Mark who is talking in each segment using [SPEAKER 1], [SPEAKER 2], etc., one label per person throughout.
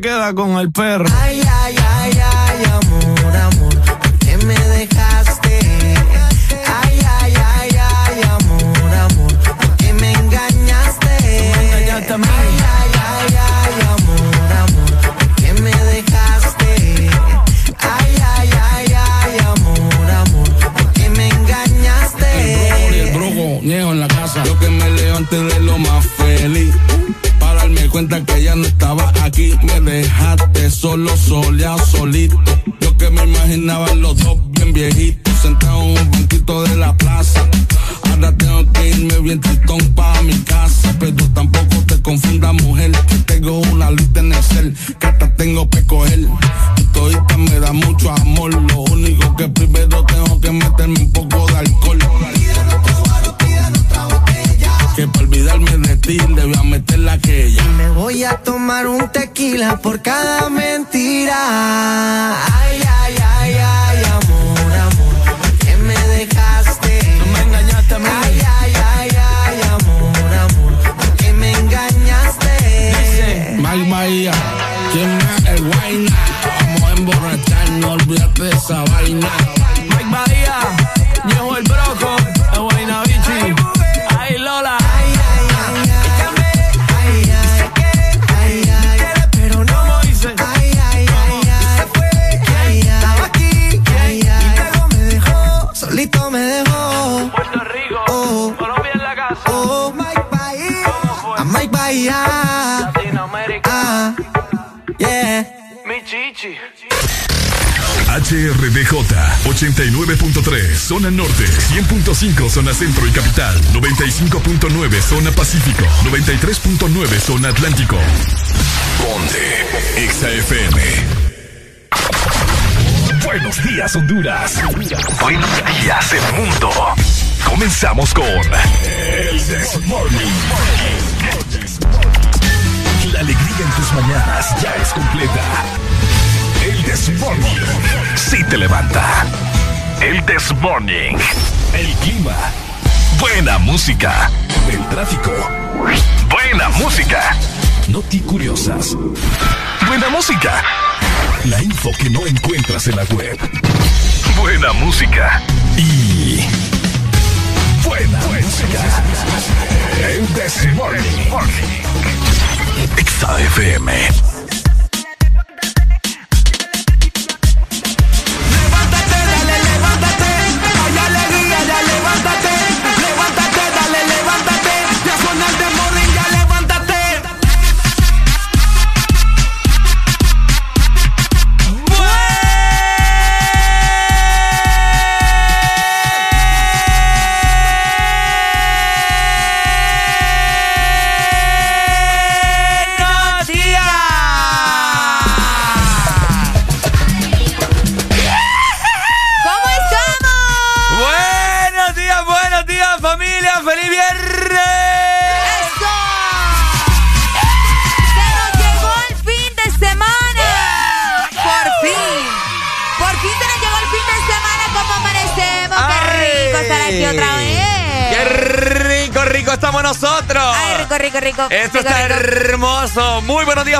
[SPEAKER 1] queda con el
[SPEAKER 2] pelo. Yeah.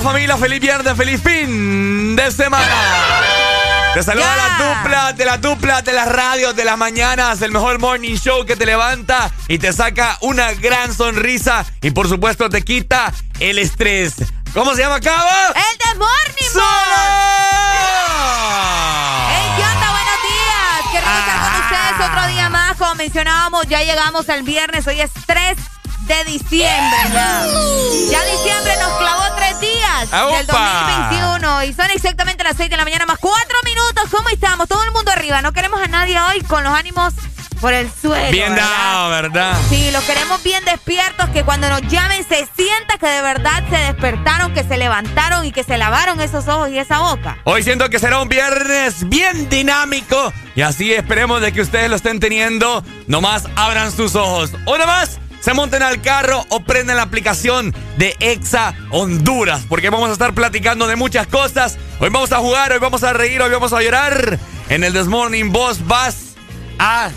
[SPEAKER 1] familia, feliz viernes, feliz fin de semana. Te saluda la dupla, de la dupla, de las radios, de las mañanas, el mejor morning show que te levanta y te saca una gran sonrisa y por supuesto te quita el estrés. ¿Cómo se llama, Cabo?
[SPEAKER 3] El de Morning
[SPEAKER 1] ¡Solo!
[SPEAKER 3] Buenos días. Qué rico estar con ustedes otro día ah. más. Como mencionábamos, ya llegamos al viernes. Hoy es 3 de diciembre. Ya diciembre nos clavó
[SPEAKER 1] Ah,
[SPEAKER 3] del 2021. Y son exactamente las 6 de la mañana más 4 minutos. ¿Cómo estamos? Todo el mundo arriba. No queremos a nadie hoy con los ánimos por el suelo.
[SPEAKER 1] Bien
[SPEAKER 3] ¿verdad?
[SPEAKER 1] dado, ¿verdad?
[SPEAKER 3] Sí, los queremos bien despiertos, que cuando nos llamen se sienta que de verdad se despertaron, que se levantaron y que se lavaron esos ojos y esa boca.
[SPEAKER 1] Hoy siento que será un viernes bien dinámico y así esperemos de que ustedes lo estén teniendo. Nomás abran sus ojos. Una más se monten al carro o prenden la aplicación de Exa Honduras, porque vamos a estar platicando de muchas cosas. Hoy vamos a jugar, hoy vamos a reír, hoy vamos a llorar. En el This Morning vos vas a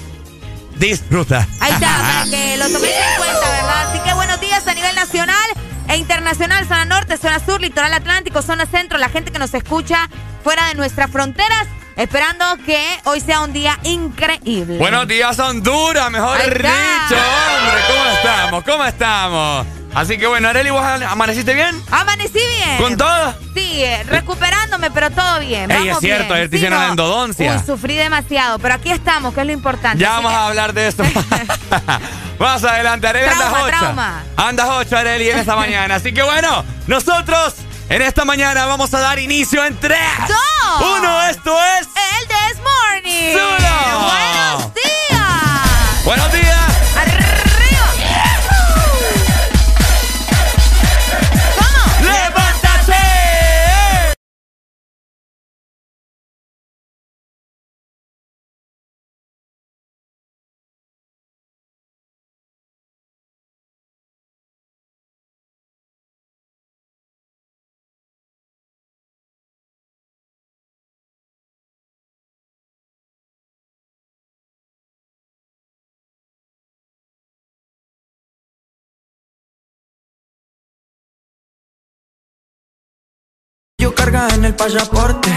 [SPEAKER 1] disfrutar.
[SPEAKER 3] Ahí está, para que lo toméis en cuenta, ¿verdad? Así que buenos días a nivel nacional e internacional, zona norte, zona sur, litoral atlántico, zona centro, la gente que nos escucha fuera de nuestras fronteras. Esperando que hoy sea un día increíble.
[SPEAKER 1] Buenos días, Honduras, mejor dicho, hombre. ¿Cómo estamos? ¿Cómo estamos? Así que bueno, Areli, ¿vos amaneciste bien?
[SPEAKER 3] Amanecí bien.
[SPEAKER 1] ¿Con todo?
[SPEAKER 3] Sí, eh, recuperándome, pero todo bien.
[SPEAKER 1] Ey, es cierto, ayer te hicieron endodoncia.
[SPEAKER 3] Uy, sufrí demasiado, pero aquí estamos, que es lo importante.
[SPEAKER 1] Ya vamos a hablar de esto. Más adelante, Areli, andas ocho.
[SPEAKER 3] Trauma.
[SPEAKER 1] Andas ocho, Areli, en esta mañana. Así que bueno, nosotros en esta mañana vamos a dar inicio en tres.
[SPEAKER 3] Dos.
[SPEAKER 1] Uno, esto es...
[SPEAKER 3] El This Morning. Buenos días.
[SPEAKER 1] Buenos días.
[SPEAKER 4] Carga en el pasaporte.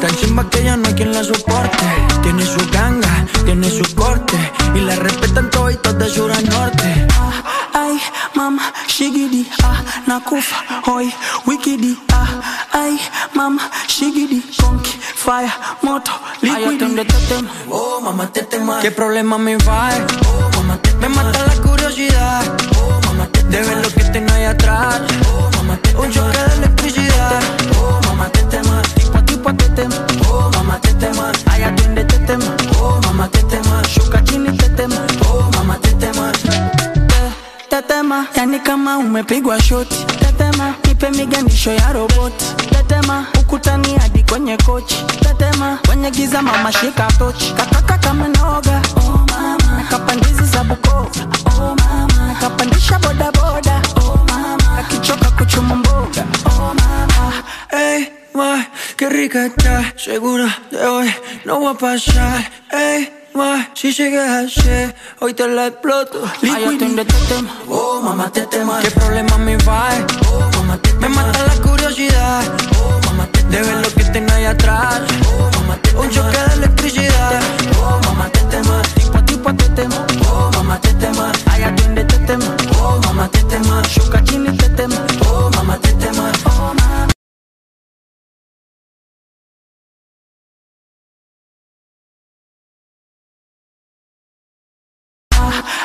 [SPEAKER 4] Tan chimba que ya no hay quien la soporte. Tiene su ganga, tiene su corte. Y la respetan toditos de sur a norte. Ay, mama, shigidi, ah, nakufa, hoy, wikidi, ah, ay, mama, shigidi, conky, fire, moto, liquidi. Oh, mamá, te tema. ¿Qué problema me va? Oh, mamá, te Me mata la curiosidad. Oh, mamá, te De ver lo que tengo ahí atrás. Oh, mamá, te Un choque de electricidad. Oh, mamá, te tema. Tipo a tipo te tema. Oh, mamá, te tema. Ay, atiende te tema. Oh, mamá, te tema. Shuka chini te Tetema, yani kama umepigwa shoti. Tetema, nipe miganisho ya roboti. Tetema, ukutani hadi kwenye kochi. Tetema, kwenye giza mama shika tochi. Kataka kama noga. Oh mama, nakapandizi za Bukoba. Oh mama, nakapandisha boda boda. Oh mama, nakichoka kuchuma mboga. Oh mama, hey. ma, qué rica está. Seguro de hoy no va a pasar. Ey, ma, si sigues así, hoy te la exploto. Liquid. Oh, mamá, te tema. ¿Qué problema me va? Oh, mamá, te Me mata la curiosidad. Oh, mamá, te De ver lo que tengo ahí atrás. Oh, mamá, te Un choque de electricidad. Oh, mamá, te tema. Tipo a tipo te tema. Oh, mamá, te tema. Ay, atiende te tema. Oh, mamá, te tema. Shuka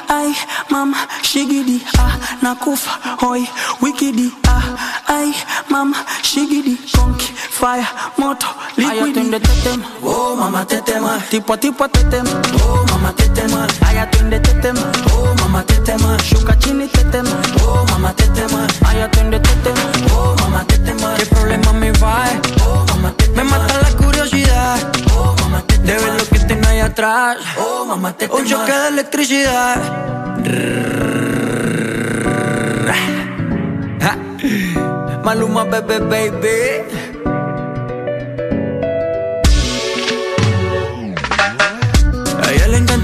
[SPEAKER 4] Ay, mama, shigidi, ah, nakufa, hoi, wikidi, ah, ay, mama, shigidi, konki, fire, moto, liquidi. Ay, tetema, oh, mama, tetema, tipo tipo tetema, oh, mama, tetema, ay, atiende tetema, oh, mama, tetema, shuka chini tetema, oh, mama, tetema, ay, atiende tetema, oh, mama, tetema, un choque de electricidad. Maluma, bebé, baby.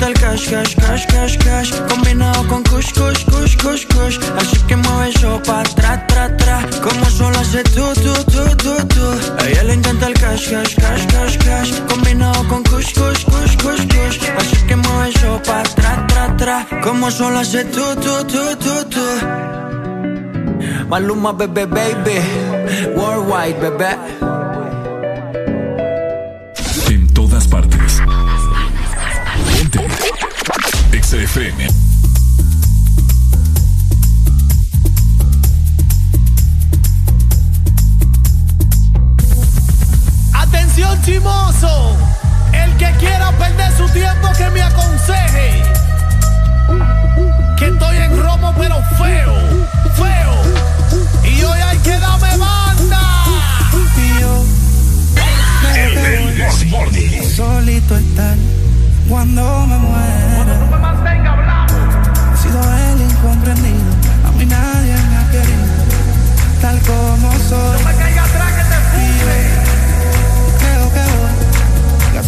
[SPEAKER 4] El cash, cash, cash, cash, cash. Combinado con kush, kush, kush, kush, kush. Así que mueve eso pa' tra, tra, tra. Como solo hace tú, tú, tú, tú, tú A ella le encanta el cash, cash, cash, cash, cash. Combinado con kush, kush, kush, kush, kush Así que mueve eso pa' tra, tra, tra Como solo hace tú, tú, tú, tú, tú Maluma, bebé, baby Worldwide, bebé
[SPEAKER 5] En todas partes. Ponte. XFM.
[SPEAKER 6] Atención chimoso, que quiera perder su tiempo que me aconseje. Que estoy en romo pero feo, feo. Y hoy hay que darme banda.
[SPEAKER 4] Y yo
[SPEAKER 5] This Morning.
[SPEAKER 4] solito estar cuando me muera. He sido el incomprendido, a mí nadie me ha querido, tal como soy.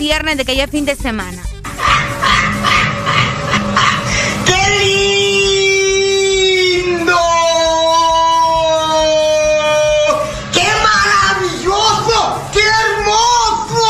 [SPEAKER 3] Viernes, de que ya es fin de semana.
[SPEAKER 7] ¡Qué lindo! ¡Qué maravilloso! ¡Qué hermoso!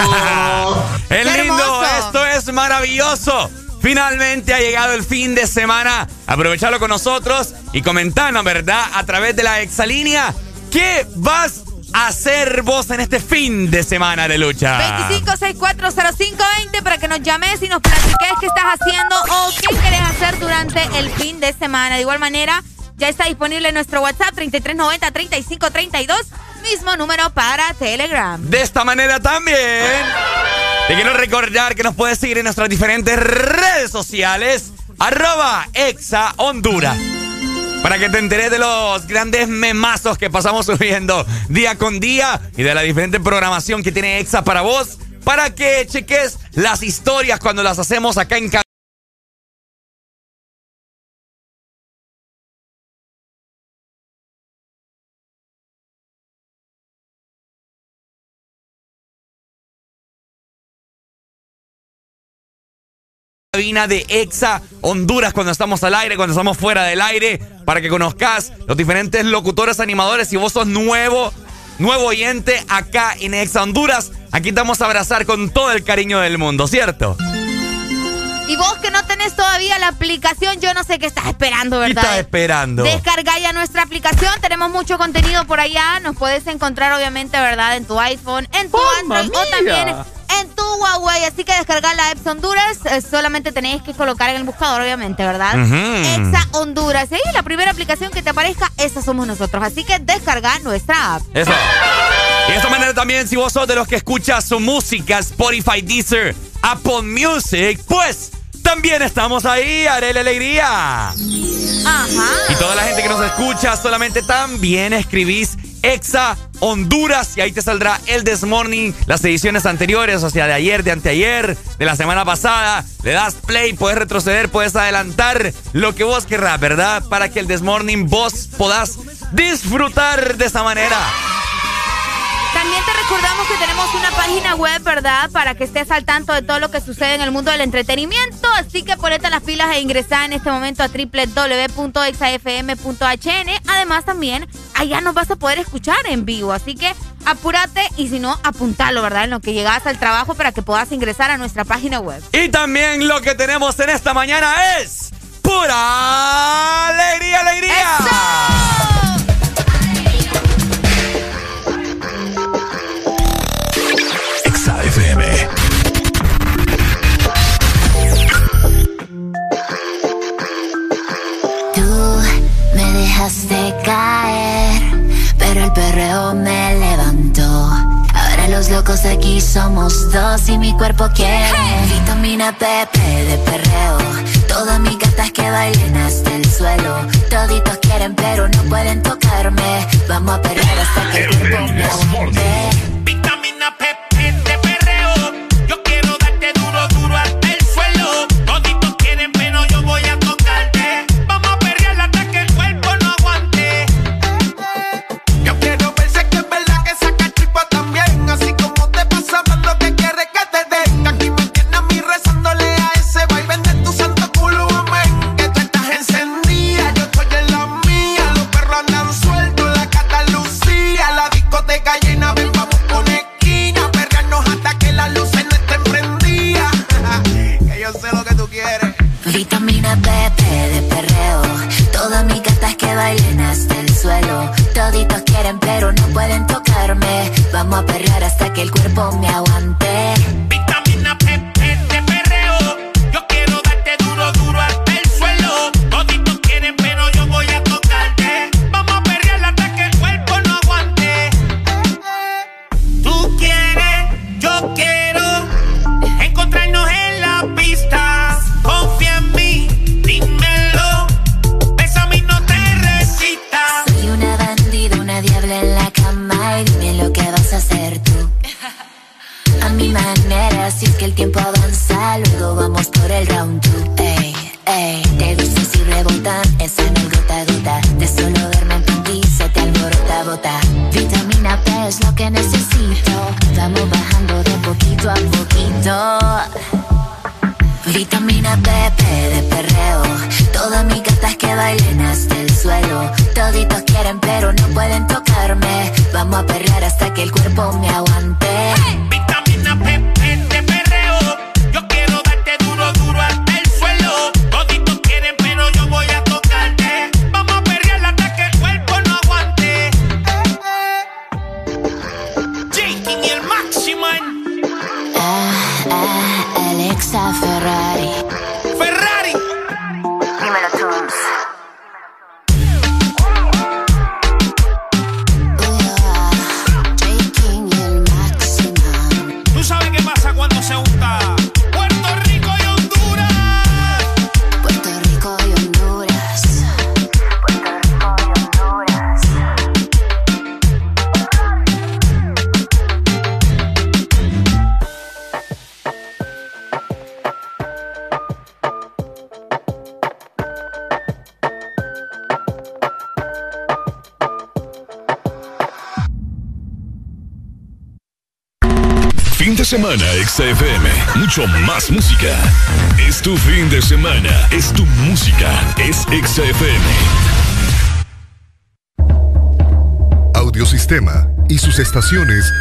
[SPEAKER 1] Es
[SPEAKER 3] Qué
[SPEAKER 1] lindo,
[SPEAKER 3] hermoso.
[SPEAKER 1] esto es maravilloso. Finalmente ha llegado el fin de semana. Aprovecharlo con nosotros y comentarnos, ¿verdad? A través de la exalínea. ¿Qué vas a hacer vos en este fin de semana de lucha?
[SPEAKER 3] 25640520 para que nos llames y nos platiques qué estás haciendo o qué quieres hacer durante el fin de semana. De igual manera, ya está disponible nuestro WhatsApp 3390-3532, mismo número para Telegram.
[SPEAKER 1] De esta manera también. Te quiero recordar que nos puedes seguir en nuestras diferentes redes sociales. Arroba Exa Honduras. Para que te enteres de los grandes memazos que pasamos subiendo día con día y de la diferente programación que tiene Exa para vos. Para que cheques las historias cuando las hacemos acá en de Exa Honduras cuando estamos al aire, cuando estamos fuera del aire, para que conozcas los diferentes locutores animadores. Si vos sos nuevo, nuevo oyente acá en Exa Honduras, aquí te vamos a abrazar con todo el cariño del mundo, ¿cierto?
[SPEAKER 3] Y vos que no tenés todavía la aplicación, yo no sé qué estás esperando,
[SPEAKER 1] ¿Qué
[SPEAKER 3] ¿verdad?
[SPEAKER 1] estás esperando?
[SPEAKER 3] Descarga ya nuestra aplicación, tenemos mucho contenido por allá, nos puedes encontrar obviamente, ¿verdad? En tu iPhone, en tu
[SPEAKER 1] ¡Mamma
[SPEAKER 3] Android o también en tu Huawei, así que descargar la Apps Honduras, eh, solamente tenéis que colocar en el buscador, obviamente, ¿verdad? Exa Honduras, y la primera aplicación que te aparezca, esa somos nosotros, así que descarga nuestra app.
[SPEAKER 1] Eso. Y de esta manera también, si vos sos de los que escuchas su música, Spotify, Deezer, Apple Music, pues también estamos ahí, haré la alegría.
[SPEAKER 3] Ajá.
[SPEAKER 1] Y toda la gente que nos escucha, solamente también escribís Exa Honduras y ahí te saldrá el This Morning, las ediciones anteriores, o sea, de ayer, de anteayer, de la semana pasada. Le das play, puedes retroceder, puedes adelantar lo que vos querrás, ¿verdad? Para que el This Morning vos podás disfrutar de esa manera.
[SPEAKER 3] También te recordamos que tenemos una página web, ¿verdad? Para que estés al tanto de todo lo que sucede en el mundo del entretenimiento. Así que ponete las pilas e ingresá en este momento a www.exafm.hn. Además, también allá nos vas a poder escuchar en vivo. Así que apúrate y si no, apuntalo, ¿verdad? En lo que llegas al trabajo para que puedas ingresar a nuestra página web.
[SPEAKER 1] Y también lo que tenemos en esta mañana es pura alegría, alegría.
[SPEAKER 3] ¡Eso!
[SPEAKER 8] El perreo me levantó. Ahora los locos aquí somos dos y mi cuerpo quiere vitamina PP de perreo.
[SPEAKER 9] Todas mis gatas que bailen hasta el suelo. Toditos quieren, pero no pueden tocarme. Vamos a perder hasta que el cuerpo me aguante. Vamos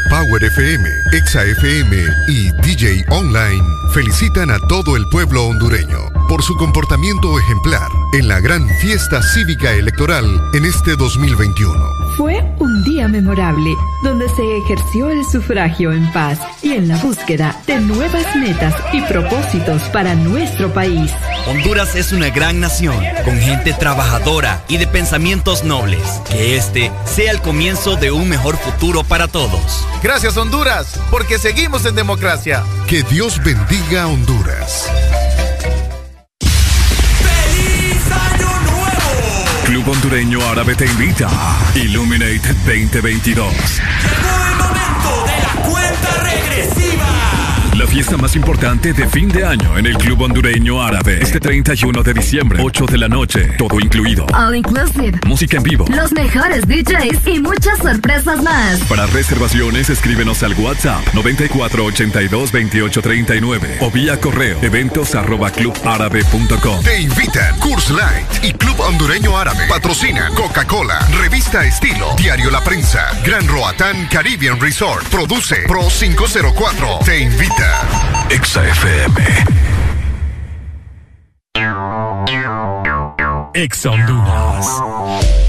[SPEAKER 10] Power FM, Exa FM y DJ Online felicitan a todo el pueblo hondureño por su comportamiento ejemplar en la gran fiesta cívica electoral en este 2021.
[SPEAKER 11] Fue un día memorable donde se ejerció el sufragio en paz y en la búsqueda de nuevas metas y propósitos para nuestro país.
[SPEAKER 1] Honduras es una gran nación, con gente trabajadora y de pensamientos nobles. Que este sea el comienzo de un mejor futuro para todos.
[SPEAKER 12] Gracias Honduras, porque seguimos en democracia.
[SPEAKER 10] Que Dios bendiga a Honduras.
[SPEAKER 5] Club Hondureño Árabe te invita. Illuminate 2022.
[SPEAKER 13] Cuenta regresiva.
[SPEAKER 5] La fiesta más importante de fin de año en el Club Hondureño Árabe. Este 31 de diciembre, 8 de la noche, todo incluido.
[SPEAKER 14] All inclusive.
[SPEAKER 5] Música en vivo.
[SPEAKER 14] Los mejores DJs y muchas sorpresas más.
[SPEAKER 5] Para reservaciones, escríbenos al WhatsApp 94822839 o vía correo eventos arroba clubárabe.com.
[SPEAKER 10] Te invitan Curse Light y Club Hondureño Árabe. Patrocina Coca-Cola, Revista Estilo, Diario La Prensa, Gran Roatán Caribbean Resort. Produce Pro 504. Te invita.
[SPEAKER 5] Exa FM. Honduras.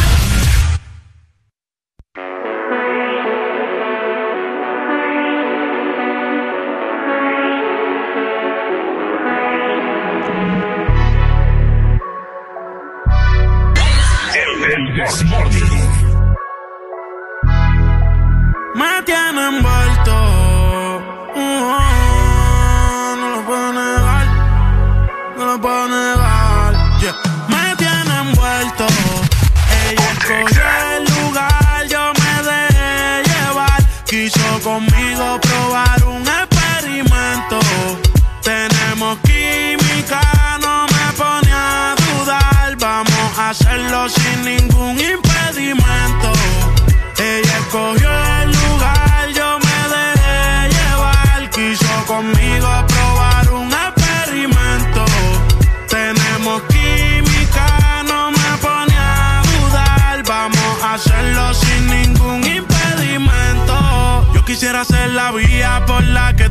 [SPEAKER 15] es la vía por la que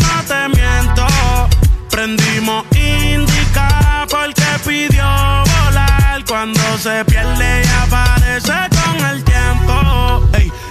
[SPEAKER 15] Prendimos indica porque pidió volar. Cuando se pierde y aparece con el tiempo.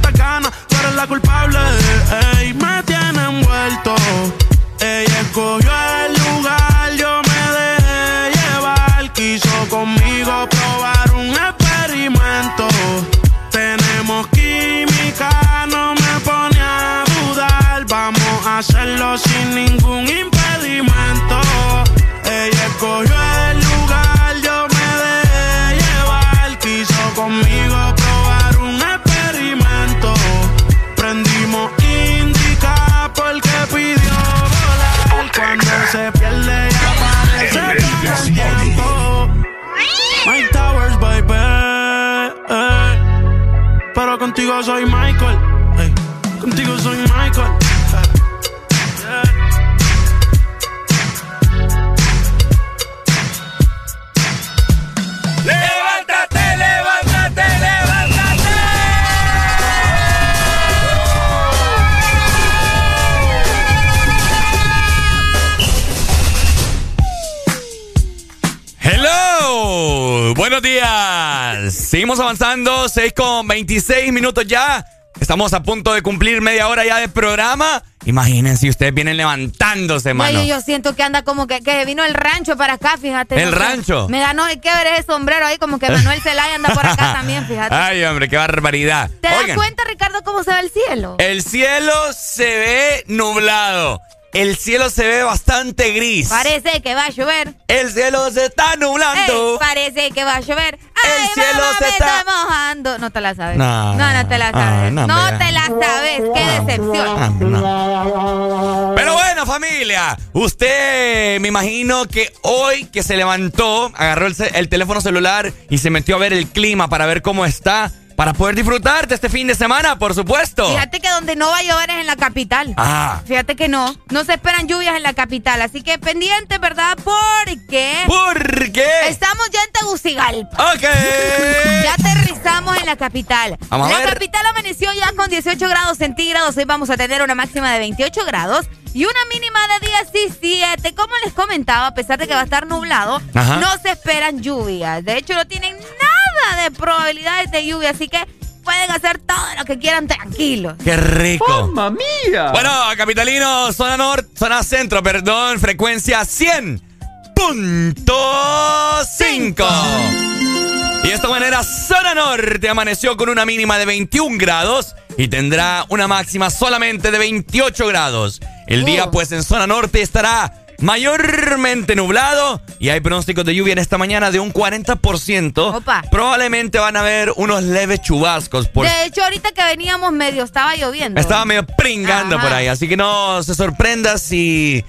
[SPEAKER 15] te esta ganas, tú eres la culpable. Ey, me tiene envuelto. Ella escogió el lugar, contigo soy Michael.
[SPEAKER 1] Buenos días. Seguimos avanzando, 6 con 26 minutos ya. Estamos a punto de cumplir media hora ya de programa. Imagínense, ustedes vienen levantándose, mano.
[SPEAKER 3] Oye, yo siento que anda como que, que vino el rancho para acá, fíjate.
[SPEAKER 1] ¿El
[SPEAKER 3] no
[SPEAKER 1] rancho?
[SPEAKER 3] Me da no qué ver ese sombrero ahí, como que Manuel Zelaya anda por acá también, fíjate.
[SPEAKER 1] Ay, hombre, qué barbaridad.
[SPEAKER 3] ¿Te das cuenta, Ricardo, cómo se ve el cielo?
[SPEAKER 1] el cielo se ve nublado. El cielo se ve bastante gris.
[SPEAKER 3] Parece que va a llover.
[SPEAKER 1] El cielo se está nublando.
[SPEAKER 3] Ey, parece que va a llover. Ay,
[SPEAKER 1] cielo
[SPEAKER 3] mamá,
[SPEAKER 1] se
[SPEAKER 3] me
[SPEAKER 1] está-
[SPEAKER 3] está mojando. No te la sabes.
[SPEAKER 1] No,
[SPEAKER 3] no, no te la
[SPEAKER 1] ah,
[SPEAKER 3] sabes.
[SPEAKER 1] no,
[SPEAKER 3] te la sabes. Qué decepción.
[SPEAKER 1] Ah, Pero bueno, familia, usted me imagino que hoy que se levantó, agarró el, el teléfono celular y se metió a ver el clima para ver cómo está, para poder disfrutar de este fin de semana, por supuesto.
[SPEAKER 3] Fíjate que donde no va a llover es en la capital.
[SPEAKER 1] Ah.
[SPEAKER 3] Fíjate que no. No se esperan lluvias en la capital. Así que pendiente, ¿verdad? Porque.
[SPEAKER 1] ¿Por qué?
[SPEAKER 3] Estamos ya en Tegucigalpa.
[SPEAKER 1] Ok.
[SPEAKER 3] Ya aterrizamos en la capital.
[SPEAKER 1] Vamos a
[SPEAKER 3] la
[SPEAKER 1] ver.
[SPEAKER 3] capital amaneció ya con 18 grados centígrados. Hoy vamos a tener una máxima de 28 grados y una mínima de 17. Como les comentaba, a pesar de que va a estar nublado,
[SPEAKER 1] Ajá.
[SPEAKER 3] no se esperan lluvias. De hecho, no tienen nada de probabilidades de lluvia. Así que pueden hacer todo lo que quieran tranquilos.
[SPEAKER 1] ¡Qué rico!
[SPEAKER 3] ¡Mamma mía!
[SPEAKER 1] Bueno, capitalino, zona norte, zona centro, perdón, frecuencia 100.5. Y de esta manera, zona norte amaneció con una mínima de 21 grados y tendrá una máxima solamente de 28 grados. El día, pues, en zona norte estará mayormente nublado y hay pronósticos de lluvia en esta mañana de un 40%. Probablemente van a haber unos leves chubascos por
[SPEAKER 3] De hecho, ahorita que veníamos medio estaba lloviendo.
[SPEAKER 1] estaba medio pringando
[SPEAKER 3] Ajá.
[SPEAKER 1] por ahí, así que no se sorprenda si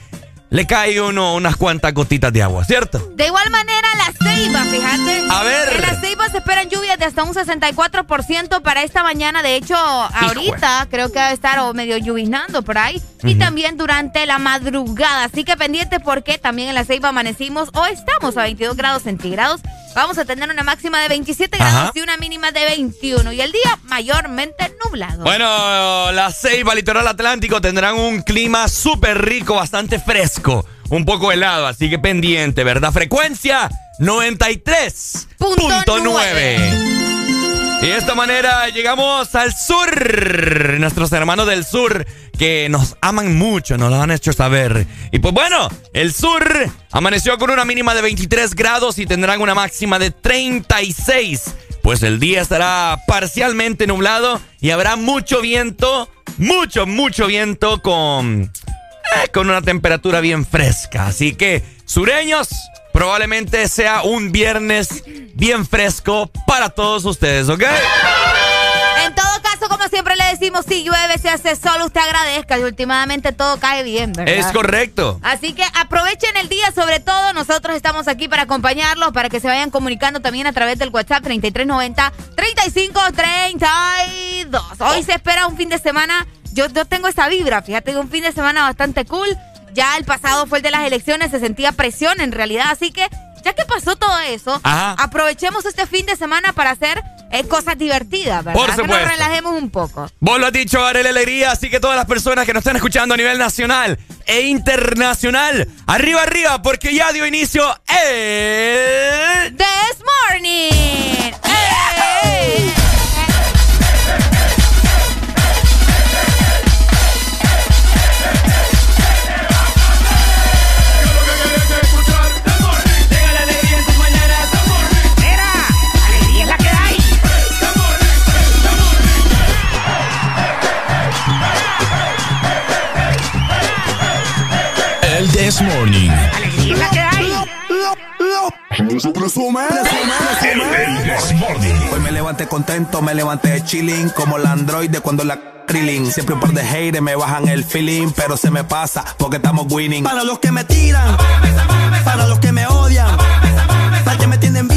[SPEAKER 1] le cae uno unas cuantas gotitas de agua, ¿cierto?
[SPEAKER 3] De igual manera, la ceiba, fíjate.
[SPEAKER 1] A ver.
[SPEAKER 3] En la ceiba se esperan lluvias de hasta un 64% para esta mañana. De hecho, ahorita creo que va a estar o medio lluviznando por ahí. Y también durante la madrugada. Así que pendiente porque también en la ceiba amanecimos o estamos a 22 grados centígrados. Vamos a tener una máxima de 27
[SPEAKER 1] Ajá.
[SPEAKER 3] grados y una mínima de 21. Y el día mayormente nublado.
[SPEAKER 1] Bueno, la Ceiba, litoral atlántico, tendrán un clima súper rico, bastante fresco, un poco helado, así que pendiente, ¿verdad? Frecuencia 93.9. Y de esta manera llegamos al sur. Nuestros hermanos del sur que nos aman mucho, nos lo han hecho saber. Y pues bueno, el sur amaneció con una mínima de 23 grados y tendrán una máxima de 36. Pues el día estará parcialmente nublado y habrá mucho viento, mucho, mucho viento con, eh, con una temperatura bien fresca. Así que, sureños, probablemente sea un viernes bien fresco para todos ustedes, ¿ok?
[SPEAKER 3] En todo caso, como siempre le decimos, si llueve, si hace sol, usted agradezca y últimamente todo cae bien, ¿verdad?
[SPEAKER 1] Es correcto.
[SPEAKER 3] Así que aprovechen el día, sobre todo. Nosotros estamos aquí para acompañarlos, para que se vayan comunicando también a través del WhatsApp 3390-3532. Hoy se espera un fin de semana. Yo, yo tengo esa vibra, fíjate un fin de semana bastante cool. Ya el pasado fue el de las elecciones, se sentía presión en realidad. Así que, ya que pasó todo eso,
[SPEAKER 1] Ajá.
[SPEAKER 3] aprovechemos este fin de semana para hacer eh, cosas divertidas, ¿verdad?
[SPEAKER 1] Por
[SPEAKER 3] Que nos
[SPEAKER 1] supuesto.
[SPEAKER 3] relajemos un poco.
[SPEAKER 1] Vos lo has dicho, Arely Alegría, así que todas las personas que nos están escuchando a nivel nacional e internacional, arriba, arriba, porque ya dio inicio el...
[SPEAKER 3] This Morning. ¡Ey!
[SPEAKER 5] This Morning.
[SPEAKER 16] Alegría es la que hay.
[SPEAKER 17] Hoy me levanté contento, me levanté chilling, como la androide cuando la Krillin. Siempre un par de haters me bajan el feeling, pero se me pasa porque estamos winning.
[SPEAKER 18] Para los que me tiran, para los que me odian, para que me tiene envidia,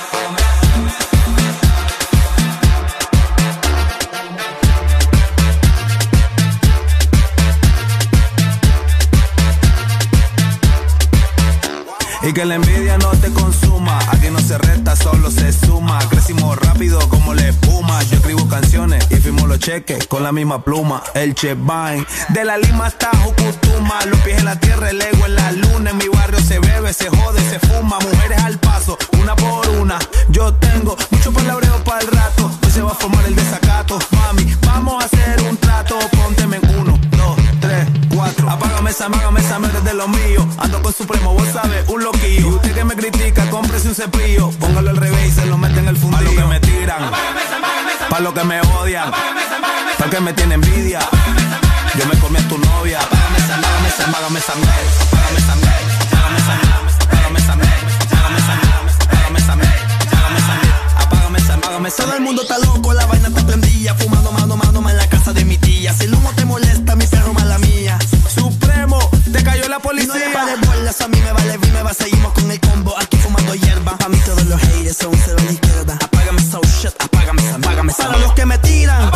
[SPEAKER 17] Y que la envidia no te consuma. Aquí no se resta, solo se suma. Crecimos rápido como la espuma. Yo escribo canciones y firmo los cheques con la misma pluma. El Chevine. De la Lima hasta Jucutuma. Los pies en la tierra, el ego en la luna. En mi barrio se bebe, se jode, se fuma. Mujeres al paso, una por una. Yo tengo mucho palabreo para el rato. Hoy se va a formar el desacato. Mami, vamos a hacer un trato. Pónteme uno. Apágame esa, mágame esa merda de lo mío. Ando con Supremo, vos sabes, un loquillo. Y usted que me critica, cómprese un cepillo. Póngalo al revés y se lo mete en el fundillo. Para lo que me tiran, apágame lo que me odian, pa' que me tiene envidia. Yo me comí a tu novia. Apágame esa, mágame esa, mágame esa merda. Apágame esa merda. Todo el mundo está loco, la vaina está prendida Fumando mano, mano, mano en la casa de mi tía Si el humo te molesta, mi perro, mala mía Supremo, te cayó la policía. No le de bolas, a mí me vale, me va, seguimos con el combo, aquí fumando hierba. A mí todos los haters son cero a la izquierda. Apágame esa shit, apágame apágame. Para los que me tiran,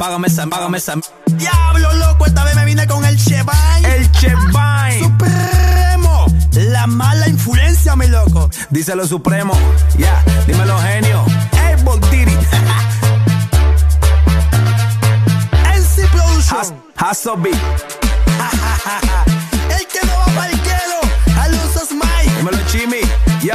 [SPEAKER 17] apágame esa, apágame esa. Diablo loco, esta vez me vine con el Chevine. El Chevine. Supremo. La mala influencia, mi loco. Díselo Supremo. Ya, dímelo genio. Hey, Diddy. NC Production. Hasso B. El que no va para el quedo. Al uso Mike. Dímelo Chimi. Yo,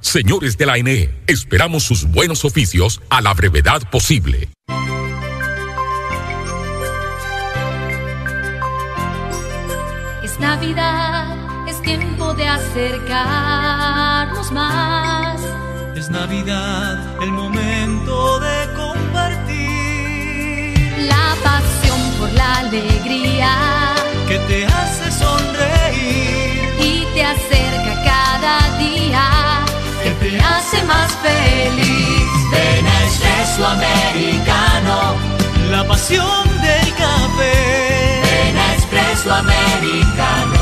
[SPEAKER 19] Señores de la ENE, esperamos sus buenos oficios a la brevedad posible.
[SPEAKER 20] Es Navidad, es tiempo de acercarnos más.
[SPEAKER 21] Es Navidad, el momento de compartir.
[SPEAKER 20] La pasión por la alegría
[SPEAKER 21] que te hace sonreír
[SPEAKER 20] y te acerca
[SPEAKER 21] te hace más feliz.
[SPEAKER 20] Ven a Espresso Americano,
[SPEAKER 21] la pasión del café.
[SPEAKER 20] Ven a Espresso Americano,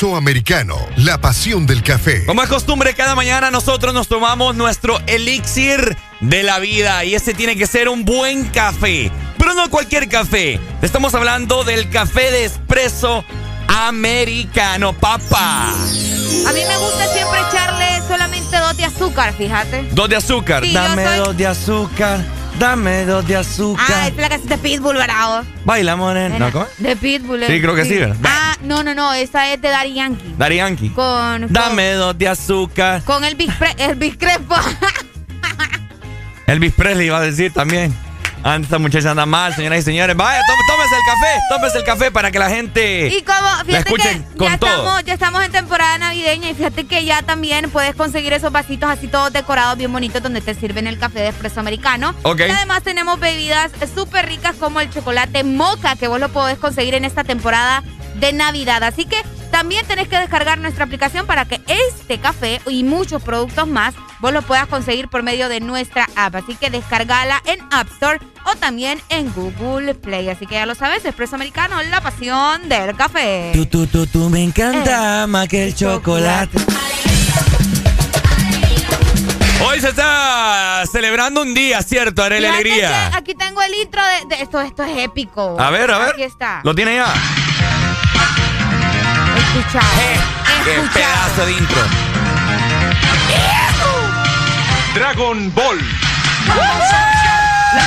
[SPEAKER 10] Espresso Americano, la pasión del café.
[SPEAKER 1] Como es costumbre, cada mañana nosotros nos tomamos nuestro elixir de la vida y ese tiene que ser un buen café. Pero no cualquier café. Estamos hablando del café de espresso americano, papá.
[SPEAKER 3] A mí me gusta siempre echarle solamente dos de azúcar, fíjate.
[SPEAKER 1] Dos de azúcar.
[SPEAKER 3] Sí,
[SPEAKER 1] Dame
[SPEAKER 3] soy-
[SPEAKER 1] dos de azúcar. Dame dos de azúcar.
[SPEAKER 3] Ah, es la casita de Pitbull, bravo.
[SPEAKER 1] Baila, morena. ¿No, cómo?
[SPEAKER 3] De Pitbull.
[SPEAKER 1] Sí,
[SPEAKER 3] eh.
[SPEAKER 1] creo que sí, ¿verdad?
[SPEAKER 3] Ah, no, no, no, esa es de Daddy Yankee.
[SPEAKER 1] Daddy Yankee.
[SPEAKER 3] Con, con,
[SPEAKER 1] Dame dos de azúcar.
[SPEAKER 3] con el Big, el Big Crespo.
[SPEAKER 1] Elvis Presley iba a decir también. Esta muchacha anda mal, señoras y señores. Vaya, tó- tómese el café, tómese el café para que la gente
[SPEAKER 3] Y como,
[SPEAKER 1] la
[SPEAKER 3] fíjate
[SPEAKER 1] escuchen
[SPEAKER 3] que
[SPEAKER 1] con
[SPEAKER 3] ya
[SPEAKER 1] todo.
[SPEAKER 3] estamos, ya estamos en temporada navideña y fíjate que ya también puedes conseguir esos vasitos así todos decorados bien bonitos donde te sirven el café de espresso americano.
[SPEAKER 1] Ok.
[SPEAKER 3] Y además tenemos bebidas súper ricas como el chocolate moca que vos lo podés conseguir en esta temporada de Navidad. Así que también tenés que descargar nuestra aplicación para que este café y muchos productos más vos lo puedas conseguir por medio de nuestra app. Así que descargala en App Store o también en Google Play. Así que ya lo sabes, Espresso Americano, la pasión del café.
[SPEAKER 1] Tú, tú, tú, tú me encanta más que el chocolate. Hoy se está celebrando un día, ¿cierto? Haré la alegría.
[SPEAKER 3] Aquí tengo el intro de, de- esto, esto es épico.
[SPEAKER 1] A ver, a ver.
[SPEAKER 3] Aquí está.
[SPEAKER 1] ¿Lo tiene ya?
[SPEAKER 3] Escucha.
[SPEAKER 1] Qué pedazo de intro.
[SPEAKER 22] Dragon Ball.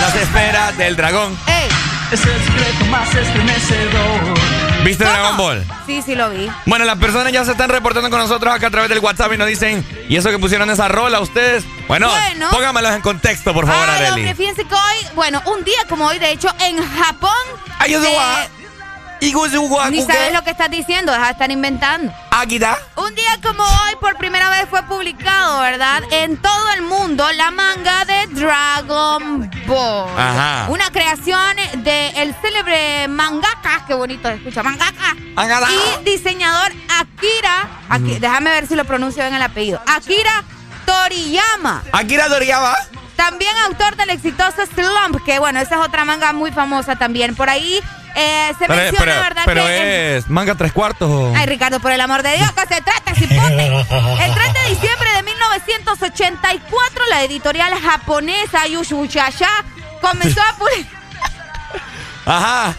[SPEAKER 1] Las esferas del dragón.
[SPEAKER 3] Ey,
[SPEAKER 22] Es el secreto más estremecedor.
[SPEAKER 1] ¿Viste Dragon Ball?
[SPEAKER 3] sí, sí lo vi.
[SPEAKER 1] Bueno, las personas ya se están reportando con nosotros acá a través del WhatsApp y nos dicen, ¿y eso que pusieron esa rola ustedes? Bueno,
[SPEAKER 3] Bueno.
[SPEAKER 1] póngamelos en contexto, por favor,
[SPEAKER 3] Ay, hombre, fíjense que hoy, bueno, un día como hoy, de hecho, en Japón.
[SPEAKER 1] Ay, yo
[SPEAKER 3] Ni sabes lo que estás diciendo, deja de estar inventando.
[SPEAKER 1] Águila.
[SPEAKER 3] Un día como hoy, por primera vez fue publicado, ¿verdad? En todo el mundo, la manga de Dragon Ball.
[SPEAKER 1] Ajá.
[SPEAKER 3] Una creación del célebre mangaka, qué bonito se escucha, mangaka.
[SPEAKER 1] Mangaka.
[SPEAKER 3] Y diseñador Akira, aquí, déjame ver si lo pronuncio bien el apellido. Akira Toriyama.
[SPEAKER 1] Akira Toriyama.
[SPEAKER 3] También autor del exitoso Slump, que bueno, esa es otra manga muy famosa también. Por ahí Eh, se
[SPEAKER 1] Pero,
[SPEAKER 3] menciona,
[SPEAKER 1] pero-
[SPEAKER 3] ¿verdad?
[SPEAKER 1] pero
[SPEAKER 3] que
[SPEAKER 1] es manga tres cuartos. o-
[SPEAKER 3] Ay, Ricardo, por el amor de Dios, que se trata, cipote. El 3 de diciembre de 1984, la editorial japonesa Yushushasha comenzó a,
[SPEAKER 1] Ajá.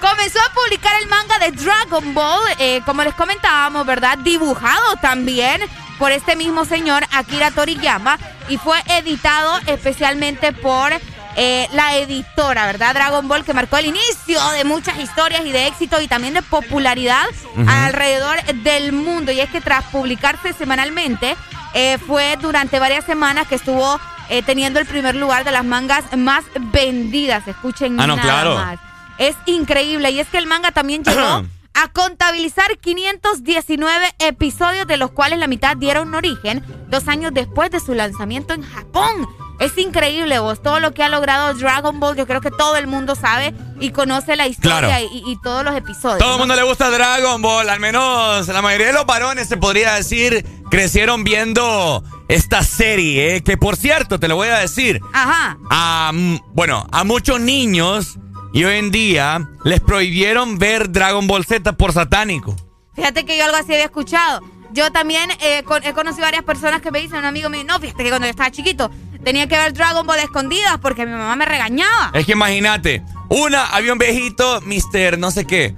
[SPEAKER 3] comenzó a publicar el manga de Dragon Ball, eh, como les comentábamos, ¿verdad? Dibujado también por este mismo señor, Akira Toriyama, y fue editado especialmente por eh, la editora, ¿verdad? Dragon Ball, que marcó el inicio de muchas historias y de éxito y también de popularidad alrededor del mundo. Y es que tras publicarse semanalmente, eh, fue durante varias semanas que estuvo eh, teniendo el primer lugar de las mangas más vendidas. Escuchen
[SPEAKER 1] Ah, no,
[SPEAKER 3] nada
[SPEAKER 1] claro.
[SPEAKER 3] más. Es increíble. Y es que el manga también llegó a contabilizar 519 episodios, de los cuales la mitad dieron origen dos años después de su lanzamiento en Japón. Es increíble, vos. Todo lo que ha logrado Dragon Ball, yo creo que todo el mundo sabe y conoce la historia
[SPEAKER 1] Claro.
[SPEAKER 3] y, y todos los episodios.
[SPEAKER 1] Todo el
[SPEAKER 3] ¿no?
[SPEAKER 1] mundo le gusta Dragon Ball, al menos la mayoría de los varones se podría decir crecieron viendo esta serie, eh, que por cierto, te lo voy a decir,
[SPEAKER 3] Ajá.
[SPEAKER 1] a, mm, bueno, a muchos niños y hoy en día les prohibieron ver Dragon Ball Z por satánico.
[SPEAKER 3] Fíjate que yo algo así había escuchado. Yo también eh, con- he conocido varias personas que me dicen, un amigo me dice, no, fíjate que cuando yo estaba chiquito tenía que ver Dragon Ball escondidas porque mi mamá me regañaba.
[SPEAKER 1] Es que imagínate, una, había un viejito, Mister, no sé qué.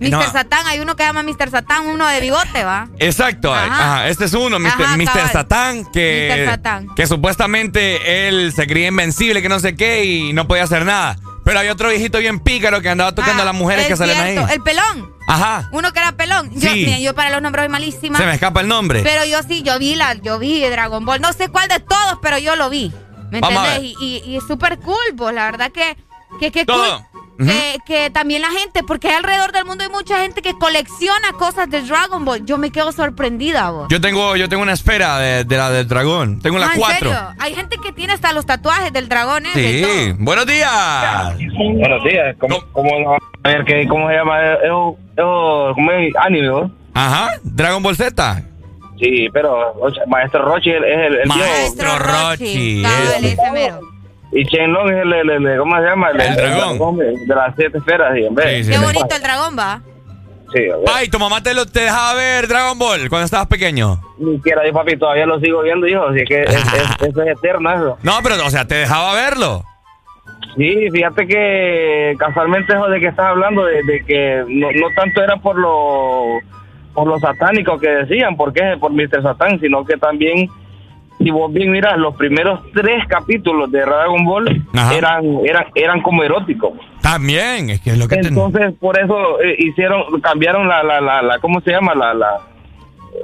[SPEAKER 3] Mr.
[SPEAKER 1] No,
[SPEAKER 3] Satán, hay uno que llama Mr. Satán, uno de bigote, ¿va?
[SPEAKER 1] Exacto,
[SPEAKER 3] Ajá.
[SPEAKER 1] ajá, este es uno, Mr.
[SPEAKER 3] Ajá,
[SPEAKER 1] Mr. Satán, que,
[SPEAKER 3] Mr. Satán.
[SPEAKER 1] que supuestamente él se creía invencible, que no sé qué, y no podía hacer nada. Pero había otro viejito bien pícaro que andaba tocando a las mujeres
[SPEAKER 3] Es
[SPEAKER 1] que salen ahí.
[SPEAKER 3] cierto, El pelón.
[SPEAKER 1] Ajá,
[SPEAKER 3] Uno que era pelón. Yo,
[SPEAKER 1] Sí.
[SPEAKER 3] mira, yo para los nombres soy malísima.
[SPEAKER 1] se me escapa el nombre.
[SPEAKER 3] Pero yo sí, yo vi la, yo vi Dragon Ball. No sé cuál de todos, pero yo lo vi. ¿Me
[SPEAKER 1] Vamos
[SPEAKER 3] entendés? Y, y, y es súper cool. La verdad que, que, que
[SPEAKER 1] Todo.
[SPEAKER 3] cool. Que, que también la gente, porque alrededor del mundo hay mucha gente que colecciona cosas de Dragon Ball. Yo me quedo sorprendida, vos.
[SPEAKER 1] Yo tengo, yo tengo una esfera de, de la del dragón. Tengo
[SPEAKER 3] Ah,
[SPEAKER 1] las
[SPEAKER 3] ¿en
[SPEAKER 1] cuatro.
[SPEAKER 3] serio? Hay gente que tiene hasta los tatuajes del dragón, ¿eh?
[SPEAKER 1] Sí. Buenos días.
[SPEAKER 23] Buenos días. ¿Cómo, cómo, a ver, ¿qué, ¿cómo se llama? Es, es- es- ¿cómo es? Anime.
[SPEAKER 1] Ajá, Dragon Ball Z.
[SPEAKER 23] Sí, pero o sea, Maestro Rochi es el, el
[SPEAKER 1] Maestro
[SPEAKER 23] viejo.
[SPEAKER 1] Rochi. Es-
[SPEAKER 3] ese mero.
[SPEAKER 23] Y Shenlong es el, el, el- ¿cómo se llama?
[SPEAKER 1] El dragón.
[SPEAKER 23] de las siete esferas. Sí, hombre.
[SPEAKER 1] Sí,
[SPEAKER 3] Qué bonito el dragón, va.
[SPEAKER 23] Sí.
[SPEAKER 1] Pai, tu mamá te, lo, te dejaba ver Dragon Ball cuando estabas pequeño.
[SPEAKER 23] Ni siquiera yo, papi, todavía lo sigo viendo, hijo. Así que es, es- eso es eterno, eso.
[SPEAKER 1] No, pero, o sea, te dejaba verlo.
[SPEAKER 23] Sí, fíjate que casualmente eso de que estás hablando, de, de que no, no tanto era por lo por lo satánico que decían, porque es por Mr. Satán, sino que también, si vos bien miras, los primeros tres capítulos de Dragon Ball
[SPEAKER 1] Ajá.
[SPEAKER 23] eran, eran eran como eróticos.
[SPEAKER 1] También, es que es lo que.
[SPEAKER 23] Entonces, por eso eh, hicieron, cambiaron la, la, la, la, ¿cómo se llama? La, la,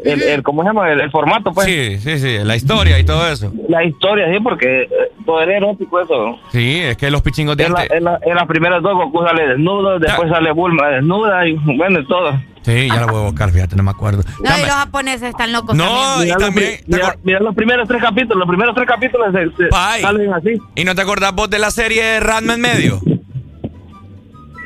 [SPEAKER 23] el, el- ¿cómo se llama? El, el formato, pues.
[SPEAKER 1] Sí, sí, sí, la historia y todo eso.
[SPEAKER 23] La historia, sí, porque eh, todo era erótico eso.
[SPEAKER 1] Sí, es que los pichingos de
[SPEAKER 23] En, la- en la- en las primeras dos Goku sale desnudo, después sale Bulma desnuda y bueno, y todo.
[SPEAKER 1] Sí, ya lo voy a buscar, fíjate, no me acuerdo.
[SPEAKER 3] No, y los japoneses están locos
[SPEAKER 1] No,
[SPEAKER 3] también.
[SPEAKER 1] y
[SPEAKER 23] Mira los
[SPEAKER 1] también...
[SPEAKER 23] Mira, mira los primeros tres capítulos, los primeros tres capítulos se, se
[SPEAKER 1] Pai.
[SPEAKER 23] salen así.
[SPEAKER 1] ¿Y no te acordás vos de la serie Ranma en medio?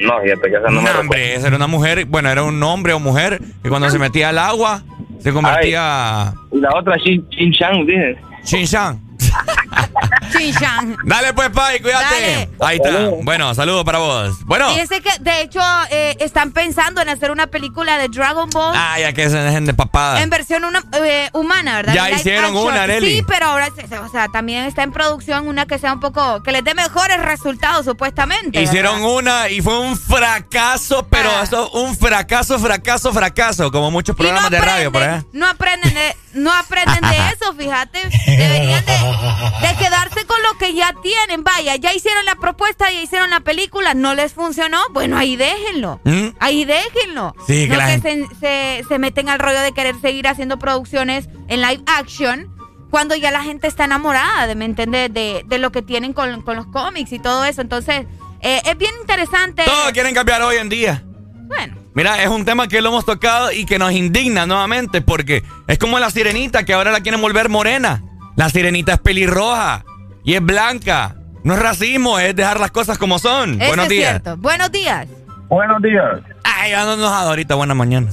[SPEAKER 23] No, fíjate que esa no me
[SPEAKER 1] No, hombre, esa era una mujer, bueno, era un hombre o mujer que cuando se metía al agua se convertía...
[SPEAKER 23] Y la otra, Shin, Shin Chan, dije.
[SPEAKER 1] Shin Chan.
[SPEAKER 3] Chin-chan.
[SPEAKER 1] Dale pues, Pai, cuídate.
[SPEAKER 3] Dale.
[SPEAKER 1] Ahí está. Bueno, saludos para vos. Bueno.
[SPEAKER 3] Fíjense que, de hecho, eh, están pensando en hacer una película de Dragon Ball
[SPEAKER 1] Ah, ya que se dejen de papada.
[SPEAKER 3] en versión una- eh, humana, ¿verdad?
[SPEAKER 1] Ya hicieron
[SPEAKER 3] action.
[SPEAKER 1] una, Arely.
[SPEAKER 3] Sí, pero ahora, o sea, también está en producción una que sea un poco, que les dé mejores resultados, supuestamente.
[SPEAKER 1] Hicieron
[SPEAKER 3] ¿verdad?
[SPEAKER 1] una y fue un fracaso, pero eso, un fracaso, fracaso, fracaso, como muchos programas de radio por allá.
[SPEAKER 3] No aprenden de, no aprenden de eso, fíjate. Deberían de, de quedarse con lo que ya tienen. Vaya, ya hicieron la propuesta, ya hicieron la película, no les funcionó. Bueno, ahí déjenlo.
[SPEAKER 1] ¿Mm?
[SPEAKER 3] Ahí déjenlo.
[SPEAKER 1] Sí, que
[SPEAKER 3] no se, se- se meten al rollo de querer seguir haciendo producciones en live action cuando ya la gente está enamorada, de, ¿me entiendes? De, de lo que tienen con, con los cómics y todo eso. Entonces, eh, es bien interesante.
[SPEAKER 1] Todo quieren cambiar hoy en día.
[SPEAKER 3] Bueno.
[SPEAKER 1] Mira, es un tema que lo hemos tocado y que nos indigna nuevamente porque es como la sirenita que ahora la quieren volver morena. La sirenita es pelirroja y es blanca. No es racismo, es dejar las cosas como son.
[SPEAKER 3] Eso
[SPEAKER 1] Buenos
[SPEAKER 3] es
[SPEAKER 1] días.
[SPEAKER 3] cierto. Buenos días.
[SPEAKER 23] Buenos días.
[SPEAKER 1] Ay, ya no nos ahorita, buena mañana.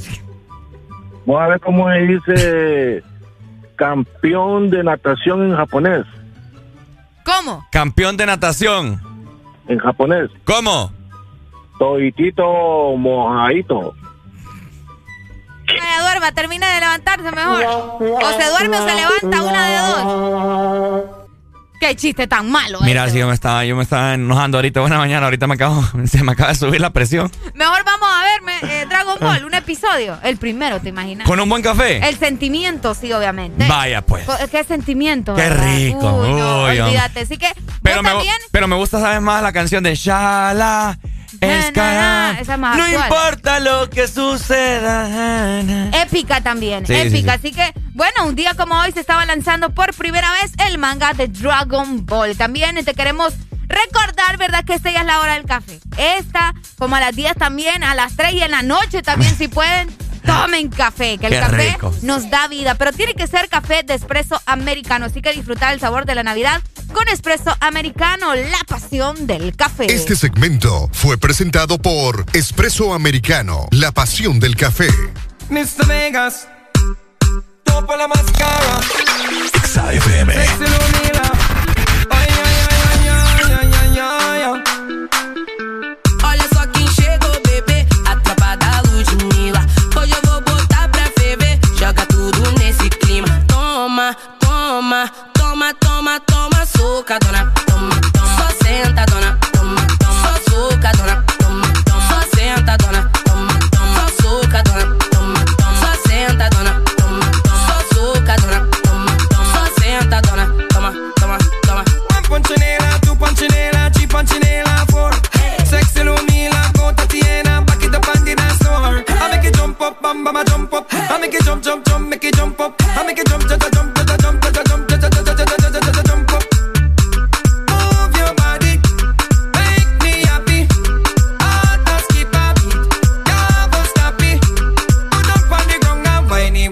[SPEAKER 23] Vamos a ver cómo se dice campeón de natación en japonés.
[SPEAKER 3] ¿Cómo?
[SPEAKER 1] Campeón de natación.
[SPEAKER 23] En japonés.
[SPEAKER 1] ¿Cómo?
[SPEAKER 24] Toitito mojadito.
[SPEAKER 3] se duerma, termine de levantarse mejor. O se duerme o se levanta, una de dos. Qué chiste tan malo.
[SPEAKER 1] Mira, si yo me estaba, yo me estaba enojando ahorita, buena mañana, ahorita me acabo, se me acaba de subir la presión.
[SPEAKER 3] Mejor vamos a verme eh, Dragon Ball, un episodio. El primero, ¿te imaginas?
[SPEAKER 1] ¿Con un buen café?
[SPEAKER 3] El sentimiento, sí, obviamente.
[SPEAKER 1] Vaya, pues.
[SPEAKER 3] ¿Qué sentimiento?
[SPEAKER 1] Qué
[SPEAKER 3] verdad?
[SPEAKER 1] rico.
[SPEAKER 3] Uy, no,
[SPEAKER 1] Uy,
[SPEAKER 3] olvídate. Así que,
[SPEAKER 1] pero me,
[SPEAKER 3] también?
[SPEAKER 1] pero me gusta, ¿sabes más? La canción de Shala. Es
[SPEAKER 3] esa más
[SPEAKER 1] no
[SPEAKER 3] actual.
[SPEAKER 1] importa lo que suceda.
[SPEAKER 3] Épica también,
[SPEAKER 1] Sí,
[SPEAKER 3] épica.
[SPEAKER 1] sí,
[SPEAKER 3] Así que, bueno, un día como hoy se estaba lanzando por primera vez el manga de Dragon Ball. También te queremos recordar, ¿verdad? Que esta ya es la hora del café. Esta, como a las 10 también, a las 3 y en la noche también, si pueden. Tomen café, que el
[SPEAKER 1] Qué
[SPEAKER 3] café
[SPEAKER 1] rico.
[SPEAKER 3] nos da vida, pero tiene que ser café de espresso americano, así que disfrutar el sabor de la Navidad con espresso americano, la pasión del café.
[SPEAKER 10] Este segmento fue presentado por Espresso Americano, la pasión del café.
[SPEAKER 25] Mr. Vegas, topa la máscara.
[SPEAKER 10] XAFM.
[SPEAKER 26] toma, toma sucatona, toma, toma, sentadona, toma, toma, sucatona, toma, toma, sentadona, toma, toma, sucatona, toma, toma, sentadona, toma, toma, toma, toma, sentadona, toma, toma, toma.
[SPEAKER 25] One panchinela, tu panchinela, chi panchinela for. Sexy lumila, gota tiena, paquita pandina store. I make it jump up, bam bam, jump up. I make it jump, jump, jump, make it jump up. I make it jump, jump, jump.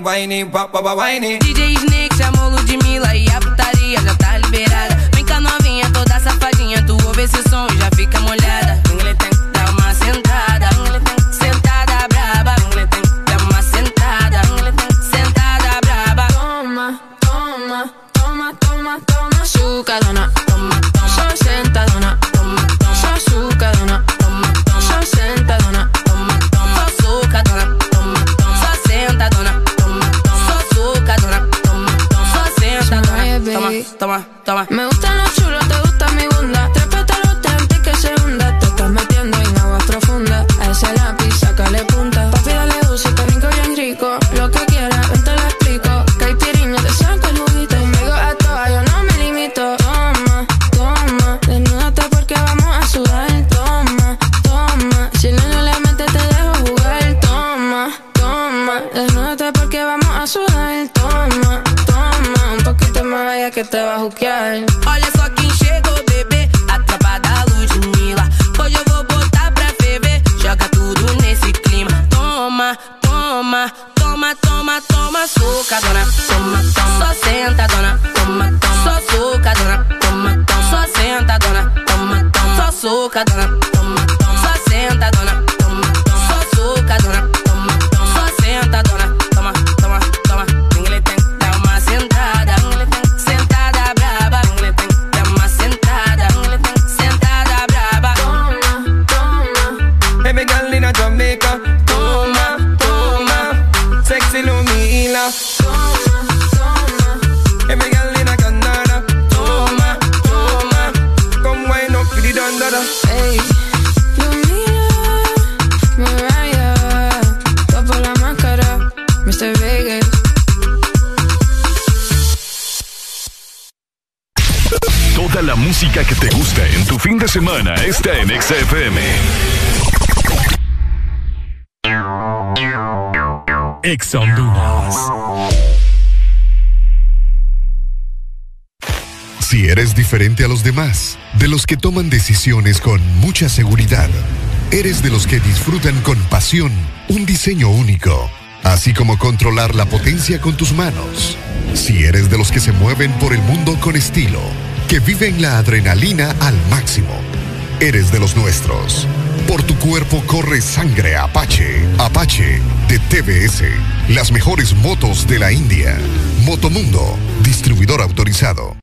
[SPEAKER 25] whiny, pop, pop, whiny.
[SPEAKER 26] DJ
[SPEAKER 27] más.
[SPEAKER 28] Fin de semana está en XFM. Ex Honduras.
[SPEAKER 10] Si eres diferente a los demás, de los que toman decisiones con mucha seguridad, eres de los que disfrutan con pasión un diseño único, así como controlar la potencia con tus manos. Si eres de los que se mueven por el mundo con estilo, que viven la adrenalina al máximo, eres de los nuestros. Por tu cuerpo corre sangre Apache. Apache de TBS. Las mejores motos de la India. Motomundo, distribuidor autorizado.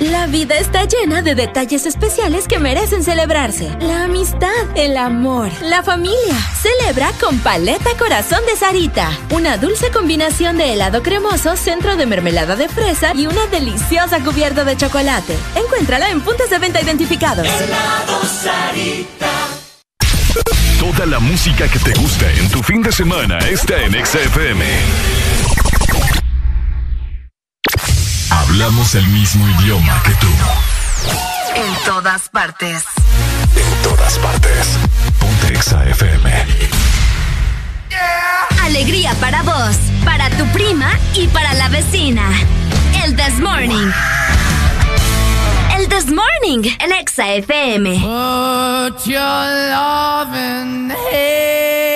[SPEAKER 29] La vida está llena de detalles especiales que merecen celebrarse. La amistad, el amor, la familia. Celebra con Paleta Corazón de Sarita. Una dulce combinación de helado cremoso, centro de mermelada de fresa y una deliciosa cubierta de chocolate. Encuéntrala en puntos de venta identificados.
[SPEAKER 5] Helado Sarita. Toda la música que te gusta en tu fin de semana está en XFM. Hablamos el mismo idioma que tú.
[SPEAKER 14] En todas partes.
[SPEAKER 5] En todas partes. Ponte XFM.
[SPEAKER 14] Alegría para vos, para tu prima y para la vecina. El This Morning. El This Morning, el Exa FM.
[SPEAKER 22] Put your loving hand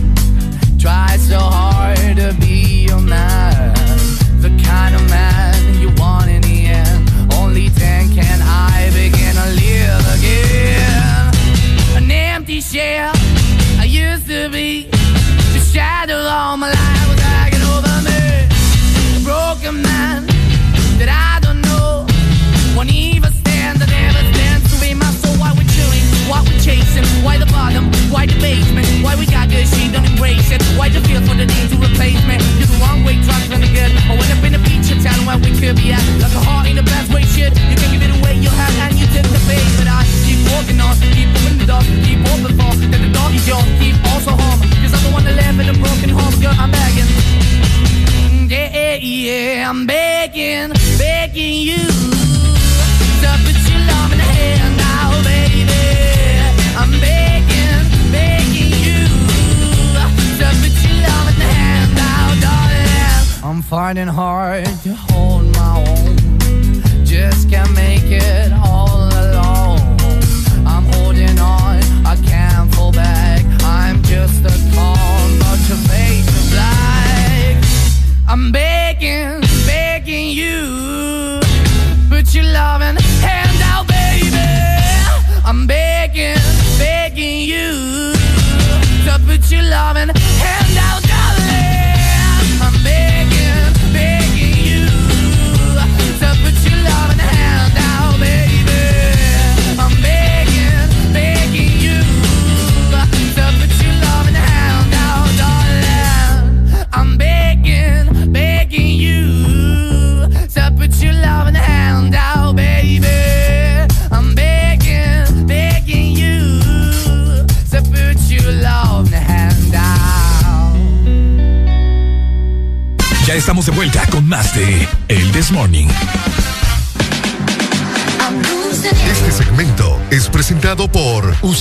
[SPEAKER 22] Try so hard to be your man, the kind of man you want in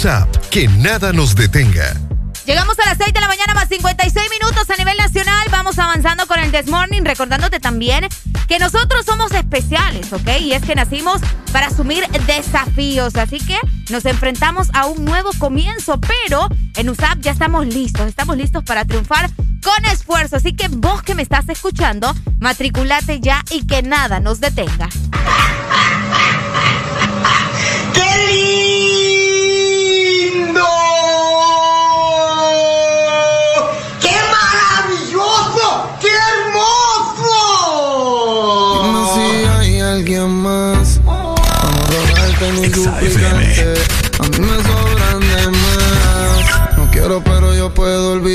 [SPEAKER 10] WhatsApp. Que nada nos detenga.
[SPEAKER 3] Llegamos a las 6 de la mañana más 56 minutos a nivel nacional. Vamos avanzando con el Desmorning, recordándote también que nosotros somos especiales, ¿ok? Y es que nacimos para asumir desafíos. Así que nos enfrentamos a un nuevo comienzo, pero en USAP ya estamos listos. Estamos listos para triunfar con esfuerzo. Así que vos que me estás escuchando, matriculate ya y que nada nos detenga.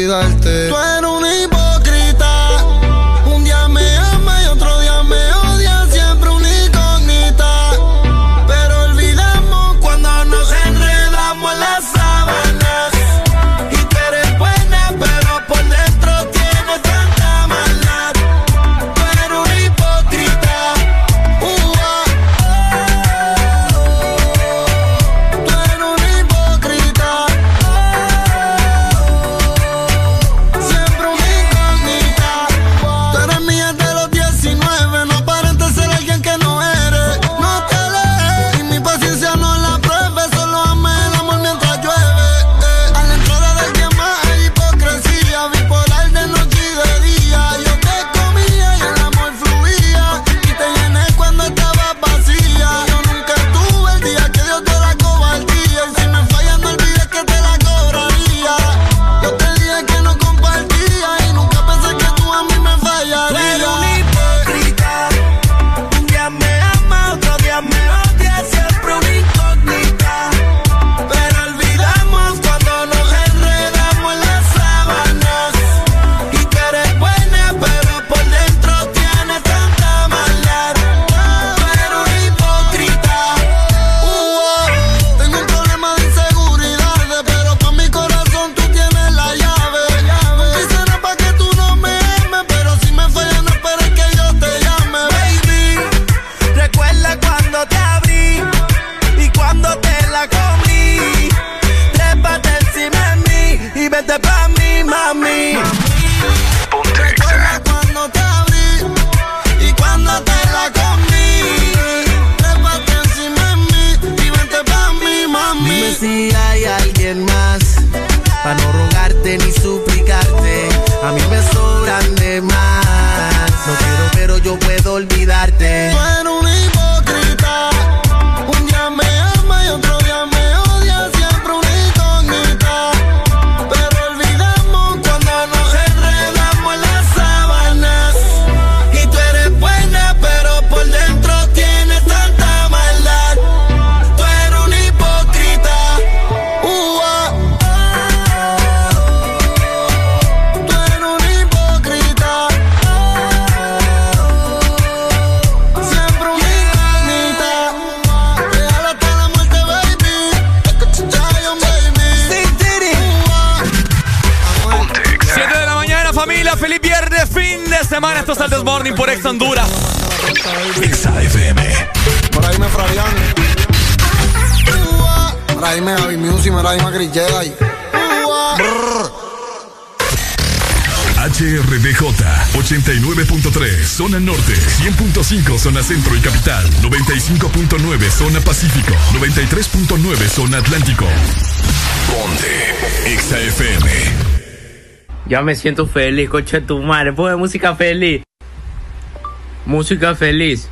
[SPEAKER 30] olvidarte.
[SPEAKER 31] Ya me siento feliz, coche de tu madre. Pues música feliz. Música feliz.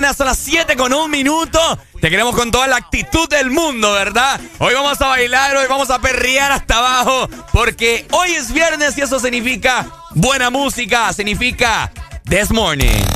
[SPEAKER 1] mañana las 7 con un minuto. Te queremos con toda la actitud del mundo, ¿verdad? Hoy vamos a bailar, hoy vamos a perrear hasta abajo, porque hoy es viernes y eso significa buena música, significa This Morning.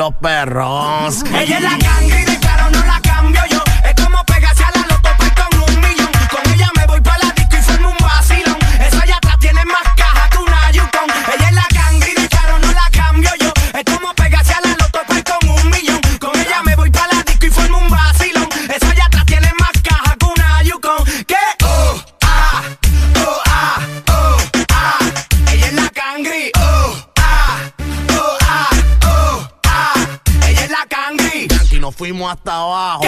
[SPEAKER 1] Los perros.
[SPEAKER 22] Ella es la cangri,
[SPEAKER 1] hasta abajo.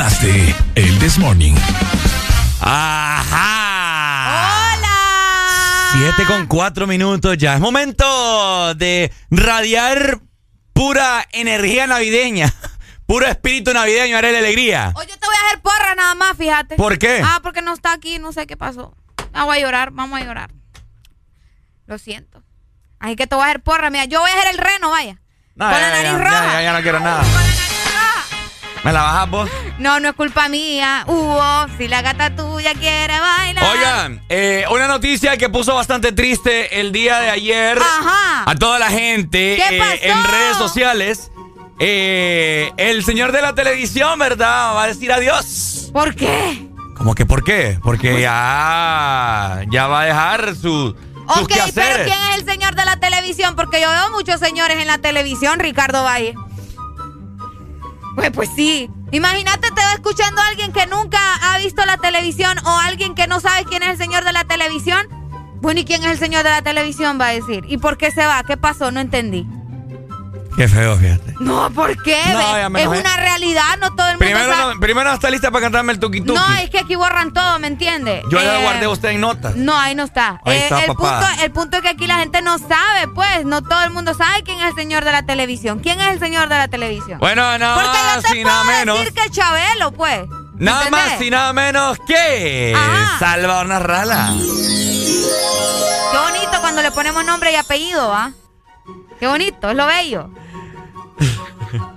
[SPEAKER 22] Más de
[SPEAKER 5] El This Morning.
[SPEAKER 1] Ajá. Hola. Siete con cuatro minutos ya. Es momento de radiar pura energía navideña. Puro espíritu navideño, haré la alegría.
[SPEAKER 3] Hoy yo te voy a hacer porra nada más, fíjate.
[SPEAKER 1] ¿Por qué?
[SPEAKER 3] Ah, porque no está aquí, no sé qué pasó. Vamos a llorar, vamos a llorar. Lo siento. Así que te voy a hacer porra, mira. Yo voy a hacer el reno, vaya.
[SPEAKER 1] No,
[SPEAKER 3] Con
[SPEAKER 1] ya,
[SPEAKER 3] la
[SPEAKER 1] ya,
[SPEAKER 3] nariz
[SPEAKER 1] ya,
[SPEAKER 3] roja.
[SPEAKER 1] ya, ya no quiero nada. ¿Me la bajas vos?
[SPEAKER 3] No, no es culpa mía. Hugo, si la gata tuya quiere bailar.
[SPEAKER 1] Oigan, eh, una noticia que puso bastante triste el día de ayer
[SPEAKER 3] Ajá.
[SPEAKER 1] a toda la gente
[SPEAKER 3] ¿Qué
[SPEAKER 1] eh,
[SPEAKER 3] pasó?
[SPEAKER 1] en redes sociales. Eh, el señor de la televisión, ¿verdad? Va a decir adiós.
[SPEAKER 3] ¿Por qué?
[SPEAKER 1] ¿Cómo que por qué? Porque ya, ya va a dejar su,
[SPEAKER 3] Ok, pero. ¿quién es el señor de la televisión? Porque yo veo muchos señores en la televisión, Ricardo Valle. Pues, pues sí. Imagínate, te va escuchando alguien que nunca ha visto la televisión o alguien que no sabe quién es el señor de la televisión. Bueno, ¿y quién es el señor de la televisión? Va a decir. ¿Y por qué se va? ¿Qué pasó? No entendí.
[SPEAKER 1] Qué feo, fíjate.
[SPEAKER 3] No, ¿por qué?
[SPEAKER 1] No, ya
[SPEAKER 3] es una realidad, no todo el mundo
[SPEAKER 1] Primero
[SPEAKER 3] sabe.
[SPEAKER 1] no, primero no está lista para cantarme el tuki tuki.
[SPEAKER 3] No, es que aquí borran todo, ¿me entiende?
[SPEAKER 1] Yo ya
[SPEAKER 3] Eh,
[SPEAKER 1] lo guardé a usted en notas.
[SPEAKER 3] No, ahí no está.
[SPEAKER 1] Ahí
[SPEAKER 3] Eh,
[SPEAKER 1] está,
[SPEAKER 3] el,
[SPEAKER 1] papá.
[SPEAKER 3] punto, el punto es que aquí la gente no sabe, pues. No todo el mundo sabe quién es el señor de la televisión. ¿Quién es el señor de la televisión?
[SPEAKER 1] Bueno, nada
[SPEAKER 3] Porque yo
[SPEAKER 1] más
[SPEAKER 3] te
[SPEAKER 1] y nada
[SPEAKER 3] puedo
[SPEAKER 1] menos.
[SPEAKER 3] decir que Chabelo, pues.
[SPEAKER 1] Nada
[SPEAKER 3] ¿Entendés?
[SPEAKER 1] más y nada menos que
[SPEAKER 3] Ajá.
[SPEAKER 1] Salvador Narrala.
[SPEAKER 3] Qué bonito cuando le ponemos nombre y apellido, ¿ah? Qué bonito, es lo bello.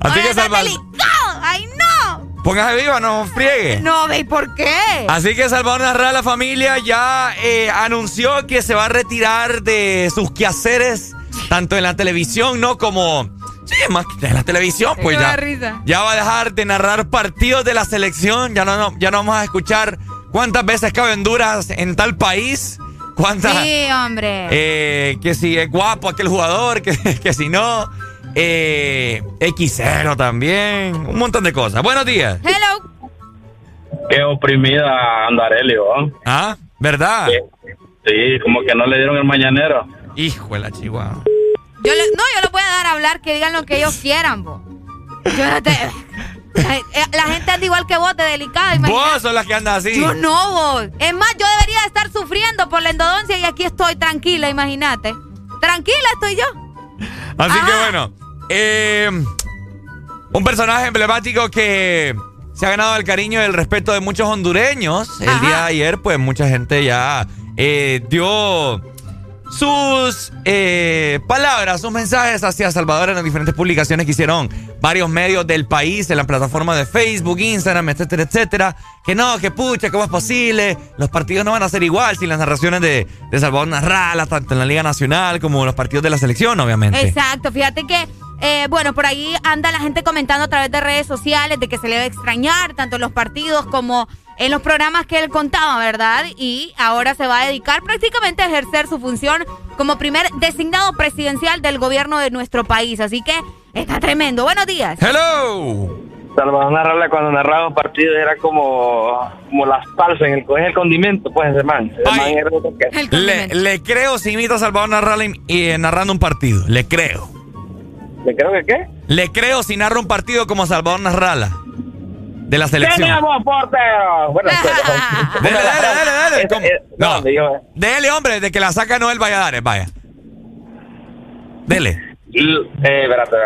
[SPEAKER 1] Así
[SPEAKER 3] Oye,
[SPEAKER 1] que Salvador.
[SPEAKER 3] ¡Ay, no!
[SPEAKER 1] Póngase viva, no friegue.
[SPEAKER 3] No, ¿y por qué?
[SPEAKER 1] Así que Salvador Narrala, la familia, ya eh, anunció que se va a retirar de sus quehaceres, tanto en la televisión, ¿no? Como. Sí, más que en la televisión, pues ya. Ya va a dejar de narrar partidos de la selección. Ya no, no- ya no vamos a escuchar cuántas veces cabe Honduras en tal país. Cuántas.
[SPEAKER 3] Sí, hombre.
[SPEAKER 1] Eh, que si es guapo aquel jugador, que, que si no. Eh, X0 también. Un montón de cosas. Buenos días.
[SPEAKER 3] Hello.
[SPEAKER 23] Qué oprimida Andarelli, ¿no?
[SPEAKER 1] Ah, ¿verdad?
[SPEAKER 23] Sí, como que no le dieron el mañanero.
[SPEAKER 1] Hijo de la chihuahua.
[SPEAKER 3] Yo le- no, yo lo voy a dar a hablar, que digan lo que ellos quieran, vos. Yo no te... Eh, La gente anda igual que vos, de delicada, imagínate.
[SPEAKER 1] Vos sos la que anda así.
[SPEAKER 3] Yo no, vos. Es más, yo debería de estar sufriendo por la endodoncia y aquí estoy tranquila, imagínate. Tranquila estoy yo.
[SPEAKER 1] Así que bueno. eh, un personaje emblemático que se ha ganado el cariño y el respeto de muchos hondureños. El día de ayer, pues mucha gente ya eh, dio sus eh, palabras, sus mensajes hacia Salvador en las diferentes publicaciones que hicieron varios medios del país, en la plataforma de Facebook, Instagram, etcétera, etcétera. Que no, que pucha, ¿cómo es posible? Los partidos no van a ser igual sin las narraciones de, Salvador Narrala, tanto en la Liga Nacional como los partidos de la selección, obviamente.
[SPEAKER 3] Exacto, fíjate que, eh, bueno, por ahí anda la gente comentando a través de redes sociales de que se le debe extrañar tanto en los partidos como en los programas que él contaba, ¿verdad? Y ahora se va a dedicar prácticamente a ejercer su función como primer designado presidencial del gobierno de nuestro país. Así que está tremendo. Buenos días.
[SPEAKER 1] ¡Hello!
[SPEAKER 23] Salvador Narrala cuando narraba un partido era como, como la salsa, en el, es el condimento, pues, ese man. Ese man era otro que-
[SPEAKER 1] Le, le creo si imita a Salvador Narrala y, eh, narrando un partido. Le creo.
[SPEAKER 23] ¿Le creo que qué?
[SPEAKER 1] Le creo si narra un partido como Salvador Narrala. De la selección.
[SPEAKER 23] ¡Tenemos portero! Bueno,
[SPEAKER 1] Dale, dale, dale, dale.
[SPEAKER 23] Es-
[SPEAKER 1] No,
[SPEAKER 23] no, yo-
[SPEAKER 1] dele, hombre, de que la saca Noel Valladares, vaya. Dele.
[SPEAKER 23] Eh, espérate,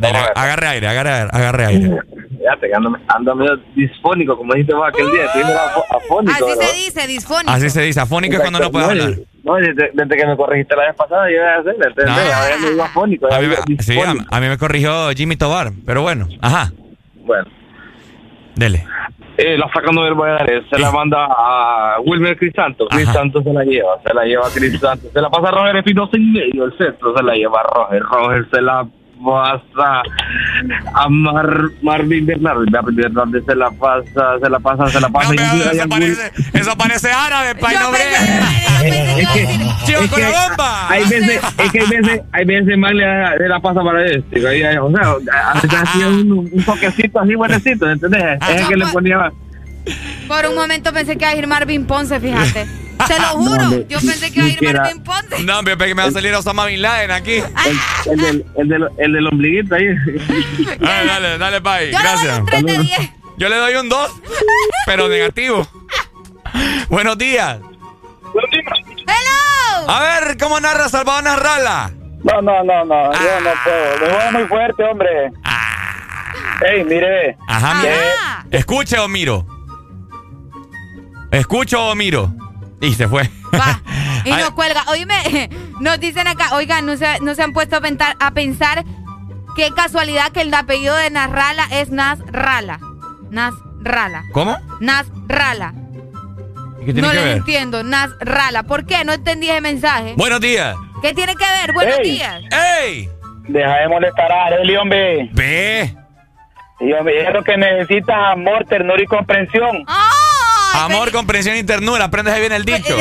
[SPEAKER 23] ver.
[SPEAKER 1] agarre aire, agarre, agarre aire.
[SPEAKER 23] Fíjate ando, ando medio disfónico, como dijiste vos aquel día. Estoy afónico.
[SPEAKER 3] Así
[SPEAKER 23] ¿verdad?
[SPEAKER 3] se dice, disfónico.
[SPEAKER 1] Así se dice, afónico es cuando no puedes
[SPEAKER 23] Exacto,
[SPEAKER 1] hablar.
[SPEAKER 23] No, desde, desde que me corregiste la vez pasada, yo iba a hacer, ¿entendés?
[SPEAKER 1] No.
[SPEAKER 23] Ahora me digo afónico.
[SPEAKER 1] A mí, sí, a, a mí me corrigió Jimmy Tobar, pero bueno, ajá,
[SPEAKER 23] Bueno,
[SPEAKER 1] dele.
[SPEAKER 23] Eh, la saca Nobel Valladares, se la manda a Wilmer Crisanto. Crisanto se la lleva, se la lleva a Crisanto. Se la pasa a Roger Espinosa en medio del centro, se la lleva a Roger. Roger se la pasa a Mar, Marvin Bernardo. Marvin Bernardo se la pasa, se la pasa, se la pasa. y
[SPEAKER 1] Eso parece, eso parece árabe, pay, no
[SPEAKER 23] Es que,
[SPEAKER 1] Chivo
[SPEAKER 23] es
[SPEAKER 1] con
[SPEAKER 23] que
[SPEAKER 1] la bomba.
[SPEAKER 23] Hay veces, es que hay veces, hay veces más le, da- le la pasa para este. O sea, a veces hacía un, un toquecito así buenecito, ¿entendés? Es el que le ponía.
[SPEAKER 3] Por un momento pensé que iba a ir Marvin Ponce, fíjate. Te lo juro. Yo pensé que iba a ir Marvin Ponce.
[SPEAKER 1] No, me, me va a salir Osama Bin Laden aquí.
[SPEAKER 23] El, el, del, el, del, el del ombliguito ahí.
[SPEAKER 1] Dale, dale, dale, pay,
[SPEAKER 3] Yo le doy
[SPEAKER 1] gracias.
[SPEAKER 3] un 3 de 10.
[SPEAKER 1] Yo le doy un 2, pero negativo. Buenos días.
[SPEAKER 3] ¡Hello!
[SPEAKER 1] A ver, ¿cómo narra Salvador Narrala?
[SPEAKER 32] No, no, no, no, yo no puedo. Me voy muy fuerte, hombre. Ey, mire.
[SPEAKER 1] Ajá, mira.
[SPEAKER 3] Ajá.
[SPEAKER 1] Escuche o miro. Escucho o miro. Y se fue.
[SPEAKER 3] Va. Y
[SPEAKER 1] Ay,
[SPEAKER 3] no cuelga. Oíme, nos dicen acá, oigan, no se, no se han puesto a pensar, a pensar qué casualidad que el apellido de Nasrala es Nasrala. Nasrala.
[SPEAKER 1] ¿Cómo?
[SPEAKER 3] Nasrala.
[SPEAKER 1] ¿Y ¿Qué tiene
[SPEAKER 3] No
[SPEAKER 1] que
[SPEAKER 3] les
[SPEAKER 1] ver?
[SPEAKER 3] entiendo. Nasrala. ¿Por qué? No entendí ese mensaje.
[SPEAKER 1] Buenos días.
[SPEAKER 3] ¿Qué tiene que ver? Buenos
[SPEAKER 32] Ey.
[SPEAKER 3] días.
[SPEAKER 1] ¡Ey!
[SPEAKER 32] Deja de molestar a Arely, hombre.
[SPEAKER 1] Ve.
[SPEAKER 32] Y hombre, es lo que necesitas, amor, ternura y comprensión.
[SPEAKER 3] ¡Ay!
[SPEAKER 1] Amor, comprensión y ternura. Aprendes bien el dicho.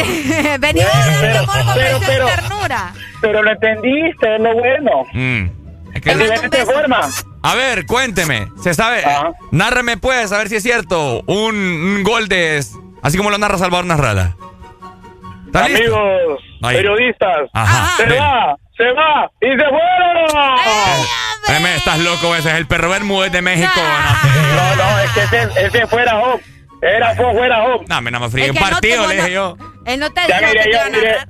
[SPEAKER 3] Venía a decir
[SPEAKER 32] Pero-
[SPEAKER 3] amor,
[SPEAKER 32] pero-
[SPEAKER 3] comprensión y
[SPEAKER 32] pero-
[SPEAKER 3] ternura.
[SPEAKER 32] Pero lo entendiste, es lo bueno.
[SPEAKER 1] Mm. Es que-
[SPEAKER 32] En diferentes formas.
[SPEAKER 1] A ver, cuénteme. ¿Se sabe?
[SPEAKER 32] Ajá.
[SPEAKER 1] Nárreme, pues, a ver si es cierto. Un, un gol de. Así como lo narra Salvador Narrala. ¿Está listo?
[SPEAKER 32] Amigos,
[SPEAKER 1] Ahí.
[SPEAKER 32] periodistas,
[SPEAKER 1] Ajá.
[SPEAKER 32] se
[SPEAKER 1] Ven.
[SPEAKER 32] va, se va y se fueron.
[SPEAKER 1] Eme, estás loco, ese es el perro Bermúdez de México.
[SPEAKER 32] No, no, es que ese, ese fuera Hop. Era fue fuera Hop.
[SPEAKER 1] No, me no me fríe. Un
[SPEAKER 3] no
[SPEAKER 1] partido, le dije yo.
[SPEAKER 3] Él no te
[SPEAKER 32] Ya
[SPEAKER 3] dijo que te iban a.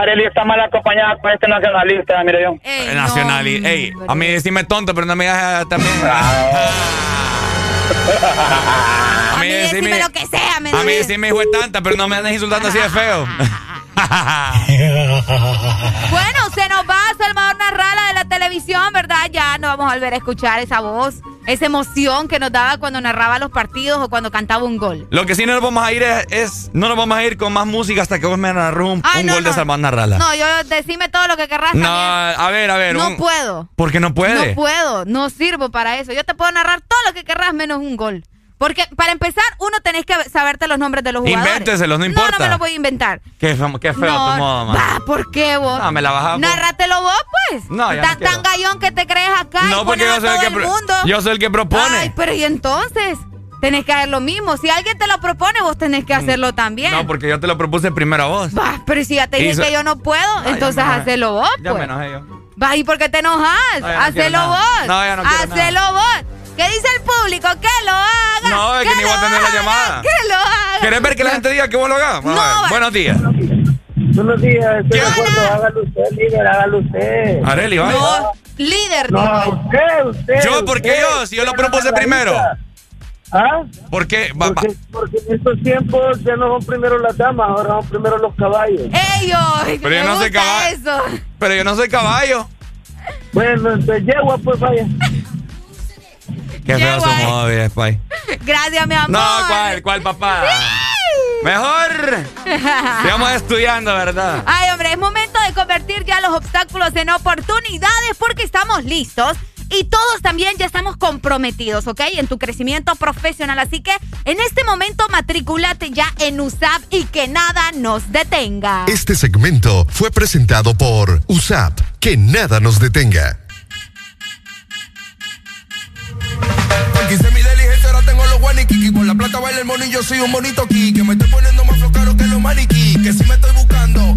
[SPEAKER 32] Arely está mal acompañada con este nacionalista, mire yo.
[SPEAKER 3] Ey,
[SPEAKER 1] Nacional. y-
[SPEAKER 3] no,
[SPEAKER 1] Ey, a mí decime tonto, pero no me digas también.
[SPEAKER 3] A mí
[SPEAKER 1] decime-
[SPEAKER 3] decime lo que sea, ¿me
[SPEAKER 1] A mí decime hijo de tanta, pero no me andes insultando así de feo.
[SPEAKER 3] Bueno, se nos va Salvador Narrala de la televisión, ¿verdad? Ya no vamos a volver a escuchar esa voz, esa emoción que nos daba cuando narraba los partidos o cuando cantaba un gol.
[SPEAKER 1] Lo que sí no nos vamos a ir es, es- no nos vamos a ir con más música hasta que vos me narres un,
[SPEAKER 3] Ay,
[SPEAKER 1] un
[SPEAKER 3] no,
[SPEAKER 1] gol de. Salvador Narrala.
[SPEAKER 3] No, yo decime todo lo que querrás.
[SPEAKER 1] No,
[SPEAKER 3] también.
[SPEAKER 1] a ver, a ver.
[SPEAKER 3] No
[SPEAKER 1] un-
[SPEAKER 3] puedo.
[SPEAKER 1] ¿Por qué no puede?
[SPEAKER 3] No puedo, no sirvo para eso. Yo te puedo narrar todo lo que querrás menos un gol. Porque para empezar, uno tenés que saberte los nombres de los jugadores.
[SPEAKER 1] Invénteselos, no
[SPEAKER 3] No,
[SPEAKER 1] importa.
[SPEAKER 3] no me los voy a inventar.
[SPEAKER 1] Qué, feo- qué feo
[SPEAKER 3] no,
[SPEAKER 1] tu modo, man.
[SPEAKER 3] va, ¿por qué vos?
[SPEAKER 1] No, me la bajamos.
[SPEAKER 3] Nárratelo vos, pues.
[SPEAKER 1] No, ya no
[SPEAKER 3] tan, gallón que te crees acá
[SPEAKER 1] No,
[SPEAKER 3] y
[SPEAKER 1] porque yo soy, el que
[SPEAKER 3] mundo.
[SPEAKER 1] yo soy el que propone.
[SPEAKER 3] Ay, pero y entonces tenés que hacer lo mismo. Si alguien te lo propone, vos tenés que hacerlo también.
[SPEAKER 1] Mm. No, porque yo te lo propuse primero a vos.
[SPEAKER 3] Va, pero si ya te dije
[SPEAKER 1] Hizo-
[SPEAKER 3] que yo no puedo, entonces hacelo vos,
[SPEAKER 1] Ya me
[SPEAKER 3] pues.
[SPEAKER 1] enojé yo.
[SPEAKER 3] Va, ¿y por qué te enojas?
[SPEAKER 1] No, no
[SPEAKER 3] Hacelo
[SPEAKER 1] nada.
[SPEAKER 3] vos.
[SPEAKER 1] No, ya no quiero
[SPEAKER 3] Hacelo vos. ¿Qué dice el público? Que lo haga.
[SPEAKER 1] No, es que ni voy a tener la llamada.
[SPEAKER 3] Que lo haga.
[SPEAKER 1] ¿Querés ver que la gente diga que vos lo hagas? Vamos a ver.
[SPEAKER 3] va.
[SPEAKER 1] Buenos días.
[SPEAKER 32] Buenos días, estoy de acuerdo, hágalo usted, líder, hágalo usted.
[SPEAKER 1] Areli, vaya.
[SPEAKER 3] No, líder.
[SPEAKER 32] No, usted, usted.
[SPEAKER 1] Yo, ¿por qué
[SPEAKER 32] usted,
[SPEAKER 1] yo? Si yo lo
[SPEAKER 32] usted,
[SPEAKER 1] propuse primero.
[SPEAKER 31] ¿Ah?
[SPEAKER 33] ¿Por qué? Va- va-
[SPEAKER 31] Porque, porque en estos tiempos ya no son primero las damas, ahora son primero los caballos.
[SPEAKER 3] ¡Ey, ay,
[SPEAKER 33] Pero yo no soy caballo.
[SPEAKER 3] eso!
[SPEAKER 33] Pero yo no soy caballo.
[SPEAKER 31] Bueno, entonces yegua, pues vaya.
[SPEAKER 33] Qué feo su modo de vida, Spy.
[SPEAKER 3] Gracias, mi amor.
[SPEAKER 33] No, ¿cuál? ¿Cuál, papá? Mejor. Sigamos estudiando, ¿verdad?
[SPEAKER 3] Ay, hombre, es momento de convertir ya los obstáculos en oportunidades porque estamos listos y todos también ya estamos comprometidos, ¿ok? En tu crecimiento profesional. Así que en este momento matricúlate ya en USAP y que nada nos detenga.
[SPEAKER 10] Este segmento fue presentado por USAP. Que nada nos detenga.
[SPEAKER 34] Quise mi diligencia, ahora tengo los guaniquiqui. Con la plata baila el yo soy un bonito aquí. Que me estoy poniendo más flow caro que los maniquí. Que si me estoy buscando.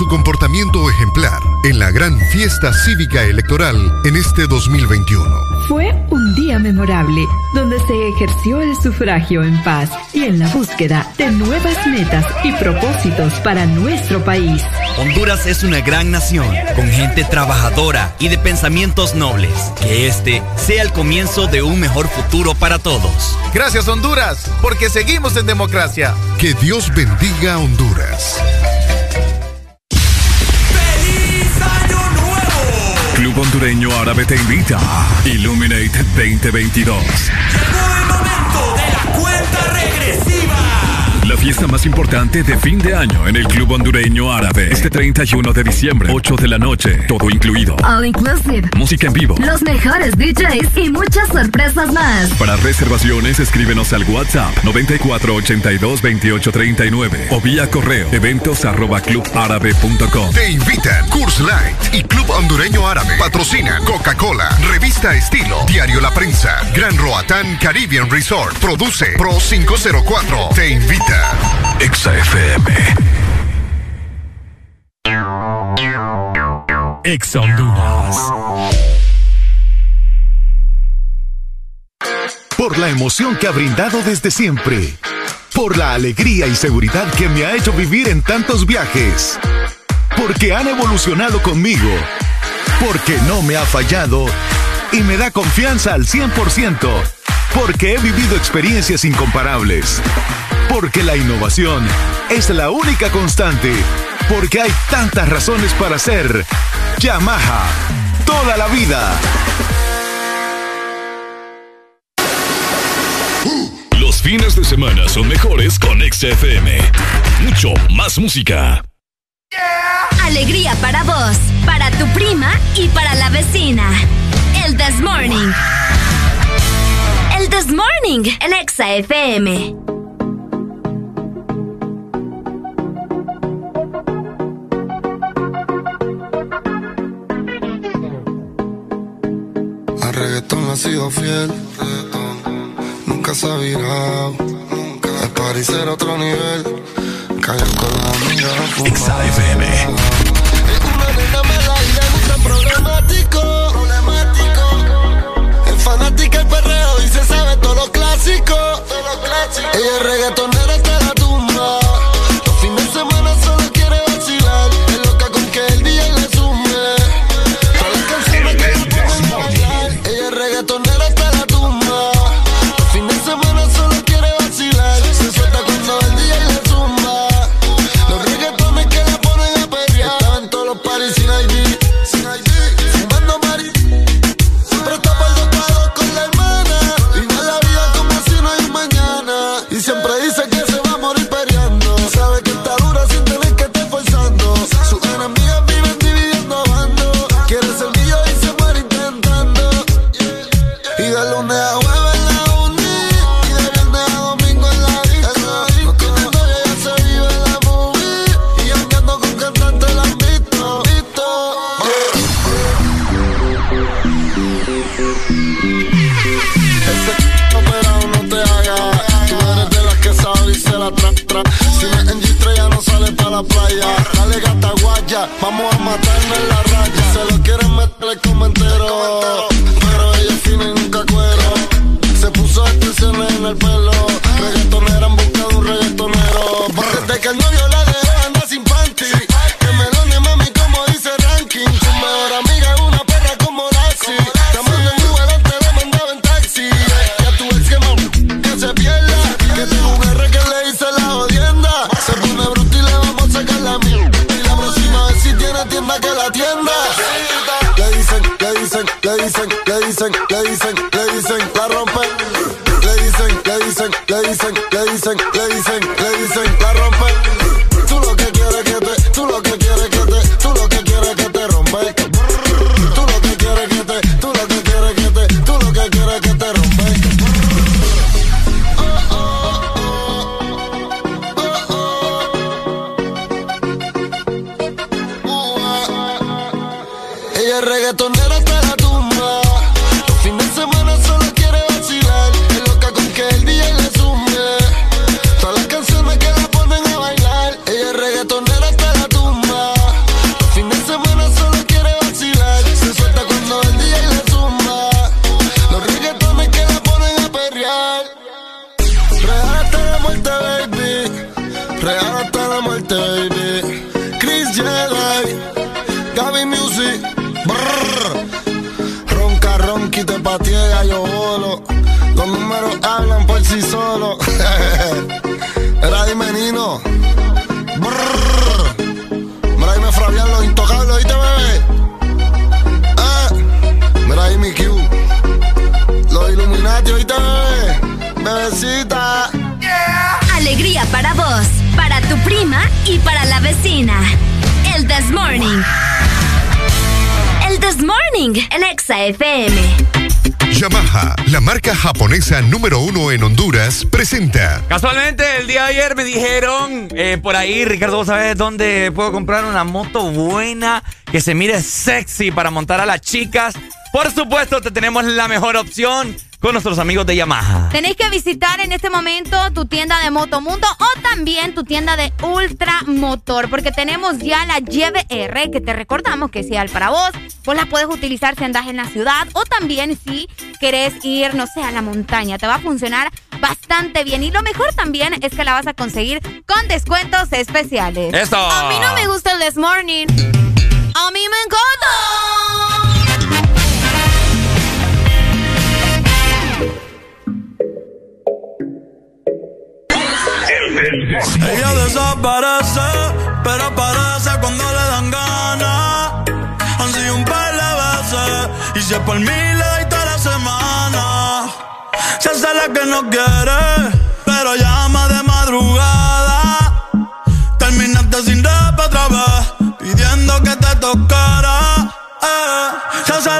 [SPEAKER 10] Su comportamiento ejemplar en la gran fiesta cívica electoral en este 2021.
[SPEAKER 11] Fue un día memorable donde se ejerció el sufragio en paz y en la búsqueda de nuevas metas y propósitos para nuestro país.
[SPEAKER 1] Honduras es una gran nación, con gente trabajadora y de pensamientos nobles. Que este sea el comienzo de un mejor futuro para todos.
[SPEAKER 35] Gracias Honduras, porque seguimos en democracia.
[SPEAKER 10] Que Dios bendiga a Honduras.
[SPEAKER 5] Hondureño Árabe te invita. Illuminate 2022.
[SPEAKER 36] Cuenta regresiva.
[SPEAKER 5] La fiesta más importante de fin de año en el Club Hondureño Árabe. Este 31 de diciembre, 8 de la noche, todo incluido.
[SPEAKER 37] All inclusive.
[SPEAKER 5] Música en vivo.
[SPEAKER 37] Los mejores DJs y muchas sorpresas más.
[SPEAKER 5] Para reservaciones, escríbenos al WhatsApp 94822839 o vía correo eventos arroba clubárabe.com.
[SPEAKER 10] Te invitan Curse Light y Club Hondureño Árabe. Patrocina Coca-Cola, Revista Estilo, Diario La Prensa, Gran Roatán Caribbean Resort. Produce Pro 504. Te invita.
[SPEAKER 5] Exa FM. Honduras.
[SPEAKER 38] Por la emoción que ha brindado desde siempre. Por la alegría y seguridad que me ha hecho vivir en tantos viajes. Porque han evolucionado conmigo. Porque no me ha fallado. Y me da confianza al 100%. Porque he vivido experiencias incomparables porque la innovación es la única constante. Porque hay tantas razones para ser Yamaha. Toda la vida.
[SPEAKER 5] Los fines de semana son mejores con XFM. Mucho más música.
[SPEAKER 14] Alegría para vos, para tu prima y para la vecina. El This Morning. El This Morning, el Exa FM.
[SPEAKER 30] universe por ahí,
[SPEAKER 1] Ricardo, ¿vos sabés dónde puedo comprar una moto buena que se mire sexy para montar a las chicas? Por supuesto, te tenemos la mejor opción con nuestros amigos de Yamaha.
[SPEAKER 3] Tenéis que visitar en este momento tu tienda de Motomundo o también tu tienda de Ultramotor, porque tenemos ya la YBR, que te recordamos que es ideal para vos. Vos la puedes utilizar si andás en la ciudad o también si querés ir, no sé, a la montaña. Te va a funcionar bastante bien. Y lo mejor también es que la vas a conseguir con descuentos especiales.
[SPEAKER 1] ¡Eso!
[SPEAKER 3] A mí no me gusta el This Morning. A mí me encanta.
[SPEAKER 34] Ella desaparece, pero aparece cuando le dan ganas. Han sido un par de veces, y si es por mí le doy toda la semana. Se hace la que no quiere, pero llama Eh, se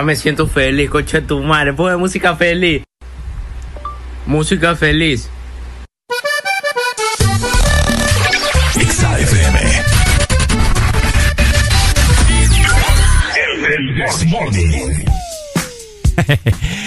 [SPEAKER 39] Ya me siento feliz, coche tu madre. Pone música feliz. Música feliz.
[SPEAKER 5] XAFM. El Desmorning.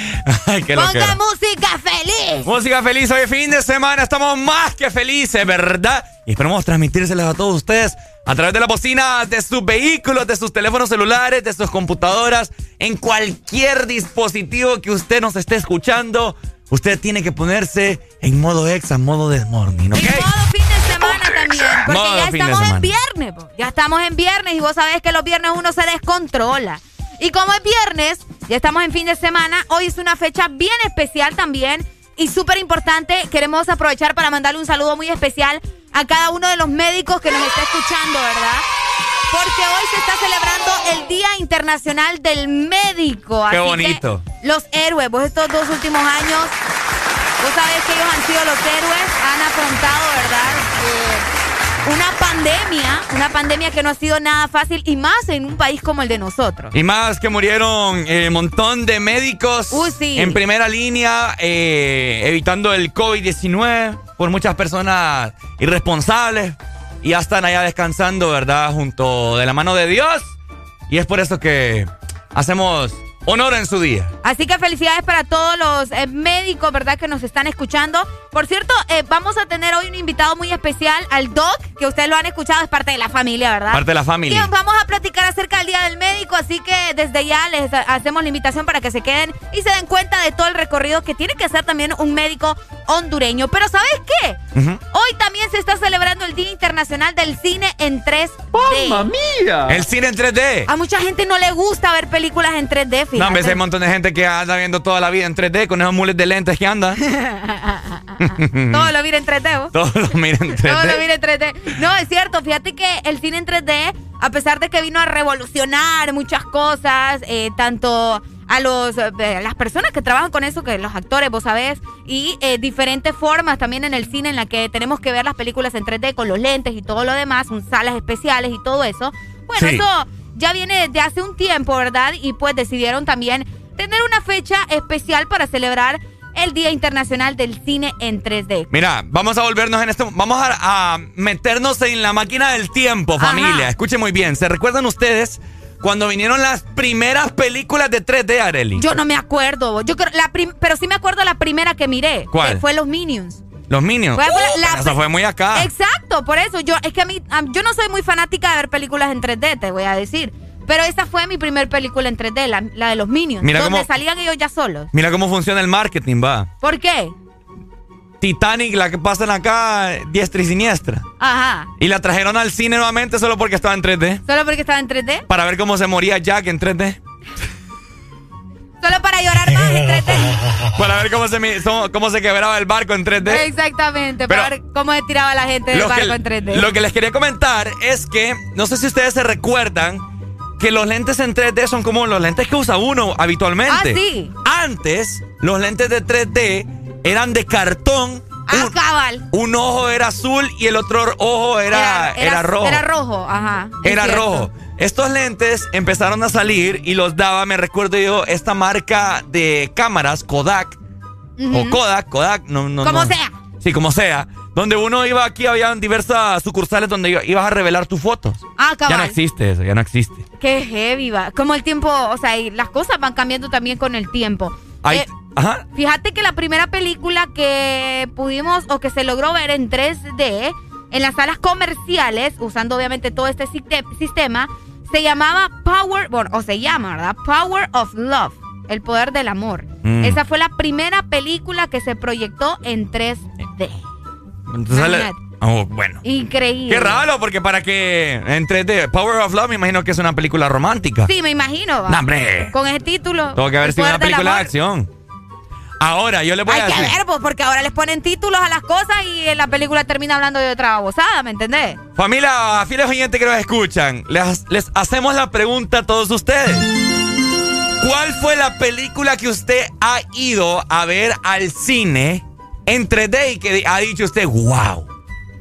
[SPEAKER 1] Ay,
[SPEAKER 3] Ponga música feliz.
[SPEAKER 1] Música feliz, hoy es fin de semana, estamos más que felices, ¿verdad? Y esperamos transmitírselas a todos ustedes a través de la bocina de sus vehículos, de sus teléfonos celulares, de sus computadoras, en cualquier dispositivo que usted nos esté escuchando. Usted tiene que ponerse en modo exa, modo desmorning, ¿ok?
[SPEAKER 3] En modo fin de semana también. Porque
[SPEAKER 1] Modo
[SPEAKER 3] ya estamos en viernes. po. Ya estamos en viernes y vos sabés que los viernes uno se descontrola. Y como es viernes, ya estamos en fin de semana. Hoy es una fecha bien especial también y súper importante. Queremos aprovechar para mandarle un saludo muy especial a cada uno de los médicos que nos está escuchando, ¿verdad? Porque hoy se está celebrando el Día Internacional del Médico.
[SPEAKER 1] Qué
[SPEAKER 3] Así que
[SPEAKER 1] bonito.
[SPEAKER 3] los héroes, vos estos dos últimos años Vos sabés que ellos han sido los héroes, han afrontado, ¿verdad? Eh, una pandemia, una pandemia que no ha sido nada fácil y más en un país como el de nosotros.
[SPEAKER 1] Y más que murieron un montón de médicos
[SPEAKER 3] sí.
[SPEAKER 1] en primera línea, eh, evitando el COVID-19 por muchas personas irresponsables. Y ya están allá descansando, ¿verdad? Junto de la mano de Dios. Y es por eso que hacemos honor en su día.
[SPEAKER 3] Así que felicidades para todos los eh, médicos, ¿verdad? Que nos están escuchando. Por cierto, eh, vamos a tener hoy un invitado muy especial, al Doc, que ustedes lo han escuchado, es parte de la familia, ¿verdad?
[SPEAKER 1] Parte de la familia.
[SPEAKER 3] Y vamos a platicar acerca del Día del Médico, así que desde ya les hacemos la invitación para que se queden y se den cuenta de todo el recorrido que tiene que hacer también un médico hondureño. Pero ¿sabes qué? Hoy también se está celebrando el Día Internacional del Cine en 3D.
[SPEAKER 1] ¡Mamma mía! El cine en 3D.
[SPEAKER 3] A mucha gente no le gusta ver películas en 3D, fíjate.
[SPEAKER 1] No, hombre, hay un montón de gente que anda viendo toda la vida en 3D con esos mules de lentes que anda.
[SPEAKER 3] Todo lo mira en 3D, ¿vos?
[SPEAKER 1] Todo lo mira en 3D.
[SPEAKER 3] Todo lo mira en 3D. No, es cierto. Fíjate que el cine en 3D, a pesar de que vino a revolucionar muchas cosas, eh, tanto a los eh, las personas que trabajan con eso, que los actores, vos sabés, y eh, diferentes formas también en el cine en la que tenemos que ver las películas en 3D con los lentes y todo lo demás, son salas especiales y todo eso. Bueno,
[SPEAKER 1] Sí.
[SPEAKER 3] eso ya viene de hace un tiempo, ¿verdad? Y pues decidieron también tener una fecha especial para celebrar el Día Internacional del Cine en 3D.
[SPEAKER 1] Mira, vamos a volvernos en este. Vamos a, a meternos en la máquina del tiempo, familia. Escuchen muy bien. ¿Se recuerdan ustedes cuando vinieron las primeras películas de 3D, Areli?
[SPEAKER 3] Yo no me acuerdo. Yo creo, la pero sí me acuerdo la primera que miré.
[SPEAKER 1] ¿Cuál?
[SPEAKER 3] Que fue Los Minions.
[SPEAKER 1] Los Minions.
[SPEAKER 3] La-
[SPEAKER 1] eso fue muy acá.
[SPEAKER 3] Exacto, por eso. Yo, es que a mí, yo no soy muy fanática de ver películas en 3D, te voy a decir. Pero esa fue mi primer película en 3D, la, la de los Minions.
[SPEAKER 1] Mira
[SPEAKER 3] donde
[SPEAKER 1] cómo-
[SPEAKER 3] salían ellos ya solos.
[SPEAKER 1] Mira cómo funciona el marketing, va.
[SPEAKER 3] ¿Por qué?
[SPEAKER 1] Titanic, la que pasan acá, diestra y siniestra.
[SPEAKER 3] Ajá.
[SPEAKER 1] Y la trajeron al cine nuevamente solo porque estaba en 3D.
[SPEAKER 3] ¿Solo porque estaba en 3D?
[SPEAKER 1] Para ver cómo se moría Jack en 3D.
[SPEAKER 3] Solo para llorar más en 3D.
[SPEAKER 1] Para ver cómo se, cómo- se quebraba el barco en 3D.
[SPEAKER 3] Exactamente,
[SPEAKER 1] Pero-
[SPEAKER 3] para ver cómo se tiraba la gente del
[SPEAKER 1] que,
[SPEAKER 3] barco en 3D.
[SPEAKER 1] lo que les quería comentar es que, no sé si ustedes se recuerdan, que los lentes en 3D son como los lentes que usa uno habitualmente.
[SPEAKER 3] Ah, sí.
[SPEAKER 1] Antes, los lentes de 3D eran de cartón.
[SPEAKER 3] Ah, cabal.
[SPEAKER 1] Un ojo era azul y el otro ojo era, era, rojo.
[SPEAKER 3] Era rojo, ajá.
[SPEAKER 1] Era rojo. Estos lentes empezaron a salir y los daba, me recuerdo yo, esta marca de cámaras, Kodak. O Kodak, Kodak, no, no.
[SPEAKER 3] Como
[SPEAKER 1] no.
[SPEAKER 3] sea.
[SPEAKER 1] Sí, como sea. Donde uno iba aquí, habían diversas sucursales donde iba- ibas a revelar tus fotos.
[SPEAKER 3] Ah,
[SPEAKER 1] Ya no
[SPEAKER 3] cabal.
[SPEAKER 1] existe eso, ya no existe.
[SPEAKER 3] Qué heavy va. Como el tiempo, o sea, y las cosas van cambiando también con el tiempo.
[SPEAKER 1] Ay,
[SPEAKER 3] Eh,
[SPEAKER 1] ajá.
[SPEAKER 3] Fíjate que la primera película que pudimos o que se logró ver en 3D en las salas comerciales, usando obviamente todo este siste- sistema, se llamaba Power, bueno, o se llama, ¿verdad? Power of Love, el poder del amor.
[SPEAKER 1] Mm.
[SPEAKER 3] Esa fue la primera película que se proyectó en 3D.
[SPEAKER 1] Entonces, oh, bueno.
[SPEAKER 3] Increíble.
[SPEAKER 1] Qué raro, porque para que en 3D, Power of Love, me imagino que es una película romántica.
[SPEAKER 3] Sí, me imagino.
[SPEAKER 1] hombre.
[SPEAKER 3] Con ese título.
[SPEAKER 1] Tengo que haber sido una película de acción. Ahora, yo les voy
[SPEAKER 3] Hay
[SPEAKER 1] a
[SPEAKER 3] que
[SPEAKER 1] decir.
[SPEAKER 3] ver, pues, porque ahora les ponen títulos a las cosas y en la película termina hablando de otra babosada, ¿me entendés?
[SPEAKER 1] Familia, fieles oyentes que nos escuchan, les, les hacemos la pregunta a todos ustedes. ¿Cuál fue la película que usted ha ido a ver al cine en 3D y que ha dicho usted, wow?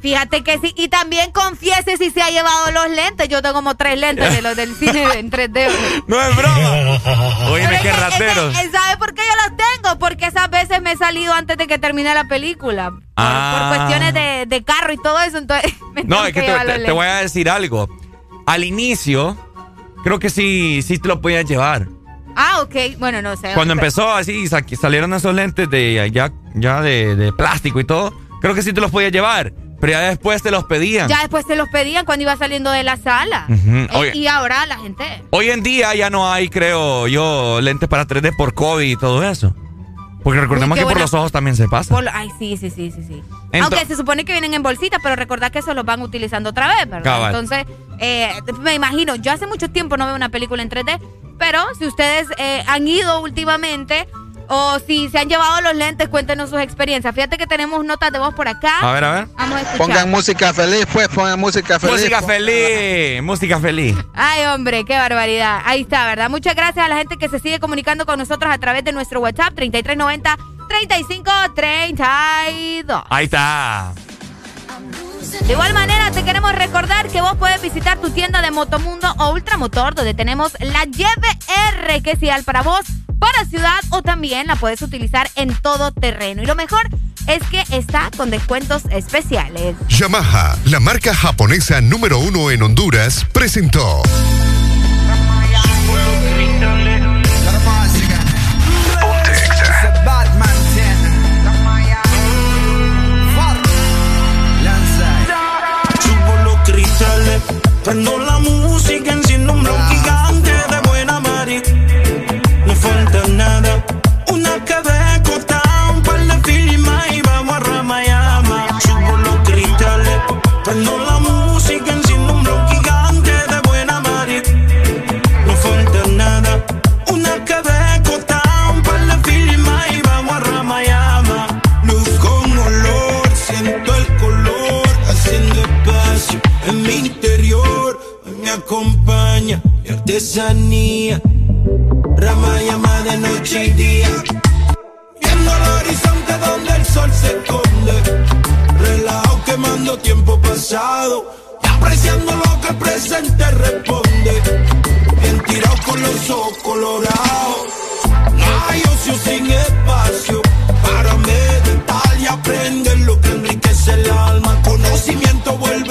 [SPEAKER 3] Fíjate que sí, y también confiese si se ha llevado los lentes. Yo tengo como tres lentes de los del cine en 3D.
[SPEAKER 1] No es broma. Oíme, qué
[SPEAKER 3] que-
[SPEAKER 1] rateros.
[SPEAKER 3] es que- ¿Sabe por qué yo los tengo? Porque esas veces me he salido antes de que termine la película. Por,
[SPEAKER 1] Ah.
[SPEAKER 3] por cuestiones de, de carro y todo eso. Entonces, me
[SPEAKER 1] No, es que te,
[SPEAKER 3] llevar
[SPEAKER 1] te- voy a decir algo. Al inicio, creo que sí, sí te lo podías llevar.
[SPEAKER 3] Ah, ok. Bueno, no sé.
[SPEAKER 1] Cuando empezó así, sa- salieron esos lentes de ya, ya de, de plástico y todo, creo que sí te los podías llevar. Pero ya después te los pedían.
[SPEAKER 3] Ya después se los pedían cuando iba saliendo de la sala. Eh,
[SPEAKER 1] Oye.
[SPEAKER 3] y ahora la gente.
[SPEAKER 1] Hoy en día ya no hay, creo yo, lentes para 3D por COVID y todo eso. Porque recordemos
[SPEAKER 3] Uy,
[SPEAKER 1] que por los ojos también se pasa.
[SPEAKER 3] Por ay, sí, sí, sí, sí, sí. Aunque se supone que vienen en bolsita, pero recordad que eso los van utilizando otra vez, ¿verdad?
[SPEAKER 1] Cabal.
[SPEAKER 3] Entonces, eh, me imagino, yo hace mucho tiempo no veo una película en 3D, pero si ustedes eh, han ido últimamente o si se han llevado los lentes, cuéntenos sus experiencias. Fíjate que tenemos notas de voz por acá.
[SPEAKER 1] A ver, a ver.
[SPEAKER 3] Vamos a escuchar.
[SPEAKER 40] Pongan música feliz, pues, pongan música feliz.
[SPEAKER 1] Música feliz, música feliz.
[SPEAKER 3] Ay, hombre, qué barbaridad. Ahí está, ¿verdad? Muchas gracias a la gente que se sigue comunicando con nosotros a través de nuestro WhatsApp 3390 3532.
[SPEAKER 1] Ahí está.
[SPEAKER 3] De igual manera, te queremos recordar que vos puedes visitar tu tienda de Motomundo o Ultramotor, donde tenemos la YBR, que es ideal para vos, para ciudad o también la puedes utilizar en todo terreno. Y lo mejor es que está con descuentos especiales.
[SPEAKER 10] Yamaha, la marca japonesa número uno en Honduras, presentó.
[SPEAKER 41] Artesanía. Ramayama de noche y día. Viendo el horizonte donde el sol se esconde. Relajo quemando tiempo pasado. Y apreciando lo que el presente responde. Bien con los ojos colorados. No hay ocio sin espacio. Para meditar y aprender lo que enriquece el alma. Conocimiento vuelve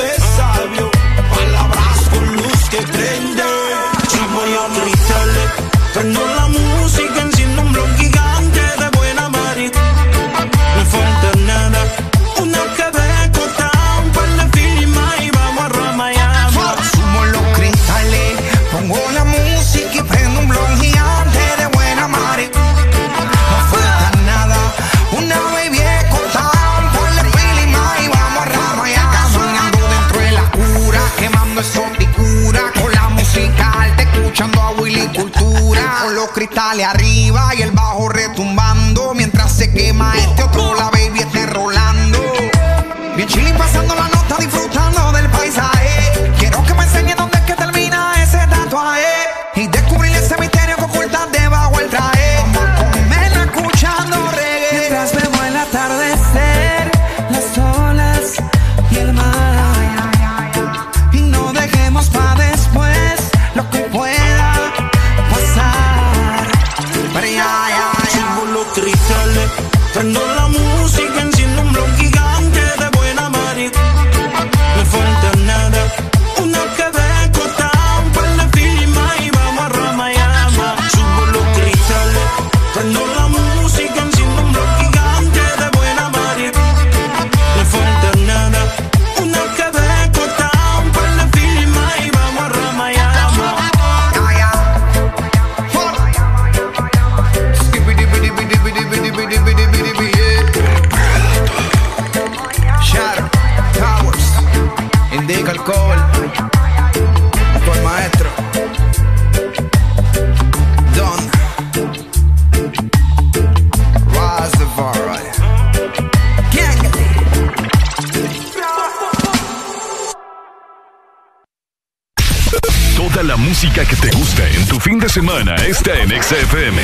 [SPEAKER 28] semana está en XFM.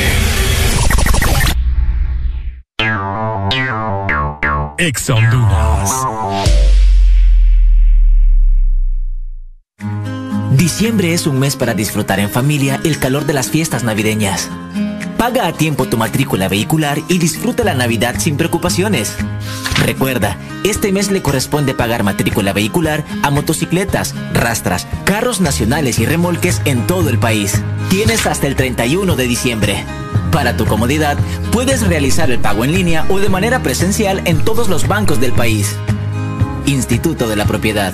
[SPEAKER 28] Ex.
[SPEAKER 42] Diciembre es un mes para disfrutar en familia el calor de las fiestas navideñas. Paga a tiempo tu matrícula vehicular y disfruta la Navidad sin preocupaciones. Recuerda, este mes le corresponde pagar matrícula vehicular a motocicletas, rastras, carros nacionales y remolques en todo el país. Tienes hasta el 31 de diciembre. Para tu comodidad, puedes realizar el pago en línea o de manera presencial en todos los bancos del país. Instituto de la Propiedad.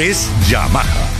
[SPEAKER 43] es Yamaha.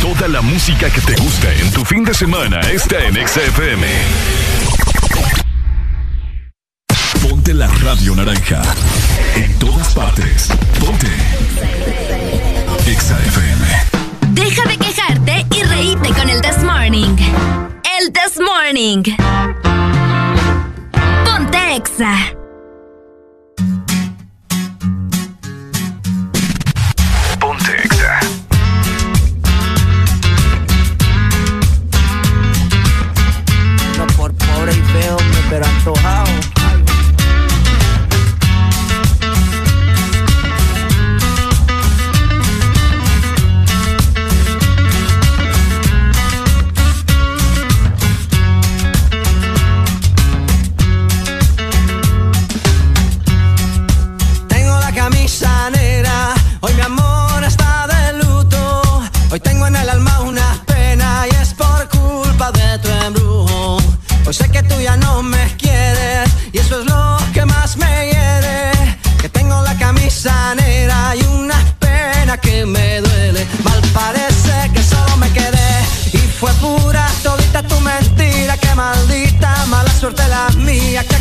[SPEAKER 28] Toda la música que te gusta en tu fin de semana está en XFM. Ponte la radio naranja.
[SPEAKER 5] En todas partes. Ponte. XFM.
[SPEAKER 14] Deja de quejarte y reíte con el This Morning. El This Morning. Ponte Exa.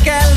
[SPEAKER 2] aquel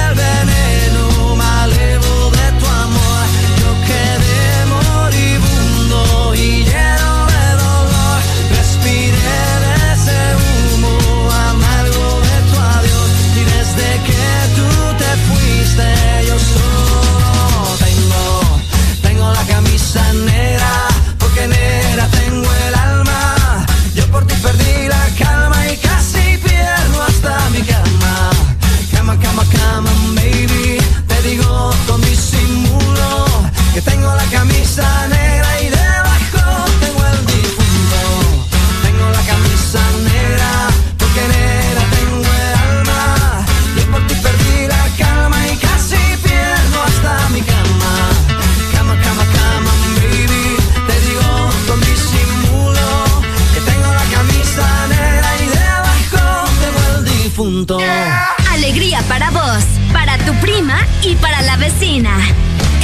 [SPEAKER 2] y
[SPEAKER 14] para la vecina.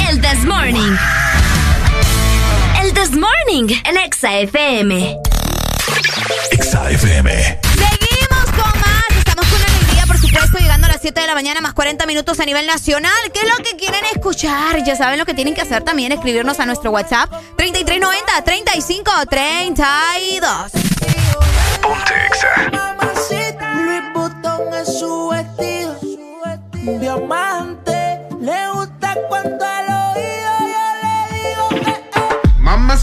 [SPEAKER 14] El This Morning. El This Morning en Exa FM.
[SPEAKER 5] Exa
[SPEAKER 3] Seguimos con más. Estamos con alegría, por supuesto, llegando a las 7 de la mañana, más 40 minutos a nivel nacional. ¿Qué es lo que quieren escuchar? Ya saben lo que tienen que hacer también, escribirnos a nuestro WhatsApp 3390 35 32.
[SPEAKER 5] Ponte Exa.
[SPEAKER 44] Luis Botón es su vestido.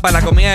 [SPEAKER 45] Papá. La comida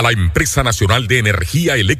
[SPEAKER 19] A la Empresa Nacional de Energía Eléctrica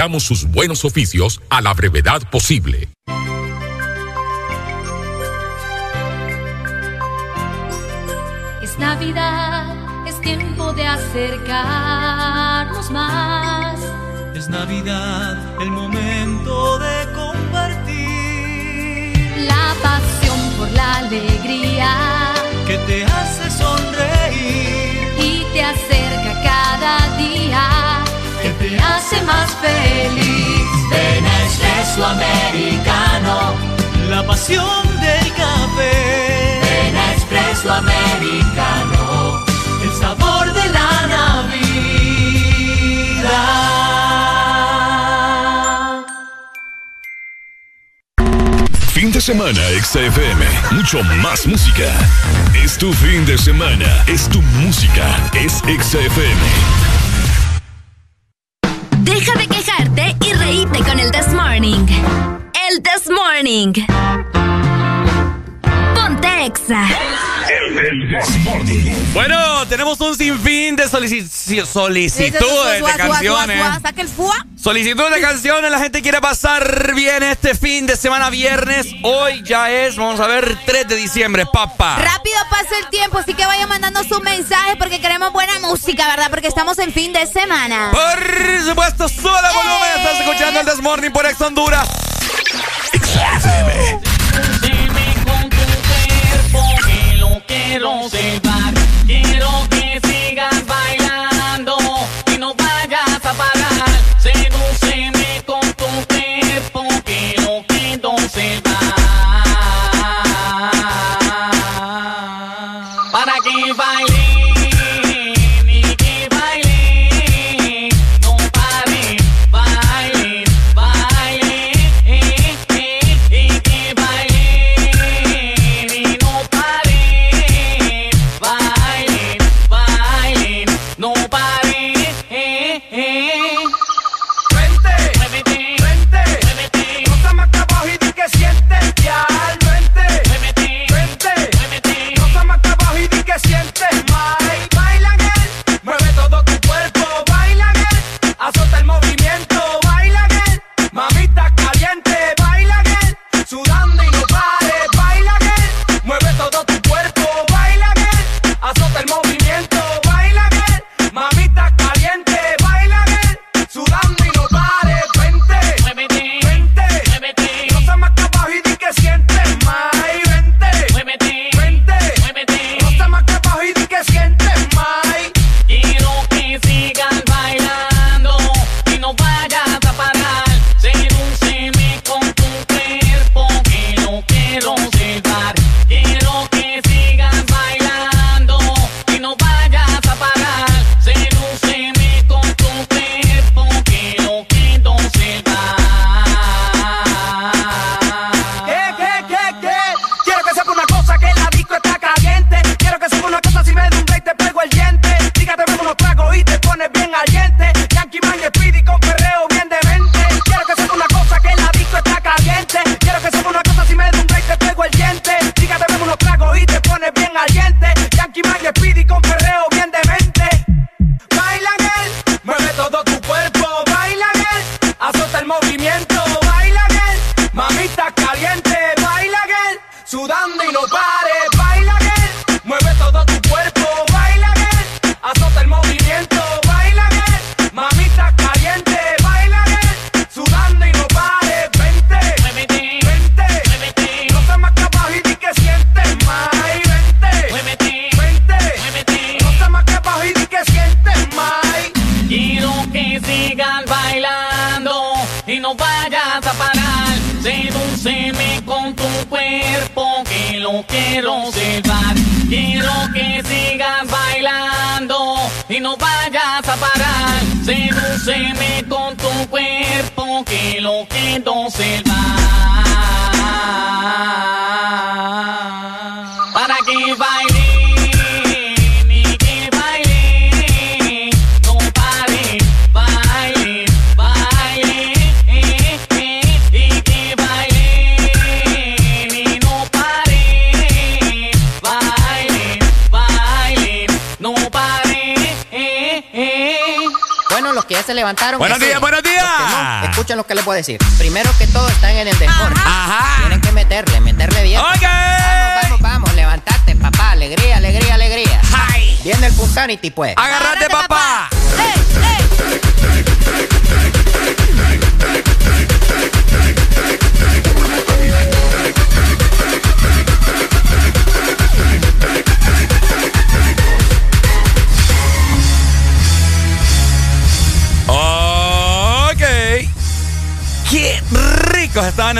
[SPEAKER 19] sus buenos oficios a la brevedad posible.
[SPEAKER 46] Es Navidad, es tiempo de acercarnos más.
[SPEAKER 47] Es Navidad, el momento de compartir.
[SPEAKER 46] La pasión por la alegría
[SPEAKER 47] Que te hace sonreír.
[SPEAKER 46] y te acerca cada día. Espresso
[SPEAKER 47] americano. La pasión del café.
[SPEAKER 46] Ven a Espresso
[SPEAKER 47] americano. El sabor de la Navidad.
[SPEAKER 48] Fin de semana, XFM. Mucho más música. Es tu fin de semana. Es tu música. Es XFM.
[SPEAKER 37] Deja de quejarte El This Morning. Exa.
[SPEAKER 1] Bueno, tenemos un sinfín de solici- solicitudes de canciones.
[SPEAKER 3] Saca el fua.
[SPEAKER 1] Solicitudes de canciones, la gente quiere pasar bien este fin de semana viernes. Hoy ya es, vamos a ver, 3 de diciembre, papá.
[SPEAKER 3] Rápido pasa el tiempo, así que vayan mandando sus mensajes porque queremos buena música, ¿verdad? Porque estamos en fin de semana.
[SPEAKER 1] Por supuesto, el volumen. Estás escuchando el This Morning por Ex Honduras.
[SPEAKER 16] Quiero sepas, quiero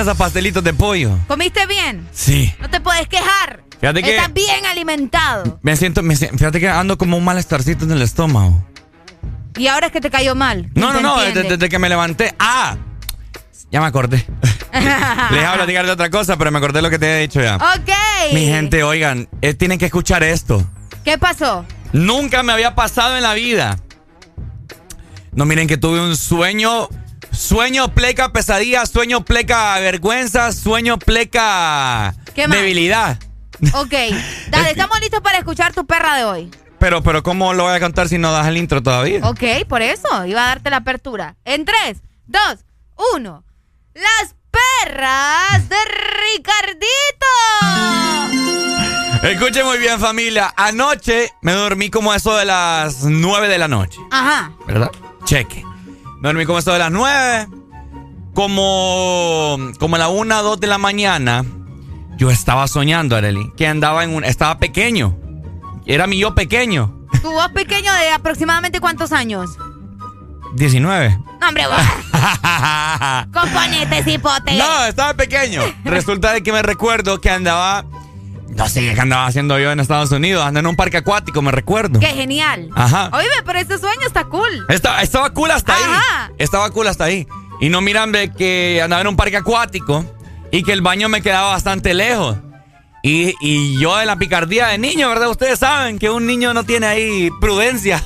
[SPEAKER 1] estaban esos pastelitos de pollo.
[SPEAKER 3] ¿Comiste bien?
[SPEAKER 1] Sí.
[SPEAKER 3] No te puedes quejar.
[SPEAKER 1] Fíjate que-
[SPEAKER 3] Estás bien alimentado.
[SPEAKER 1] Me siento, me si- fíjate que ando como un malestarcito en el estómago.
[SPEAKER 3] Y ahora es que te cayó mal.
[SPEAKER 1] No, no, no, desde, desde que me levanté. ¡Ah! Ya me acordé. Les hablo platicar de otra cosa, pero me acordé lo que te he dicho ya.
[SPEAKER 3] ok.
[SPEAKER 1] Mi gente, oigan, eh, tienen que escuchar esto.
[SPEAKER 3] ¿Qué pasó?
[SPEAKER 1] Nunca me había pasado en la vida. No, miren que tuve un sueño. Sueño pleca pesadilla, sueño pleca vergüenza, sueño pleca
[SPEAKER 3] ¿Qué más?
[SPEAKER 1] debilidad.
[SPEAKER 3] Ok. Dale, estamos listos para escuchar tu perra de hoy.
[SPEAKER 1] Pero, pero, ¿cómo lo voy a contar si no das el intro todavía?
[SPEAKER 3] Ok, por eso. Iba a darte la apertura. En 3, 2, 1. Las perras de Ricardito.
[SPEAKER 1] Escuchen muy bien, familia. Anoche me dormí como eso de las 9 de la noche,
[SPEAKER 3] Ajá.
[SPEAKER 1] ¿verdad? Cheque. Me dormí como eso de las 9. Como, como a la 1, 2 de la mañana, yo estaba soñando, Arely, que andaba en un. Estaba pequeño. Era mi yo pequeño.
[SPEAKER 3] ¿Tu voz pequeño de aproximadamente cuántos años?
[SPEAKER 1] 19.
[SPEAKER 3] No, hombre, vos. Componente, cipote.
[SPEAKER 1] No, estaba pequeño. Resulta de que me recuerdo que andaba. No sé qué andaba haciendo yo en Estados Unidos. Andaba en un parque acuático, me recuerdo.
[SPEAKER 3] Qué genial.
[SPEAKER 1] Ajá.
[SPEAKER 3] Oíme, pero ese sueño está cool.
[SPEAKER 1] Estaba, estaba cool hasta
[SPEAKER 3] Ajá.
[SPEAKER 1] ahí. Estaba cool hasta ahí. Y no miran de que andaba en un parque acuático y que el baño me quedaba bastante lejos. Y, y yo de la picardía de niño, ¿verdad? Ustedes saben que un niño no tiene ahí prudencia.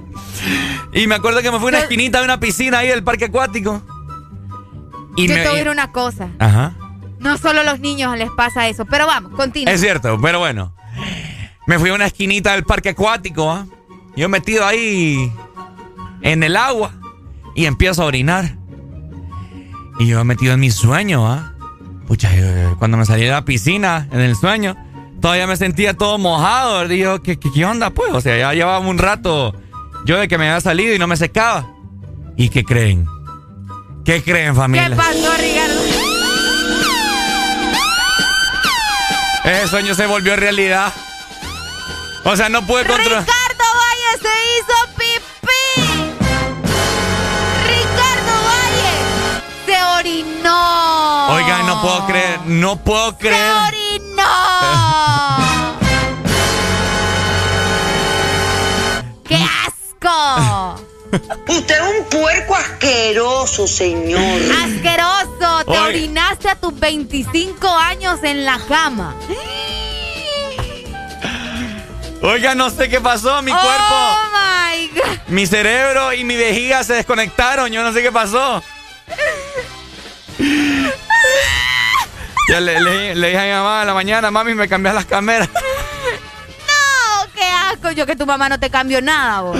[SPEAKER 1] y me acuerdo que me fui a una esquinita de una piscina ahí del parque acuático. Y
[SPEAKER 3] Yo
[SPEAKER 1] me-
[SPEAKER 3] te voy a decir una cosa.
[SPEAKER 1] Ajá.
[SPEAKER 3] No solo a los niños les pasa eso. Pero vamos, continúa.
[SPEAKER 1] Es cierto, pero bueno. Me fui a una esquinita del parque acuático, ¿ah? Yo metido ahí en el agua y empiezo a orinar. Y yo metido en mi sueño, ¿ah? Pucha, yo, cuando me salí de la piscina, en el sueño, todavía me sentía todo mojado. Digo, ¿qué, qué, qué onda, pues? O sea, ya llevaba un rato yo de que me había salido y no me secaba. ¿Y qué creen? ¿Qué creen, familia?
[SPEAKER 3] ¿Qué pasó,
[SPEAKER 1] Ese sueño se volvió realidad. O sea, no pude controlar.
[SPEAKER 3] Ricardo Valle se hizo pipí. Ricardo Valle se orinó.
[SPEAKER 1] Oigan, no puedo creer, no puedo
[SPEAKER 3] Se
[SPEAKER 1] creer.
[SPEAKER 3] orinó. ¡Qué asco!
[SPEAKER 49] Usted es un puerco asqueroso, señor.
[SPEAKER 3] Asqueroso, te
[SPEAKER 49] Oye.
[SPEAKER 3] orinaste a tus 25 años en la cama.
[SPEAKER 1] Oiga, no sé qué pasó, mi
[SPEAKER 3] Oh
[SPEAKER 1] cuerpo,
[SPEAKER 3] my God.
[SPEAKER 1] mi cerebro y mi vejiga se desconectaron. Yo no sé qué pasó. Ya le, le- le dije a mi mamá a la mañana, mami, me cambias las cámaras.
[SPEAKER 3] No, qué asco. Yo que tu mamá no te cambió nada, vos.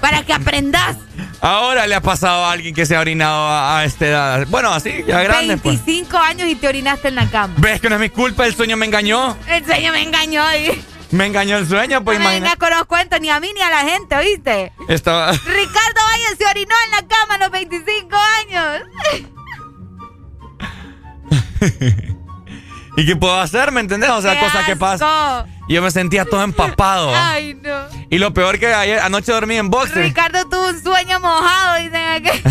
[SPEAKER 3] Para que aprendas.
[SPEAKER 1] Ahora le ha pasado a alguien que se ha orinado a, a esta edad. Bueno, así, ya grande, pues.
[SPEAKER 3] 25 años y te orinaste en la cama.
[SPEAKER 1] ¿Ves que no es mi culpa? El sueño me engañó.
[SPEAKER 3] El sueño me engañó y
[SPEAKER 1] Me engañó el sueño, pues
[SPEAKER 3] no me
[SPEAKER 1] imagínate.
[SPEAKER 3] con los cuentos ni a mí ni a la gente, ¿oíste?
[SPEAKER 1] Estaba...
[SPEAKER 3] Ricardo Valle se orinó en la cama a los 25 años.
[SPEAKER 1] ¿Y qué puedo hacer? ¿Me entendés? O sea,
[SPEAKER 3] ¡Qué
[SPEAKER 1] cosas que pasan. Y yo me sentía todo empapado.
[SPEAKER 3] Ay, no.
[SPEAKER 1] Y lo peor que ayer, anoche dormí en boxer.
[SPEAKER 3] Ricardo tuvo un sueño mojado, dicen aquí.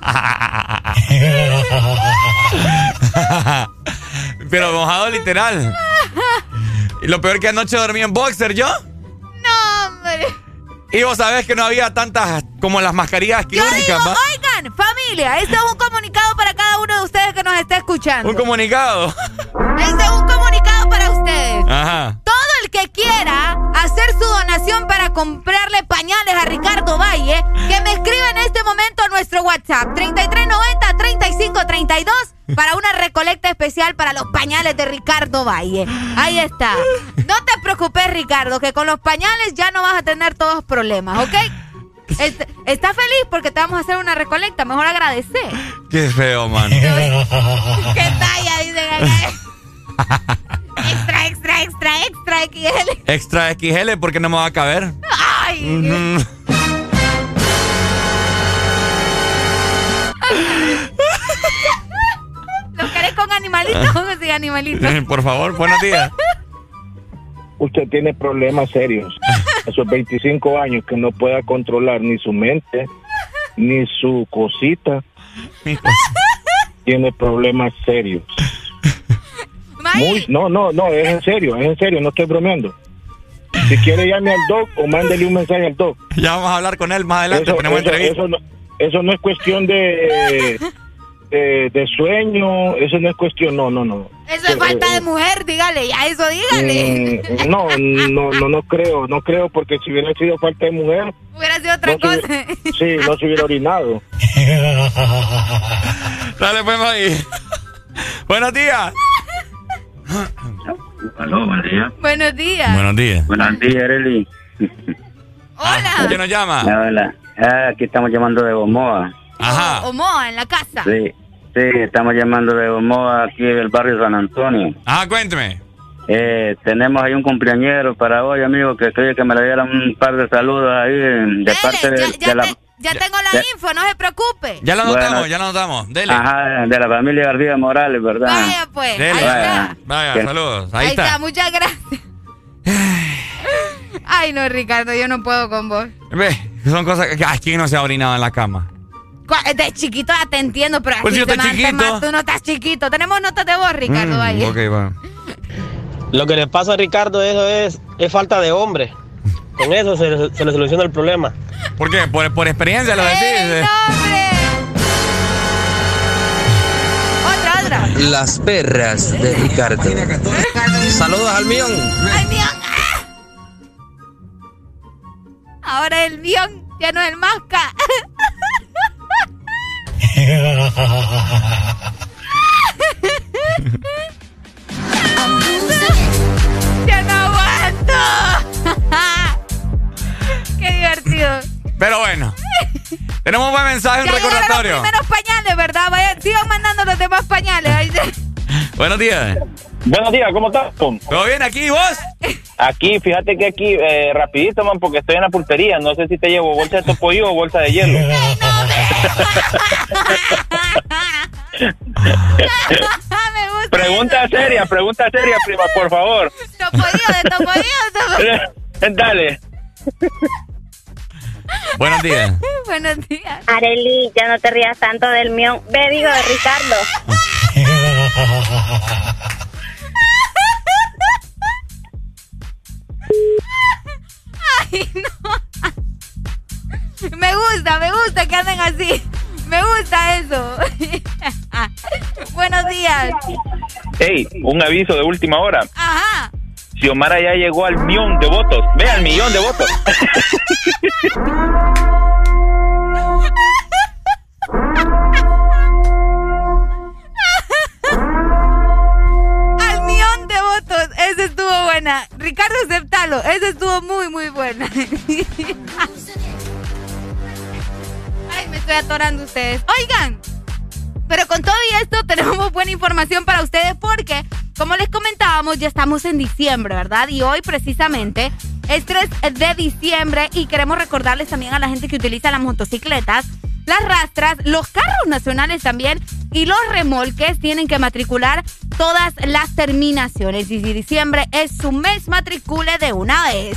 [SPEAKER 1] Pero mojado literal. Y lo peor que anoche dormí en boxer yo.
[SPEAKER 3] No, hombre.
[SPEAKER 1] Y vos sabés que no había tantas como las mascarillas
[SPEAKER 3] Yo
[SPEAKER 1] quirúrgicas,
[SPEAKER 3] digo,
[SPEAKER 1] ¿va?
[SPEAKER 3] oigan, familia, este es un comunicado para cada uno de ustedes que nos está escuchando.
[SPEAKER 1] Un comunicado.
[SPEAKER 3] Este es un comunicado para ustedes.
[SPEAKER 1] Ajá.
[SPEAKER 3] Todo el que quiera hacer su donación para comprarle pañales a Ricardo Valle, que me escriba en este momento a nuestro WhatsApp 3390-3532 para una recolecta especial para los pañales de Ricardo Valle. Ahí está. No te preocupes, Ricardo, que con los pañales ya no vas a tener todos problemas, ¿ok? Est- Está feliz porque te vamos a hacer una recolecta. Mejor agradecer.
[SPEAKER 1] Qué feo, man.
[SPEAKER 3] ¿Qué talla? Dicen acá. Extra, extra, extra, XL.
[SPEAKER 1] Extra XL porque no me va a caber.
[SPEAKER 3] Ay.
[SPEAKER 1] Ujú.
[SPEAKER 3] ¿Lo querés con animalitos o sin animalitos?
[SPEAKER 1] Por favor, buenos días.
[SPEAKER 24] Usted tiene problemas serios. Esos 25 años que no pueda controlar ni su mente, ni su cosita. Tiene problemas serios. Muy, no, no, no, es en serio, es en serio, no estoy bromeando. Si quiere llame al doc o mándele un mensaje al doc.
[SPEAKER 1] Ya vamos a hablar con él más adelante,
[SPEAKER 24] Eso,
[SPEAKER 1] ponemos
[SPEAKER 24] eso-
[SPEAKER 1] entrevista.
[SPEAKER 24] eso no, eso no es cuestión de, de, de sueño, eso no es cuestión, no, no, no.
[SPEAKER 3] Eso es falta de mujer, dígale, ya eso dígale.
[SPEAKER 24] Mm, no, no, no, no creo, no creo, porque si hubiera sido falta de mujer,
[SPEAKER 3] Hubiera sido otra
[SPEAKER 24] no se
[SPEAKER 3] cosa.
[SPEAKER 24] hubiera- sí, no se hubiera orinado.
[SPEAKER 1] Dale, pues, ahí. Buenos días.
[SPEAKER 50] Aló.
[SPEAKER 3] Buenos días.
[SPEAKER 1] Buenos días.
[SPEAKER 50] Buenos días, Ereli.
[SPEAKER 3] Hola.
[SPEAKER 1] ¿Quién nos llama?
[SPEAKER 50] Hola. Ah, aquí estamos llamando de Gomoa.
[SPEAKER 1] Ajá.
[SPEAKER 3] Omoa en la casa.
[SPEAKER 50] Sí, sí, estamos llamando de Gomoa, aquí del barrio San Antonio.
[SPEAKER 1] Ajá, cuénteme.
[SPEAKER 50] Eh, tenemos ahí un cumpleañero para hoy, amigo, que quería que me le dieran un par de saludos ahí de parte de,
[SPEAKER 3] ya,
[SPEAKER 50] de la...
[SPEAKER 3] te- ya tengo la
[SPEAKER 50] ya-
[SPEAKER 3] info, no se preocupe.
[SPEAKER 1] Ya lo anotamos,
[SPEAKER 50] Bueno.
[SPEAKER 1] ya lo anotamos. Dele.
[SPEAKER 50] Ajá, de la familia García Morales, ¿verdad?
[SPEAKER 3] Vaya pues,
[SPEAKER 1] Dele.
[SPEAKER 3] ahí está.
[SPEAKER 1] Vaya, saludos. Ahí,
[SPEAKER 3] Ahí
[SPEAKER 1] está.
[SPEAKER 3] está, muchas gracias. Ay, no, Ricardo, yo no puedo con vos.
[SPEAKER 1] Ve, son cosas que. Ay, ¿quién no se ha orinado en la cama?
[SPEAKER 3] Cu- De chiquito ya te entiendo, pero
[SPEAKER 1] Pues
[SPEAKER 3] así
[SPEAKER 1] yo
[SPEAKER 3] hace
[SPEAKER 1] chiquito.
[SPEAKER 3] más, tú no estás chiquito. Tenemos notas de voz, Ricardo,
[SPEAKER 1] Mm,
[SPEAKER 3] vaya.
[SPEAKER 1] ok, bueno.
[SPEAKER 51] Lo que le pasa a Ricardo eso es, es falta de hombre. Con eso se, se le soluciona el problema.
[SPEAKER 1] ¿Por qué? Por, por experiencia lo decís. eh.
[SPEAKER 3] Otra, otra.
[SPEAKER 52] Las perras de Ricardo. Saludos al millón.
[SPEAKER 3] ¡Ay, mío! ¡Ah! Ahora el guion ya no es el masca. ya no aguanto. Qué divertido.
[SPEAKER 1] Pero bueno. Tenemos un buen mensaje, un
[SPEAKER 3] Ya
[SPEAKER 1] recordatorio.
[SPEAKER 3] los primeros pañales, ¿verdad? Vaya, sigan mandando los demás pañales. Ahí se-
[SPEAKER 1] Buenos días.
[SPEAKER 53] Buenos días, ¿cómo estás?
[SPEAKER 1] ¿Todo bien aquí, vos?
[SPEAKER 53] Aquí, fíjate que aquí, eh, rapidito, man, porque estoy en la pulpería. No sé si te llevo bolsa de topollillo o bolsa de hielo. pregunta seria, pregunta seria, prima, por favor.
[SPEAKER 3] Topollillo, de topollillo, de topollillo.
[SPEAKER 53] Dale.
[SPEAKER 1] Buenos días.
[SPEAKER 3] Buenos días.
[SPEAKER 54] Areli, ya no te rías tanto del mío. Ve, digo, de Ricardo.
[SPEAKER 3] Ay, no. Me gusta, me gusta que anden así. Me gusta eso. Buenos días.
[SPEAKER 53] Hey, un aviso de última hora.
[SPEAKER 3] Ajá.
[SPEAKER 53] Xiomara ya llegó al millón de votos. Ve al millón de votos.
[SPEAKER 3] Al millón de votos. Esa estuvo buena. Ricardo, aceptalo. Esa estuvo muy, muy buena. Ay, me estoy atorando ustedes. Oigan, pero con todo y esto tenemos buena información para ustedes porque, como les comentábamos, ya estamos en diciembre, ¿verdad? Y hoy precisamente es 3 de diciembre y queremos recordarles también a la gente que utiliza las motocicletas, las rastras, los carros nacionales también y los remolques tienen que matricular todas las terminaciones. Y si diciembre es su mes, matricule de una vez.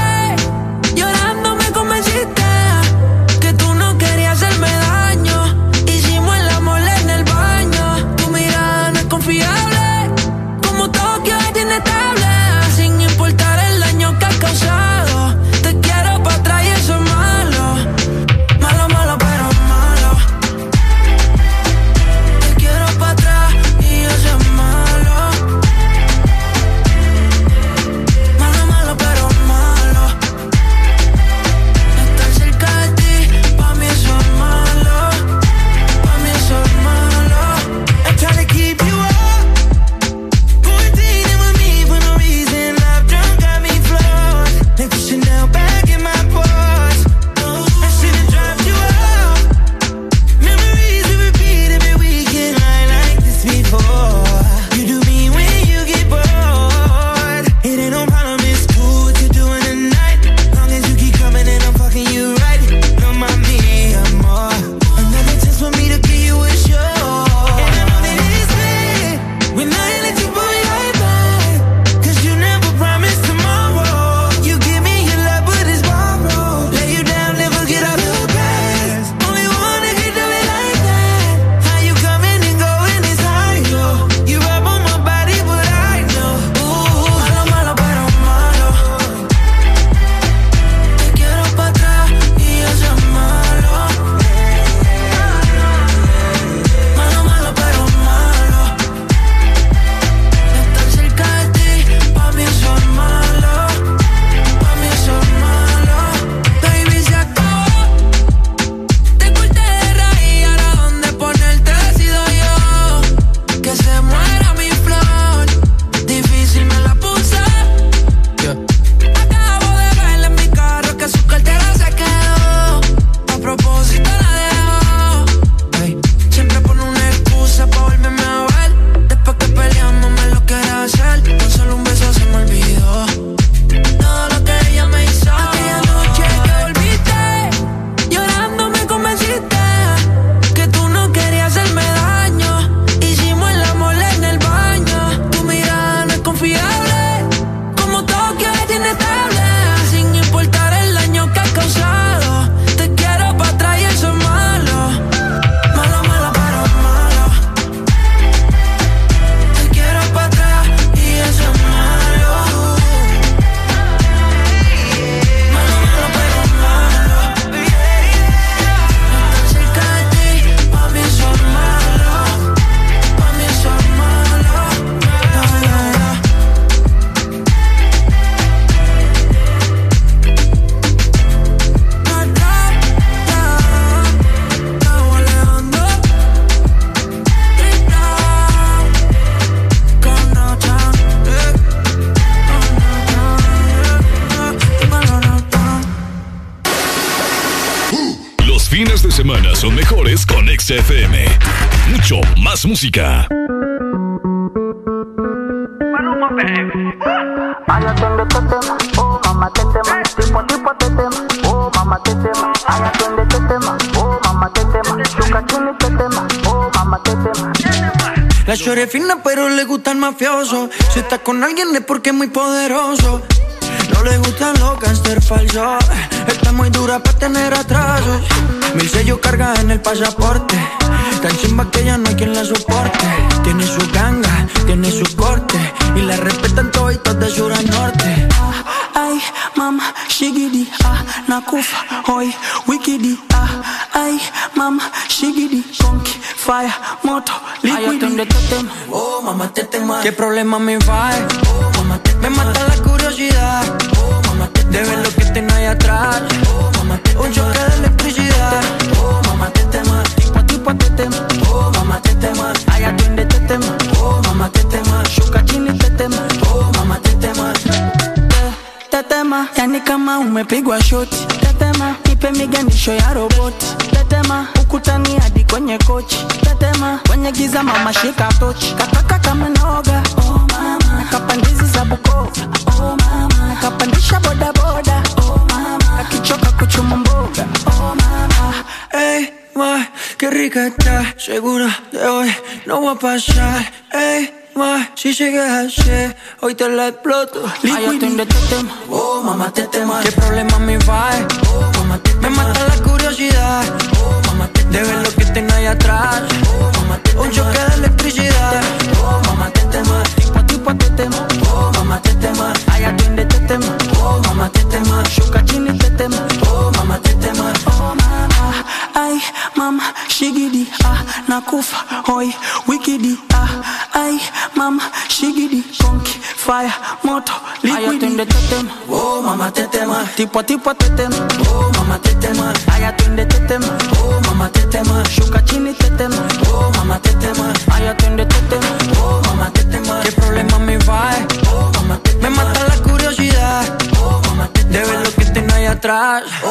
[SPEAKER 5] más música.
[SPEAKER 55] Maluma,
[SPEAKER 56] La chore fina pero le gusta el mafioso, si está con alguien es porque es muy poderoso. No le gustan los gangsters falsos, está muy dura para tener atrasos. Mil sellos carga en el pasaporte. Tan chimba que ya no hay quien la soporte. Tiene su ganga, tiene su corte. Y la respetan todas de sur a norte.
[SPEAKER 55] Ay, mam, shigidi, ah, nakufa, hoy, wikidi, ah, ay, mam, shigidi, conky, fire, moto, liquidi.
[SPEAKER 56] oh, mamá, te tengo ¿Qué problema me va? Oh, mamá, te Me mata la curiosidad, oh, mamá, te De ver lo que tengo ahí atrás, oh, mamá, te Un choque de electricidad, oh, mamá, te pa' tetema, oh mama tetema, aya twende tetema, oh mama tetema, shuka chini tetema, oh mama tetema,
[SPEAKER 55] tetema, yani kama umepigwa shoti, tetema, nipe miganisho ya roboti, tetema, ukutani hadi kwenye kochi, tetema, kwenye giza mama shika tochi, kataka kama qué rica está, segura de hoy no va a pasar. Ey, ma, si sigues así, hoy te la exploto. Ay, yo tengo este tema, oh mamá, te tema. ¿Qué problema me va? Oh mamá, te Me mata la curiosidad, oh mamá, te De ver lo que tengo ahí atrás, oh mamá, te Un choque de electricidad, oh mamá, te tema. Tipo tipo te tema, oh mamá, te tema. Ay, atiende te tema, oh mamá, te tema. Shuka shigidi ah nakufa hoi wikidi ah ay mama, shigidi konki fire moto liquidi. Ay, te tema, oh mama, te tema. Tipo tipo te tema, oh mama, te tema. Ay, atiende te tema, oh mama, te tema. Shuka chini te tema, oh mama, te tema. Ay, atiende te tema, oh mama, te tema. ¿Qué problema me va? Oh mamá, te tema. Me mata la curiosidad, oh mamá, te tema. De ver lo que tengo ahí atrás, oh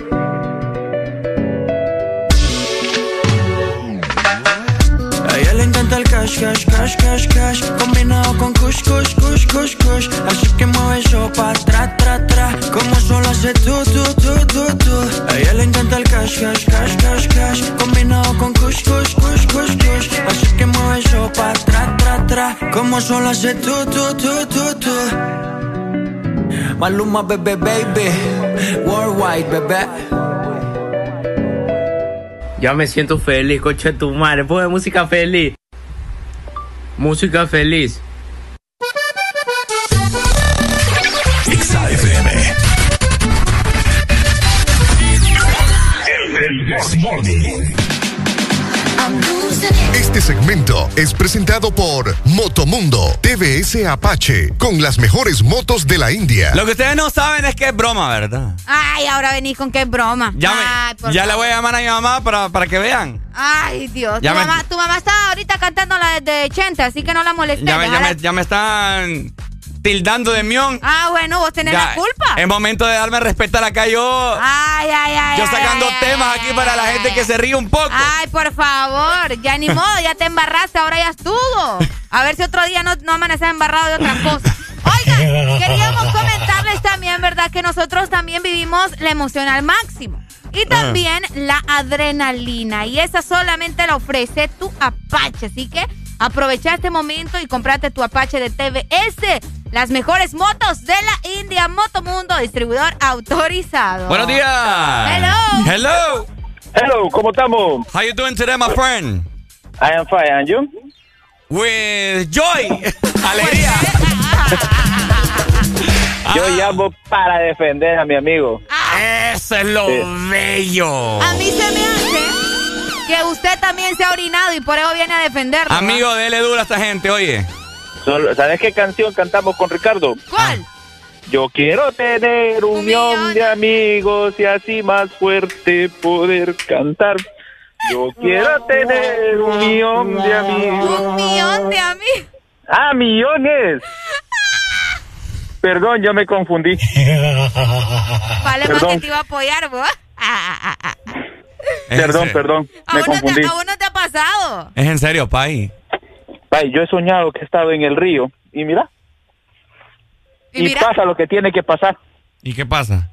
[SPEAKER 55] ella le encanta el cash, cash, cash, cash, cash. Combinado con kush, kush, kush, kush, kush. Así que mueve eso pa' tra, tra, tra. Como solo hace tú, tú, tú, tú, tú. A ella le encanta el cash, cash, cash, cash, cash. Combinado con kush, kush, kush, kush, kush. Así que mueve eso pa' tra, tra, tra. Como solo hace tú, tú, tú, tú, tú. Maluma, bebé, baby. Worldwide, bebé
[SPEAKER 57] Ya me siento feliz, coche tu madre. Pone música feliz. Música feliz.
[SPEAKER 10] XAFM. El. Este segmento es presentado por Motomundo TVS Apache con las mejores motos de la India.
[SPEAKER 1] Lo que ustedes no saben es que es broma, ¿verdad?
[SPEAKER 3] Ay, ahora venís con qué broma.
[SPEAKER 1] Ya, me-
[SPEAKER 3] Ay, por
[SPEAKER 1] ya le voy a llamar a mi mamá para, para que vean.
[SPEAKER 3] Ay, Dios. Tu
[SPEAKER 1] Ya me-
[SPEAKER 3] mamá, tu mamá está ahorita cantando la de Chente, así que no la molestes.
[SPEAKER 1] Ya me, ya, me, ya me están tildando de mión.
[SPEAKER 3] Ah, bueno, vos tenés
[SPEAKER 1] Ya,
[SPEAKER 3] la culpa.
[SPEAKER 1] Es momento de darme respetar acá yo.
[SPEAKER 3] Ay, ay, ay.
[SPEAKER 1] yo sacando
[SPEAKER 3] ay,
[SPEAKER 1] temas aquí para la gente que se ríe un poco.
[SPEAKER 3] Ay, por favor, ya ni modo, ya te embarraste, ahora ya estuvo. A ver si otro día no, no amaneces embarrado de otras cosas. Oigan, queríamos comentarles también, ¿verdad? Que nosotros también vivimos la emoción al máximo. Y también la adrenalina. Y esa solamente la ofrece tu Apache. Así que aprovecha este momento y comprate tu Apache de TVS. Las mejores motos de la India Motomundo, distribuidor autorizado.
[SPEAKER 1] Buenos días.
[SPEAKER 3] Hello.
[SPEAKER 1] Hello.
[SPEAKER 51] Hello, ¿cómo estamos?
[SPEAKER 1] How you doing today, my friend?
[SPEAKER 51] I am fine, and you?
[SPEAKER 1] With joy. Alegría.
[SPEAKER 51] Yo
[SPEAKER 1] Ah.
[SPEAKER 51] llamo para defender a mi amigo.
[SPEAKER 1] Eso es lo
[SPEAKER 51] Sí.
[SPEAKER 1] bello.
[SPEAKER 3] A mí se me hace que usted también se ha orinado y por eso viene a defenderlo.
[SPEAKER 1] Amigo, dele duro a esta gente, oye.
[SPEAKER 51] ¿Sabes qué canción cantamos con Ricardo?
[SPEAKER 3] ¿Cuál?
[SPEAKER 51] Yo quiero tener un millón de amigos y así más fuerte poder cantar. Yo quiero tener un millón de amigos.
[SPEAKER 3] Un millón de amigos.
[SPEAKER 51] Ah, millones. Perdón, yo me confundí.
[SPEAKER 3] Vale más que te iba a apoyar, vos.
[SPEAKER 51] Perdón, perdón,
[SPEAKER 3] ¿A
[SPEAKER 51] me
[SPEAKER 3] no
[SPEAKER 51] confundí.
[SPEAKER 3] te, a vos no te ha pasado?
[SPEAKER 1] Es en serio, Pai.
[SPEAKER 51] Ay, yo he soñado que he estado en el río y mira,
[SPEAKER 3] Y
[SPEAKER 51] y,
[SPEAKER 3] mira.
[SPEAKER 51] pasa lo que tiene que pasar.
[SPEAKER 1] ¿Y qué pasa?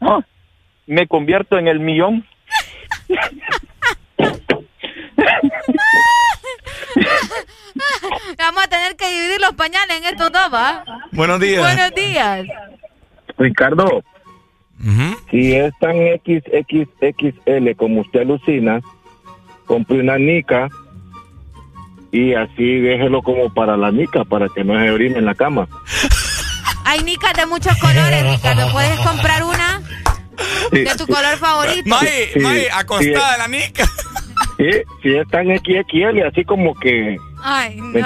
[SPEAKER 51] ¿no? Me convierto en el millón.
[SPEAKER 3] Vamos a tener que dividir los pañales en estos dos, ¿va?
[SPEAKER 1] Buenos días.
[SPEAKER 3] Buenos días.
[SPEAKER 24] Ricardo, si es tan XXXL como usted alucina, compre una nica y así déjelo como para la nica, para que no se orine en la cama.
[SPEAKER 3] Hay nicas de muchos colores, Ricardo. Puedes comprar una de tu color favorito.
[SPEAKER 1] May,
[SPEAKER 24] Sí,
[SPEAKER 1] May, acostada
[SPEAKER 24] sí.
[SPEAKER 1] en la nica.
[SPEAKER 24] Sí, si es tan XXL, así como que,
[SPEAKER 3] Ay, no.
[SPEAKER 24] ¿Me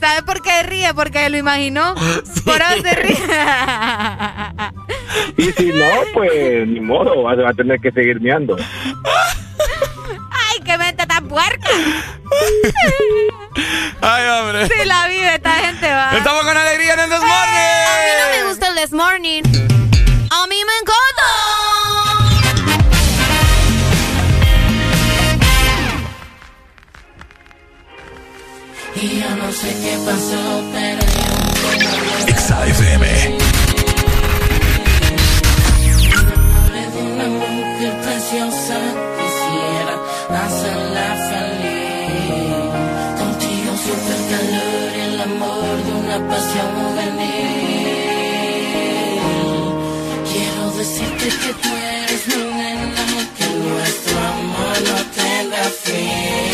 [SPEAKER 3] ¿Sabes por qué ríe? Porque lo imaginó. Por eso se ríe.
[SPEAKER 24] y si no, pues ni modo, va a tener que seguir meando.
[SPEAKER 3] ¡Ay, qué mente tan puerca!
[SPEAKER 1] ¡Ay, hombre!
[SPEAKER 3] Sí, la vive esta gente, va.
[SPEAKER 1] Estamos con alegría en el Desmorning. Eh,
[SPEAKER 3] a mí no me gusta el Desmorning. A mí me encanta.
[SPEAKER 58] Y yo no sé qué pasó, pero yo...
[SPEAKER 59] Exa FM.
[SPEAKER 58] de una mujer preciosa, quisiera hacerla feliz. Contigo siento el calor y el amor de una pasión juvenil. Quiero decirte que tú eres mi nena, que nuestro amor no tenga fin.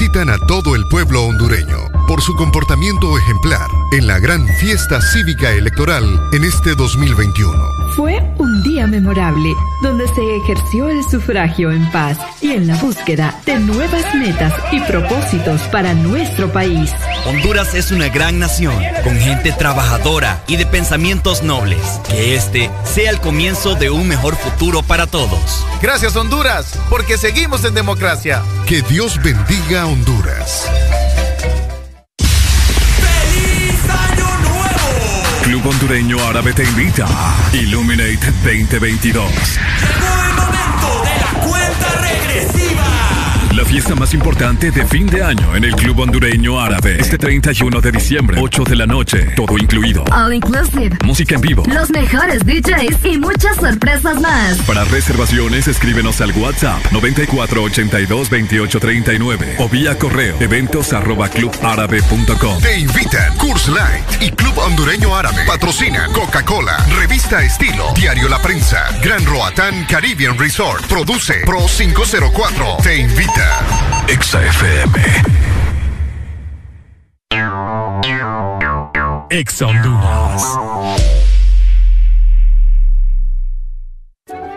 [SPEAKER 60] felicitan a todo el pueblo hondureño por su comportamiento ejemplar en la gran fiesta cívica electoral en este 2021
[SPEAKER 61] memorable, donde se ejerció el sufragio en paz y en la búsqueda de nuevas metas y propósitos para nuestro país.
[SPEAKER 62] Honduras es una gran nación, con gente trabajadora y de pensamientos nobles. Que este sea el comienzo de un mejor futuro para todos.
[SPEAKER 63] Gracias Honduras, porque seguimos en democracia.
[SPEAKER 60] Que Dios bendiga a Honduras.
[SPEAKER 59] Hondureño Árabe te invita Illuminate 2022.
[SPEAKER 58] Llegó el momento La
[SPEAKER 59] fiesta más importante de fin de año en el Club Hondureño Árabe. Este 31 de diciembre, 8 de la noche, todo incluido.
[SPEAKER 64] All inclusive.
[SPEAKER 59] Música en vivo.
[SPEAKER 64] Los mejores DJs y muchas sorpresas más.
[SPEAKER 59] Para reservaciones, escríbenos al WhatsApp 94822839 o vía correo eventos arroba clubárabe.com.
[SPEAKER 60] Te invitan Curse Light y Club Hondureño Árabe. Patrocina Coca-Cola, Revista Estilo, Diario La Prensa, Gran Roatán Caribbean Resort. Produce Pro 504. Te invita.
[SPEAKER 59] Exa FM. Exa Honduras.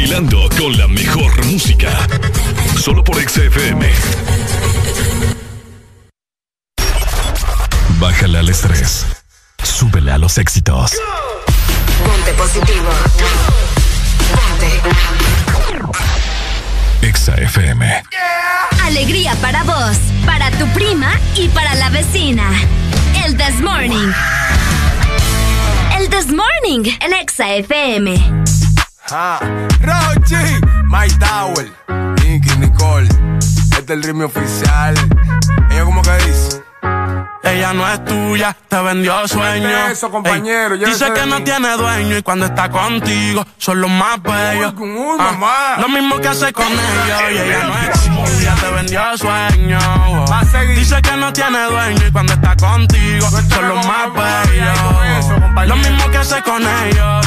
[SPEAKER 59] Bailando con la mejor música. Solo por Exa FM. Bájale al estrés. Súbele a los éxitos.
[SPEAKER 37] Ponte positivo. Ponte.
[SPEAKER 59] Exa FM.
[SPEAKER 37] Alegría para vos, para tu prima y para la vecina. El This Morning. El This Morning, el Exa FM.
[SPEAKER 65] Ah, Rochi, My Tower, Nicky, Nicole. Este es el ritmo oficial. Ella como que dice.
[SPEAKER 15] Ella no es tuya, te vendió sueño.
[SPEAKER 65] Sueño. Eso, compañero,
[SPEAKER 15] Ey,
[SPEAKER 65] llévese
[SPEAKER 15] dice que no tiene dueño y cuando está contigo son los más bellos.
[SPEAKER 65] uy,
[SPEAKER 15] Ah. Lo mismo que hace con ellos y ella no es tuya, te vendió sueño. Dice que no tiene dueño y cuando está contigo son los más bellos. Lo mismo que hace con ellos.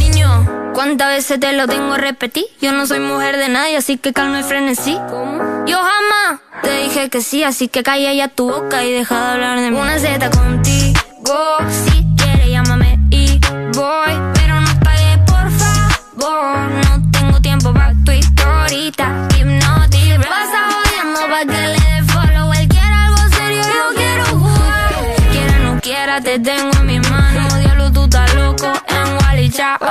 [SPEAKER 66] ¿Cuántas veces te lo tengo que repetir? Yo no soy mujer de nadie, así que calma y frenesí. ¿Cómo? Yo jamás te dije que sí, así que calla ya tu boca y deja de hablar de mí. Una Z contigo, si quieres llámame y voy, pero no pagues por favor. No tengo tiempo para tu historita, hipnotic. Pasa jodiendo pa' que le dé follow. Él quiere algo serio, yo quiero jugar. Quiera no quiera, te tengo en mis manos. Diablo, tú estás loco en Wally Chao.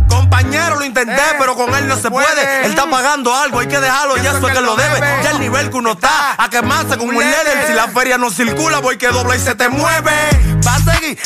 [SPEAKER 67] Compañero, lo intenté, pero con él no se puede. Él está pagando algo, hay que dejarlo, ya eso es que lo debe. Ya el nivel que uno está, a quemarse con un líder. Si la feria no circula, voy que dobla y se te mueve.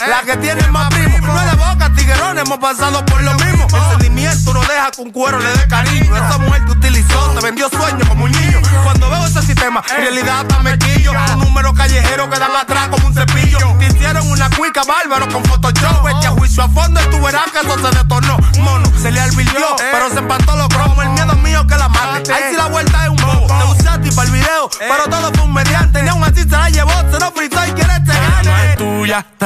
[SPEAKER 67] La que tiene más primo. No es de boca, tiguerón, hemos pasado por lo mismo. El sentimiento no deja que un cuero le dé cariño. Esa mujer te utilizó, te vendió sueños como un niño. Cuando veo ese sistema, en realidad hasta me quillo. Un número callejero que dan atrás como un cepillo. Te hicieron una cuica bárbaro con Photoshop. A juicio a fondo y tú verás que eso se detornó. Mono, se le advirtió, pero se empató los cromos. El miedo mío que la mate. Ahí sí la vuelta es un bobo. Te usé a ti para el video, pero todo fue un mediante. Ni aún así se la llevó, se lo fritó y quiere este
[SPEAKER 15] Ella no es tuya, te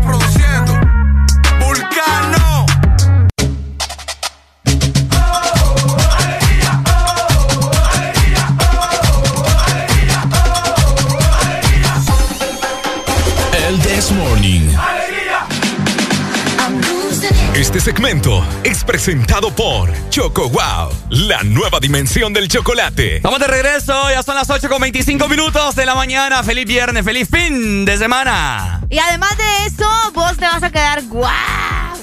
[SPEAKER 59] Este segmento es presentado por Choco Wow, la nueva dimensión del chocolate.
[SPEAKER 1] Estamos de regreso, ya son las 8 con 25 minutos de la mañana. Feliz viernes, feliz fin de semana.
[SPEAKER 3] Y además de eso, vos te vas a quedar guau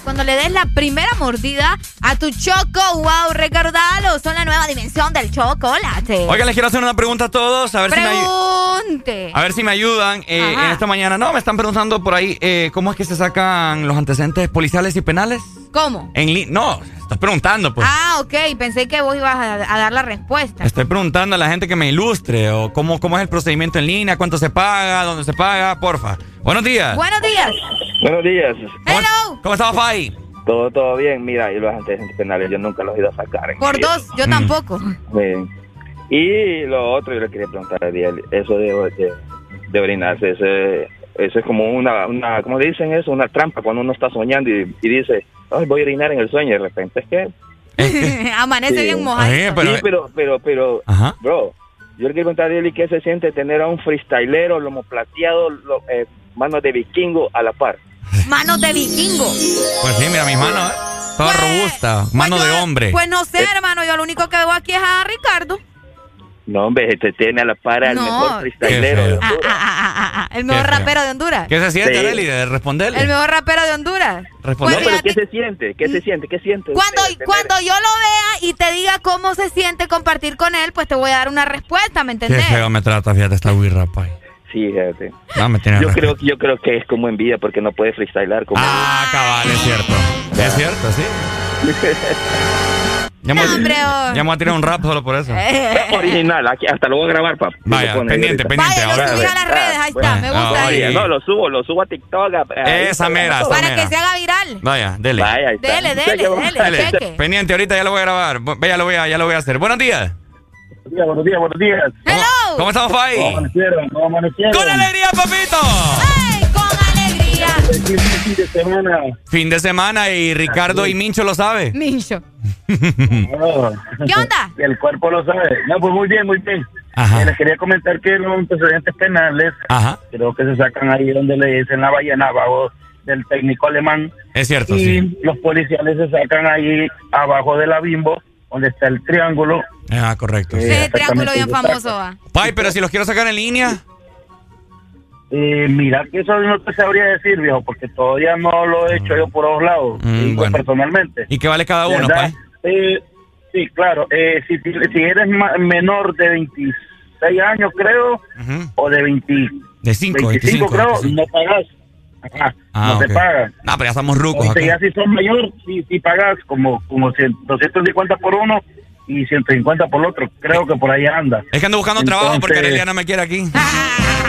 [SPEAKER 3] cuando le des la primera mordida a tu choco. Wow, recordalo, son la nueva dimensión del chocolate.
[SPEAKER 1] Oigan, les quiero hacer una pregunta a todos, a ver si me. A ver si me ayudan eh, en esta mañana. No, me están preguntando por ahí eh, cómo es que se sacan los antecedentes policiales y penales.
[SPEAKER 3] ¿Cómo?
[SPEAKER 1] En li- no, estás preguntando, pues.
[SPEAKER 3] Ah, ok, pensé que vos ibas a, a dar la respuesta.
[SPEAKER 1] Estoy preguntando a la gente que me ilustre o cómo, cómo es el procedimiento en línea, cuánto se paga, dónde se paga, porfa. Buenos días.
[SPEAKER 3] Buenos días.
[SPEAKER 68] Buenos días.
[SPEAKER 3] Hello.
[SPEAKER 1] ¿Cómo estás, Fai?
[SPEAKER 68] Todo, todo bien. Mira, y los antecedentes penales yo nunca los he ido a sacar. en
[SPEAKER 3] Por dos, yo tampoco.
[SPEAKER 68] Bien. Y lo otro, yo le quería preguntar a Ariel, eso de, de, de orinarse, ese, eso es como una, una, ¿cómo dicen eso? Una trampa cuando uno está soñando y, y dice, ay, voy a orinar en el sueño y de repente es que...
[SPEAKER 3] Amanece
[SPEAKER 68] Sí.
[SPEAKER 3] bien mojado.
[SPEAKER 68] Sí, pero, pero, pero, bro, yo le quiero preguntar a ¿y qué se siente tener a un freestylero, lomo plateado, lo- eh, manos de vikingo a la par?
[SPEAKER 3] Manos de vikingo.
[SPEAKER 1] Pues sí, mira mis manos, ¿eh? Toda robusta, mano de hombre.
[SPEAKER 3] Pues no sé, hermano, yo lo único que veo aquí es a Ricardo.
[SPEAKER 68] No, hombre, te tiene a la par al
[SPEAKER 3] No.
[SPEAKER 68] mejor freestylero. de
[SPEAKER 1] Qué
[SPEAKER 3] Ah,
[SPEAKER 68] Honduras.
[SPEAKER 3] ah, ah, ah, ah, el mejor
[SPEAKER 1] Qué feo.
[SPEAKER 3] rapero de Honduras.
[SPEAKER 1] ¿Qué se siente,
[SPEAKER 68] Sí.
[SPEAKER 1] Arely, de responderle?
[SPEAKER 3] El mejor rapero de Honduras.
[SPEAKER 1] Responde.
[SPEAKER 68] No, pero ¿qué se siente? ¿Qué se siente? ¿Qué siente?
[SPEAKER 3] Cuando,
[SPEAKER 68] usted
[SPEAKER 3] cuando yo lo vea y te diga cómo se siente compartir con él, pues te voy a dar una respuesta, ¿me
[SPEAKER 1] Qué
[SPEAKER 3] entendés?
[SPEAKER 1] feo me trata, fíjate, esta guirra, pay.
[SPEAKER 68] Sí, fíjate.
[SPEAKER 1] No, me tiene
[SPEAKER 68] Yo creo, yo creo que es como envidia porque no puede freestylar como...
[SPEAKER 1] Ah, cabal, es cierto. Es cierto, sí. Ya me,
[SPEAKER 3] No, hombre, oh.
[SPEAKER 1] ya me voy a tirar un rap solo por eso.
[SPEAKER 68] Original, aquí, hasta lo voy a grabar, papá.
[SPEAKER 1] Vaya, pendiente, pendiente.
[SPEAKER 3] Vaya, lo
[SPEAKER 1] ahora.
[SPEAKER 3] subí a las redes, ahí está, me gusta.
[SPEAKER 1] Ah,
[SPEAKER 3] ahí.
[SPEAKER 68] No, lo subo, lo subo a TikTok. a-
[SPEAKER 1] Esa mera, esa
[SPEAKER 3] Para que se haga viral.
[SPEAKER 1] Vaya, dele.
[SPEAKER 68] Vaya, ahí está.
[SPEAKER 3] Dele, dele, dele,
[SPEAKER 1] Dele.
[SPEAKER 3] cheque.
[SPEAKER 1] Pendiente, ahorita ya lo voy a grabar. Ya lo voy a, ya lo voy a hacer. Buenos días.
[SPEAKER 68] Buenos días, buenos días, buenos días.
[SPEAKER 3] Hello.
[SPEAKER 1] ¿Cómo estamos, Fai?
[SPEAKER 68] ¿Cómo amanecieron? ¿Cómo amanecieron?
[SPEAKER 1] ¡Con alegría, papito!
[SPEAKER 3] ¡Ay,
[SPEAKER 68] Fin de semana.
[SPEAKER 1] Fin de semana y Ricardo y Mincho lo sabe.
[SPEAKER 3] Mincho.
[SPEAKER 68] ¿Qué
[SPEAKER 3] onda?
[SPEAKER 68] El cuerpo lo sabe. No, pues muy bien, muy bien.
[SPEAKER 1] Ajá.
[SPEAKER 68] Eh, les quería comentar que los antecedentes penales
[SPEAKER 1] Ajá.
[SPEAKER 68] creo que se sacan ahí donde le dicen la ballena abajo del técnico alemán.
[SPEAKER 1] Es cierto,
[SPEAKER 68] y
[SPEAKER 1] sí.
[SPEAKER 68] los policiales se sacan ahí abajo de la bimbo, donde está el triángulo.
[SPEAKER 1] Ah, correcto. sí.
[SPEAKER 3] Ese triángulo
[SPEAKER 68] exactamente,
[SPEAKER 3] bien famoso va.
[SPEAKER 1] Pai, pero si los quiero sacar en línea.
[SPEAKER 68] Eh, mira, que eso no te sabría decir, viejo, porque todavía no lo he hecho yo por otros lados,
[SPEAKER 1] Mm, bueno.
[SPEAKER 68] personalmente.
[SPEAKER 1] ¿Y qué vale cada uno,
[SPEAKER 68] ¿Verdad?
[SPEAKER 1] Pai?
[SPEAKER 68] Eh, sí, claro. Eh, si, si si eres ma- menor de 26 años, creo, o de 20,
[SPEAKER 1] De 5,
[SPEAKER 68] 25,
[SPEAKER 1] 25.
[SPEAKER 68] creo,
[SPEAKER 1] 25.
[SPEAKER 68] no pagas. Ajá,
[SPEAKER 1] Ah,
[SPEAKER 68] no te pagan.
[SPEAKER 1] No, pero ya estamos rucos acá.
[SPEAKER 68] ya si son mayor, sí, sí pagas como, como 100, 250 por uno y 150 por el otro. Creo que por ahí anda.
[SPEAKER 1] Es que ando buscando trabajo porque
[SPEAKER 68] Entonces-
[SPEAKER 1] Arelia no me quiere aquí.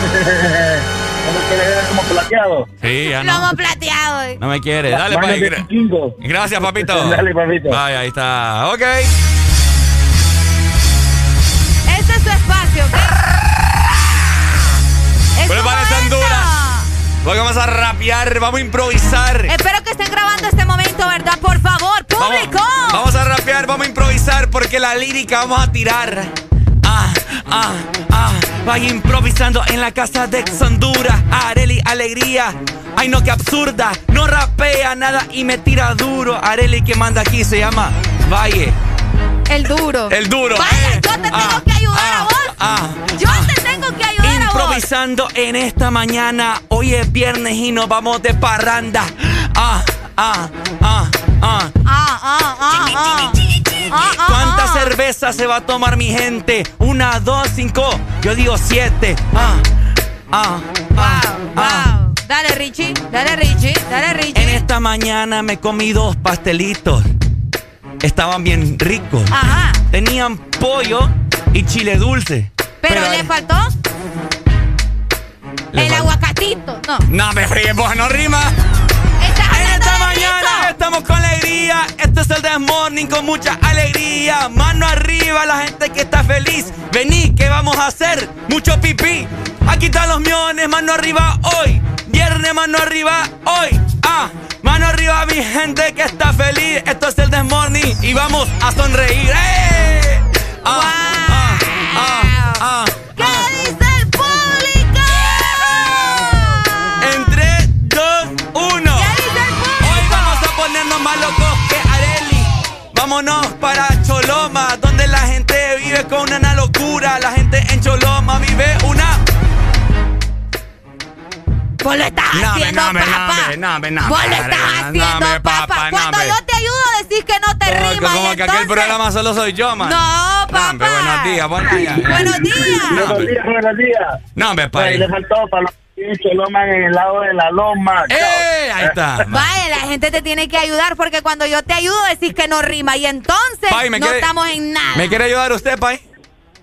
[SPEAKER 68] como plateado?
[SPEAKER 1] Sí, ya no.
[SPEAKER 3] Lomo plateado.
[SPEAKER 1] No me quiere. Dale, gra-
[SPEAKER 68] vikingo.
[SPEAKER 1] Gracias, papito.
[SPEAKER 68] Dale, papito.
[SPEAKER 1] Ahí está. Ok.
[SPEAKER 3] Este es su espacio, ¿ok?
[SPEAKER 1] Vamos a rapear, vamos a improvisar.
[SPEAKER 3] Espero que estén grabando este momento, ¿verdad? Por favor, público.
[SPEAKER 1] Vamos, vamos a rapear, vamos a improvisar porque la lírica vamos a tirar. Ah, ah, ah. Vaya improvisando en la casa de Ex Honduras. Areli, alegría. Ay, no, que absurda. No rapea nada y me tira duro. Areli que manda aquí se llama Valle.
[SPEAKER 3] El duro.
[SPEAKER 1] El duro.
[SPEAKER 3] Vaya,
[SPEAKER 1] eh.
[SPEAKER 3] yo te tengo
[SPEAKER 1] Ah,
[SPEAKER 3] que ayudar a vos.
[SPEAKER 1] Ah,
[SPEAKER 3] Yo te tengo que ayudar a vos.
[SPEAKER 1] Improvisando en esta mañana. Hoy es viernes y nos vamos de parranda. Ah, ah, ah, ah.
[SPEAKER 3] Ah, ah, ah, ah. Ah, ah,
[SPEAKER 1] ¿Cuánta
[SPEAKER 3] ah.
[SPEAKER 1] cerveza se va a tomar mi gente? Una, dos, cinco. Yo digo siete. Ah, ah, ah, ah,
[SPEAKER 3] Dale, Richie, dale, Richie, dale, Richie.
[SPEAKER 1] En esta mañana me comí dos pastelitos. Estaban bien ricos.
[SPEAKER 3] Ajá.
[SPEAKER 1] Tenían pollo y chile dulce.
[SPEAKER 3] Pero, le faltó el aguacatito. No.
[SPEAKER 1] No, me ríe, vos no rima. Mañana estamos con alegría. Este es el This Morning con mucha alegría. Mano arriba, la gente que está feliz. Vení, que vamos a hacer? Mucho pipí. Aquí están los miones, mano arriba hoy. Viernes, mano arriba hoy. Ah, mano arriba, mi gente que está feliz. Esto es el This Morning y vamos a sonreír. ¡Eh! Ah, ah, ah, ah, Vámonos para Choloma, donde la gente vive con una locura. La gente en Choloma vive una.
[SPEAKER 3] Vos lo estás haciendo,
[SPEAKER 1] no, me, no,
[SPEAKER 3] papá.
[SPEAKER 1] me, no, me, no,
[SPEAKER 3] Vos lo estás
[SPEAKER 1] no,
[SPEAKER 3] haciendo, papá. Cuando yo te ayudo decís que no te
[SPEAKER 1] Porque
[SPEAKER 3] rimas.
[SPEAKER 1] como
[SPEAKER 3] y
[SPEAKER 1] que aquel programa solo soy yo, man.
[SPEAKER 3] No, papá.
[SPEAKER 1] buenos días, buenos días.
[SPEAKER 3] Buenos días.
[SPEAKER 1] Buenos días,
[SPEAKER 68] buenos días.
[SPEAKER 1] No, me
[SPEAKER 68] le faltó para los Choloma en el lado de la loma.
[SPEAKER 1] ¡Eh! Ahí está.
[SPEAKER 3] Vaya, la gente te tiene que ayudar porque cuando yo te ayudo decís que no rima y entonces
[SPEAKER 1] Pai, ¿me
[SPEAKER 3] no
[SPEAKER 1] quiere-
[SPEAKER 3] estamos en nada.
[SPEAKER 1] ¿Me quiere ayudar usted, Pai?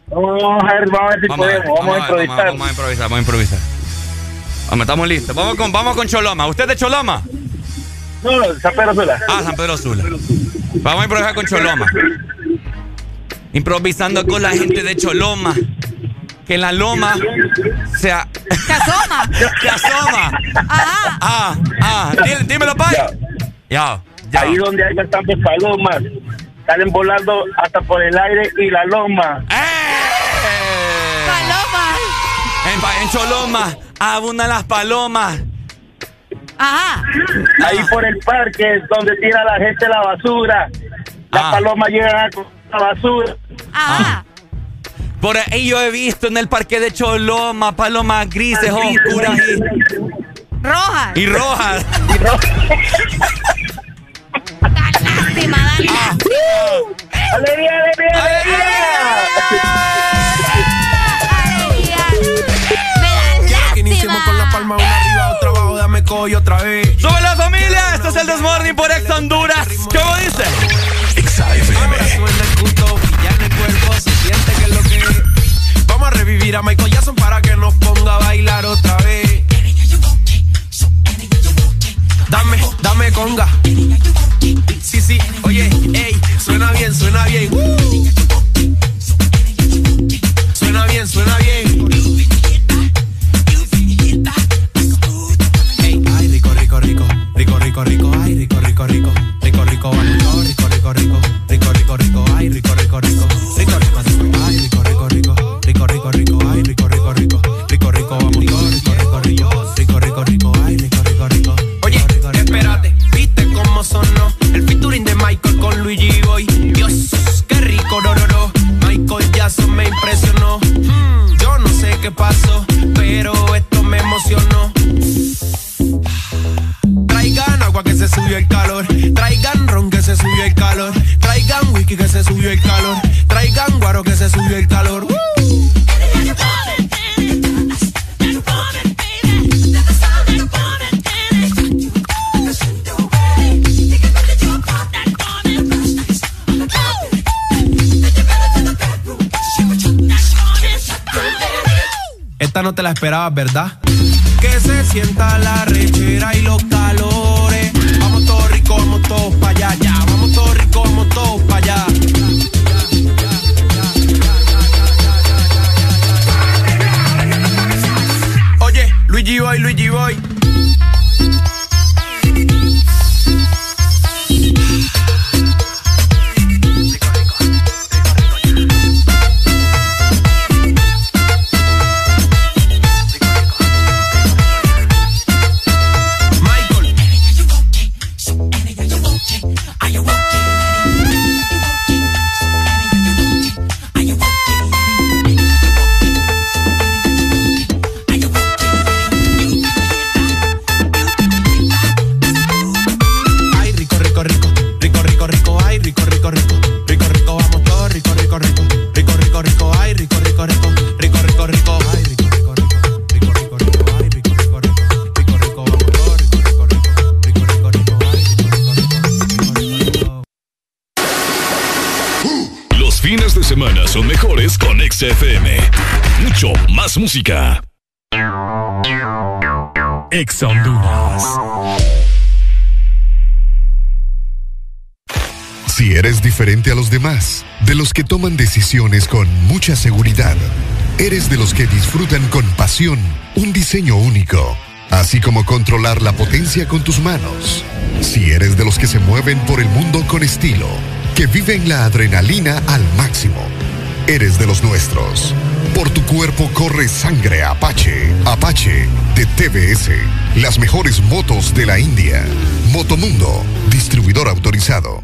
[SPEAKER 68] Vamos a ver, vamos a ver si
[SPEAKER 1] Vamos a ver,
[SPEAKER 68] podemos. Vamos a
[SPEAKER 1] vamos a ver,
[SPEAKER 68] improvisar.
[SPEAKER 1] Vamos a improvisar, vamos a improvisar. Vamos, estamos listos. Vamos con, vamos con Choloma. ¿Usted es de Choloma?
[SPEAKER 68] No, San Pedro Sula.
[SPEAKER 1] Ah, San Pedro Sula. Vamos a improvisar con Choloma. Improvisando con la gente de Choloma. Que en la loma.
[SPEAKER 3] ¡Se asoma!
[SPEAKER 1] ¡Se asoma!
[SPEAKER 3] Ajá.
[SPEAKER 1] Ah, ah. Dí- Dímelo, Pai. Ya. ya.
[SPEAKER 68] Ahí donde hay bastantes palomas. Salen volando hasta por el aire y la loma.
[SPEAKER 3] Paloma.
[SPEAKER 1] En, Pa- en Choloma abundan las palomas.
[SPEAKER 3] Ajá.
[SPEAKER 68] Ahí por el parque donde tira la gente la basura. Las
[SPEAKER 1] Ah.
[SPEAKER 68] palomas llegan a la basura.
[SPEAKER 3] Ajá.
[SPEAKER 1] Por ahí yo he visto en el parque de Choloma palomas grises, oscuras
[SPEAKER 3] Rojas.
[SPEAKER 1] y, y rojas.
[SPEAKER 3] Lástima, dale.
[SPEAKER 68] ¡Alegría, alegría,
[SPEAKER 17] Quiero que iniciemos con la palma una arriba, otra abajo, dame coy otra vez.
[SPEAKER 1] ¡Sube la familia! Esto es el Desmorning por Ex Honduras. ¿Cómo dice?
[SPEAKER 17] Ahora Revivir a Michael Jackson para que nos ponga a bailar otra vez. Dame, dame conga. Sí, sí, oye, suena bien, suena bien. Uh. Suena bien, suena bien. Ay, rico, rico, rico, rico, rico, rico, ay, rico, rico, rico, rico, rico, vamos, rico, rico, rico, rico, rico, rico, ay, rico, rico, rico, rico, rico, Con Luigi Boy. Dios, qué rico, no, no, no. Michael Jackson me impresionó. Hmm, yo no sé qué pasó, pero esto me emocionó. Traigan agua que se subió el calor. Traigan ron que se subió el calor. Traigan whisky que se subió el calor. Traigan guaro que se subió el calor. No te la esperabas, ¿verdad? Que se sienta la rechera y los
[SPEAKER 28] XFM. Mucho más música. Ex Honduras.
[SPEAKER 10] Si eres diferente a los demás, de los que toman decisiones con mucha seguridad, eres de los que disfrutan con pasión un diseño único, así como controlar la potencia con tus manos. Si eres de los que se mueven por el mundo con estilo, que viven la adrenalina al máximo, eres de los nuestros. Por tu cuerpo corre sangre Apache. Apache de TBS. Las mejores motos de la India. Motomundo, distribuidor autorizado.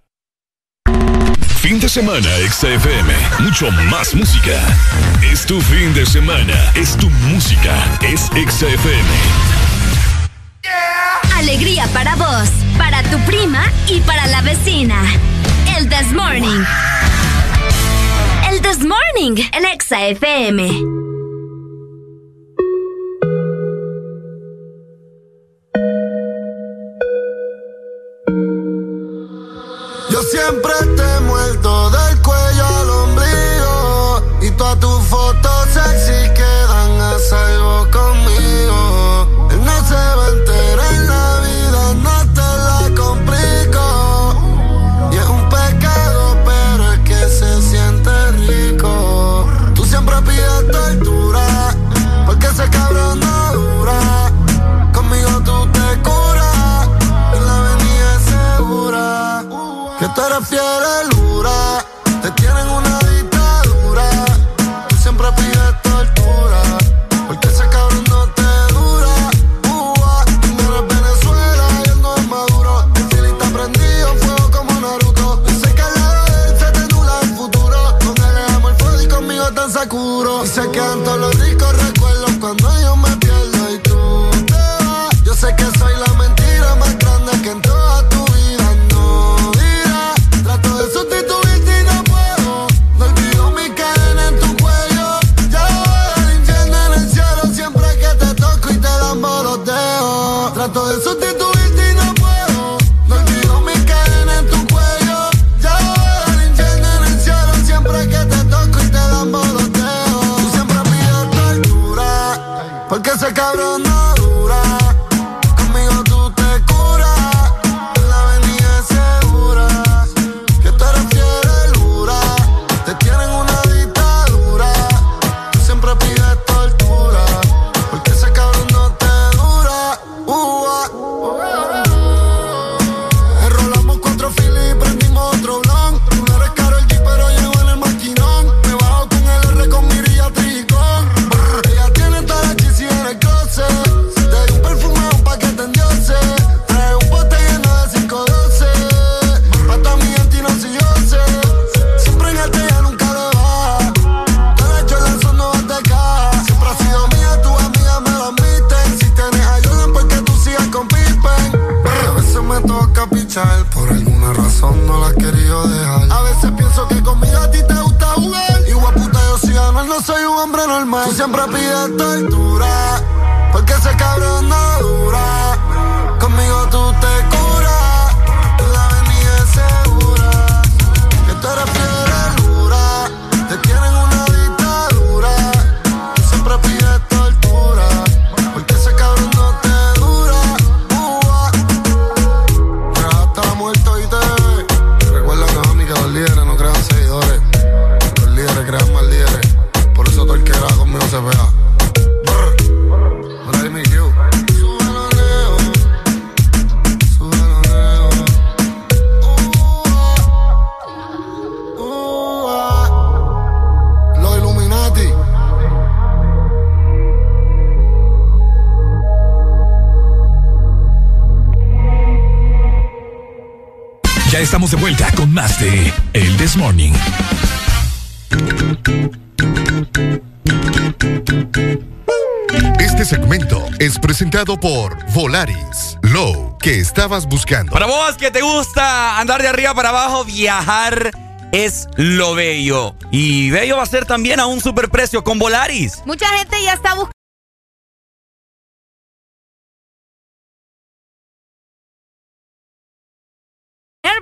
[SPEAKER 28] Fin de semana XFM. Mucho más música. Es tu fin de semana. Es tu música. Es XFM.
[SPEAKER 37] Alegría para vos, para tu prima y para la vecina. El This Morning. El This Morning, el Exa
[SPEAKER 30] siempre te muerto del Trato de sustituirte
[SPEAKER 60] presentado por Volaris. Low, que estabas buscando.
[SPEAKER 1] Para vos que te gusta andar de arriba para abajo, viajar es lo bello. Y bello va a ser también a un superprecio con Volaris.
[SPEAKER 3] Mucha gente ya está buscando.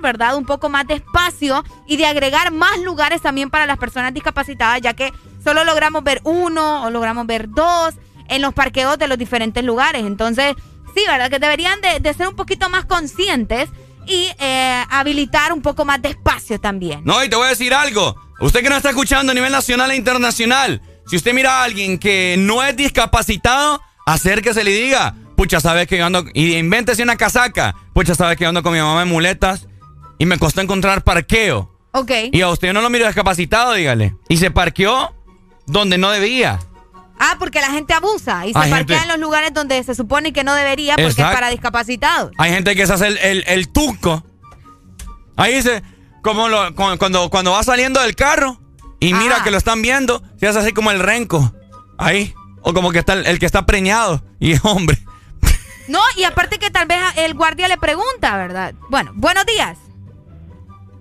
[SPEAKER 3] ¿verdad? Un poco más de espacio y de agregar más lugares también para las personas discapacitadas, ya que solo logramos ver uno o logramos ver dos en los parqueos de los diferentes lugares. Entonces, sí, ¿verdad? Que deberían de, ser un poquito más conscientes y eh, habilitar un poco más de espacio también.
[SPEAKER 1] No, y te voy a decir algo. Usted que no está escuchando a nivel nacional e internacional, si usted mira a alguien que no es discapacitado, acérquese y le diga, pucha, sabes que yo ando, y invéntese una casaca, pucha, sabes que yo ando con mi mamá en muletas y me costó encontrar parqueo.
[SPEAKER 3] Ok.
[SPEAKER 1] Y a usted no lo miro discapacitado, dígale. Y se parqueó donde no debía.
[SPEAKER 3] Ah, porque la gente abusa y se parquea en los lugares donde se supone que no debería porque es para discapacitados.
[SPEAKER 1] Hay gente que se hace el, el, el tuco. Ahí dice, como cuando, cuando va saliendo del carro y mira que lo están viendo, se hace así como el renco. Ahí. O como que está el, el que está preñado. Y hombre.
[SPEAKER 3] No, y aparte que tal vez el guardia le pregunta, ¿verdad? Bueno, buenos días.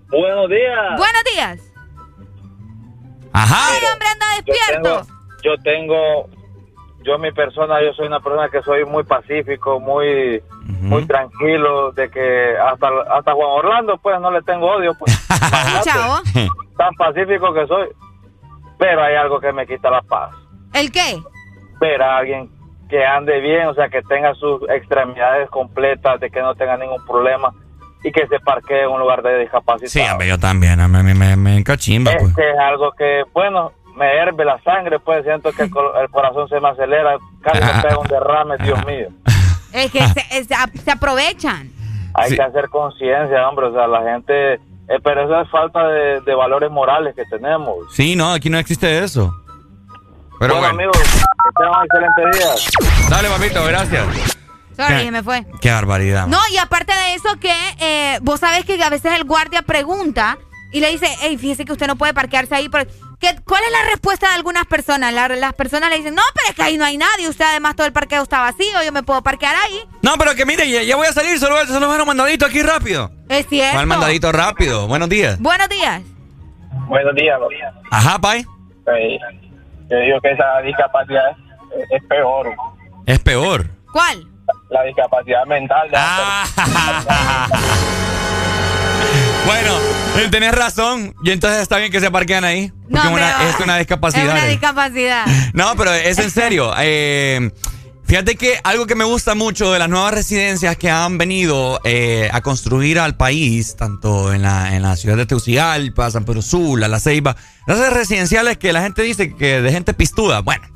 [SPEAKER 53] Buenos días.
[SPEAKER 3] Buenos días.
[SPEAKER 1] Ajá.
[SPEAKER 3] Ay, hombre, anda despierto.
[SPEAKER 53] Yo tengo, yo mi persona, yo soy una persona que soy muy pacífico, muy, muy tranquilo, de que hasta, hasta Juan Orlando, pues, no le tengo odio, pues.
[SPEAKER 3] Chao.
[SPEAKER 53] Tan pacífico que soy. Pero hay algo que me quita la paz.
[SPEAKER 3] ¿El qué?
[SPEAKER 53] Ver a alguien que ande bien, o sea, que tenga sus extremidades completas, de que no tenga ningún problema y que se parquee en un lugar de discapacidad.
[SPEAKER 1] Sí, yo también, me, me, me encachimba.
[SPEAKER 53] Pues. Es algo que, bueno, me herve la sangre, pues siento que el, corazón se me acelera, casi me pega un derrame, Dios mío.
[SPEAKER 3] Es que se, aprovechan.
[SPEAKER 53] Hay que hacer conciencia, hombre, o sea, la gente... Eh, pero eso es falta de, valores morales que tenemos.
[SPEAKER 1] Sí, no, aquí no existe eso. Pero
[SPEAKER 53] bueno, amigos, que tengan un excelente día.
[SPEAKER 1] Dale, papito, gracias.
[SPEAKER 3] Sorry, me fue.
[SPEAKER 1] Qué barbaridad.
[SPEAKER 3] No, y aparte de eso que eh, vos sabés que a veces el guardia pregunta y le dice, hey, fíjese que usted no puede parquearse ahí. ¿Cuál es la respuesta de algunas personas? las personas le dicen, no, pero es que ahí no hay nadie. Usted además todo el parqueo está vacío, yo me puedo parquear ahí.
[SPEAKER 1] No, pero que mire, ya, voy a salir, solo, solo un mandadito aquí rápido.
[SPEAKER 3] Es cierto.
[SPEAKER 1] ¿Cuál mandadito rápido? Buenos días.
[SPEAKER 3] Buenos días.
[SPEAKER 53] Buenos días.
[SPEAKER 1] Ajá, Pai.
[SPEAKER 53] yo digo que esa discapacidad es peor.
[SPEAKER 1] ¿Es peor?
[SPEAKER 3] ¿Cuál?
[SPEAKER 53] la discapacidad mental. Ah.
[SPEAKER 1] bueno, tenés razón. Y entonces está bien que se parquean ahí. Porque es una discapacidad. Es
[SPEAKER 3] una discapacidad.
[SPEAKER 1] No, pero es en serio. Eh, fíjate que algo que me gusta mucho de las nuevas residencias que han venido eh, a construir al país, tanto en la, en la ciudad de Tegucigalpa, San Pedro Sula, La Ceiba, las residenciales que la gente dice que de gente pistuda. Bueno,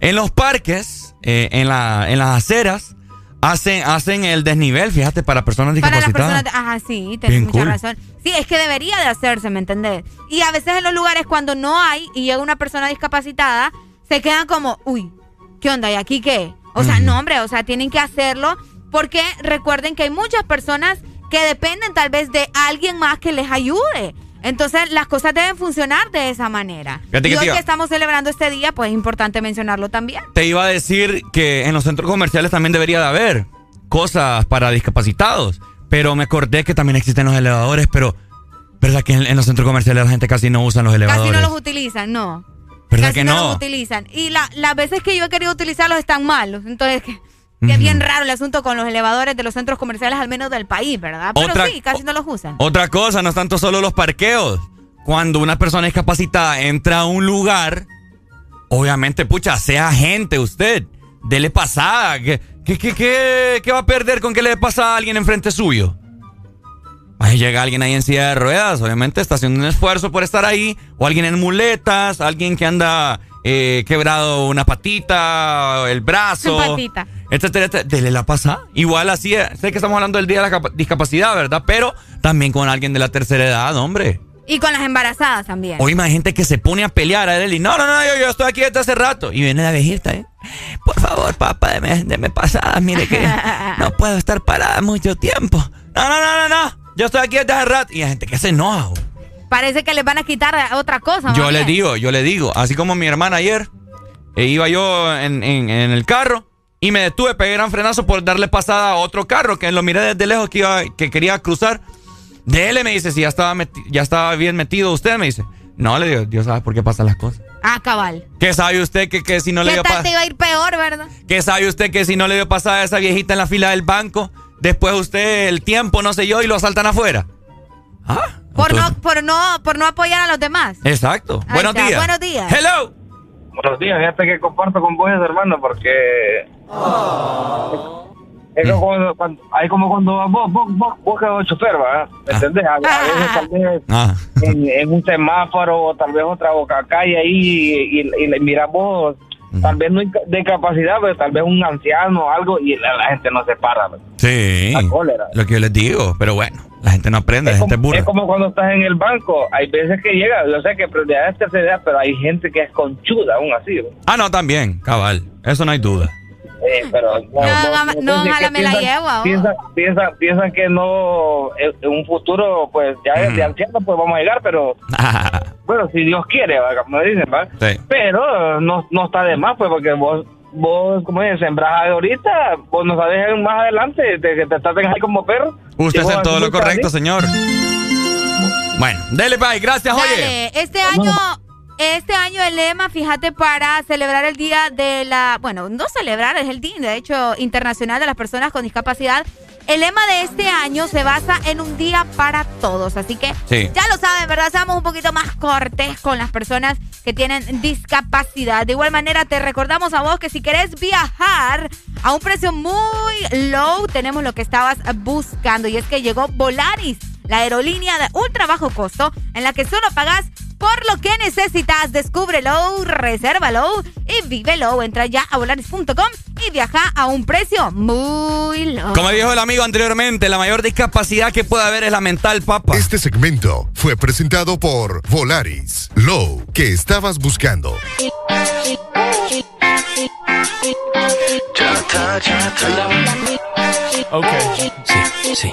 [SPEAKER 1] en los parques, eh, en, la, en las aceras, Hacen, hacen el desnivel, fíjate, para personas discapacitadas.
[SPEAKER 3] Para ajá, sí, tienes mucha razón. Sí, es que debería de hacerse, ¿me entendés? Y a veces en los lugares cuando no hay y llega una persona discapacitada, se quedan como, uy, ¿qué onda? ¿Y aquí qué? O sea, no, hombre, o sea, tienen que hacerlo porque recuerden que hay muchas personas que dependen tal vez de alguien más que les ayude. Entonces las cosas deben funcionar de esa manera. y hoy que estamos celebrando este día, pues es importante mencionarlo también.
[SPEAKER 1] Te iba a decir que en los centros comerciales también debería de haber cosas para discapacitados, pero me acordé que también existen los elevadores, pero ¿verdad que en, los centros comerciales la gente casi no usa los elevadores?
[SPEAKER 3] Casi no los utilizan, no.
[SPEAKER 1] ¿Verdad que no?
[SPEAKER 3] no los utilizan. Y las veces que yo he querido utilizarlos están malos. Entonces, que es bien raro el asunto con los elevadores de los centros comerciales, al menos del país, ¿verdad? Pero sí, casi no los usan.
[SPEAKER 1] Otra cosa, no es tanto solo los parqueos. Cuando una persona discapacitada entra a un lugar, obviamente, pucha, sea gente usted. Dele pasada. ¿Qué, qué, qué, qué, va a perder con que le pasa a alguien enfrente suyo? Llega alguien ahí en silla de ruedas, obviamente está haciendo un esfuerzo por estar ahí. O alguien en muletas, alguien que anda eh, quebrado una patita, el brazo.
[SPEAKER 3] Patita
[SPEAKER 1] etcétera, Dele la pasa. Igual así, sé que estamos hablando del día de la discapacidad, ¿verdad? Pero también con alguien de la tercera edad, hombre.
[SPEAKER 3] Y con las embarazadas también.
[SPEAKER 1] Hoy hay gente que se pone a pelear a él y no, no, no, yo, estoy aquí desde hace rato. Y viene la viejita, ¿eh? Por favor, papá, deme, deme pasada, mire que no puedo estar parada mucho tiempo. No, no, no, no, no. yo estoy aquí desde hace rato. Y hay gente que se enoja.
[SPEAKER 3] Parece que les van a quitar otra cosa.
[SPEAKER 1] Yo le digo, yo le digo. Así como mi hermana ayer, e iba yo en, el carro y me detuve, pegué gran frenazo por darle pasada a otro carro que lo miré desde lejos que, iba, que quería cruzar. De él me dice, si ya estaba, ya estaba bien metido usted, me dice. No, le digo, Dios sabe por qué pasan las cosas.
[SPEAKER 3] Ah, cabal.
[SPEAKER 1] ¿Qué sabe usted que, que si no le dio
[SPEAKER 3] pasada? iba a ir peor, verdad?
[SPEAKER 1] ¿Qué sabe usted que si no le dio pasada a esa viejita en la fila del banco, después usted el tiempo, no sé yo, y lo asaltan afuera?
[SPEAKER 3] ¿Ah? Por no, por no, por no apoyar a los demás.
[SPEAKER 1] Exacto. buenos días.
[SPEAKER 3] Buenos días.
[SPEAKER 1] Hello.
[SPEAKER 23] Buenos días, fíjate que comparto con vos, hermano, porque es como cuando, hay como cuando vos, vos, vos, vos que chofer, ¿verdad? ¿Me ah. entendés? A, veces tal vez ah. en, un semáforo o tal vez otra boca calle ahí y, y, y mirás vos Tal vez no de capacidad, pero tal vez un anciano o algo y la, gente no se para.
[SPEAKER 1] Sí. La cólera. Lo que yo les digo, pero bueno, la gente no aprende, la gente
[SPEAKER 23] es
[SPEAKER 1] burra.
[SPEAKER 23] Es como cuando estás en el banco, hay veces que llega, yo sé que prioridad es tercera pero hay gente que es conchuda aún así.
[SPEAKER 1] Ah, no, también, cabal, eso no hay duda.
[SPEAKER 23] Eh, pero no,
[SPEAKER 3] no, ojalá me la llevo.
[SPEAKER 23] Piensan, piensan, piensan, que no, en un futuro, pues ya de anciano, pues vamos a llegar, pero bueno, si Dios quiere, como dicen, ¿va? Pero no, no está de más, pues, porque vos, vos como dices, sembrás ahorita, vos nos sabes más adelante, de que te traten ahí como perro.
[SPEAKER 1] Usted hace todo lo correcto, señor. Bueno, dele, bye, gracias, oye.
[SPEAKER 3] Este año este año el lema, fíjate, para celebrar el día de la, bueno, no celebrar, es el día, de hecho, internacional de las personas con discapacidad. El lema de este año se basa en un día para todos, así que ya lo saben, ¿verdad? Seamos un poquito más cortes con las personas que tienen discapacidad. De igual manera, te recordamos a vos que si querés viajar a un precio muy low, tenemos lo que estabas buscando y es que llegó Volaris, la aerolínea de ultra bajo costo en la que solo pagas por lo que necesitas, descúbrelo, resérvalo y vívelo. Entra ya a volaris.com y viaja a un precio muy low.
[SPEAKER 1] Como dijo el amigo anteriormente, la mayor discapacidad que puede haber es la mental, papá.
[SPEAKER 10] Este segmento fue presentado por Volaris. Low, que estabas buscando.
[SPEAKER 2] Ok. Sí, sí.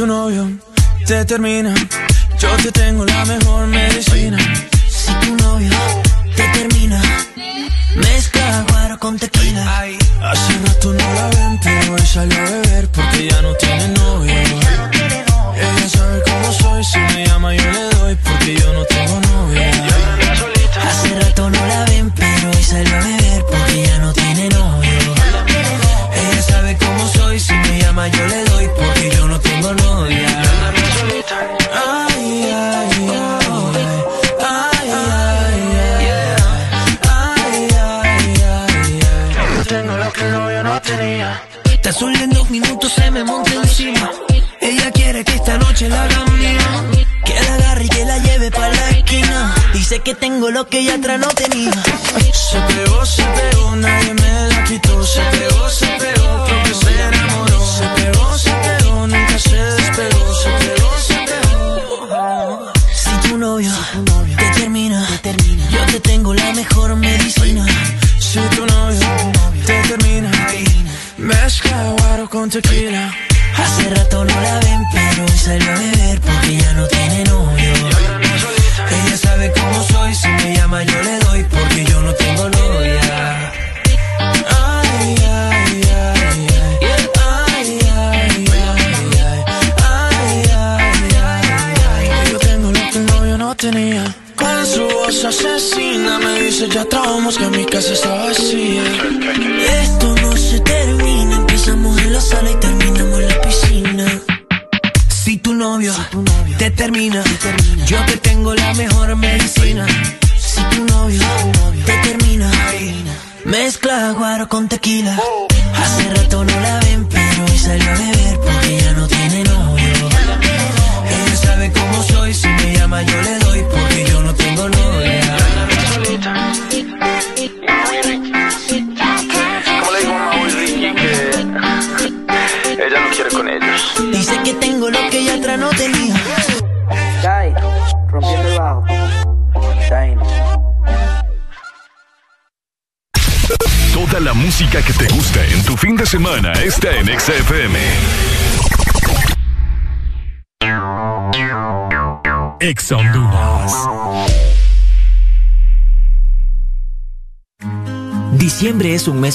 [SPEAKER 2] tu novio te termina, yo te tengo la mejor medicina. Si tu novio te termina, mezcla guaro con tequila. Lo que ella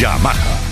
[SPEAKER 43] Yamaha.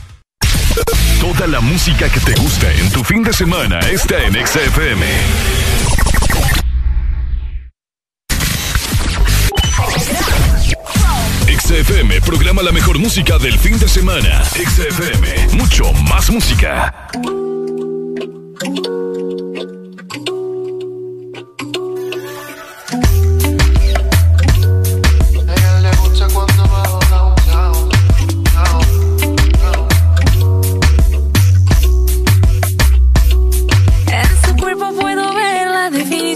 [SPEAKER 28] Toda la música que te gusta en tu fin de semana está en XFM. XFM programa la mejor música del fin de semana. XFM, mucho más música.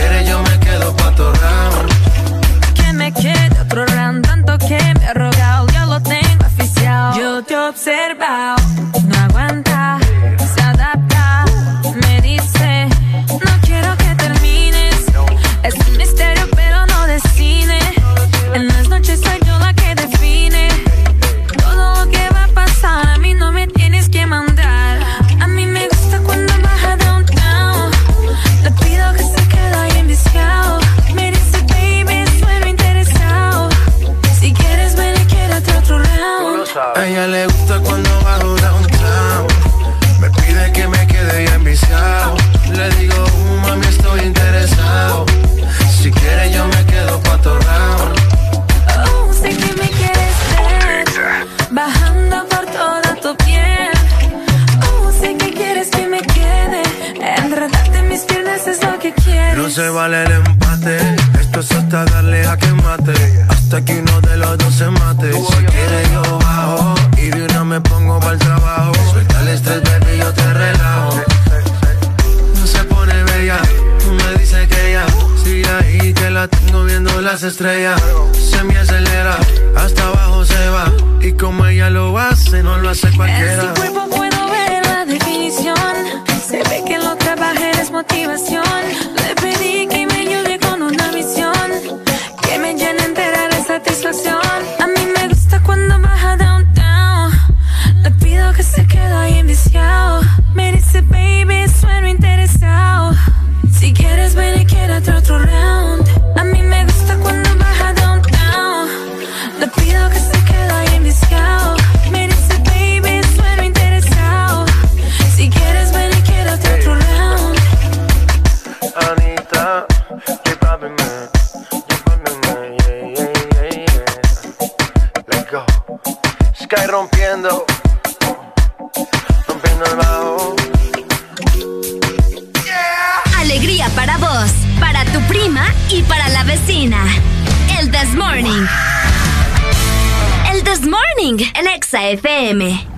[SPEAKER 2] Si quiere, yo me quedo pa' tu round.
[SPEAKER 27] Que me quede otro round. Tanto que me ha rogado, ya lo tengo oficial. Yo te he observado, no
[SPEAKER 2] hasta que uno de los dos se mate. Si quieres yo bajo y de una me pongo para el trabajo. Suelta el estrés, baby, yo te relajo. No se pone bella, tú me dices que ya sigue ahí que la tengo viendo las estrellas. Se me acelera, hasta abajo se va y como ella lo hace no lo hace cualquiera.
[SPEAKER 27] En su cuerpo puedo ver la definición, se ve que lo trabajé es motivación. Le pedí que canción FM.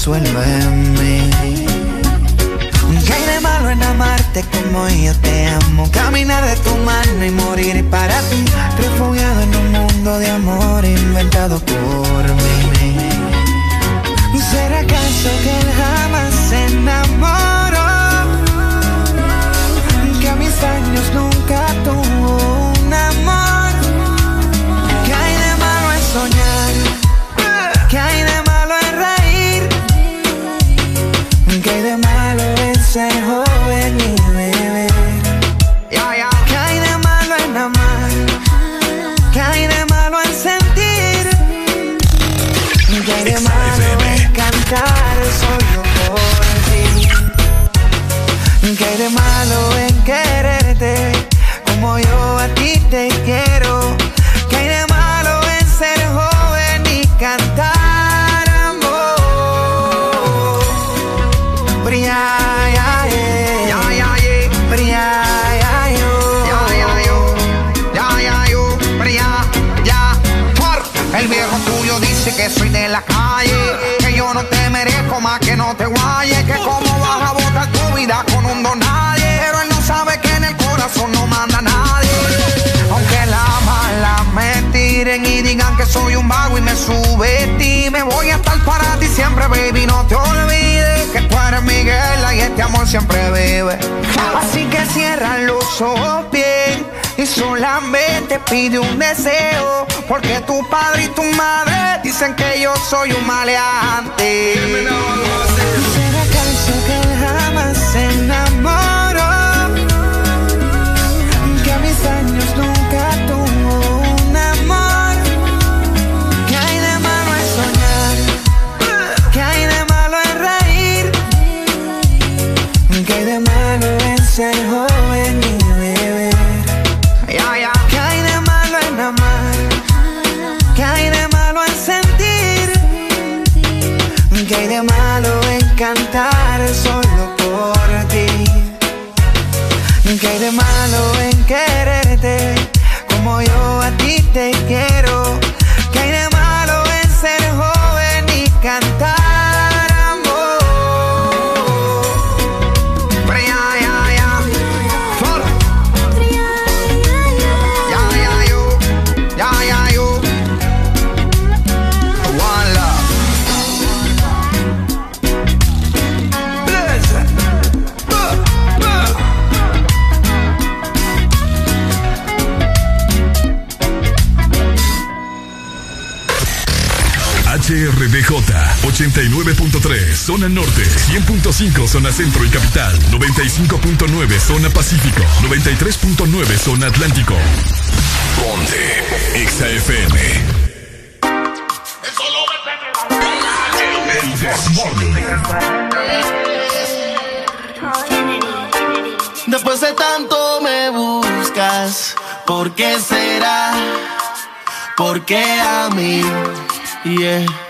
[SPEAKER 27] resuélveme. ¿Qué
[SPEAKER 41] hay de malo
[SPEAKER 2] en amarte como yo te amo? Caminar de tu mano y morir para ti. Refugiado en un mundo de amor inventado por mí. ¿Será acaso que jamás se enamoró? ti me voy a estar para ti siempre, baby. No te olvides que tú eres mi guerra y este amor siempre vive. Así que cierra los
[SPEAKER 69] ojos bien y solamente pide un deseo. Porque tu padre y tu madre dicen que yo soy un maleante. zona norte, 100.5 zona centro y capital, 95.9 zona pacífico, 93.9 zona atlántico. Ponte XAFM. Después de tanto me buscas, ¿por qué será? ¿Por qué a mí? Yeah.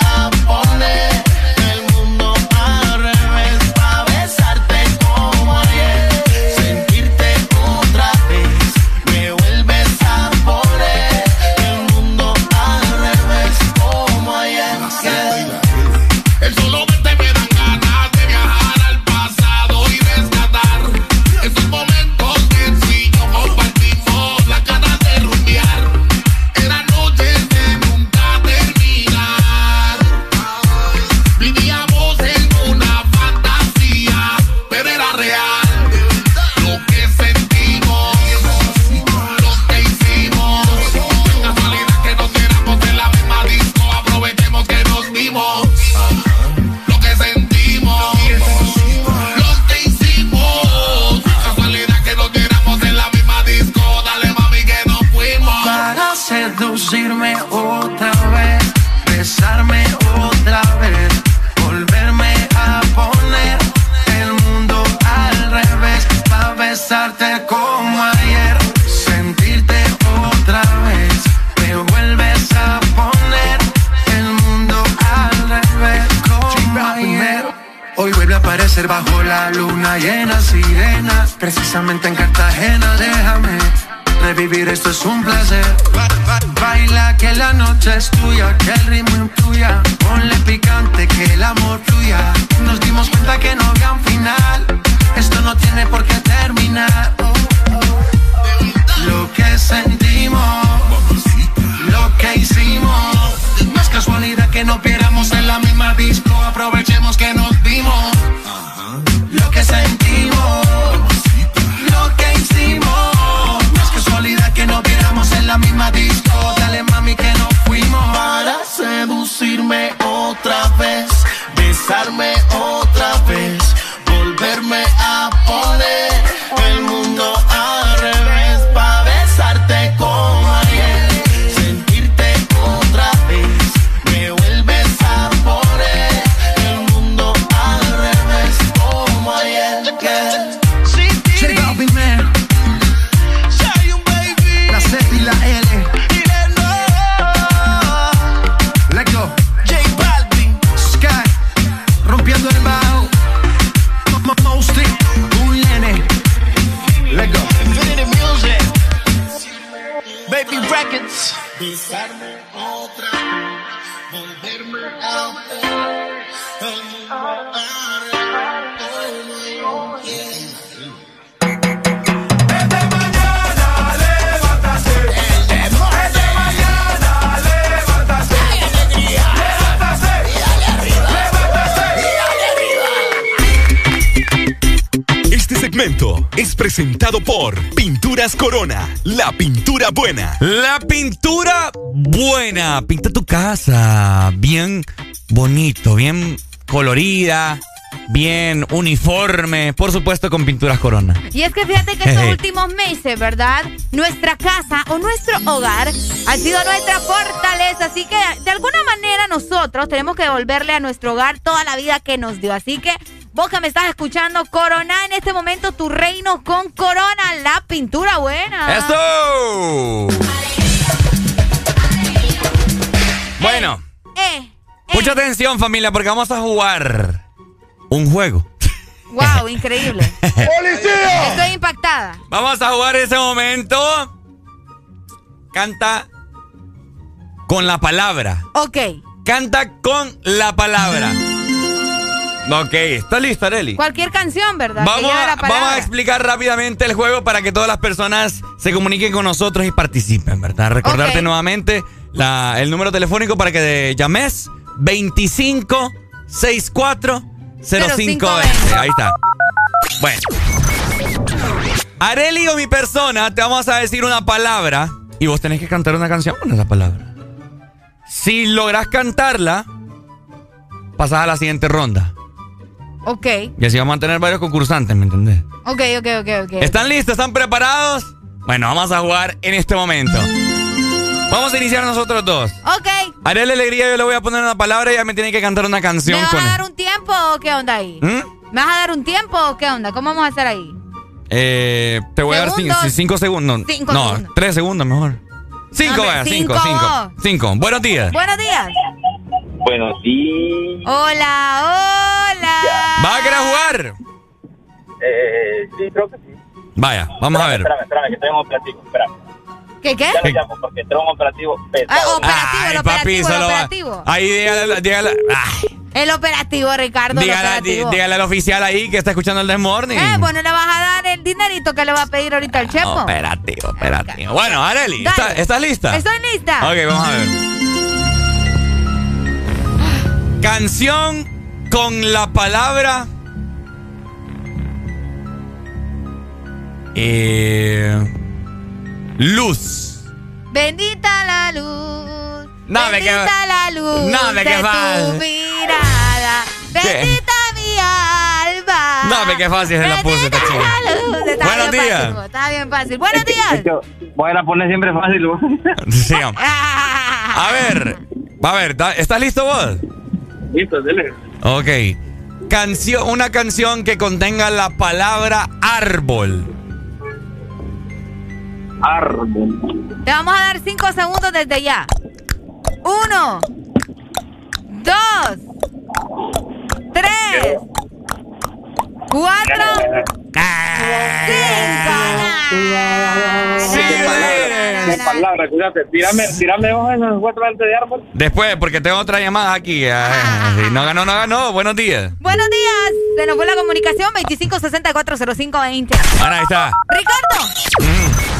[SPEAKER 2] precisamente en Cartagena, déjame revivir esto es un placer. Ba- ba- Baila que la noche es
[SPEAKER 70] Corona, la pintura buena.
[SPEAKER 1] La pintura buena. Pinta tu casa bien bonito, bien colorida, bien uniforme. Por supuesto, con pinturas corona.
[SPEAKER 3] Y es que fíjate que estos últimos meses, ¿verdad? Nuestra casa o nuestro hogar ha sido nuestra fortaleza. Así que de alguna manera nosotros tenemos que devolverle a nuestro hogar toda la vida que nos dio. Así que vos que me estás escuchando, corona en este momento tu reino con corona, la pintura buena.
[SPEAKER 1] ¡Eso! Bueno,
[SPEAKER 3] Eh,
[SPEAKER 1] mucha atención familia porque vamos a jugar un juego.
[SPEAKER 3] wow, increíble. ¡Policía! Estoy impactada.
[SPEAKER 1] Vamos a jugar ese momento. Canta con la palabra.
[SPEAKER 3] Ok.
[SPEAKER 1] Canta con la palabra. Ok, ¿está lista, Areli?
[SPEAKER 3] Cualquier canción, ¿verdad?
[SPEAKER 1] Vamos a, vamos a explicar rápidamente el juego para que todas las personas se comuniquen con nosotros y participen, ¿verdad? Recordarte nuevamente la- el número telefónico para que llames 25 64 0520. Ahí está. Bueno. Areli o mi persona, te vamos a decir una palabra y vos tenés que cantar una canción con esa palabra. Si logras cantarla, pasas a la siguiente ronda.
[SPEAKER 3] Ok.
[SPEAKER 1] Y así vamos a tener varios concursantes, ¿me entendés?
[SPEAKER 3] Ok, ok, ok, ok.
[SPEAKER 1] ¿Están listos? ¿Están preparados? Bueno, vamos a jugar en este momento. Vamos a iniciar nosotros dos.
[SPEAKER 3] Ok.
[SPEAKER 1] Haré la alegría, yo le voy a poner una palabra y ella me tiene que cantar una canción
[SPEAKER 3] ¿Me vas
[SPEAKER 1] con
[SPEAKER 3] a dar un tiempo o qué onda ahí?
[SPEAKER 1] ¿Mm?
[SPEAKER 3] ¿Me vas a dar un tiempo o qué onda? ¿Cómo vamos a hacer ahí?
[SPEAKER 1] Eh, te voy a dar
[SPEAKER 3] Segundos.
[SPEAKER 1] cinco, cinco segundos.
[SPEAKER 3] Cinco
[SPEAKER 1] no,
[SPEAKER 3] segundos.
[SPEAKER 1] tres segundos mejor. Cinco,
[SPEAKER 3] No,
[SPEAKER 1] vaya, cinco,
[SPEAKER 3] cinco.
[SPEAKER 1] cinco. Cinco. Buenos días.
[SPEAKER 3] Buenos días.
[SPEAKER 68] Buenos días.
[SPEAKER 3] Hola, hola.
[SPEAKER 1] ¿Va a querer jugar?
[SPEAKER 68] Eh, sí, creo que sí.
[SPEAKER 1] Vaya, vamos a ver.
[SPEAKER 68] Espérame, espérame, que tengo un operativo. Espérame.
[SPEAKER 3] ¿Qué, qué?
[SPEAKER 68] Ya lo llamo porque tengo un operativo
[SPEAKER 3] Ah,
[SPEAKER 68] pesado.
[SPEAKER 3] operativo, el
[SPEAKER 1] papi,
[SPEAKER 3] operativo, el
[SPEAKER 1] solo va-
[SPEAKER 3] operativo.
[SPEAKER 1] Ahí dígale, dígale, ay,
[SPEAKER 3] El operativo, Ricardo, el
[SPEAKER 1] dígale,
[SPEAKER 3] operativo.
[SPEAKER 1] dí- dígale al oficial ahí que está escuchando el This Morning.
[SPEAKER 3] Eh, bueno, le vas a dar el dinerito que le va a pedir ahorita al chepo.
[SPEAKER 1] Operativo, operativo. Bueno, Areli,
[SPEAKER 3] Dale.
[SPEAKER 1] ¿está- ¿estás lista?
[SPEAKER 3] Estoy lista.
[SPEAKER 1] Ok, vamos a ver. Canción con la palabra. Eh, luz.
[SPEAKER 3] Bendita la luz.
[SPEAKER 1] No,
[SPEAKER 3] bendita la luz.
[SPEAKER 1] No, me
[SPEAKER 3] de
[SPEAKER 1] queda mal.
[SPEAKER 3] tu mirada. Bendita mi alma.
[SPEAKER 1] No, me qué fácil se la puse.
[SPEAKER 3] La luz. Está
[SPEAKER 1] Buenos
[SPEAKER 3] bien
[SPEAKER 1] días.
[SPEAKER 3] Fácil, está bien fácil. Buenos días.
[SPEAKER 68] Voy a la poner siempre fácil.
[SPEAKER 1] Sí. A ver, a ver, ¿ta- ¿estás listo vos?
[SPEAKER 68] Listo, dele.
[SPEAKER 1] Ok. Canción, una canción que contenga la palabra árbol.
[SPEAKER 68] Árbol.
[SPEAKER 3] Te vamos a dar cinco segundos desde ya. Uno. Dos. Tres. Cuatro.
[SPEAKER 68] ¿Qué palabra? Cuídate. Tírame, tírame hojas en cuatro antes de árbol.
[SPEAKER 1] Después, porque tengo otra llamada aquí. eh, sí, no ganó, no ganó. Buenos días.
[SPEAKER 3] Buenos días. Se nos fue la comunicación 25640520.
[SPEAKER 1] Ahora ahí está.
[SPEAKER 3] Ricardo.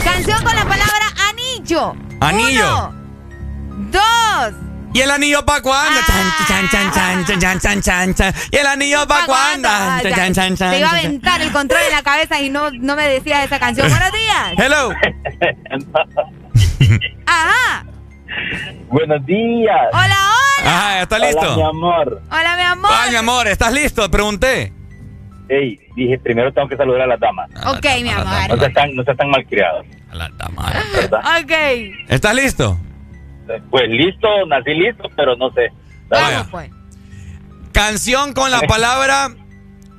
[SPEAKER 3] Canción con la palabra anillo.
[SPEAKER 1] Anillo.
[SPEAKER 3] Uno, dos.
[SPEAKER 1] ¿Y el anillo pa' cuándo? Ah. Chan, chan, chan, ¿Y el anillo pa' cuándo?
[SPEAKER 3] Te iba a aventar el control de la cabeza y no, no me decías esa canción. Buenos días.
[SPEAKER 1] Hello.
[SPEAKER 3] Ajá.
[SPEAKER 68] Buenos días.
[SPEAKER 3] Hola, hola.
[SPEAKER 1] Ajá, ¿estás listo?
[SPEAKER 68] Hola, mi amor.
[SPEAKER 3] Hola, mi amor.
[SPEAKER 1] Hola, mi amor, ¿estás listo? Pregunté.
[SPEAKER 68] Ey, dije, primero tengo que saludar a las damas.
[SPEAKER 3] A ok, mi amor.
[SPEAKER 68] No seas tan, no seas tan malcriado.
[SPEAKER 1] A las damas.
[SPEAKER 68] ¿Verdad?
[SPEAKER 3] Ok.
[SPEAKER 1] ¿Estás listo?
[SPEAKER 68] Pues listo, nací listo, pero no sé.
[SPEAKER 1] Vaya.
[SPEAKER 3] pues.
[SPEAKER 1] Canción con la palabra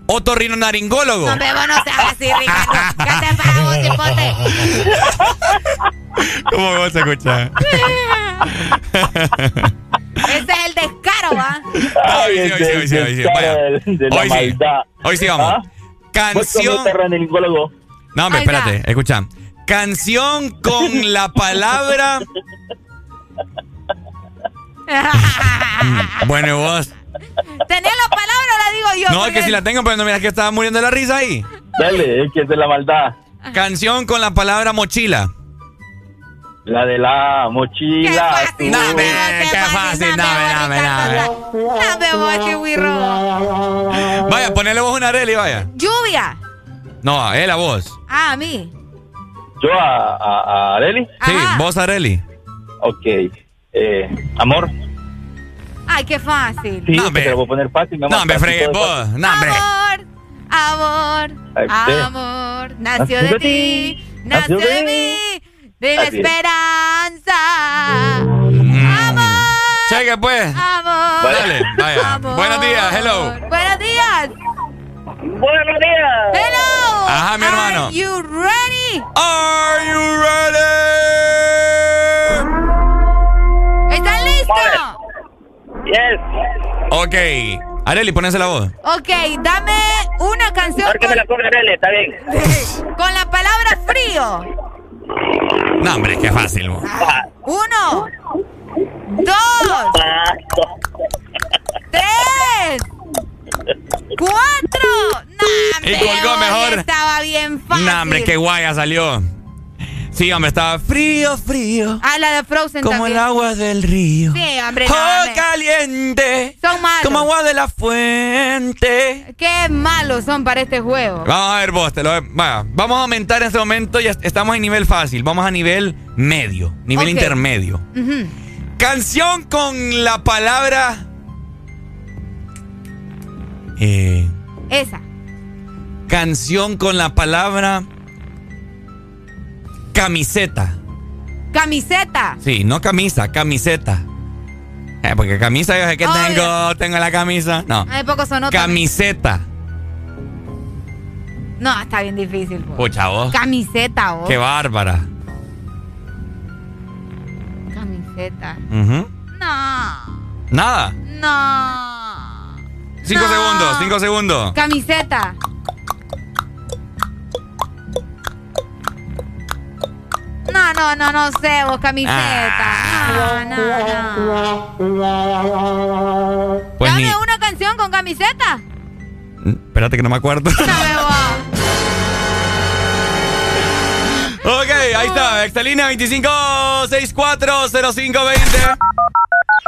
[SPEAKER 1] otorrinolaringólogo.
[SPEAKER 3] No, bebo, no seas así, Ricardo. ¿Qué te pasa, vos?
[SPEAKER 1] ¿Cómo vos escuchar?
[SPEAKER 3] Ese es el descaro, ¿va?
[SPEAKER 1] Hoy sí, hoy sí, hoy sí, hoy sí. Hoy sí.
[SPEAKER 68] maldad.
[SPEAKER 1] Hoy sí vamos.
[SPEAKER 68] ¿Ah?
[SPEAKER 1] Canción. No, hombre, espérate, escucha. Canción con la palabra. Bueno, ¿y vos.
[SPEAKER 3] ¿Tenés la palabra o la digo yo?
[SPEAKER 1] No, es que si la tengo, pero no miras que estaba muriendo de la risa ahí.
[SPEAKER 68] Dale, es que es de la maldad.
[SPEAKER 1] Canción con la palabra mochila.
[SPEAKER 68] La de la mochila.
[SPEAKER 3] Qué fácil.
[SPEAKER 1] Dame,
[SPEAKER 3] qué
[SPEAKER 1] qué
[SPEAKER 3] fácil, dame,
[SPEAKER 1] dame, dame, dame. Vaya, ponele vos una Areli, vaya.
[SPEAKER 3] Lluvia.
[SPEAKER 1] No, a él, a vos.
[SPEAKER 3] Ah, a mí.
[SPEAKER 68] Yo a, a, a Areli.
[SPEAKER 1] Sí,
[SPEAKER 3] Ajá.
[SPEAKER 1] vos, Areli.
[SPEAKER 68] Ok. Eh, amor.
[SPEAKER 3] Ay, qué fácil.
[SPEAKER 68] Sí,
[SPEAKER 1] No, hombre.
[SPEAKER 68] te lo voy a poner fácil. mi amor.
[SPEAKER 1] No, me
[SPEAKER 68] Casi
[SPEAKER 1] fregué
[SPEAKER 68] todo es
[SPEAKER 1] vos. No, hombre.
[SPEAKER 3] Amor, amor, amor, nació de ti, nació
[SPEAKER 68] Nació
[SPEAKER 3] de
[SPEAKER 68] de
[SPEAKER 3] mí, de la esperanza.
[SPEAKER 1] Mm.
[SPEAKER 3] Amor,
[SPEAKER 1] Cheque, pues.
[SPEAKER 3] amor.
[SPEAKER 1] Dale, vaya.
[SPEAKER 3] amor.
[SPEAKER 1] Buenos días, hello.
[SPEAKER 3] Buenos días.
[SPEAKER 68] Buenos días.
[SPEAKER 3] Hello.
[SPEAKER 1] Ajá, mi hermano.
[SPEAKER 3] Are you ready?
[SPEAKER 1] Are you ready?
[SPEAKER 3] ¿Están listos?
[SPEAKER 68] Yes.
[SPEAKER 1] Ok. Areli, ponese la voz.
[SPEAKER 3] Ok, dame una canción
[SPEAKER 68] que me la
[SPEAKER 3] con,
[SPEAKER 68] ponga Areli, está bien.
[SPEAKER 3] con la palabra frío.
[SPEAKER 1] No, hombre, qué fácil. vos.
[SPEAKER 3] Uno, dos, tres, cuatro. Nah,
[SPEAKER 1] Y colgó
[SPEAKER 3] hombre,
[SPEAKER 1] mejor.
[SPEAKER 3] Estaba bien fácil.
[SPEAKER 1] No, hombre, qué guaya salió. Sí, hombre, estaba frío, frío.
[SPEAKER 3] Ah, la de Frozen
[SPEAKER 1] Como el agua del río.
[SPEAKER 3] Sí, hombre, no,
[SPEAKER 1] Oh,
[SPEAKER 3] hombre.
[SPEAKER 1] caliente.
[SPEAKER 3] Son malos.
[SPEAKER 1] Como agua de la fuente.
[SPEAKER 3] Qué malos son para este juego.
[SPEAKER 1] Vamos a ver vos, te lo vaya, Vamos a aumentar en este momento, ya estamos en nivel fácil. Vamos a nivel medio, nivel intermedio. Canción con la palabra. Eh,
[SPEAKER 3] Esa.
[SPEAKER 1] Canción con la palabra camiseta.
[SPEAKER 3] Camiseta.
[SPEAKER 1] Sí, no camisa, camiseta. Eh, porque camisa yo sé que tengo, tengo la camisa. No.
[SPEAKER 3] Hay pocos son
[SPEAKER 1] Camiseta.
[SPEAKER 3] No, está bien difícil.
[SPEAKER 1] Pucha, vos.
[SPEAKER 3] Camiseta, vos.
[SPEAKER 1] Qué bárbara.
[SPEAKER 3] Camiseta. No.
[SPEAKER 1] Nada.
[SPEAKER 3] No.
[SPEAKER 1] Cinco
[SPEAKER 3] No.
[SPEAKER 1] segundos, cinco segundos.
[SPEAKER 3] Camiseta. No, no, no, no sé, vos camiseta. No, no, no.
[SPEAKER 1] Pues ni.
[SPEAKER 3] Dame una canción con camiseta.
[SPEAKER 1] Espérate que no me acuerdo. ok, ahí está. Excelina 25640520.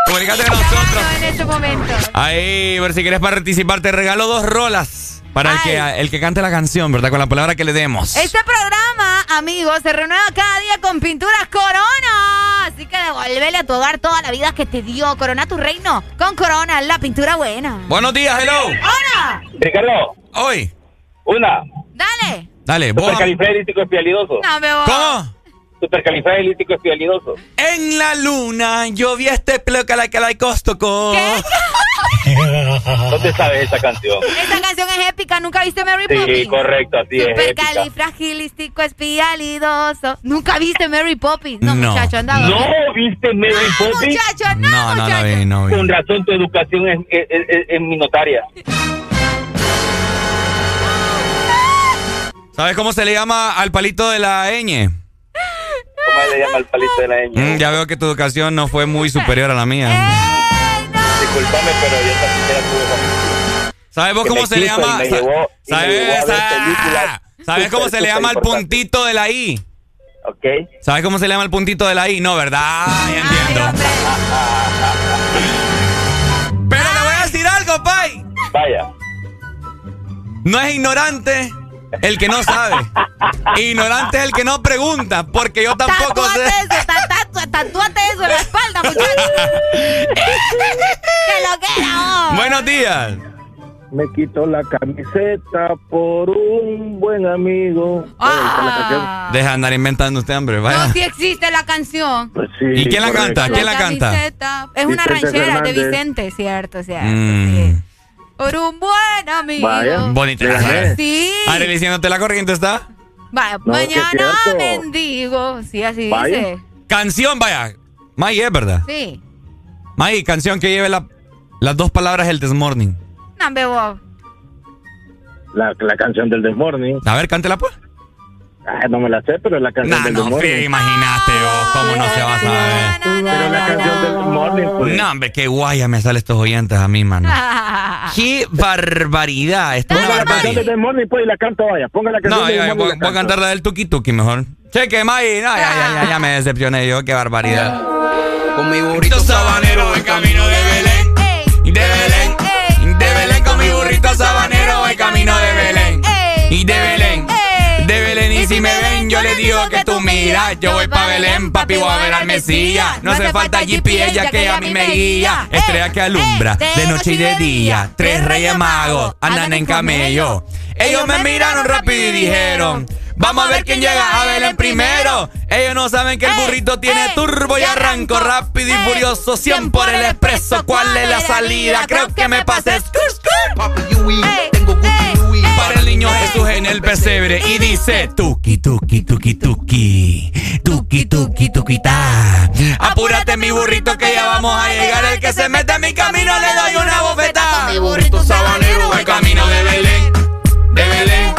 [SPEAKER 1] Comunicate con nosotros.
[SPEAKER 3] en este momento.
[SPEAKER 1] Ahí, a ver si quieres participar, te regalo dos rolas. Para el que, el que cante la canción, ¿verdad? Con la palabra que le demos.
[SPEAKER 3] Este programa, amigos, se renueva cada día con pinturas Corona. Así que devuélvele a tu hogar toda la vida que te dio. Corona tu reino con Corona, la pintura buena.
[SPEAKER 1] Buenos días, hello.
[SPEAKER 3] ¡Hola!
[SPEAKER 53] Ricardo.
[SPEAKER 1] Hoy.
[SPEAKER 53] Una.
[SPEAKER 3] Dale.
[SPEAKER 1] Dale, vos.
[SPEAKER 3] No, me voy.
[SPEAKER 1] ¿Cómo?
[SPEAKER 53] Supercalifragilístico espialidoso.
[SPEAKER 1] En la luna yo vi este ploca la que la costoco.
[SPEAKER 53] No te sabes esa canción.
[SPEAKER 3] Esta canción es épica. ¿Nunca viste Mary
[SPEAKER 53] Sí,
[SPEAKER 3] Poppins?
[SPEAKER 53] correcto, así es.
[SPEAKER 3] Supercalifragilístico espialidoso. ¿Nunca viste Mary Poppins? No,
[SPEAKER 1] No.
[SPEAKER 3] muchacho, andaba.
[SPEAKER 53] ¿No viste Mary Poppins?
[SPEAKER 3] muchacho, no,
[SPEAKER 1] No, no la
[SPEAKER 3] muchacho.
[SPEAKER 1] vi, no vi.
[SPEAKER 53] Con razón tu educación es, es, es- es minotaria.
[SPEAKER 1] ¿Sabes cómo se le llama al palito de la ñ?
[SPEAKER 53] ¿Cómo le llama el palito de la ñ?
[SPEAKER 1] Mm, ya veo que tu educación no fue muy superior a la mía.
[SPEAKER 53] Disculpame, pero yo también tuve
[SPEAKER 1] ¿Sabes vos cómo se le llama? ¿Sabes,
[SPEAKER 53] llevó a ver
[SPEAKER 1] sa-
[SPEAKER 53] películas
[SPEAKER 1] ¿Sabes cómo se le llama el puntito de la I?
[SPEAKER 53] Ok.
[SPEAKER 1] ¿Sabes cómo se le llama el puntito de la I? No, ¿verdad? Ya entiendo. Pero le voy a decir algo, Pai.
[SPEAKER 53] Vaya.
[SPEAKER 1] No es ignorante el que no sabe. Ignorante es el que no pregunta, porque yo tampoco
[SPEAKER 3] Tatúate
[SPEAKER 1] sé.
[SPEAKER 3] eso, ta- tatu- tatúate eso en la espalda, muchacho. que lo que era vos.
[SPEAKER 1] Buenos días.
[SPEAKER 53] Me quito la camiseta por un buen amigo.
[SPEAKER 3] Ah.
[SPEAKER 1] Deja de andar inventando usted, hombre.
[SPEAKER 3] No,
[SPEAKER 1] Vaya.
[SPEAKER 3] sí existe la canción.
[SPEAKER 53] Pues
[SPEAKER 1] ¿Y quién la canta? ¿Quién la canta?
[SPEAKER 3] camiseta. Es una
[SPEAKER 53] Vicente
[SPEAKER 3] ranchera de. Vicente, cierto, cierto.
[SPEAKER 1] Mm,
[SPEAKER 3] Por un buen amigo.
[SPEAKER 53] Vaya.
[SPEAKER 1] bonita.
[SPEAKER 53] Le gané.
[SPEAKER 3] Sí.
[SPEAKER 1] Ahora diciéndote la corriente está.
[SPEAKER 3] Vaya,
[SPEAKER 53] No, sí es
[SPEAKER 3] mañana mendigo. Sí, así
[SPEAKER 53] Vaya.
[SPEAKER 3] dice.
[SPEAKER 1] Canción, vaya. May es verdad.
[SPEAKER 3] Sí.
[SPEAKER 1] May, canción que lleve la- las dos palabras el This Morning.
[SPEAKER 3] No, me voy.
[SPEAKER 53] La, la canción del This Morning.
[SPEAKER 1] A ver, cántela pues.
[SPEAKER 53] Ah, no me la sé, pero la canción
[SPEAKER 1] Nah,
[SPEAKER 53] del
[SPEAKER 1] no,
[SPEAKER 53] Morning.
[SPEAKER 1] fíjate, imagínate vos, cómo no se va a saber.
[SPEAKER 53] Pero la canción del Morning, pues.
[SPEAKER 1] No, hombre, qué guaya me salen estos oyentes a mí, mano. Qué barbaridad. Esto es una
[SPEAKER 53] Ponga la canción del Morning, pues, y la canto, vaya. Ponga la canción
[SPEAKER 1] No,
[SPEAKER 53] del Morning.
[SPEAKER 1] voy,
[SPEAKER 53] la
[SPEAKER 1] voy a cantar la del Tuki Tuki mejor. Cheque, May. No, ya, ya, ya, ya me decepcioné yo. Qué barbaridad.
[SPEAKER 58] Con mi burrito sabanero en camino de Belén.
[SPEAKER 1] De Belén. De Belén con mi burrito sabanero voy camino de Belén. Y de Belén. Y si me ven yo le digo que tú miras Yo voy pa' Belén, papi, voy a ver al Mesías. No hace falta GPS ya que a mí me guía. Estrella que alumbra de noche y de día. Tres reyes magos andan en camello. Ellos me miraron rápido y dijeron Vamos a ver quién llega. a Belén primero. Ellos no saben que el burrito tiene turbo y arranco rápido y furioso. 100 por el expreso. ¿Cuál es la salida? Creo que me pasé. Para el niño Jesús en el pesebre. y dice tuki tuki tuki tuki tuki. Tuki tuki ta. Apúrate mi burrito que ya vamos a llegar. El que se mete en mi camino le doy una bofetada. Mi burrito sabanero va camino de Belén, de Belén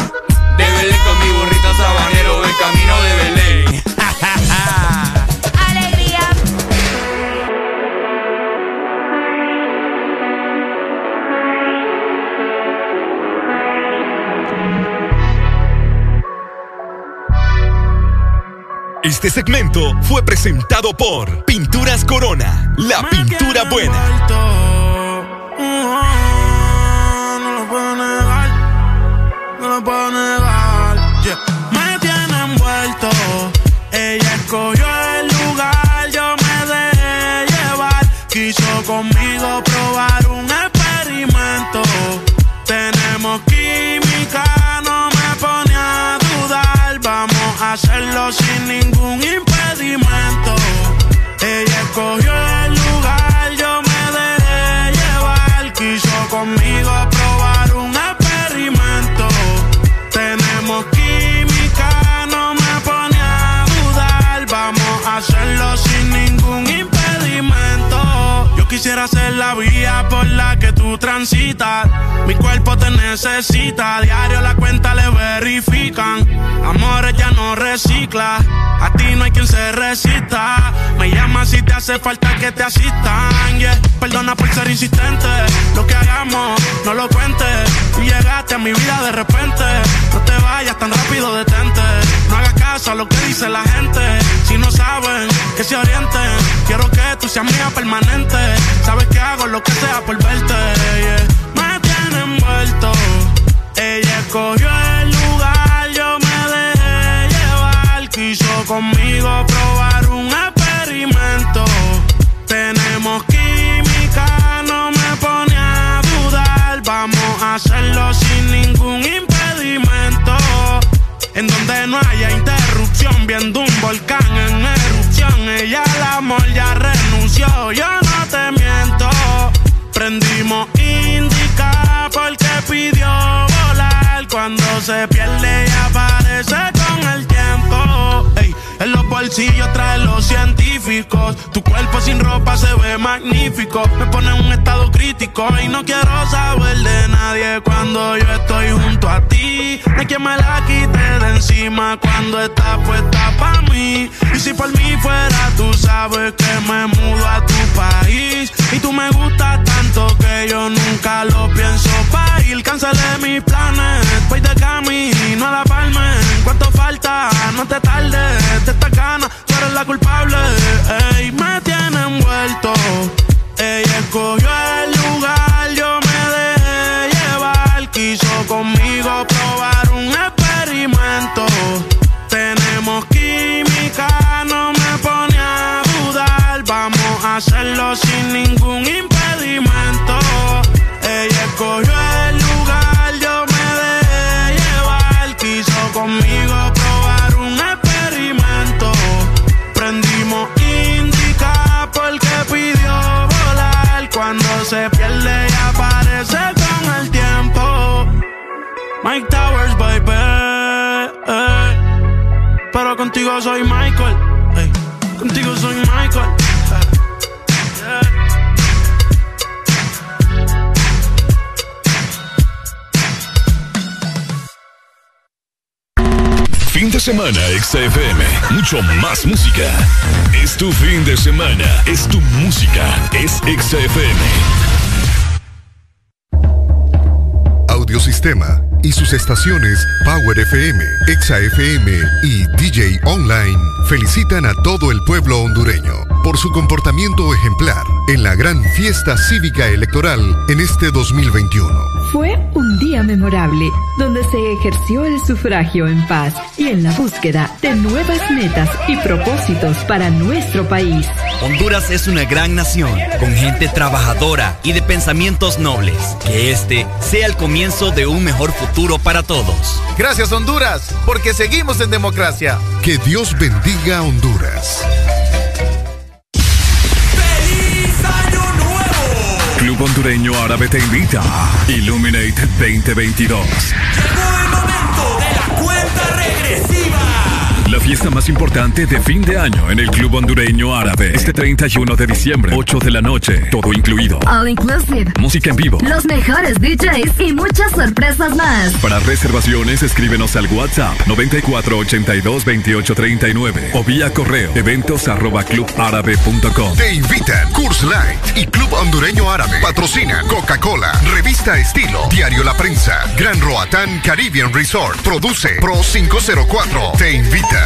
[SPEAKER 59] Este segmento fue presentado por Pinturas Corona, la pintura buena.
[SPEAKER 15] No lo puedo negar, no lo puedo negar. Me tienen vuelto, ella escogió el lugar, yo me dejé llevar. Quiso conmigo probar un experimento. Tenemos química, no me pone a dudar. Vamos a hacerlo sin quisiera ser la vía por la que tú transitas. Mi cuerpo te necesita. Diario la cuenta le verifican. Amores ya no recicla. A ti no hay quien se resista. Me llama si te hace falta que te asistan. Perdona por ser insistente. Lo que hagamos, no lo cuentes. Tú llegaste a mi vida de repente. No te vayas tan rápido, detente. No hagas caso a lo que dice la gente. Si no saben, que se orienten. Quiero que tú seas mía permanente. Sabes que hago lo que sea por verte. Yeah. Me tiene envuelto. Ella escogió el lugar, yo me dejé llevar. Quiso conmigo probar viendo un volcán en erupción. Ella al amor ya renunció, yo no te miento. Prendimos indica porque pidió volar. Cuando se pierde y aparece en los bolsillos trae los científicos. Tu cuerpo sin ropa se ve magnífico. Me pone en un estado crítico y no quiero saber de nadie cuando yo estoy junto a ti. No hay quien me la quite de encima cuando está puesta pa' mí. Y si por mí fuera, tú sabes que me mudo a tu país. Y tú me gustas tanto que yo nunca lo pienso pa' ir. Cancelé mis planes, voy de camino a la palma. ¿Cuánto falta? No te tardes, de esta gana, tú eres la culpable. Ey, me tiene envuelto. Ella escogió el lugar, yo me dejé llevar. Quiso conmigo probar un experimento. Tenemos química, no me pone a dudar. Vamos a hacerlo sin ningún Mike Towers, baby. Ey. Pero contigo soy Michael. Contigo soy Michael.
[SPEAKER 5] Fin de semana, XFM. Mucho más música. Es tu fin de semana. Es tu música. Es XFM.
[SPEAKER 10] Audiosistema y sus estaciones Power FM, Exa FM y DJ Online felicitan a todo el pueblo hondureño por su comportamiento ejemplar en la gran fiesta cívica electoral en este 2021.
[SPEAKER 71] Fue un día memorable donde se ejerció el sufragio en paz y en la búsqueda de nuevas metas y propósitos para nuestro país.
[SPEAKER 1] Honduras es una gran nación, con gente trabajadora y de pensamientos nobles. Que este sea el comienzo de un mejor futuro para todos.
[SPEAKER 72] Gracias Honduras, porque seguimos en democracia.
[SPEAKER 10] Que Dios bendiga a Honduras.
[SPEAKER 5] Hondureño Árabe te invita Illuminate 2022.
[SPEAKER 73] Cuenta
[SPEAKER 5] La fiesta más importante de fin de año en el Club Hondureño Árabe. Este 31 de diciembre, 8 de la noche, todo incluido.
[SPEAKER 37] All inclusive.
[SPEAKER 5] Música en vivo.
[SPEAKER 37] Los mejores DJs y muchas sorpresas más.
[SPEAKER 5] Para reservaciones, escríbenos al WhatsApp 94822839 o vía correo eventos arroba clubárabe.com.
[SPEAKER 10] Te invitan Curse Light y Club Hondureño Árabe. Patrocina Coca-Cola, Revista Estilo, Diario La Prensa, Gran Roatán Caribbean Resort. Produce Pro 504. Te invita.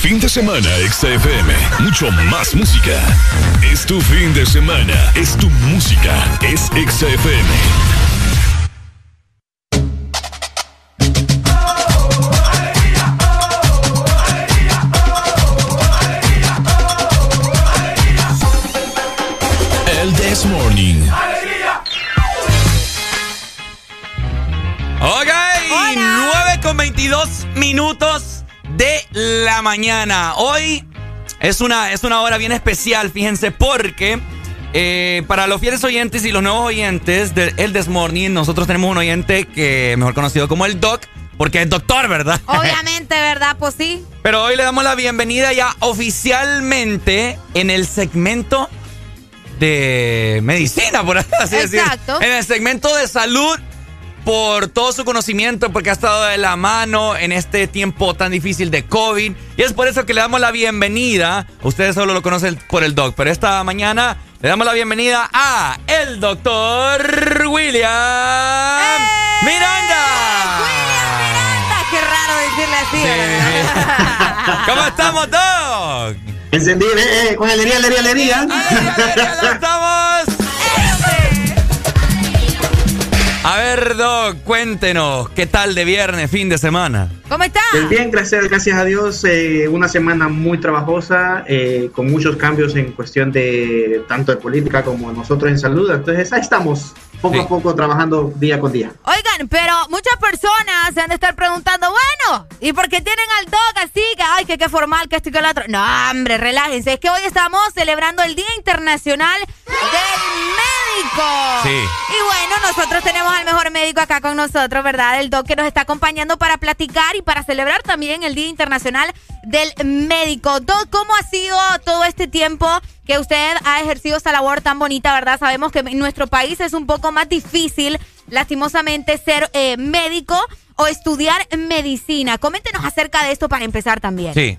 [SPEAKER 59] Fin de semana, XFM. Mucho más música. Es tu fin de semana. Es tu música. Es XFM. El This Morning.
[SPEAKER 1] Ok, 9 con 22 minutos de la mañana. Hoy es una, es una hora bien especial, fíjense, porque eh, para los fieles oyentes y los nuevos oyentes de El This Morning, nosotros tenemos un oyente que mejor conocido como el Doc, porque es doctor, ¿verdad?
[SPEAKER 3] Obviamente, ¿verdad? Pues sí.
[SPEAKER 1] Pero hoy le damos la bienvenida ya oficialmente en el segmento de medicina, por así decirlo.
[SPEAKER 3] Exacto.
[SPEAKER 1] En el segmento de salud, por todo su conocimiento, porque ha estado de la mano en este tiempo tan difícil de COVID. Y es por eso que le damos la bienvenida. Ustedes solo lo conocen por el doc, pero esta mañana le damos la bienvenida a el doctor William Miranda.
[SPEAKER 3] Anda, qué raro decirle así.
[SPEAKER 1] ¿Cómo estamos, Doc?
[SPEAKER 74] Encendí, eh, con alegría, alegría, alegría.
[SPEAKER 1] estamos? A ver, Doc, cuéntenos, ¿qué tal de viernes, fin de semana?
[SPEAKER 3] ¿Cómo está?
[SPEAKER 74] Pues bien, gracias, gracias a Dios. eh, una semana muy trabajosa, eh, con muchos cambios en cuestión de tanto de política como nosotros en salud. Entonces, ahí estamos, poco a poco, trabajando día con día.
[SPEAKER 3] Oigan, pero muchas personas se han de estar preguntando, bueno, ¿y por qué tienen al dog así? Que, ay, que qué formal, que esto y que lo otro. No, hombre, relájense. Es que hoy estamos celebrando el Día Internacional del Médico.
[SPEAKER 1] Sí.
[SPEAKER 3] Y bueno, nosotros tenemos al mejor médico acá con nosotros, ¿verdad? El doc que nos está acompañando para platicar y para celebrar también el Día Internacional del Médico. Doc, ¿cómo ha sido todo este tiempo que usted ha ejercido esta labor tan bonita, verdad? Sabemos que en nuestro país es un poco más difícil, lastimosamente, ser eh, médico o estudiar medicina. Coméntenos acerca de esto para empezar también.
[SPEAKER 1] Sí.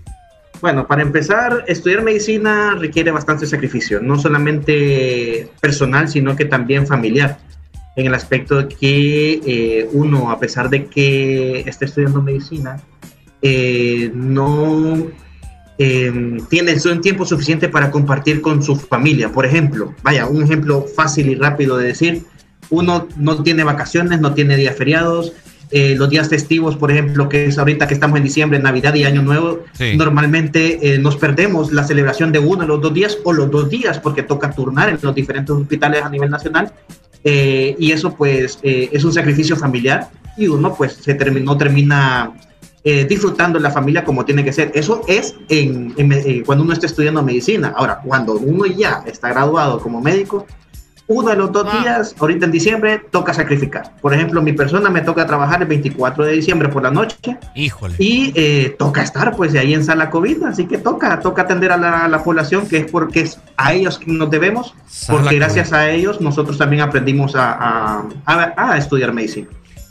[SPEAKER 74] Bueno, para empezar, estudiar medicina requiere bastante sacrificio, no solamente personal, sino que también familiar, en el aspecto de que eh, uno, a pesar de que esté estudiando medicina, eh, no eh, tiene un tiempo suficiente para compartir con su familia. Por ejemplo, vaya, un ejemplo fácil y rápido de decir, uno no tiene vacaciones, no tiene días feriados, eh, los días festivos, por ejemplo, que es ahorita que estamos en diciembre, Navidad y Año Nuevo,
[SPEAKER 1] Sí.
[SPEAKER 74] normalmente eh, nos perdemos la celebración de uno de los dos días o los dos días porque toca turnar en los diferentes hospitales a nivel nacional eh, y eso pues es un sacrificio familiar y uno pues se termi- no termina eh, disfrutando la familia como tiene que ser. Eso es en, en eh, cuando uno está estudiando medicina. Ahora, cuando uno ya está graduado como médico, uno de los dos días, ahorita en diciembre, toca sacrificar. Por ejemplo, mi persona me toca trabajar el 24 de diciembre por la noche
[SPEAKER 1] Híjole.
[SPEAKER 74] y eh, toca estar pues de ahí en sala COVID, así que toca, toca atender a la, a la población, que es porque es a ellos que nos debemos,
[SPEAKER 1] Sala
[SPEAKER 74] porque
[SPEAKER 1] COVID.
[SPEAKER 74] gracias a ellos nosotros también aprendimos a, a- a- a estudiar medicina.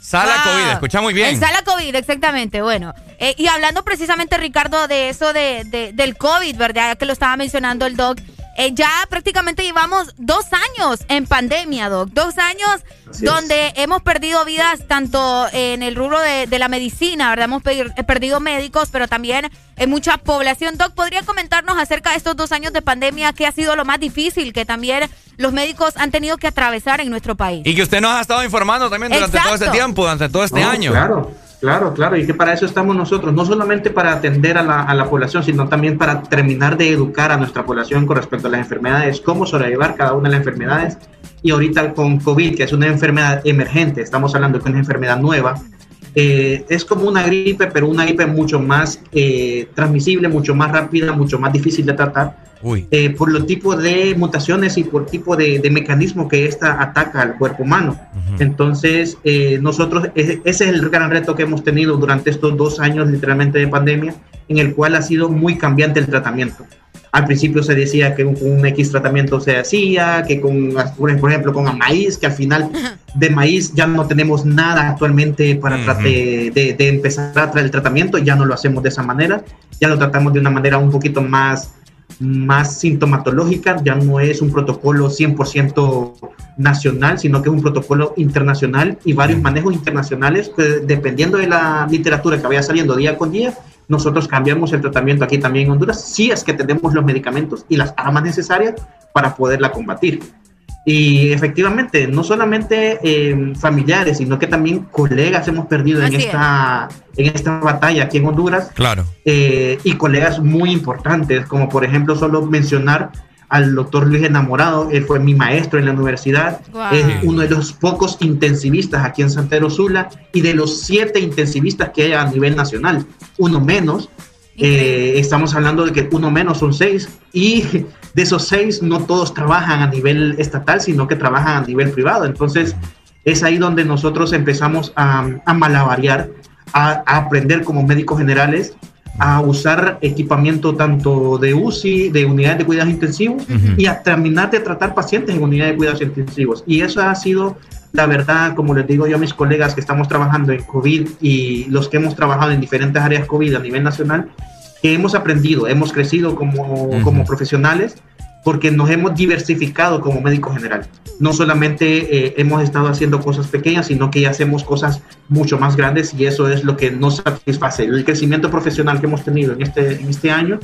[SPEAKER 1] Sala. COVID, escucha muy bien.
[SPEAKER 3] En sala COVID, exactamente. Bueno, eh, y hablando precisamente, Ricardo, de eso de, de- del COVID, ¿verdad? Que lo estaba mencionando el doc. Eh, ya prácticamente llevamos dos años en pandemia, Doc. Dos años
[SPEAKER 74] Así es.
[SPEAKER 3] donde hemos perdido vidas tanto en el rubro de, de la medicina, ¿verdad? Hemos eh, perdido médicos, pero también en mucha población. Doc, ¿podría comentarnos acerca de estos dos años de pandemia? ¿Qué ha sido lo más difícil que también los médicos han tenido que atravesar en nuestro país?
[SPEAKER 1] Y que usted nos ha estado informando también durante todo este tiempo, durante todo este
[SPEAKER 74] No,
[SPEAKER 1] año.
[SPEAKER 74] Claro, claro, claro. Y que para eso estamos nosotros, no solamente para atender a la, a la población, sino también para terminar de educar a nuestra población con respecto a las enfermedades, cómo sobrellevar cada una de las enfermedades. Y ahorita con COVID, que es una enfermedad emergente, estamos hablando que una enfermedad nueva, eh, es como una gripe, pero una gripe mucho más eh, transmisible, mucho más rápida, mucho más difícil de tratar. Eh, por los tipos de mutaciones y por tipo de, de mecanismo que esta ataca al cuerpo humano. Entonces, eh, nosotros, ese ese es el gran reto que hemos tenido durante estos dos años literalmente de pandemia, en el cual ha sido muy cambiante el tratamiento. Al principio se decía que con un X tratamiento se hacía, que con, por ejemplo, con maíz, que al final de maíz ya no tenemos nada actualmente para de, de, empezar a traer el tratamiento, ya no lo hacemos de esa manera, ya lo tratamos de una manera un poquito más, más sintomatológica, ya no es un protocolo 100% nacional, sino que es un protocolo internacional y varios manejos internacionales, que dependiendo de la literatura que vaya saliendo día con día, nosotros cambiamos el tratamiento aquí también en Honduras, si es que tenemos los medicamentos y las armas necesarias para poderla combatir. Y efectivamente, no solamente eh, familiares, sino que también colegas hemos perdido en esta, en esta batalla aquí en Honduras.
[SPEAKER 1] Claro.
[SPEAKER 74] Eh, y colegas muy importantes, como por ejemplo solo mencionar al doctor Luis Enamorado, él fue mi maestro en la universidad, es uno de los pocos intensivistas aquí en Santero Sula y de los siete intensivistas que hay a nivel nacional, uno menos. Eh, estamos hablando de que uno menos son seis y de esos seis no todos trabajan a nivel estatal, sino que trabajan a nivel privado. Entonces es ahí donde nosotros empezamos a, a a aprender como médicos generales a usar equipamiento tanto de UCI, de unidades de cuidados intensivos, y a terminar de tratar pacientes en unidades de cuidados intensivos. Y eso ha sido, la verdad, como les digo yo a mis colegas que estamos trabajando en COVID y los que hemos trabajado en diferentes áreas COVID a nivel nacional, que hemos aprendido, hemos crecido como, como profesionales porque nos hemos diversificado como médico general. No solamente eh, hemos estado haciendo cosas pequeñas, sino que ya hacemos cosas mucho más grandes y eso es lo que nos satisface. El crecimiento profesional que hemos tenido en este, en este año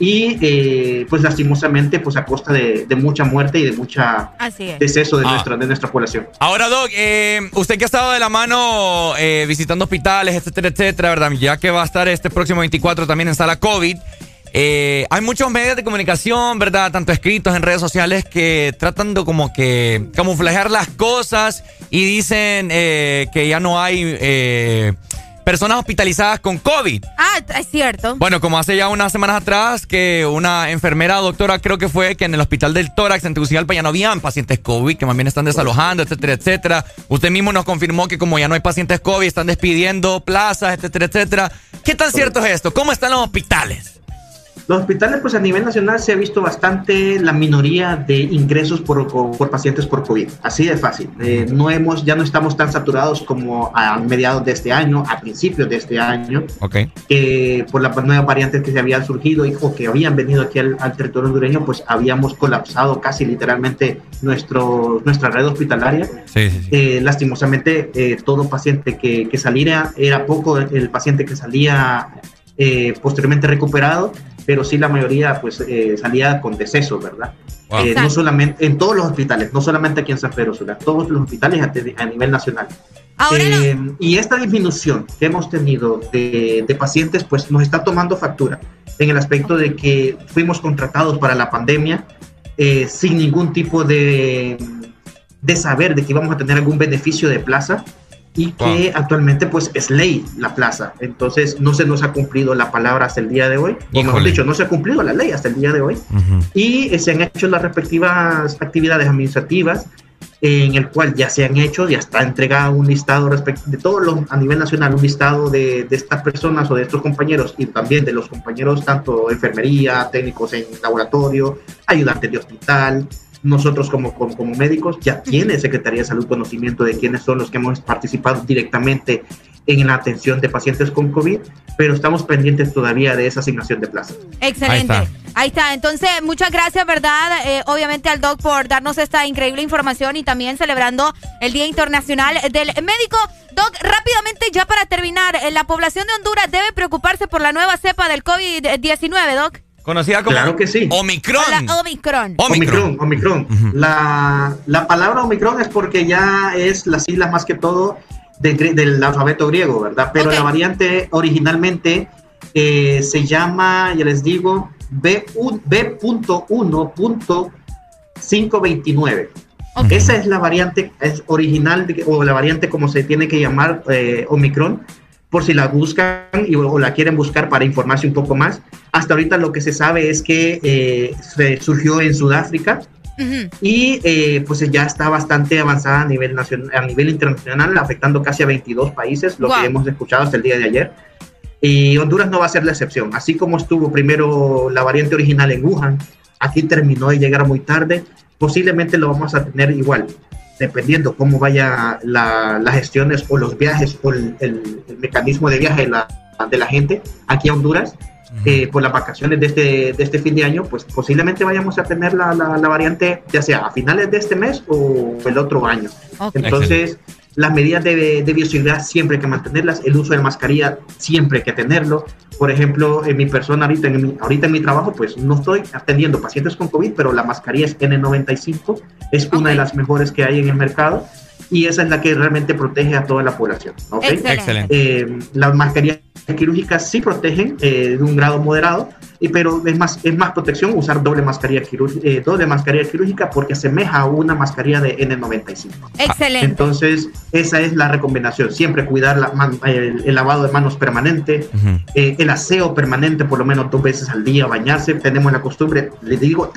[SPEAKER 74] y eh, pues lastimosamente pues a costa de, mucha muerte y de mucha deceso de, ah. nuestra, de nuestra población.
[SPEAKER 1] Ahora Doc, eh, usted que ha estado de la mano visitando hospitales, etcétera, etcétera, ¿verdad? Ya que va a estar este próximo 24 también en sala COVID. Eh, hay muchos medios de comunicación, ¿verdad? Tanto escritos en redes sociales que tratan de como que camuflajear las cosas y dicen eh, que ya no hay eh, personas hospitalizadas con COVID.
[SPEAKER 3] Ah, es cierto.
[SPEAKER 1] Bueno, como hace ya unas semanas atrás que una enfermera doctora creo que fue que en el hospital del tórax en Tegucigalpa ya no habían pacientes COVID, que más bien están desalojando, etcétera, etcétera. Usted mismo nos confirmó que como ya no hay pacientes COVID, están despidiendo plazas, etcétera, etcétera. ¿Qué tan cierto es esto? ¿Cómo están los hospitales?
[SPEAKER 74] Los hospitales, pues a nivel nacional se ha visto bastante la minoría de ingresos por, por pacientes por COVID, así de fácil. Eh, no hemos, ya no estamos tan saturados como a mediados de este año, a principios de este año,
[SPEAKER 1] okay.
[SPEAKER 74] por las nuevas variantes que se habían surgido y, o que habían venido aquí al, territorio hondureño, pues habíamos colapsado casi literalmente nuestro, nuestra red hospitalaria.
[SPEAKER 1] Sí, sí,
[SPEAKER 74] eh, lastimosamente, eh, todo paciente que, que saliera, era poco el paciente que salía posteriormente recuperado pero sí la mayoría pues eh, salía con deceso, ¿verdad? Eh, no solamente en todos los hospitales, no solamente aquí en San Pedro Sula, todos los hospitales a, nivel nacional. Eh, y esta disminución que hemos tenido de, de, pacientes, pues nos está tomando factura en el aspecto de que fuimos contratados para la pandemia sin ningún tipo de, de saber de que íbamos a tener algún beneficio de plaza y que actualmente pues es ley la plaza. Entonces no se nos ha cumplido la palabra hasta el día de hoy, o mejor dicho, no se ha cumplido la ley hasta el día de hoy. Y eh, se han hecho las respectivas actividades administrativas en el cual ya se han hecho, ya está entregado un listado respecto de todos los, a nivel nacional, un listado de, de, estas personas o de estos compañeros y también de los compañeros, tanto enfermería, técnicos en laboratorio, ayudantes de hospital, nosotros como, como, médicos ya tiene Secretaría de Salud conocimiento de quiénes son los que hemos participado directamente en la atención de pacientes con COVID, pero estamos pendientes todavía de esa asignación de plazas.
[SPEAKER 3] Excelente. Ahí está. Entonces, muchas gracias, ¿verdad? Eh, obviamente al doc por darnos esta increíble información y también celebrando el Día Internacional del Médico. Doc, rápidamente, ya para terminar, eh, ¿la población de Honduras debe preocuparse por la nueva cepa del COVID-19, Doc?
[SPEAKER 1] Conocida como
[SPEAKER 74] claro que sí.
[SPEAKER 1] Omicron.
[SPEAKER 3] Omicron.
[SPEAKER 74] Omicron. Omicron. la, la, palabra Omicron es porque ya es la sigla más que todo del alfabeto griego, ¿verdad? Pero la variante originalmente eh, se llama, ya les digo, B.1.529. Esa es la variante es original o la variante como se tiene que llamar eh, Omicron por si la buscan y, o la quieren buscar para informarse un poco más. Hasta ahorita lo que se sabe es que eh, se surgió en Sudáfrica y eh, pues ya está bastante avanzada a nivel, nacional, a nivel internacional, afectando casi a 22 países, lo que hemos escuchado hasta el día de ayer. Y Honduras no va a ser la excepción. Así como estuvo primero la variante original en Wuhan, aquí terminó de llegar muy tarde, posiblemente lo vamos a tener igual, dependiendo cómo vaya las gestiones o los viajes o el, mecanismo de viaje de la, de la gente aquí a Honduras. Eh, por las vacaciones de este, de este fin de año, pues posiblemente vayamos a tener la, la, variante ya sea a finales de este mes o el otro año. Entonces, las medidas de, de, bioseguridad siempre hay que mantenerlas, el uso de mascarilla siempre hay que tenerlo. Por ejemplo, en mi persona, ahorita en mi, ahorita en mi trabajo, pues no estoy atendiendo pacientes con COVID, pero la mascarilla es N95, es una de las mejores que hay en el mercado y esa es la que realmente protege a toda la población.
[SPEAKER 1] Excelente.
[SPEAKER 74] Eh, las mascarillas quirúrgicas sí protegen eh, de un grado moderado, pero es más, es más protección usar doble mascarilla, quirúrgica, eh, doble mascarilla quirúrgica porque asemeja a una mascarilla de N95.
[SPEAKER 3] Excelente.
[SPEAKER 74] Entonces, esa es la recomendación. Siempre cuidar el, lavado de manos permanente, el aseo permanente por lo menos dos veces al día, bañarse. Tenemos la costumbre, les digo,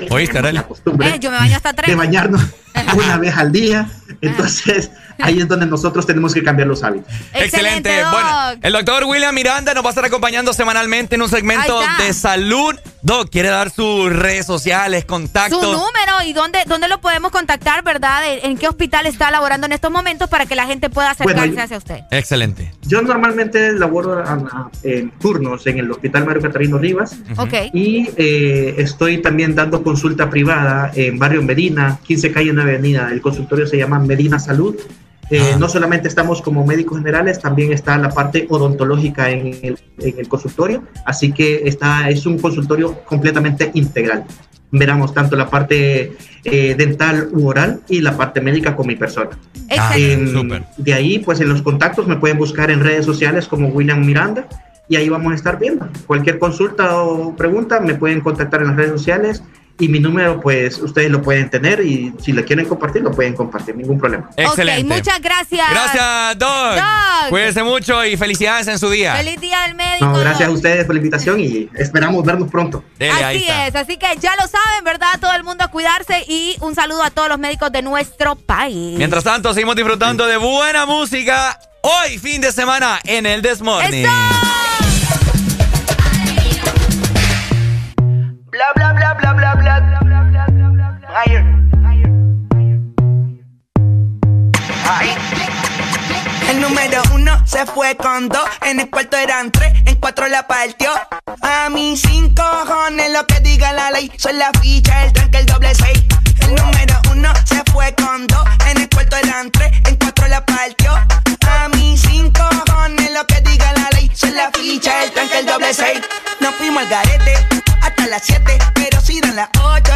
[SPEAKER 1] la
[SPEAKER 74] costumbre
[SPEAKER 3] yo me baño hasta tres.
[SPEAKER 74] de bañarnos una vez al día. Entonces, ahí es donde nosotros tenemos que cambiar los hábitos.
[SPEAKER 1] Excelente. Bueno, el doctor William Miranda nos va a estar acompañando semanalmente en un segmento de salud. Doc, quiere dar sus redes sociales, contactos.
[SPEAKER 3] Su número y dónde, dónde lo podemos contactar, ¿verdad? ¿En qué hospital está laborando en estos momentos para que la gente pueda acercarse hacia usted?
[SPEAKER 1] Excelente.
[SPEAKER 74] Yo normalmente laboro en turnos en el Hospital Mario Catarino Rivas.
[SPEAKER 3] Ok.
[SPEAKER 74] Y eh, estoy también dando consulta privada en Barrio Medina, 15 calle en Avenida. El consultorio se llama Medina Salud. Eh, ah. No solamente estamos como médicos generales, también está la parte odontológica en el, en el, consultorio, así que está, es un consultorio completamente integral. Veramos tanto la parte eh, dental u oral y la parte médica con mi persona.
[SPEAKER 1] Ah,
[SPEAKER 74] de ahí, pues en los contactos me pueden buscar en redes sociales como William Miranda y ahí vamos a estar viendo. Cualquier consulta o pregunta me pueden contactar en las redes sociales y mi número, pues ustedes lo pueden tener y si lo quieren compartir, lo pueden compartir, ningún problema.
[SPEAKER 1] Excelente.
[SPEAKER 3] muchas gracias.
[SPEAKER 1] Gracias, Doc.
[SPEAKER 3] Doc.
[SPEAKER 1] Cuídense mucho y felicidades en su día.
[SPEAKER 3] Feliz día del médico.
[SPEAKER 74] No, gracias a ustedes por la invitación y esperamos vernos pronto.
[SPEAKER 3] así es, así que ya lo saben, ¿verdad? Todo el mundo a cuidarse y un saludo a todos los médicos de nuestro país.
[SPEAKER 1] Mientras tanto, seguimos disfrutando de buena música hoy, fin de semana, en el Desmorning.
[SPEAKER 75] Bla, El número uno se fue con dos, en el cuarto eran tres, en cuatro la partió. A mí cinco cojones lo que diga la ley, son la ficha, el tanque, el doble seis. El número uno se fue con dos, en el cuarto eran tres, en cuatro la partió. A mí cinco cojones lo que diga la ley, son la ficha, el tanque, el doble seis. Nos fuimos al garete hasta las siete, pero si dan las ocho,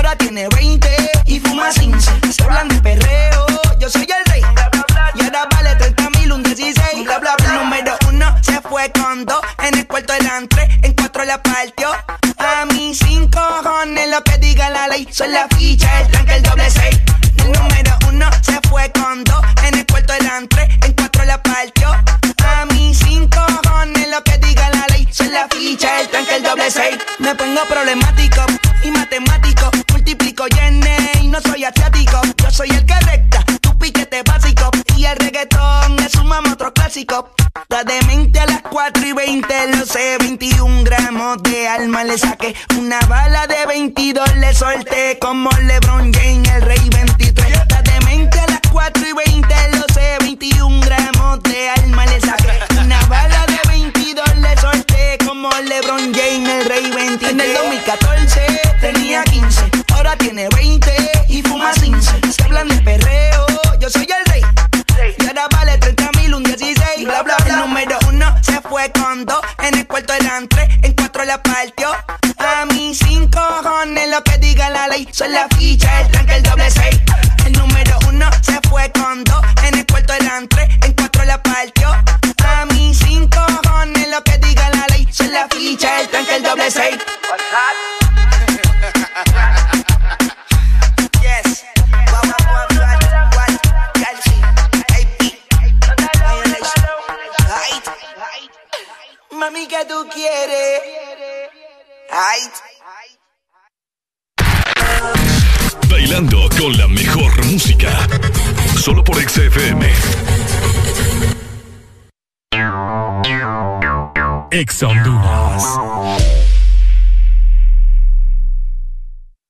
[SPEAKER 75] ahora tiene 20 y fuma 15. Se hablan de perreo, yo soy el rey. Y ahora vale 30 mil, un 16. Bla, bla, bla. Número uno se fue con dos. En el cuarto eran tres, en cuatro la partió. A mí cinco cojones lo que diga la ley. Son la ficha, el tanque, el doble seis. El número uno se fue con dos. En el cuarto eran tres, en cuatro la partió. A mí cinco cojones lo que diga la ley. Son la ficha, el tanque, el doble seis. Me pongo problemático y matemático. No soy asiático. Yo soy el que recta, tu piquete básico. Y el reggaetón es un mamá otro clásico. La demente a las 4 y 20, lo sé, 21 gramos de alma le saqué. Una bala de 22 le solté como LeBron James, el rey 23. La demente a las 4 y 20, lo sé, 21 gramos de alma le saqué. Una bala de 22 le solté como LeBron James, el rey 23. En el 2014 Son la ficha,
[SPEAKER 76] Solo por XFM. Ex Honduras.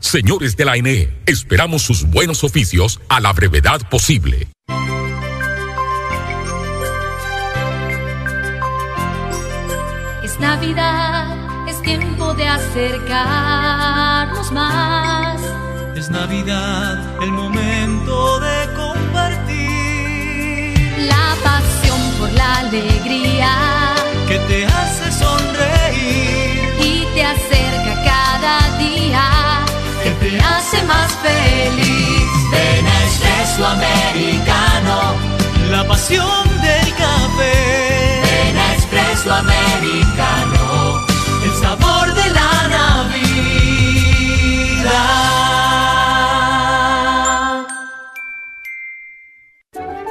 [SPEAKER 76] Señores de la ANE, esperamos sus buenos oficios a la brevedad posible.
[SPEAKER 77] Es Navidad, es tiempo de acercarnos más.
[SPEAKER 78] Es Navidad, el momento de compartir.
[SPEAKER 77] La pasión por la alegría.
[SPEAKER 78] Que te hace sonreír.
[SPEAKER 77] Feliz.
[SPEAKER 79] Ven a Espresso Americano,
[SPEAKER 78] la pasión del café.
[SPEAKER 79] Ven a Espresso Americano,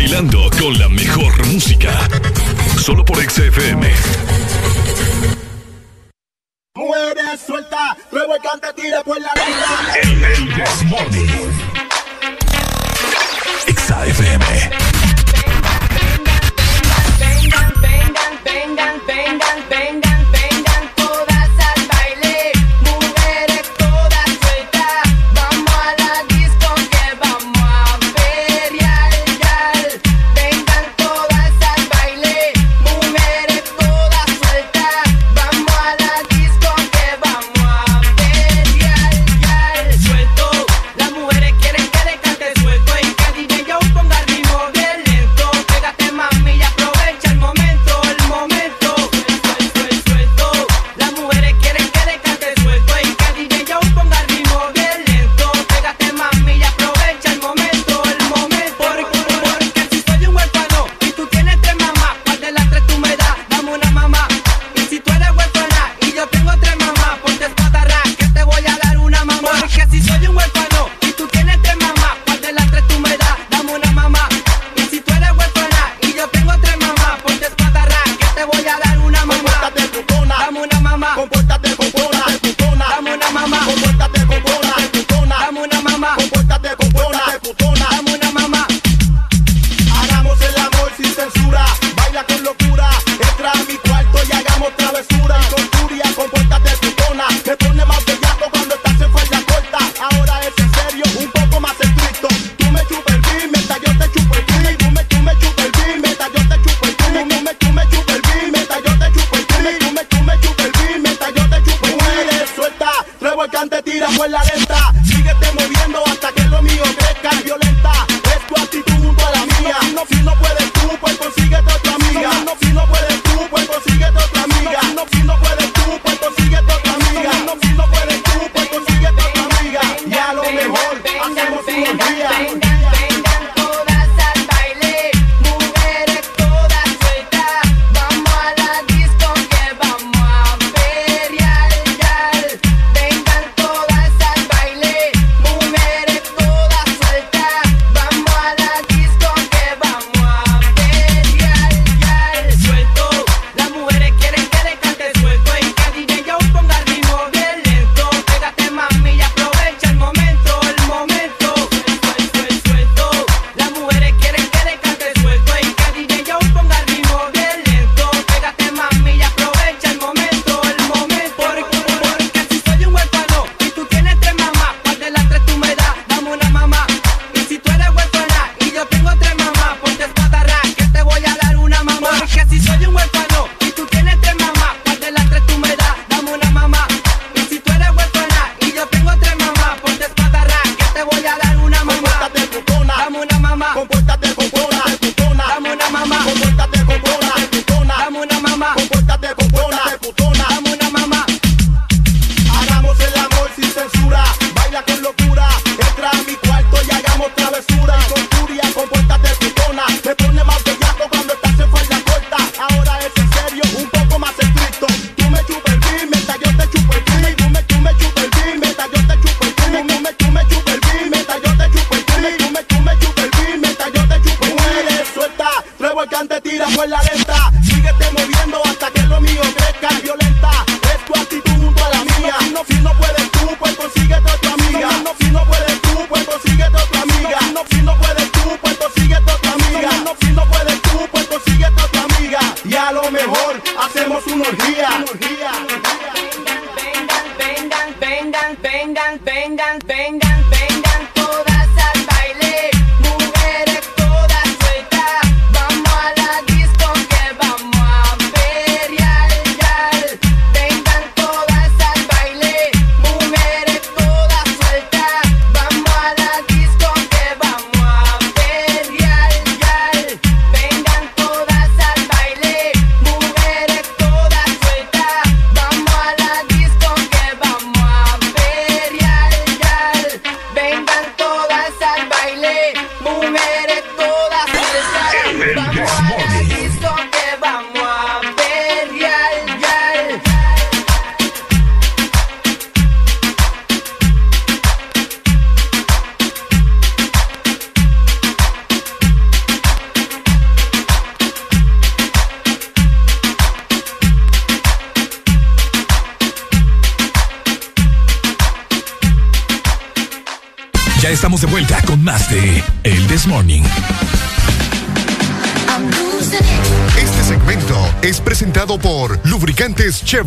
[SPEAKER 76] Bailando con la mejor música. Solo por XFM.
[SPEAKER 28] Muere, suelta, luego el cante tira por la vida.
[SPEAKER 76] El, el Desmorning. XFM.
[SPEAKER 77] Vengan, vengan, vengan, vengan, vengan,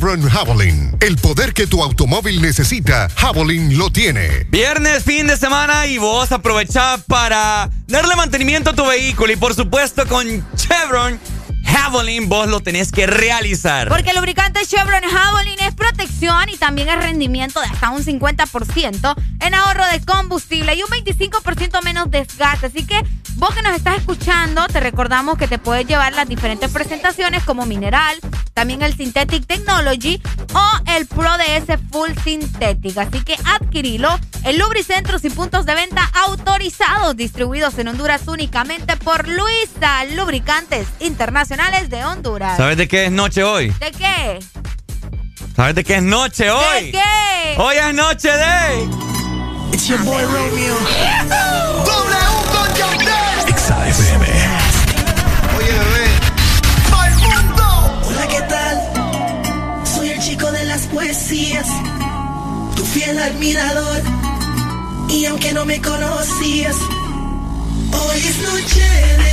[SPEAKER 10] Chevron Javelin. El poder que tu automóvil necesita, Javelin lo tiene.
[SPEAKER 1] Viernes, fin de semana y vos aprovecha para darle mantenimiento a tu vehículo y por supuesto con Chevron Javelin vos lo tenés que realizar.
[SPEAKER 3] Porque el lubricante Chevron Javelin es protección y también es rendimiento de hasta un 50% en ahorro de combustible y un 25% menos desgaste. Así que vos que nos estás escuchando, te recordamos que te puedes llevar las diferentes presentaciones como mineral, también el Synthetic Technology o el Pro DS Full Synthetic. Así que adquirilo en Lubricentros y puntos de venta autorizados, distribuidos en Honduras únicamente por Luisa Lubricantes Internacionales de Honduras.
[SPEAKER 1] ¿Sabes de qué es noche hoy?
[SPEAKER 3] ¿De qué?
[SPEAKER 1] ¿Sabes de qué es noche hoy?
[SPEAKER 3] ¿De qué?
[SPEAKER 1] Hoy es noche de.
[SPEAKER 80] It's your boy Romeo. Fiel admirador. Y aunque no me conocías, hoy es noche
[SPEAKER 59] de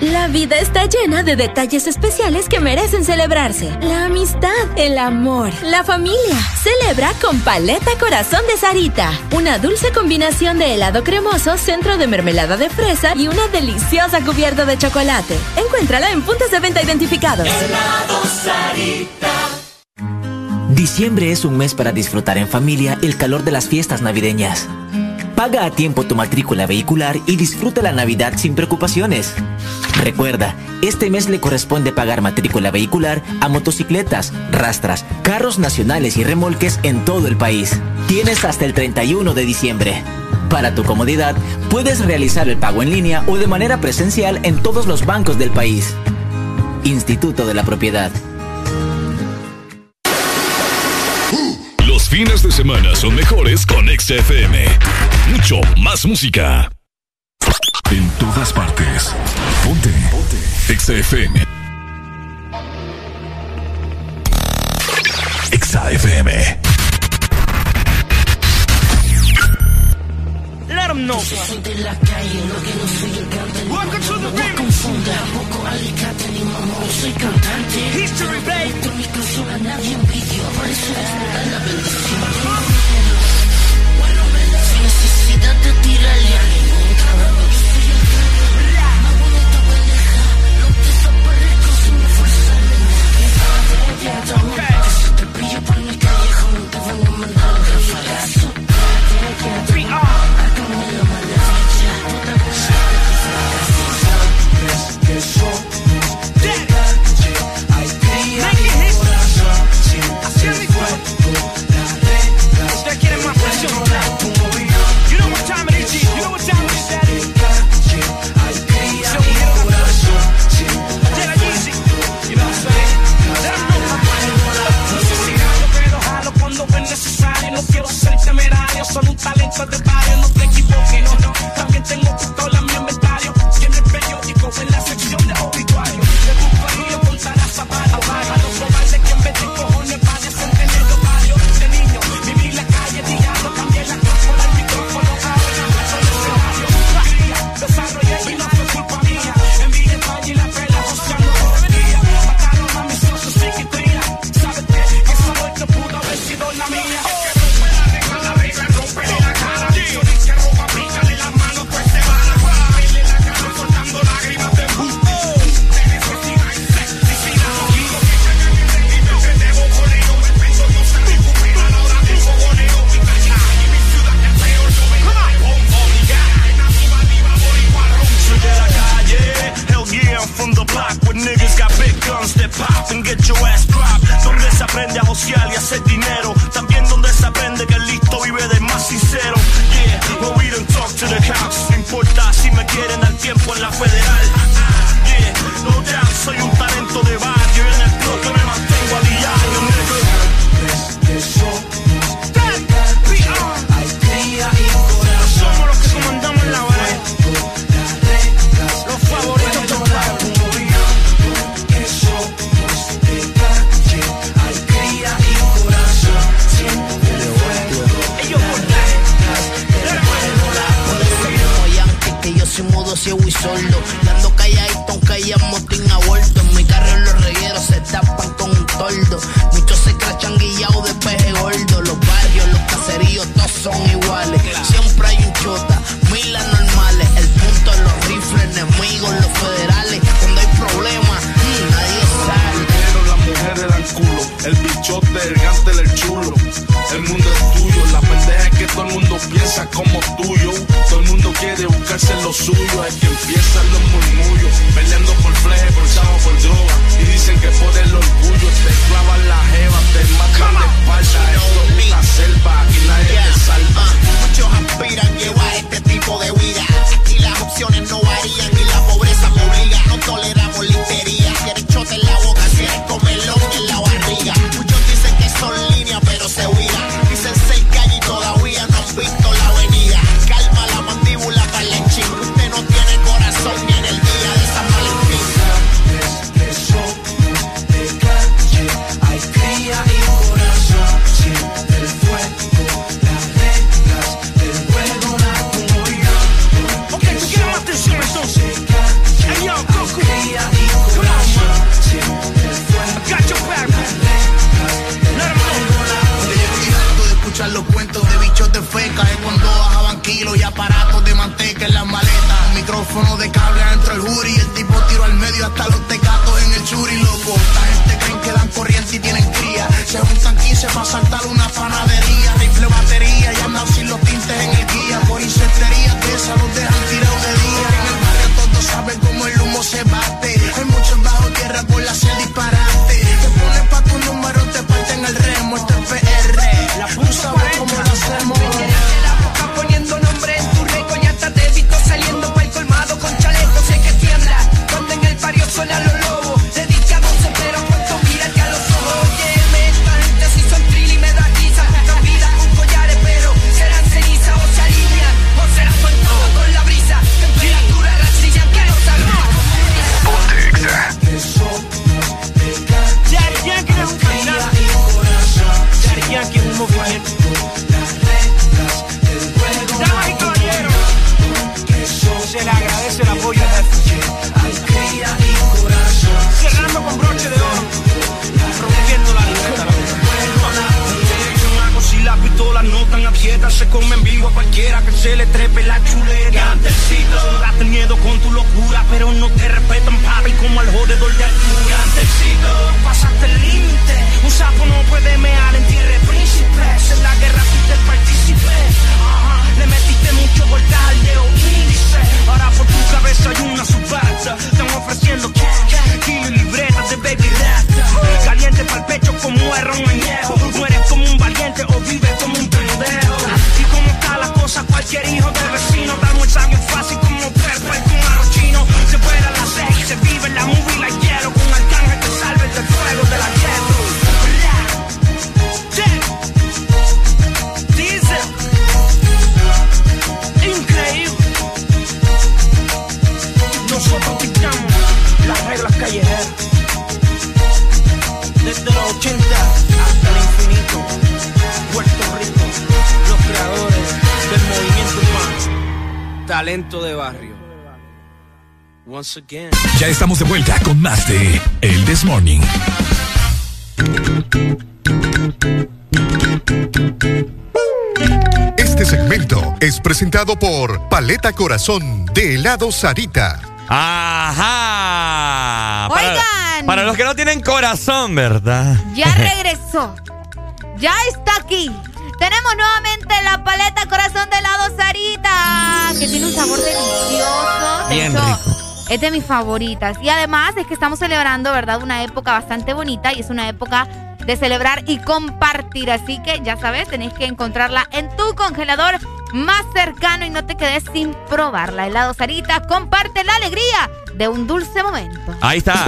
[SPEAKER 37] La vida está llena de detalles especiales que merecen celebrarse. La amistad, el amor, la familia. Celebra con Paleta Corazón de Sarita. Una dulce combinación de helado cremoso, centro de mermelada de fresa y una deliciosa cubierta de chocolate. Encuéntrala en puntos de venta identificados.
[SPEAKER 81] Helado Sarita.
[SPEAKER 42] Diciembre es un mes para disfrutar en familia el calor de las fiestas navideñas. Paga a tiempo tu matrícula vehicular y disfruta la Navidad sin preocupaciones. Recuerda, este mes le corresponde pagar matrícula vehicular a motocicletas, rastras, carros nacionales y remolques en todo el país. Tienes hasta el 31 de diciembre. Para tu comodidad, puedes realizar el pago en línea o de manera presencial en todos los bancos del país. Instituto de la Propiedad.
[SPEAKER 59] Los fines de semana son mejores con XFM. Mucho más música. XFM. Estamos de vuelta con más de El This Morning.
[SPEAKER 60] Este segmento es presentado por Paleta Corazón de helado Sarita.
[SPEAKER 1] Ajá. Para-
[SPEAKER 3] Oigan.
[SPEAKER 1] Para, los que no tienen corazón, ¿verdad?
[SPEAKER 3] Ya regresó. Ya está aquí. Tenemos nuevamente la paleta corazón de helado Sarita, que tiene un sabor delicioso. De
[SPEAKER 1] Bien
[SPEAKER 3] hecho,
[SPEAKER 1] rico.
[SPEAKER 3] Es de mis favoritas. Y además es que estamos celebrando, ¿verdad? Una época bastante bonita y es una época de celebrar y compartir. Así que ya sabes, tenés que encontrarla en tu congelador más cercano y no te quedes sin probarla. Helado Sarita, comparte la alegría de un dulce momento.
[SPEAKER 1] Ahí está.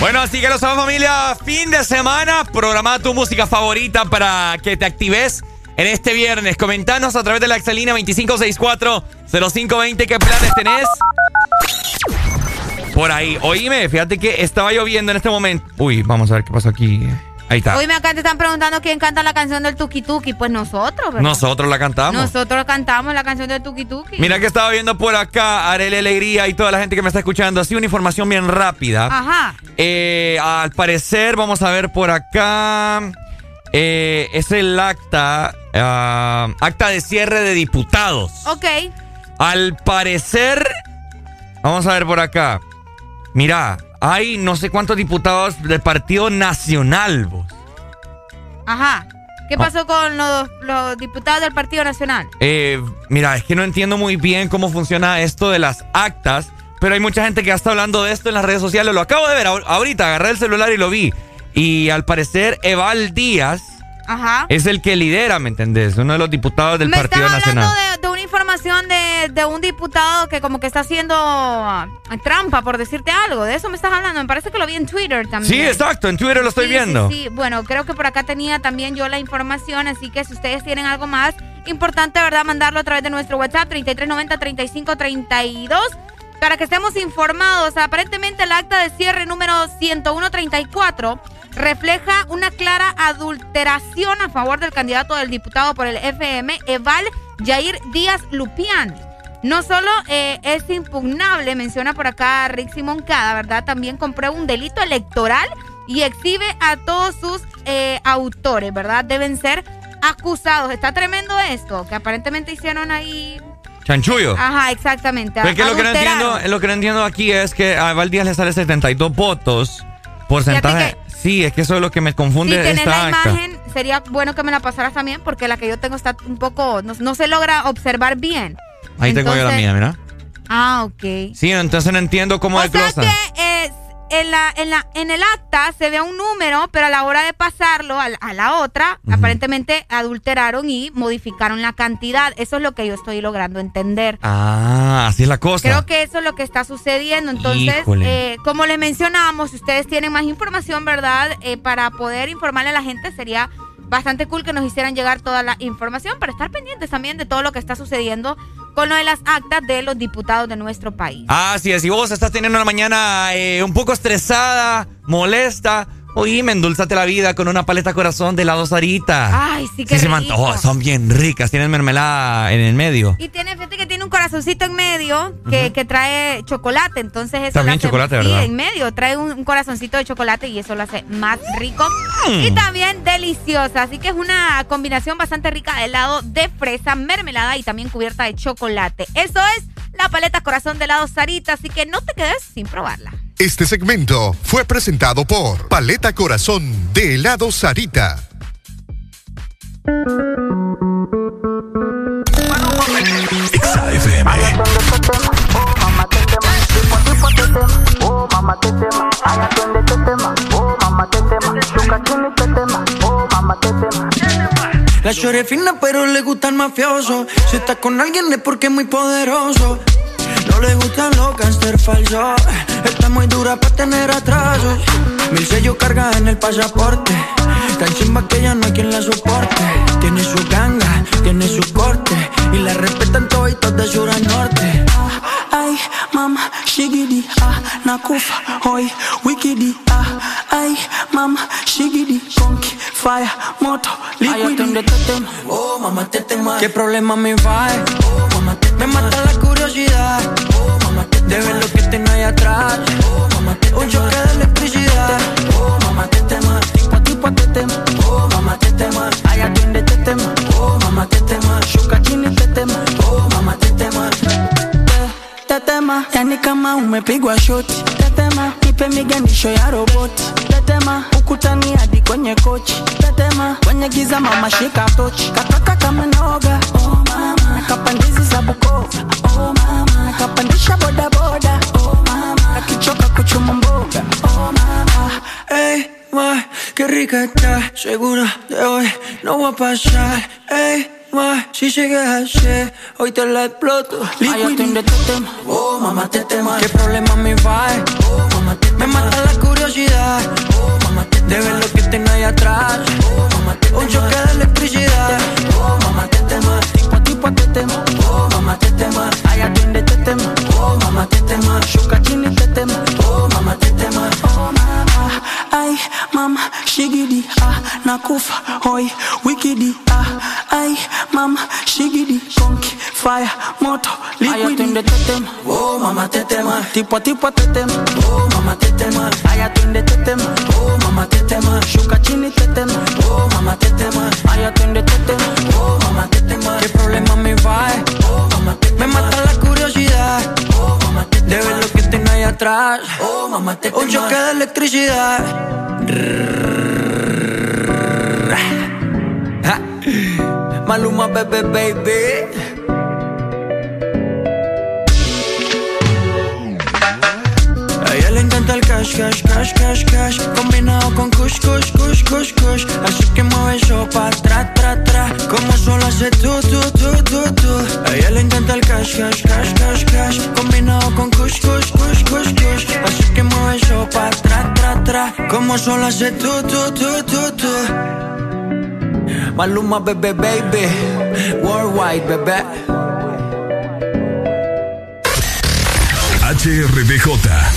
[SPEAKER 1] Bueno, así que lo sabemos familia, fin de semana, programa tu música favorita para que te actives en este viernes. Comentanos a través de la Excelina 2564-0520 qué planes tenés. Por ahí, oíme, fíjate que estaba lloviendo en este momento. Uy, vamos a ver qué pasó aquí. Ahí está.
[SPEAKER 3] Hoy me acá te están preguntando quién canta la canción del Tuki Tuki. Pues nosotros, ¿verdad?
[SPEAKER 1] Nosotros la cantamos.
[SPEAKER 3] Nosotros cantamos la canción del Tuki Tuki.
[SPEAKER 1] Mira que estaba viendo por acá Arele Alegría y toda la gente que me está escuchando. Así una información bien rápida.
[SPEAKER 3] Ajá.
[SPEAKER 1] Eh, al parecer, vamos a ver por acá. Eh, es el acta. ah, acta de cierre de diputados.
[SPEAKER 3] Ok.
[SPEAKER 1] Al parecer. Vamos a ver por acá. Mira, hay no sé cuántos diputados del Partido Nacional. vos.
[SPEAKER 3] Ajá. ¿Qué
[SPEAKER 1] Ah.
[SPEAKER 3] pasó con los, los diputados del Partido Nacional?
[SPEAKER 1] Eh, mira, es que no entiendo muy bien cómo funciona esto de las actas, pero hay mucha gente que ya está hablando de esto en las redes sociales. Lo acabo de ver ahor- ahorita, agarré el celular y lo vi. Y al parecer, Eval Díaz
[SPEAKER 3] Ajá.
[SPEAKER 1] es el que lidera, ¿me entendés? Uno de los diputados del
[SPEAKER 3] Me
[SPEAKER 1] Partido
[SPEAKER 3] estás hablando
[SPEAKER 1] Nacional.
[SPEAKER 3] de, de una información de, de un diputado que como que está haciendo ah, trampa, por decirte algo. De eso me estás hablando. Me parece que lo vi en Twitter también.
[SPEAKER 1] Sí, exacto, en Twitter lo estoy
[SPEAKER 3] Sí,
[SPEAKER 1] viendo.
[SPEAKER 3] Sí, sí. bueno, creo que por acá tenía también yo la información, así que si ustedes tienen algo más importante, ¿verdad? Mandarlo a través de nuestro WhatsApp 3390-3532 para que estemos informados. Aparentemente el acta de cierre número 10134 refleja una clara adulteración a favor del candidato del diputado por el FM, Eval Jair Díaz Lupián. No solo eh, es impugnable, menciona por acá Rick Moncada, ¿verdad? También compró un delito electoral y exhibe a todos sus eh, autores, ¿verdad? Deben ser acusados. Está tremendo esto, que aparentemente hicieron ahí
[SPEAKER 1] Chanchullo.
[SPEAKER 3] Ajá, exactamente.
[SPEAKER 1] Pues lo que, no entiendo, lo que no entiendo aquí es que a Valdías le sale 72 votos. Porcentaje. sí, es que eso es lo que me confunde.
[SPEAKER 3] Si esta la imagen, sería bueno que me la pasaras también, porque la que yo tengo está un poco. No, se logra observar bien.
[SPEAKER 1] Ahí tengo yo la mía, mira.
[SPEAKER 3] Ah, ok.
[SPEAKER 1] Sí, entonces no entiendo cómo
[SPEAKER 3] o sea que eh, en, la, en, la, en el acta se ve un número, pero a la hora de pasarlo a la, otra, aparentemente adulteraron y modificaron la cantidad. Eso es lo que yo estoy logrando entender.
[SPEAKER 1] Ah, así es la cosa.
[SPEAKER 3] Creo que eso es lo que está sucediendo. Entonces, eh, como les mencionamos, si ustedes tienen más información, ¿verdad? Eh, para poder informarle a la gente sería bastante cool que nos hicieran llegar toda la información para estar pendientes también de todo lo que está sucediendo con lo de las actas de los diputados de nuestro país.
[SPEAKER 1] Así es, si vos estás teniendo una mañana eh, un poco estresada, molesta, Oíme, endulzate la vida con una paleta corazón de helado Sarita.
[SPEAKER 3] Ay, sí que sí,
[SPEAKER 1] Son bien ricas, tienen mermelada en el medio.
[SPEAKER 3] Y tiene, fíjate que tiene un corazoncito en medio que, que trae chocolate, entonces eso
[SPEAKER 1] También chocolate, ¿verdad?
[SPEAKER 3] Sí, en medio, trae un, corazoncito de chocolate y eso lo hace más rico. Mm. Y también deliciosa, así que es una combinación bastante rica de helado de fresa, mermelada y también cubierta de chocolate. Eso es la paleta corazón de helado Sarita, así que no te quedes sin probarla.
[SPEAKER 60] Este segmento fue presentado por Paleta Corazón de helado Sarita. La chore fina, pero le gusta el mafioso. Si está con alguien es porque es muy poderoso. No le gustan los gangster falsos. Está muy dura para tener atrasos. Mil sellos carga en el pasaporte. Tan chimba que ya no hay quien la soporte. Tiene su ganga, tiene su corte. Y la respetan todos de sur a norte. Ay, mama, shigidi, ah, nakufa, hoy, wikidi, ah, ay, mama, shigidi, conky, fire, moto, liquidi. oh, mamá, te tema. ¿Qué problema me va? Oh, mamá, te Me mata la curiosidad, oh, mamá, te De ver lo que tengo ahí atrás, oh, mamá, te Un choque de electricidad, oh, mamá, te tema. Tipo, tipo, te tetema, yani kama umepigwa shoti. Tetema, nipe miganisho ya roboti. Tetema, ukutani hadi kwenye kochi. Tetema, kwenye giza mama shika tochi, kataka kama noga oh mama, nakapandizi za Bukoba oh mama, nakapandisha bodaboda oh mama, nakichoka kuchuma mboga. Oh mama, hey, ma, qué rica está, segura de hoy no va a pasar, hey si llegas ayer, hoy te la exploto. Atiende este tema, oh mamá te tema. ¿Qué problema me va? Oh mamá te Me mata la curiosidad, oh mamá te De ver lo que tengo ahí atrás, oh mamá te Un choque de electricidad, oh mamá te tema. Tipo a tipo te tema, oh mamá te tema. Ay, atiende este tema, oh mamá te tema. Shuka chini te tema, oh mamá te tema. Oh mamá, ay mama, shigidi, ah, nakufa, hoy, wikidi, ah, ay mama, shigidi, conky, fire, moto, liquid. Ay, te tema, oh mama te tema, tipo a tipo te tema, oh mama te tema. Ay, atiende te tema, oh mama te tema, shuka chini te tema, oh mama te tema. Ay, atiende te tema, oh mama te tema. ¿Qué problema me mata la curiosidad. De ver lo que tengo ahí atrás. Un choque de electricidad. Maluma, bebé, baby. Encanta el cash, cash, cash, cash, cash. Combinado con kush, kush, kush, kush, kush. Así que mueve eso pa' tra, tra, tra. Como solo hace tú, tú, tú, tú, tú A ella le encanta el cash, cash, cash, cash, cash. Combinado con kush, kush, kush, kush, kush. Así que mueve eso pa' tra, tra, tra. Como solo hace tú, tú, tú, tú, tú Maluma, bebé, baby. Worldwide, bebé.
[SPEAKER 59] HRDJ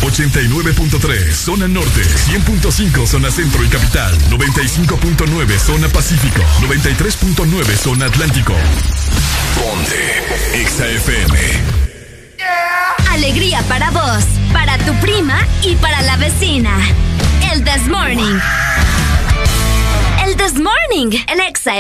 [SPEAKER 59] 89.3 Zona Norte 100.5 Zona Centro y Capital 95.9 Zona Pacífico 93.9 Zona Atlántico Ponte XAFM
[SPEAKER 37] Alegría para vos para tu prima y para la vecina. El This Morning. El This Morning en Exa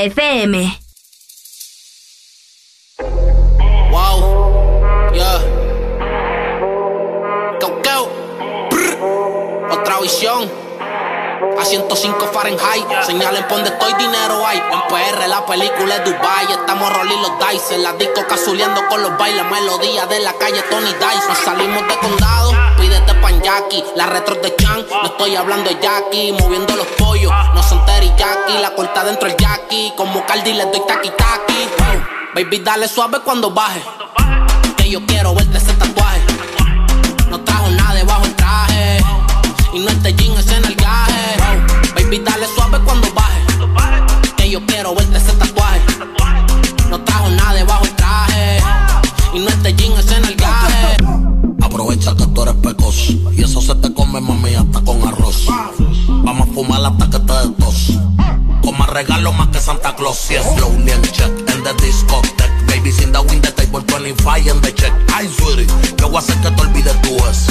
[SPEAKER 82] 105 Fahrenheit, señalen por donde estoy, dinero hay. En PR la película es Dubai, estamos rolling los dice. La disco casuleando con los bailes, melodía de la calle Tony Dice. Nos salimos de condado, pídete pan Jackie. La retro de Chan, no estoy hablando de Jackie. Moviendo los pollos, no son Jackie. La corta dentro el Jackie, como Cardi le doy taki taki. Baby, dale suave cuando baje. Que yo quiero verte ese tatuaje. No trajo nada debajo el traje. Y no este jean Dale suave cuando baje. Que yo quiero verte ese tatuaje. No trajo nada debajo el traje. Y no este jean es en el gaje.
[SPEAKER 83] Aprovecha que tú eres pecoso. Y eso se te come, mami, hasta con arroz. Vamos a fumar hasta que te tos. Con más regalo más que Santa Claus. Y es slowly and check en the discotheque. Baby, sin the wind the table 25 en the check. Ay, sweetie, yo voy a hacer que te olvides tú es.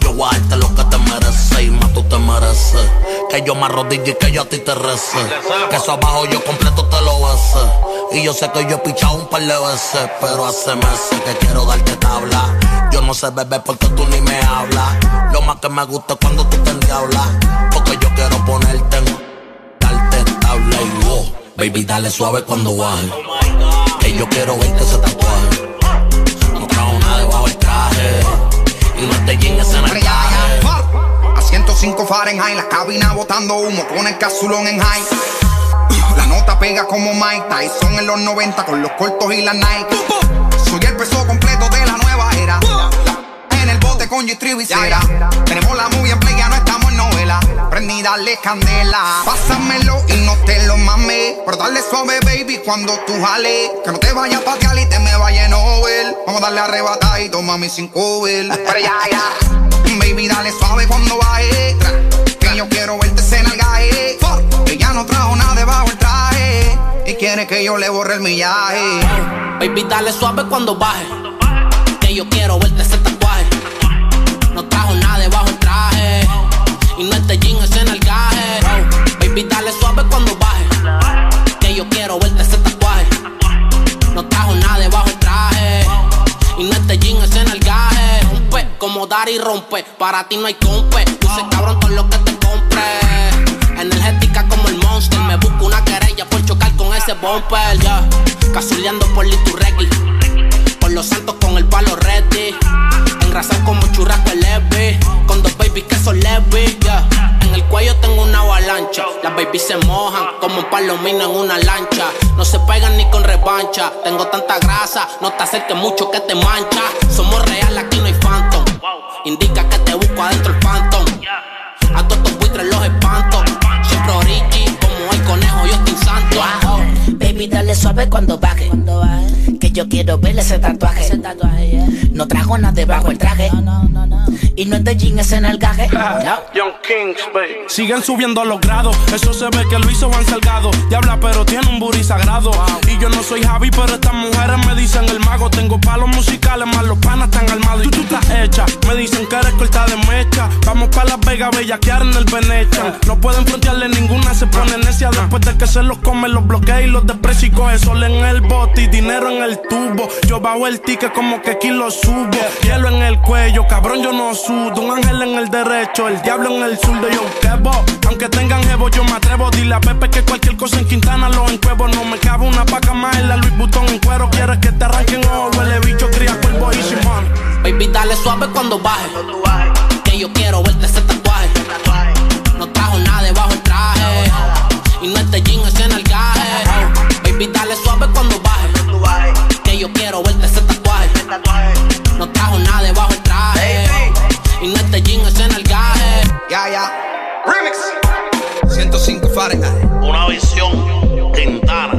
[SPEAKER 83] Yo voy a darte lo que te mereces Que yo me arrodille y que yo a ti te rece. Que eso abajo yo completo te lo bese. Y yo sé que yo he pichado un par de veces, pero hace meses que quiero darte tabla. Yo no sé beber porque tú ni me hablas. Lo más que me gusta es cuando tú te endiablas. Porque yo quiero ponerte en darte tabla y wow. Baby, dale suave cuando baje. Que yo quiero verte ese tatuaje.
[SPEAKER 41] 105 Fahrenheit, la cabina botando humo con el casulón en high. La nota pega como Mike Tyson en los 90 con los cortos y la Nike. Soy el peso completo de la nueva era. En el bote con g Tenemos la movie en play, ya no en novela. Prendí, dale candela. Pásamelo y no te lo mames. Pero dale suave, baby, cuando tú jales. Que no te vayas a patear y te me vaya Nobel. Vamos a darle arrebatada y toma mi sin. Pero ya, ya. Baby, dale suave cuando baje. Que yo quiero verte en gaje. Ella no trajo nada debajo el traje. Y quiere que yo le borre el millaje.
[SPEAKER 82] Baby, dale suave cuando baje. Que yo quiero verte ese Y no este jean es en el gaje. Baby, dale suave cuando baje. Que yo quiero verte ese tatuaje. No trajo nada debajo el traje. Y no este jean es en el gaje. Rompe como dar y rompe. Para ti no hay compe. Tú se cabrón todo lo que te compre. Energética como el monster. Me busco una querella por chocar con ese bumper. Ya. Casuleando por Liturregui. Por los santos con el palo ready. Engrasar como churrasco el leve. Con dos babies que son leves. ya. En el cuello tengo una avalancha. Las babies se mojan como un palomino en una lancha. No se pegan ni con revancha. Tengo tanta grasa, no te acerques mucho que te mancha. Somos real, aquí no hay phantom. Indica que te busco adentro el phantom. A todos estos buitres los Baby, dale suave cuando baje. Que yo quiero ver ese tatuaje. No trajo nada debajo el traje. Y no es de jean, es en el gaje.
[SPEAKER 15] Young Kings, baby. Siguen subiendo los grados. Eso se ve que lo hizo Juan Salgado. Diabla, pero tiene un booty sagrado. Y yo no soy Javi, pero estas mujeres me dicen el mago. Tengo palos musicales, más los panas están armados. Y tú estás hecha. Me dicen que eres corta de mecha. Vamos para Las Vegas, bellaquear en el Venecia. No pueden frontearle ninguna, se pone necia. Después de que se los comen, los bloquea y los desprecia y coge sol en el bote y dinero en el tubo. Yo bajo el ticket como que aquí lo subo. Hielo en el cuello, cabrón, yo no sudo. Un ángel en el derecho, el diablo en el zurdo. Yo quebo, aunque tengan jevo, yo me atrevo. Dile a Pepe que cualquier cosa en Quintana lo encuevo. No me cabe una paca más en la Louis Vuitton en cuero. Quieres que te arranquen ojo, huele bicho, cría cuervo y Simón.
[SPEAKER 82] Baby, dale suave cuando baje. Que yo quiero verte ese
[SPEAKER 41] Fahrenheit.
[SPEAKER 83] Una visión Quintana.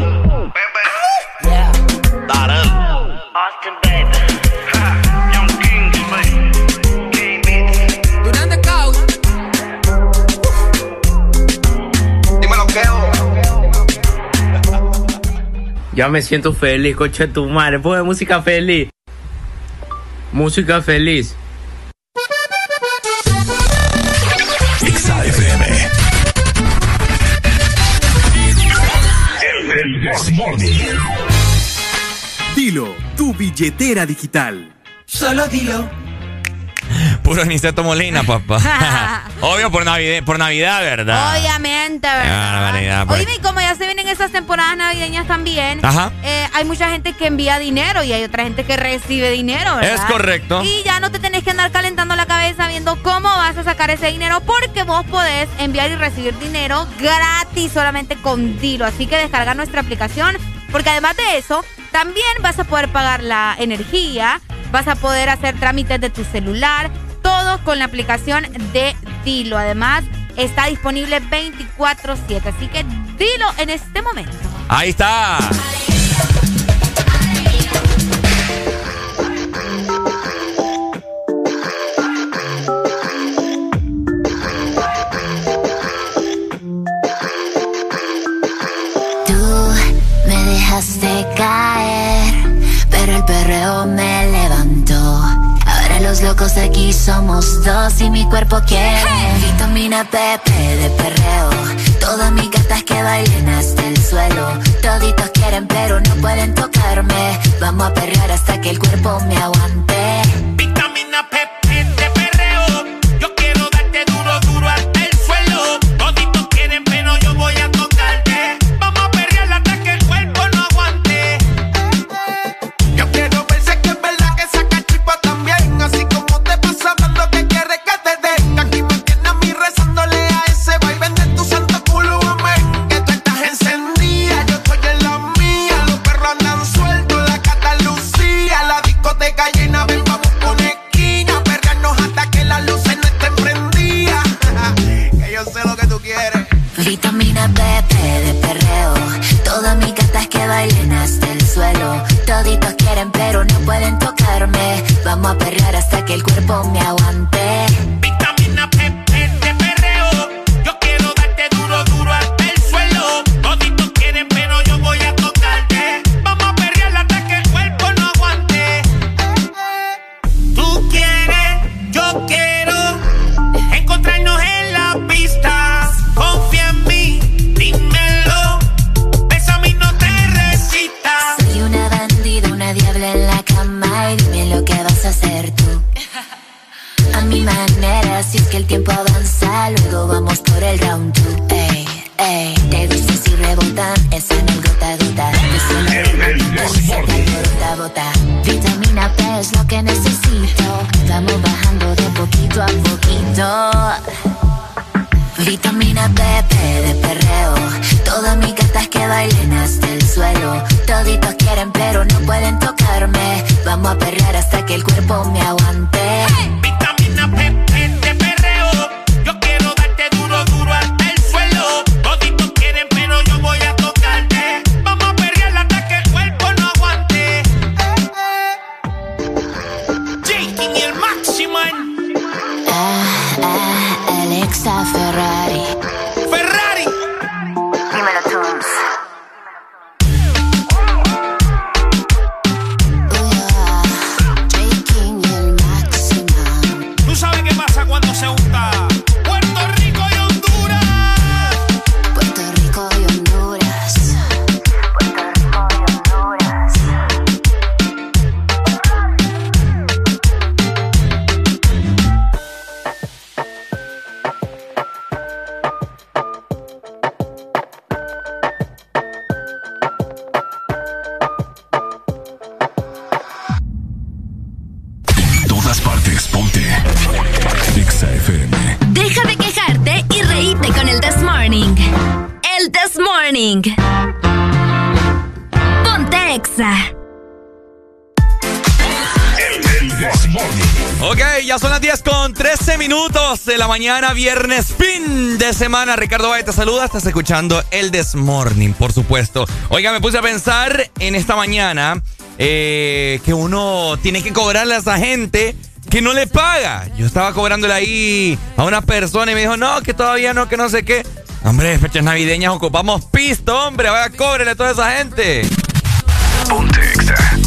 [SPEAKER 83] Darel.
[SPEAKER 27] Austin, baby. Young Kings, baby.
[SPEAKER 41] De. Dímelo, Keo.
[SPEAKER 84] Ya me siento feliz, coche tu madre. Pone música feliz. Música feliz.
[SPEAKER 85] Dilo, tu billetera digital.
[SPEAKER 86] Solo dilo.
[SPEAKER 1] Puro Aniceto Molina, papá. Obvio por Navidad, por Navidad, ¿verdad?
[SPEAKER 3] Obviamente, ¿verdad?
[SPEAKER 1] Ah, pues.
[SPEAKER 3] Oye, y como ya se vienen esas temporadas navideñas también,
[SPEAKER 1] Ajá.
[SPEAKER 3] eh, hay mucha gente que envía dinero y hay otra gente que recibe dinero, ¿verdad?
[SPEAKER 1] Es correcto.
[SPEAKER 3] Y ya no te tenés que andar calentando la cabeza viendo cómo vas a sacar ese dinero porque vos podés enviar y recibir dinero gratis solamente con Dilo. Así que descarga nuestra aplicación porque además de eso, también vas a poder pagar la energía, vas a poder hacer trámites de tu celular, todo con la aplicación de Dilo. Además, está disponible 24/7. Así que Dilo en este momento.
[SPEAKER 1] Ahí está.
[SPEAKER 9] Tú me dejaste caer, pero el perreo me los locos de aquí somos dos y mi cuerpo quiere vitamina PP de perreo. Todas mis gatas que bailen hasta el suelo. Toditos quieren pero no pueden tocarme. Vamos a perrear hasta que el cuerpo me aguante.
[SPEAKER 80] Vitamina PP de Vamos a perrear hasta que el cuerpo me
[SPEAKER 9] aguante.
[SPEAKER 1] Mañana, viernes, fin de semana. Ricardo Valle te saluda, estás escuchando el This Morning, por supuesto. Oiga, me puse a pensar en esta mañana eh, que uno tiene que cobrarle a esa gente que no le paga. Yo estaba cobrándole ahí a una persona y me dijo, no, que todavía no, que no sé qué. Hombre, fechas navideñas ocupamos pisto, hombre, vaya, cóbrele a toda esa gente.
[SPEAKER 87] Ponte Exa.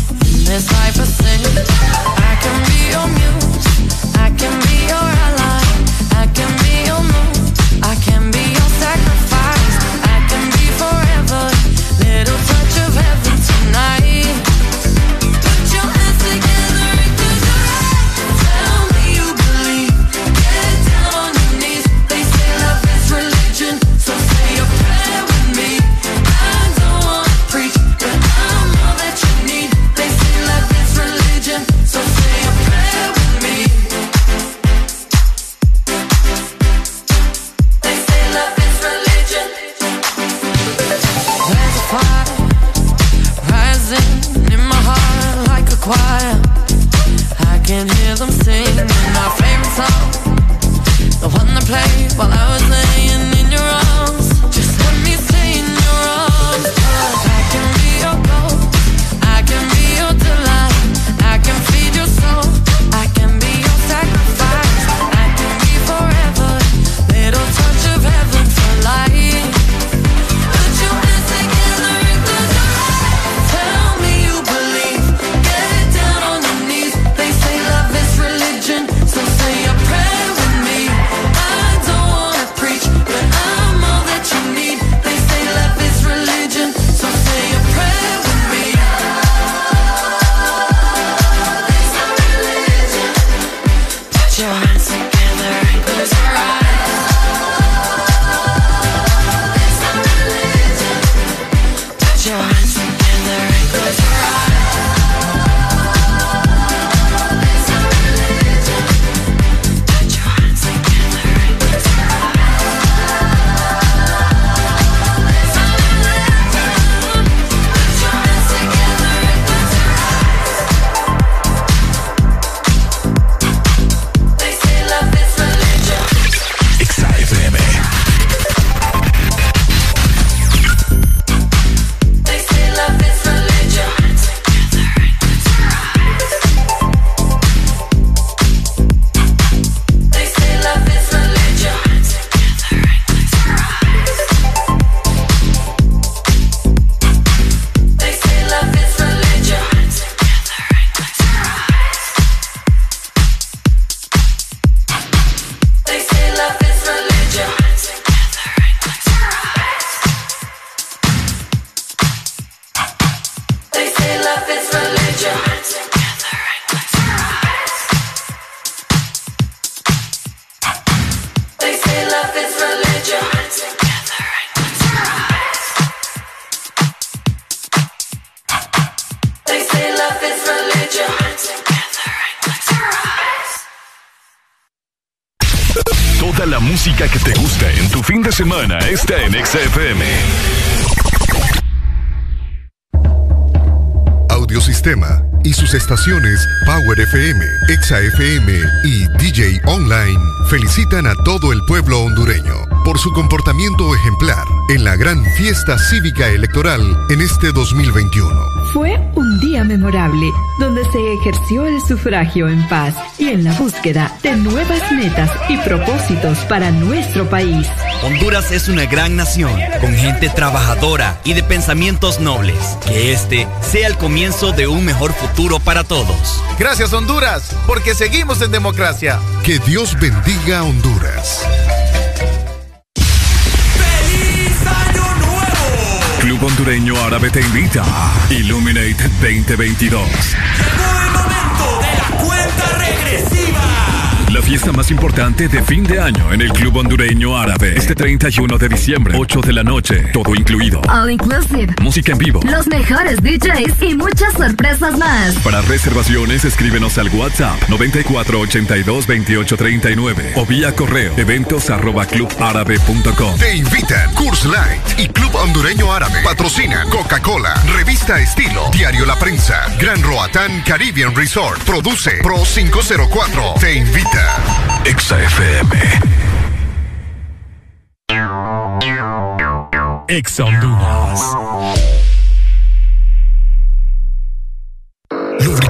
[SPEAKER 10] Felicitan a todo el pueblo hondureño por su comportamiento ejemplar en la gran fiesta cívica electoral en este 2021.
[SPEAKER 88] Fue un día memorable donde se ejerció el sufragio en paz y en la búsqueda de nuevas metas y propósitos para nuestro país.
[SPEAKER 1] Honduras es una gran nación, con gente trabajadora y de pensamientos nobles. Que este sea el comienzo de un mejor futuro para todos.
[SPEAKER 85] Gracias Honduras, porque seguimos en democracia.
[SPEAKER 10] Que Dios bendiga a Honduras.
[SPEAKER 5] ¡Feliz Año Nuevo! Club Hondureño Árabe te invita a Illuminate 2022.
[SPEAKER 89] Llegó el momento
[SPEAKER 5] fiesta más importante de fin de año en el Club Hondureño Árabe. Este 31 de diciembre, 8 de la noche, todo incluido.
[SPEAKER 37] All inclusive.
[SPEAKER 5] Música en vivo.
[SPEAKER 37] Los mejores DJs y muchas sorpresas más.
[SPEAKER 5] Para reservaciones, escríbenos al WhatsApp 94822839 o vía correo eventos arroba clubárabe.com.
[SPEAKER 10] Te invitan Curse Light y Club Hondureño Árabe. Patrocina Coca-Cola, Revista Estilo, Diario La Prensa, Gran Roatán Caribbean Resort. Produce Pro 504. Te invita
[SPEAKER 5] XFM. Ex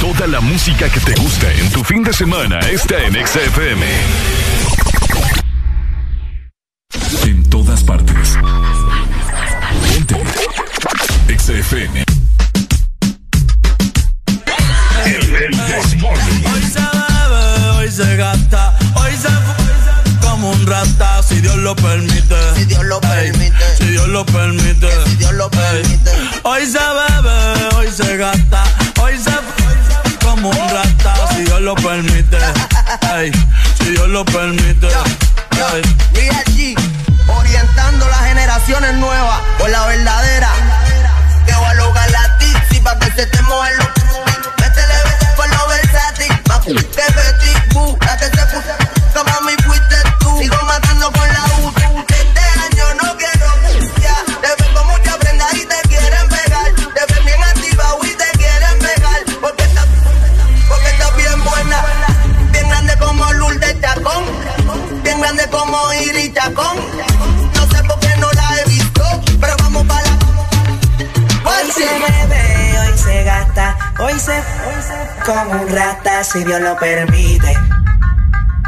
[SPEAKER 5] Toda la música que te gusta en tu fin de semana está en XFM. En todas partes. Ponte. XFM.
[SPEAKER 90] Hoy se bebe, hoy se gasta, hoy se como un rata, si Dios lo permite.
[SPEAKER 80] Si Dios lo permite.
[SPEAKER 90] Si Dios lo permite.
[SPEAKER 80] Si Dios lo permite.
[SPEAKER 90] Hoy se bebe, hoy se gasta, hoy se como un rata, si Dios lo permite. Ay, si Dios lo permite.
[SPEAKER 80] Mira allí, orientando las generaciones nuevas por la verdadera. Que voy a lograr la tizi pa' que se te muevan los. Métele por lo versátil, pa' que
[SPEAKER 91] hoy se, se como un rata, si Dios lo permite.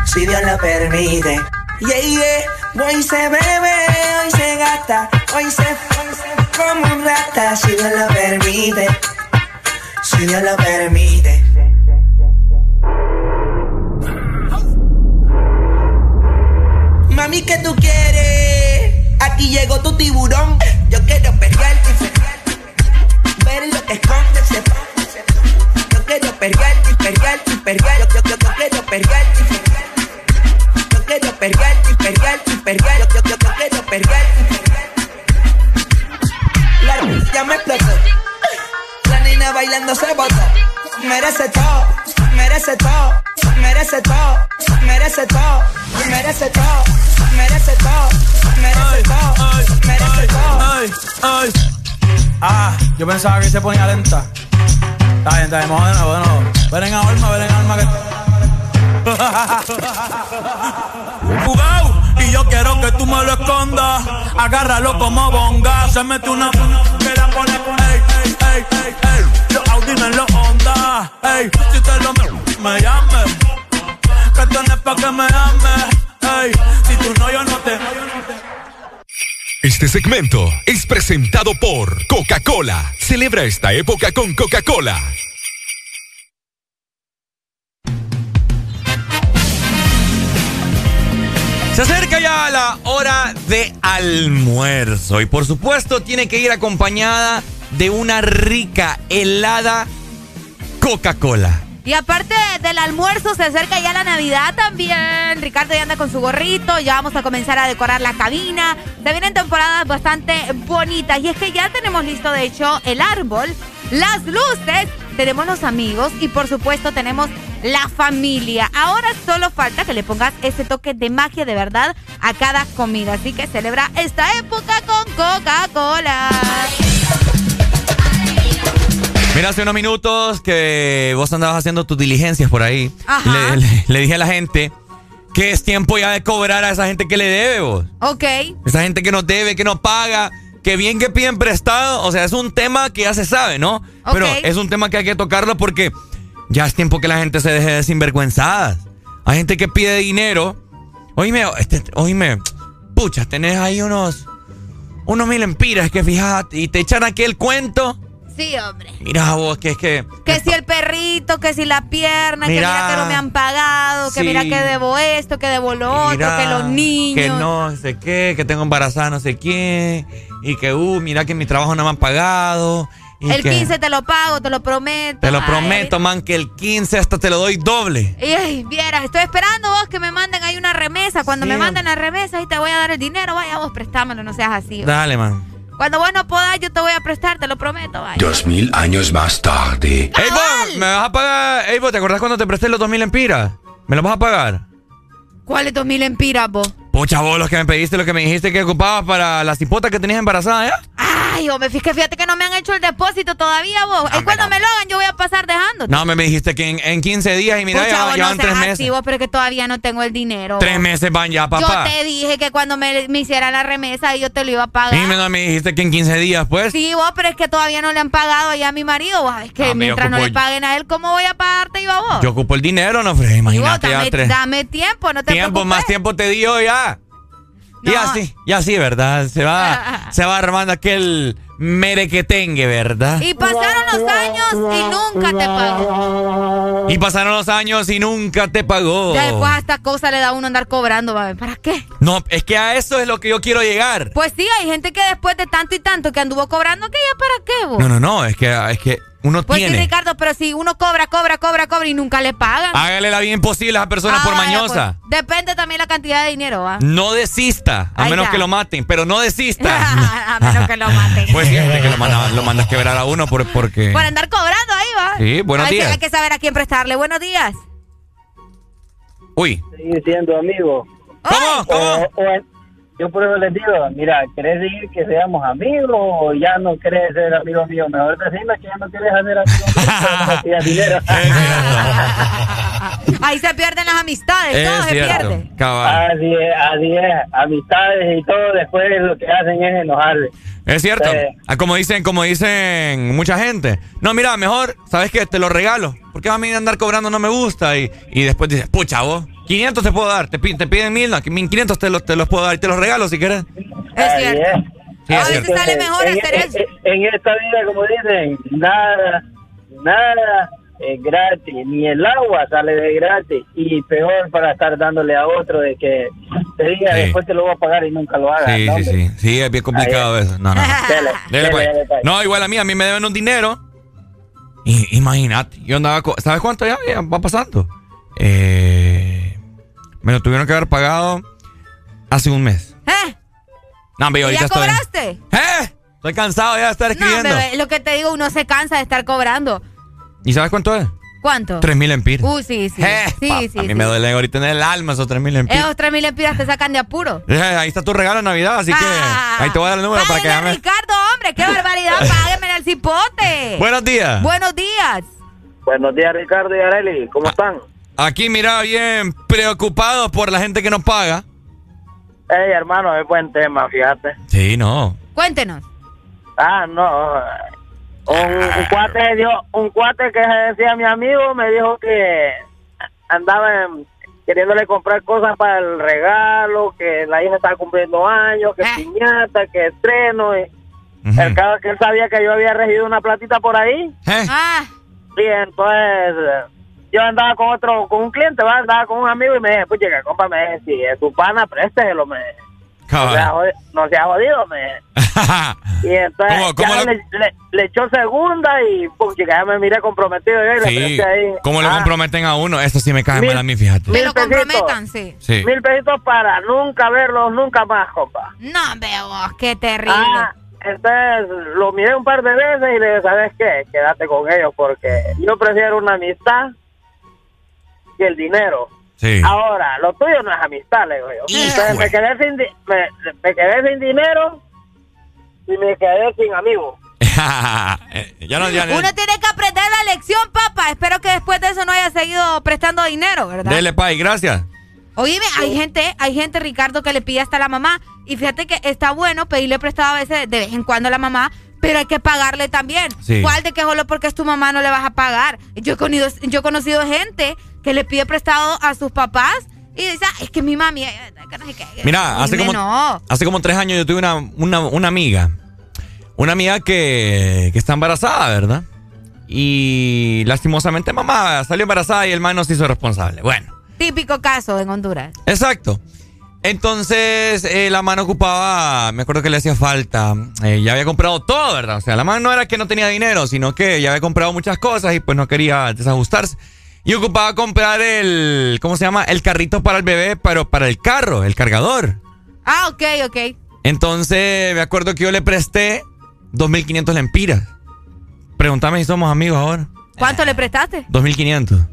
[SPEAKER 91] Si Dios lo permite. Yeah, yeah. Hoy se bebe, hoy se gasta, hoy se, hoy se
[SPEAKER 92] como un rata si Dios lo permite. Si Dios lo permite. Mami, ¿qué tú quieres? Aquí llegó tu tiburón. Yo quiero perrearte y ver lo que esconde Yo quiero perrearte y perrearte y perrear. Yo, yo, yo, yo quiero perrearte y Yo quiero perrearte y perrearte y perrear. Yo, yo, yo, yo quiero perrearte y La ya me explotó. La niña bailando se botó. Merece todo, merece todo, merece todo, merece todo, merece todo, merece todo, merece todo, merece todo.
[SPEAKER 90] Ay, ay. Ah, yo pensaba que se ponía lenta. Está bien, está bien, de nuevo. Ven en alma, ven en alma que. Jugao, y yo quiero que tú me lo escondas. Agárralo como bonga. Se mete una que la pone, ey, ey, ey, ey, ey. Los Audi en los Honda. Ey, si te lo me, me llames. Que tienes pa' que me ames. Ey, si tú no, yo no te.
[SPEAKER 59] Este segmento es presentado por Coca-Cola. Celebra esta época con Coca-Cola.
[SPEAKER 1] Se acerca ya la hora de almuerzo y por supuesto tiene que ir acompañada de una rica helada Coca-Cola.
[SPEAKER 3] Y aparte del almuerzo, se acerca ya la Navidad también. Ricardo ya anda con su gorrito, ya vamos a comenzar a decorar la cabina. Se vienen temporadas bastante bonitas. Y es que ya tenemos listo, de hecho, el árbol, las luces, tenemos los amigos y por supuesto tenemos la familia. Ahora solo falta que le pongas ese toque de magia de verdad a cada comida. Así que celebra esta época con Coca-Cola.
[SPEAKER 1] Mira, hace unos minutos que vos andabas haciendo tus diligencias por ahí.
[SPEAKER 3] Ajá.
[SPEAKER 1] Le, le- le dije a la gente que es tiempo ya de cobrar a esa gente que le debe vos.
[SPEAKER 3] Ok.
[SPEAKER 1] Esa gente que nos debe, que nos paga, que bien que piden prestado. O sea, es un tema que ya se sabe, ¿no? Pero
[SPEAKER 3] Ok.
[SPEAKER 1] es un tema que hay que tocarlo porque ya es tiempo que la gente se deje de sinvergüenzadas. Hay gente que pide dinero. Oíme, este, oíme, pucha, tenés ahí unos, unos mil empiras que fíjate y te echan aquí el cuento.
[SPEAKER 3] Sí, hombre.
[SPEAKER 1] Mira vos, que es que...
[SPEAKER 3] Que si el perrito, que si la pierna,
[SPEAKER 1] Mira.
[SPEAKER 3] que mira que no me han pagado, que mira que debo esto, que debo lo otro, que los niños.
[SPEAKER 1] Que no sé qué, que tengo embarazada no sé quién. Y que, uh, mira que mi trabajo no me han pagado. y
[SPEAKER 3] el
[SPEAKER 1] que-
[SPEAKER 3] 15 te lo pago, te lo prometo.
[SPEAKER 1] Te lo
[SPEAKER 3] Ay,
[SPEAKER 1] prometo, man, que el 15 hasta te lo doy doble.
[SPEAKER 3] Y, ay, vieras, estoy esperando vos que me manden ahí una remesa. Cuando
[SPEAKER 1] Sí,
[SPEAKER 3] me manden la remesa, ahí te voy a dar el dinero. Vaya vos, préstamelo, no seas así.
[SPEAKER 1] Dale, man.
[SPEAKER 3] Cuando vos no podás, yo te voy a prestar, te lo prometo. Vaya.
[SPEAKER 59] Dos mil años más tarde.
[SPEAKER 1] Ey, vos, ¿me vas a pagar? Ey, vos, ¿te acordás cuando te presté los 2000 empiras? ¿Me los vas a pagar?
[SPEAKER 3] ¿Cuáles dos mil empiras, vos?
[SPEAKER 1] Pucha, vos, los que me pediste, lo que me dijiste que ocupabas para la cipota que tenías embarazada, ¿ya?
[SPEAKER 3] Ay, hombre, fíjate, fíjate que no me han hecho el depósito todavía, vos. Y cuando me lo hagan, yo voy a pasar dejándote.
[SPEAKER 1] No, me, dijiste que en, en 15 días y mira,
[SPEAKER 3] Pucha,
[SPEAKER 1] ya,
[SPEAKER 3] vos no
[SPEAKER 1] tres meses.
[SPEAKER 3] vos, pero que todavía no tengo el dinero.
[SPEAKER 1] Tres
[SPEAKER 3] vos.
[SPEAKER 1] meses van ya, papá.
[SPEAKER 3] Yo te dije que cuando me, me hicieran la remesa, yo te lo iba a pagar.
[SPEAKER 1] Y me, no, me dijiste que en 15 días, pues.
[SPEAKER 3] Sí, vos, pero es que todavía no le han pagado allá a mi marido. Vos sabés que
[SPEAKER 1] Ah,
[SPEAKER 3] mientras no le paguen a él, ¿cómo voy a pagarte yo a vos?
[SPEAKER 1] Yo ocupo el dinero, no, Fred,
[SPEAKER 3] vos,
[SPEAKER 1] imagínate ya
[SPEAKER 3] dame,
[SPEAKER 1] tres.
[SPEAKER 3] dame tiempo, no te
[SPEAKER 1] Tiempo,
[SPEAKER 3] preocupes.
[SPEAKER 1] más tiempo te dio ya. Y
[SPEAKER 3] No.
[SPEAKER 1] así, y así, ¿verdad? Se va, se va armando aquel merequetengue, ¿verdad?
[SPEAKER 3] Y pasaron los años y nunca te pagó.
[SPEAKER 1] Y pasaron los años y nunca te pagó.
[SPEAKER 3] Ya después a esta cosa le da a uno andar cobrando, ¿para qué?
[SPEAKER 1] No, es que a eso es lo que yo quiero llegar.
[SPEAKER 3] Pues sí, hay gente que después de tanto y tanto que anduvo cobrando, que ya para qué, vos.
[SPEAKER 1] No, no, no, es que, es que uno
[SPEAKER 3] Pues sí,
[SPEAKER 1] tiene.
[SPEAKER 3] Ricardo, pero si uno cobra, cobra, cobra, cobra y nunca le pagan.
[SPEAKER 1] Hágale la vida imposible a esa persona
[SPEAKER 3] Ah,
[SPEAKER 1] por
[SPEAKER 3] vaya,
[SPEAKER 1] mañosa.
[SPEAKER 3] pues, depende también la cantidad de dinero, ¿va?
[SPEAKER 1] No desista, a
[SPEAKER 3] Ahí
[SPEAKER 1] menos
[SPEAKER 3] está.
[SPEAKER 1] que lo maten, pero no desista.
[SPEAKER 3] a menos que lo maten.
[SPEAKER 1] pues que lo manda, lo mandas quebrar a uno por, porque...
[SPEAKER 3] Por andar cobrando ahí, va.
[SPEAKER 1] Sí, buenos
[SPEAKER 3] hay
[SPEAKER 1] días.
[SPEAKER 3] Que, hay que saber a quién prestarle. Buenos días.
[SPEAKER 1] Uy.
[SPEAKER 93] Seguir siendo amigos.
[SPEAKER 1] ¿Cómo?
[SPEAKER 93] ¿Cómo? yo por eso les digo, mira, ¿querés seguir que seamos amigos o ya no querés ser amigo mío? Mejor decime que ya no querés hacer amigo mío, dinero.
[SPEAKER 3] Ahí se pierden las amistades, todo se pierde.
[SPEAKER 1] cabal.
[SPEAKER 93] Así es, así es. Amistades y todo después lo que hacen es enojarse.
[SPEAKER 1] Es cierto.
[SPEAKER 93] Sí.
[SPEAKER 1] Ah, Como dicen, como dicen mucha gente. No, mira, mejor, ¿sabes qué? Te lo regalo. Porque a mí andar cobrando no me gusta. Y, y después dices, pucha, vos, 500 te puedo dar. Te, te piden mil, no, 500 te los, te los puedo dar y te los regalo si quieres.
[SPEAKER 3] Es cierto.
[SPEAKER 1] Sí, es
[SPEAKER 3] a veces
[SPEAKER 1] cierto.
[SPEAKER 3] sale mejor
[SPEAKER 93] en,
[SPEAKER 3] hacer
[SPEAKER 93] en-
[SPEAKER 3] eso.
[SPEAKER 93] en esta vida, como dicen, nada, nada es gratis, ni el agua sale de gratis y peor para estar dándole a otro de que te diga
[SPEAKER 1] Sí.
[SPEAKER 93] después te lo voy a pagar y nunca lo hagas.
[SPEAKER 1] Sí,
[SPEAKER 93] ¿no,
[SPEAKER 1] sí, sí. Sí, es bien complicado eso. No, no. no.
[SPEAKER 93] Dele,
[SPEAKER 1] Dele, pues.
[SPEAKER 93] dele.
[SPEAKER 1] No, igual a mí, a mí me deben un dinero. Y, imagínate, yo andaba, ¿sabes cuánto ya, ya va pasando? Eh, me lo tuvieron que haber pagado hace un mes.
[SPEAKER 3] ¿Eh?
[SPEAKER 1] No, hombre, yo
[SPEAKER 3] ¿Y
[SPEAKER 1] ahorita
[SPEAKER 3] ya
[SPEAKER 1] estoy. ¿Eh? Estoy cansado ya de estar
[SPEAKER 3] No,
[SPEAKER 1] escribiendo.
[SPEAKER 3] bebé, lo que te digo, uno se cansa de estar cobrando.
[SPEAKER 1] ¿Y sabes cuánto es?
[SPEAKER 3] ¿Cuánto?
[SPEAKER 1] Tres mil empiras.
[SPEAKER 3] Uh, sí, sí.
[SPEAKER 1] Eh,
[SPEAKER 3] sí,
[SPEAKER 1] pa-
[SPEAKER 3] sí.
[SPEAKER 1] a mí
[SPEAKER 3] sí.
[SPEAKER 1] me duele ahorita en el alma esos tres mil empiras.
[SPEAKER 3] Esos tres mil empiras te sacan de apuro.
[SPEAKER 1] Eh, ahí está tu regalo de Navidad, así que
[SPEAKER 3] Ah.
[SPEAKER 1] ahí te voy a dar el número para que llames.
[SPEAKER 3] Ricardo, hombre, qué barbaridad. Págueme el cipote.
[SPEAKER 1] Buenos días.
[SPEAKER 3] Buenos días.
[SPEAKER 93] Buenos días, Ricardo y Areli, ¿cómo están?
[SPEAKER 1] Aquí, mira, bien preocupados por la gente que nos paga.
[SPEAKER 93] Hey, hermano, es buen tema, fíjate.
[SPEAKER 1] Sí, no.
[SPEAKER 3] Cuéntenos.
[SPEAKER 93] Ah, no. Un, un cuate dio, un cuate que se decía mi amigo me dijo que andaba en- queriéndole comprar cosas para el regalo, que la hija estaba cumpliendo años, que piñata, que estreno. Y El caso es que él sabía que yo había recibido una platita por ahí.
[SPEAKER 3] Ah.
[SPEAKER 93] Y entonces eh, yo andaba con otro, con un cliente, ¿va? andaba con un amigo y me dije, pues llega, compa, me dije, si es tu pana, présteselo, me dije. No no sea jodido, me. Y entonces
[SPEAKER 1] ¿Cómo- cómo
[SPEAKER 93] ya
[SPEAKER 1] lo-
[SPEAKER 93] le, le- le echó segunda y pum, chica, ya me miré comprometido. y le
[SPEAKER 1] Sí,
[SPEAKER 93] presté ahí.
[SPEAKER 1] ¿cómo lo
[SPEAKER 93] Ah,
[SPEAKER 1] comprometen a uno? Eso sí me cae
[SPEAKER 93] Mil-
[SPEAKER 1] mal a mí, fíjate.
[SPEAKER 93] mil pesitos.
[SPEAKER 3] sí.
[SPEAKER 1] Sí.
[SPEAKER 93] Mil pesitos para nunca verlos, nunca más, compa.
[SPEAKER 3] No, veo vos, qué terrible.
[SPEAKER 93] Ah, entonces lo miré un par de veces y le dije, ¿sabes qué? Quédate con ellos porque yo prefiero una amistad que el dinero.
[SPEAKER 1] Sí.
[SPEAKER 93] Ahora, lo tuyo no es amistad, le digo yo. Entonces me quedé, sin di- me, me quedé sin dinero y me quedé sin amigos.
[SPEAKER 1] Eh, ya no, ya,
[SPEAKER 3] Uno tiene que aprender la lección, papá. Espero que después de eso no haya seguido prestando dinero, ¿verdad?
[SPEAKER 1] Dele, pay, gracias.
[SPEAKER 3] Oíme, hay gente, hay gente, Ricardo, que le pide hasta a la mamá. Y fíjate que está bueno pedirle prestado a veces, de vez en cuando a la mamá, pero hay que pagarle también.
[SPEAKER 1] Sí.
[SPEAKER 3] ¿Cuál de que solo porque es tu mamá no le vas a pagar? Yo he, conocido, yo he conocido gente que le pide prestado a sus papás y dice, "Ah, es que mi mami... eh, que no sé qué".
[SPEAKER 1] Mira, hace como,
[SPEAKER 3] No.
[SPEAKER 1] hace como tres años yo tuve una, una, una amiga. Una amiga que, que está embarazada, ¿verdad? Y lastimosamente mamá salió embarazada y el man no se hizo responsable. Bueno,
[SPEAKER 3] Típico caso en Honduras.
[SPEAKER 1] exacto. Entonces, eh, la mano ocupaba, me acuerdo que le hacía falta, eh, ya había comprado todo, ¿verdad? O sea, la mano no era que no tenía dinero, sino que ya había comprado muchas cosas y pues no quería desajustarse. Y ocupaba comprar el, ¿cómo se llama? El carrito para el bebé, pero para el carro, el cargador.
[SPEAKER 3] Ah, ok, ok.
[SPEAKER 1] Entonces, me acuerdo que yo le presté 2.500 lempiras. Pregúntame si somos amigos ahora.
[SPEAKER 3] ¿Cuánto le prestaste?
[SPEAKER 1] 2.500.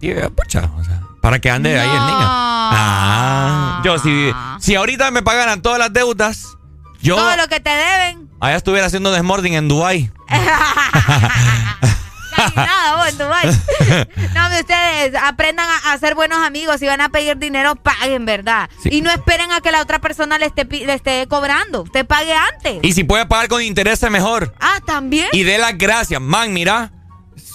[SPEAKER 1] Tío, pucha, o sea, para que ande ahí el niño. Ah, yo si, si ahorita me pagaran todas las deudas, yo
[SPEAKER 3] Todo lo que te deben.
[SPEAKER 1] allá estuviera haciendo desmording en Dubai.
[SPEAKER 3] Nada, vos en. No, ustedes aprendan a, a ser buenos amigos. Si van a pedir dinero, paguen, ¿verdad? Y no esperen a que la otra persona le esté, le esté cobrando. Usted pague antes.
[SPEAKER 1] Y si puede pagar con interés, mejor.
[SPEAKER 3] Ah, también.
[SPEAKER 1] Y dé las gracias. Man, mira,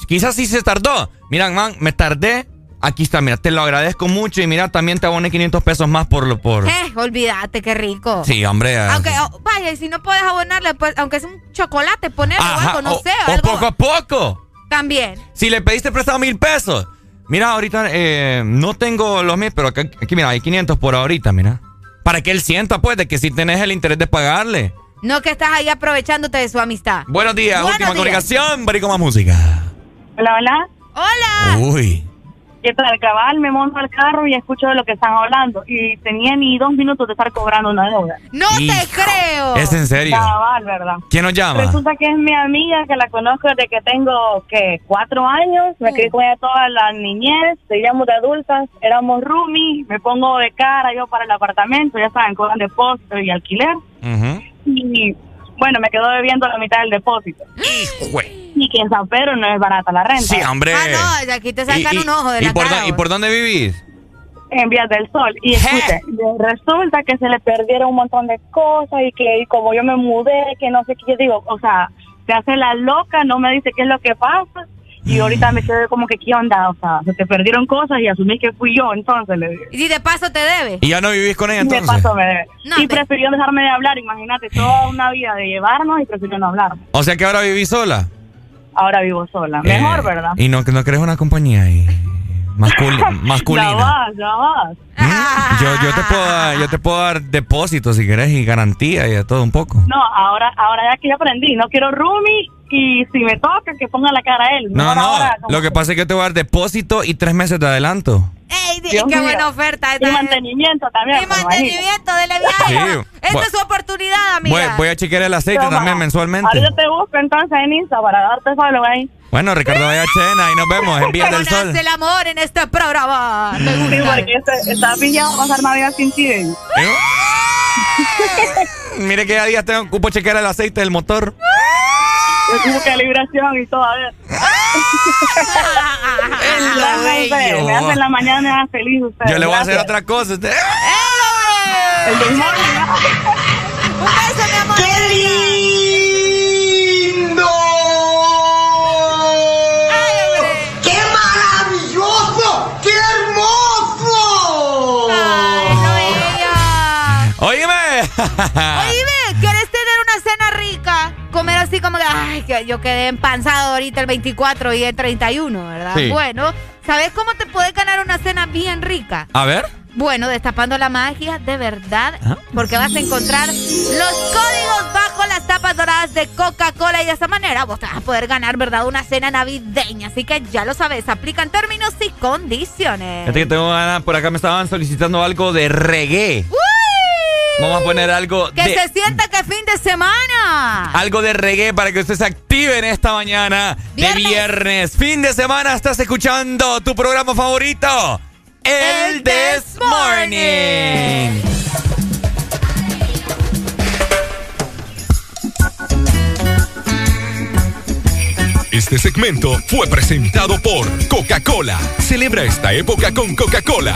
[SPEAKER 1] quizás sí se tardó. Mira, man, me tardé. Aquí está, mira, te lo agradezco mucho. Y mira, también te aboné 500 pesos más por lo por.
[SPEAKER 3] Eh, olvídate, qué rico.
[SPEAKER 1] Sí, hombre.
[SPEAKER 3] Aunque, oh, vaya, y si no puedes abonarle, pues, aunque es un chocolate, ponerle o algo, no
[SPEAKER 1] o-
[SPEAKER 3] sé,
[SPEAKER 1] o
[SPEAKER 3] algo.
[SPEAKER 1] poco a poco.
[SPEAKER 3] También.
[SPEAKER 1] Si le pediste prestado mil pesos. Mira, ahorita eh, no tengo los mil, pero aquí, aquí, mira, hay 500 por ahorita, mira. Para que él sienta, pues, de que sí tenés el interés de pagarle.
[SPEAKER 3] No que estás ahí aprovechándote de su amistad.
[SPEAKER 1] Buenos días,
[SPEAKER 3] Buenos
[SPEAKER 1] última
[SPEAKER 3] días.
[SPEAKER 1] comunicación, Barico más música.
[SPEAKER 94] Hola, hola.
[SPEAKER 3] Hola.
[SPEAKER 1] Uy.
[SPEAKER 94] ¿Qué tal? Cabal, me monto al carro y escucho de lo que están hablando. Y tenía ni dos minutos de estar cobrando una deuda.
[SPEAKER 3] No te creo.
[SPEAKER 1] ¿Es en serio?
[SPEAKER 94] Cabal, ¿verdad?
[SPEAKER 1] ¿Quién nos llama?
[SPEAKER 94] Resulta que es mi amiga que la conozco desde que tengo, que Cuatro años. Me crié con ella toda la niñez. Seguíamos de adultas. Éramos roomies. Me pongo de cara yo para el apartamento. Ya saben, cobran depósito y alquiler. Y bueno, me quedo debiendo la mitad del depósito. Y que en San Pedro no es barata la renta.
[SPEAKER 1] Sí, hombre.
[SPEAKER 3] Ah, no, de aquí te sacan
[SPEAKER 1] ¿Y- y-
[SPEAKER 3] un ojo de
[SPEAKER 1] ¿y
[SPEAKER 3] la
[SPEAKER 1] por,
[SPEAKER 3] cara.
[SPEAKER 1] ¿Y por dónde vivís?
[SPEAKER 94] en Vías del Sol. Y escuche, resulta que se le perdieron un montón de cosas y que y como yo me mudé, que no sé qué, yo digo, o sea, se hace la loca, no me dice qué es lo que pasa. Y ahorita me quedé como que, ¿qué onda? O sea, se te perdieron cosas y asumí que fui yo, entonces le dije.
[SPEAKER 3] Y de paso te debe.
[SPEAKER 1] ¿Y ya no vivís con ella
[SPEAKER 94] De
[SPEAKER 1] entonces?
[SPEAKER 94] paso me debe.
[SPEAKER 3] No,
[SPEAKER 94] y
[SPEAKER 3] te-
[SPEAKER 94] prefirió dejarme de hablar, imagínate, toda una vida de llevarnos y prefirió no hablar.
[SPEAKER 1] O sea que ahora vivís sola.
[SPEAKER 94] Ahora vivo sola. Mejor,
[SPEAKER 1] Eh,
[SPEAKER 94] ¿verdad?
[SPEAKER 1] Y no, no querés una compañía ahí.
[SPEAKER 94] Ya
[SPEAKER 1] masculina.
[SPEAKER 94] vas, ya vas.
[SPEAKER 3] Ah.
[SPEAKER 1] Yo, yo, te puedo dar, yo te puedo dar depósitos si querés y garantía y de todo un poco.
[SPEAKER 94] No, ahora, ahora ya que ya aprendí, no quiero roomie y si me toca que ponga la cara a él.
[SPEAKER 1] No, no.
[SPEAKER 94] ahora
[SPEAKER 1] Lo que pasa es que yo te voy a dar depósito y tres meses de adelanto.
[SPEAKER 3] ¡Ey, di-
[SPEAKER 94] Dios
[SPEAKER 3] qué
[SPEAKER 94] mío.
[SPEAKER 3] buena oferta!
[SPEAKER 94] Y mantenimiento también.
[SPEAKER 3] Y
[SPEAKER 94] pues,
[SPEAKER 3] mantenimiento de la viaje.
[SPEAKER 1] Sí.
[SPEAKER 3] Esta es su oportunidad, amiga.
[SPEAKER 1] Voy, voy a chequear el aceite
[SPEAKER 94] Toma.
[SPEAKER 1] también mensualmente.
[SPEAKER 94] Ahora yo te busco entonces en Insta para darte follow ahí.
[SPEAKER 1] Bueno, Ricardo Chena y nos vemos en
[SPEAKER 3] ¿Cómo
[SPEAKER 1] del Sol.
[SPEAKER 3] el amor en este programa?
[SPEAKER 94] Sí,
[SPEAKER 3] gusta.
[SPEAKER 94] porque este, está pillado pasar Navidad sin ti. baby.
[SPEAKER 1] Mire que ya días tengo cupo chequear el aceite del motor.
[SPEAKER 94] Yo tuve que libración y todo, a ver.
[SPEAKER 1] lo
[SPEAKER 94] Gracias a
[SPEAKER 1] bello.
[SPEAKER 94] ustedes, Me hacen la mañana feliz ustedes.
[SPEAKER 1] Yo le voy a hacer
[SPEAKER 94] Gracias.
[SPEAKER 1] otra cosa. usted-
[SPEAKER 94] El del morning.
[SPEAKER 3] Un beso, mi amor.
[SPEAKER 82] ¡Qué lindo!
[SPEAKER 3] Oíme, ¿quieres tener una cena rica? Comer así como que, ay, que yo quedé empanzado ahorita el 24 y el 31, ¿verdad?
[SPEAKER 1] Sí.
[SPEAKER 3] Bueno, ¿sabes cómo te puedes ganar una cena bien rica?
[SPEAKER 1] A ver.
[SPEAKER 3] Bueno, destapando la magia, de verdad,
[SPEAKER 1] Ah.
[SPEAKER 3] porque vas a encontrar los códigos bajo las tapas doradas de Coca-Cola y de esa manera vos te vas a poder ganar, ¿verdad? Una cena navideña. Así que ya lo sabes, aplican términos y condiciones.
[SPEAKER 1] Fíjate que tengo ganas, por acá me estaban solicitando algo de reggae.
[SPEAKER 3] ¡Uy!
[SPEAKER 1] Vamos a poner algo
[SPEAKER 3] Que
[SPEAKER 1] de
[SPEAKER 3] se sienta que fin de semana.
[SPEAKER 1] algo de reggae para que usted se active en esta mañana
[SPEAKER 3] Viernes.
[SPEAKER 1] de viernes. Fin de semana estás escuchando tu programa favorito, El,
[SPEAKER 3] El
[SPEAKER 1] This
[SPEAKER 3] This
[SPEAKER 1] Morning.
[SPEAKER 59] Este segmento fue presentado por Coca-Cola. Celebra esta época con Coca-Cola.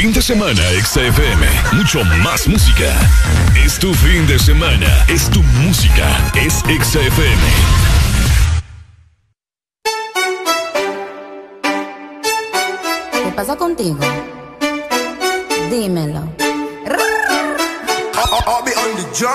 [SPEAKER 59] Fin de semana, XFM. Mucho más música. Es tu fin de semana. Es tu música. Es XFM.
[SPEAKER 95] ¿Qué pasa contigo? Dímelo.
[SPEAKER 27] Ya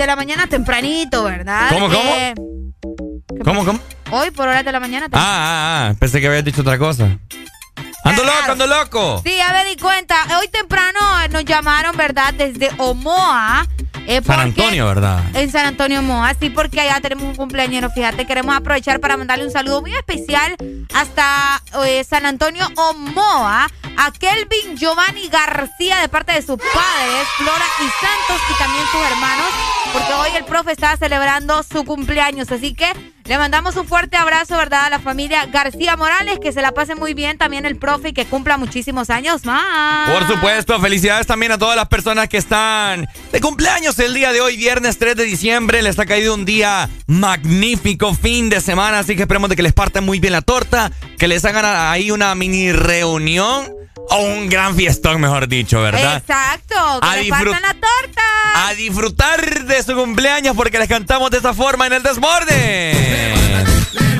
[SPEAKER 3] de la mañana tempranito, ¿verdad?
[SPEAKER 1] ¿Cómo, cómo?
[SPEAKER 3] Eh,
[SPEAKER 1] ¿Cómo, cómo?
[SPEAKER 3] hoy por horas de la mañana.
[SPEAKER 1] Ah, ah, ah. Pensé que habías dicho otra cosa. Ando loco, ando loco.
[SPEAKER 3] Sí, ya me di cuenta. Hoy temprano nos llamaron, ¿verdad? Desde Omoa. eh,
[SPEAKER 1] San
[SPEAKER 3] porque-
[SPEAKER 1] Antonio, ¿verdad?
[SPEAKER 3] En San Antonio Moa, sí, porque allá tenemos un cumpleañero, fíjate, queremos aprovechar para mandarle un saludo muy especial hasta eh, San Antonio Omoa, a Kelvin Giovanni García de parte de sus padres, Flora y Santos y también sus hermanos, porque hoy el profe estaba celebrando su cumpleaños, así que le mandamos un fuerte abrazo, ¿verdad? A la familia García Morales, que se la pase muy bien también el profe y que cumpla muchísimos años más.
[SPEAKER 1] Por supuesto, felicidades también a todas las personas que están de cumpleaños el día de hoy, viernes 3 de diciembre. Les ha caído un día magnífico, fin de semana, así que esperemos de que les partan muy bien la torta, que les hagan ahí una mini reunión o un gran fiestón, mejor dicho, ¿verdad?
[SPEAKER 3] Exacto,
[SPEAKER 1] A
[SPEAKER 3] que le
[SPEAKER 1] disfrut-
[SPEAKER 3] partan la torta.
[SPEAKER 1] A disfrutar de su cumpleaños porque les cantamos de esa forma en el desborde. ¡Feliz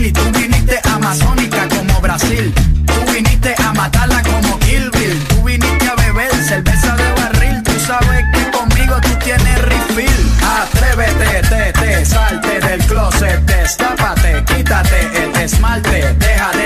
[SPEAKER 96] y tú viniste amazónica como Brasil. Tú viniste a matarla como Kill. Tú viniste a beber cerveza de barril. Tú sabes que conmigo tú tienes refill. Atrévete, te, te, salte del closet, destápate, quítate el esmalte, deja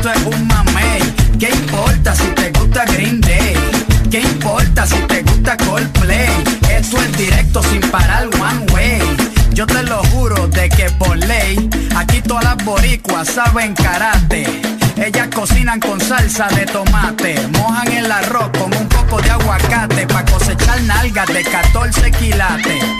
[SPEAKER 96] esto es un mamey. ¿Qué importa si te gusta Green Day? ¿Qué importa si te gusta Coldplay? Esto es directo sin parar one way. Yo te lo juro de que por ley, aquí todas las boricuas saben karate. Ellas cocinan con salsa de tomate, mojan el arroz con un poco de aguacate pa' cosechar nalgas de 14 quilates.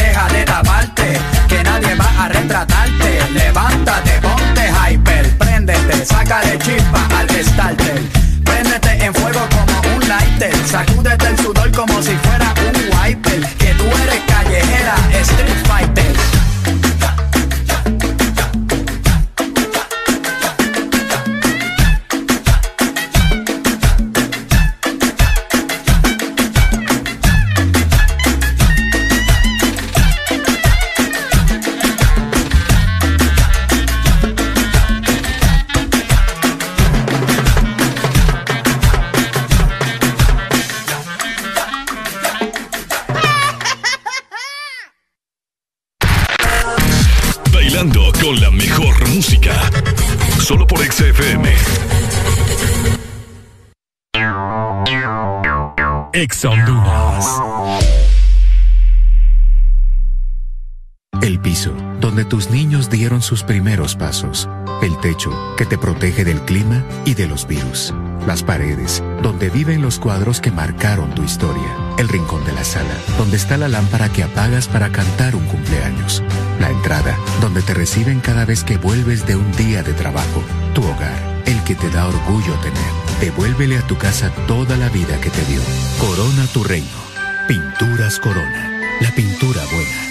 [SPEAKER 96] sácale chispa al starter. Préndete en fuego como un lighter, sacúdete el sudor como si fuera un wiper. Que tú eres callejera, street fighter.
[SPEAKER 5] Ex
[SPEAKER 97] El piso, donde tus niños dieron sus primeros pasos. El techo, que te protege del clima y de los virus. Las paredes, donde viven los cuadros que marcaron tu historia. El rincón de la sala, donde está la lámpara que apagas para cantar un cumpleaños. La entrada, donde te reciben cada vez que vuelves de un día de trabajo. Tu hogar, el que te da orgullo tener. Devuélvele a tu casa toda la vida que te dio. Corona tu reino. Pinturas Corona. La pintura buena.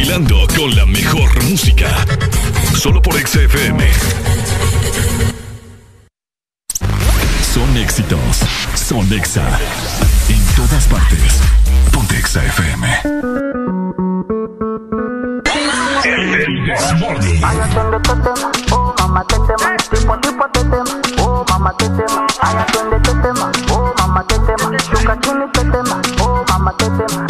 [SPEAKER 5] Bailando con la mejor música. Solo por XFM. Son éxitos. Son Exa. En todas partes. Ponte Exa FM.
[SPEAKER 98] Oh oh oh oh.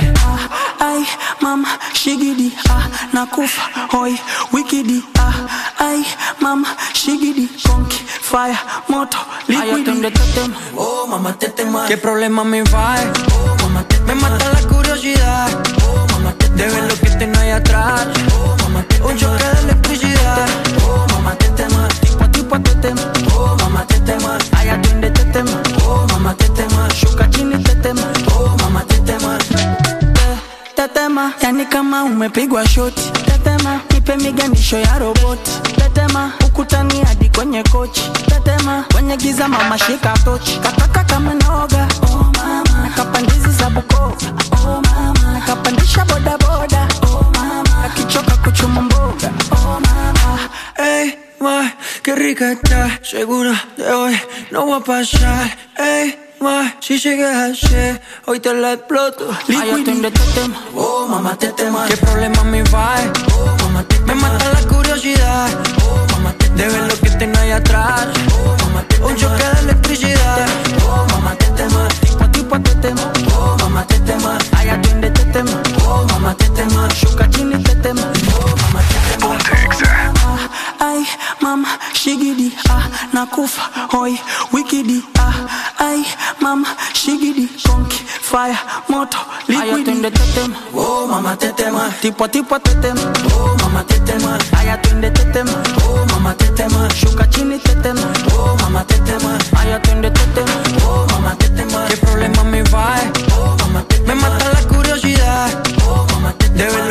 [SPEAKER 56] Ay, mama, shigidi, ah, nakufa, hoy, wikidi, ah, ay, mama, shigidi, conky, fire, moto, liquidi.
[SPEAKER 99] Oh, mamá, te tema. ¿Qué problema me va? Oh, mamá, te Me mata la curiosidad. Oh, mamá, te De ver lo que tengo ahí atrás. Oh, mamá, te Un choque de electricidad. Oh, mamá, te tema. Tipo a tipo te tema. Oh, mamá, te tema. Ay, atiende te tema. Oh, mamá, te tema.
[SPEAKER 56] Tetema, yani kama umepigwa shoti. Tetema, nipe miganisho ya roboti. Tetema, ukutani hadi kwenye kochi. Tetema, kwenye giza mama shika tochi. Kataka kama noga, oh mama. Nakapandizi za Bukoba, oh mama. Nakapandisha boda boda, oh mama. Akichoka kuchuma mboga, oh mama.
[SPEAKER 99] hey, ma, qué rica está. Segura de hoy no va a pasar. Ey, ma, si sigues así, hoy te la exploto. Ay, atiende este tema. Oh, mamá, te tema. ¿Qué problema me va? Oh, mamá, te Me mata la curiosidad. Oh, mamá, te De ver lo que tengo ahí atrás. Oh, mamá, te Un choque de electricidad. Oh, mamá, te tema. Tipo a tipo te tema. Oh, mamá, te tema. Ay, atiende este tema. Oh, mamá, te tema. Shuka chini te tema. Oh, mamá, te tema.
[SPEAKER 56] Ay, mama, shigidi, ah, nakufa, hoy, wikidi, ah, ay, mama, shigidi, conky, fire, moto, liquidi.
[SPEAKER 99] Ay, te tema. Oh, mamá, te tema. Tipo a tipo te tema. Oh, mamá, te tema. Ay, atiende te tema. Oh, mamá, te tema. Shuka chini te tema. Oh, mamá, te tema. Ay, atiende te tema. Oh, mamá, te tema. ¿Qué problema me va? Oh, mamá, te tema. Me mata la curiosidad. Oh, mamá, te tema. De ver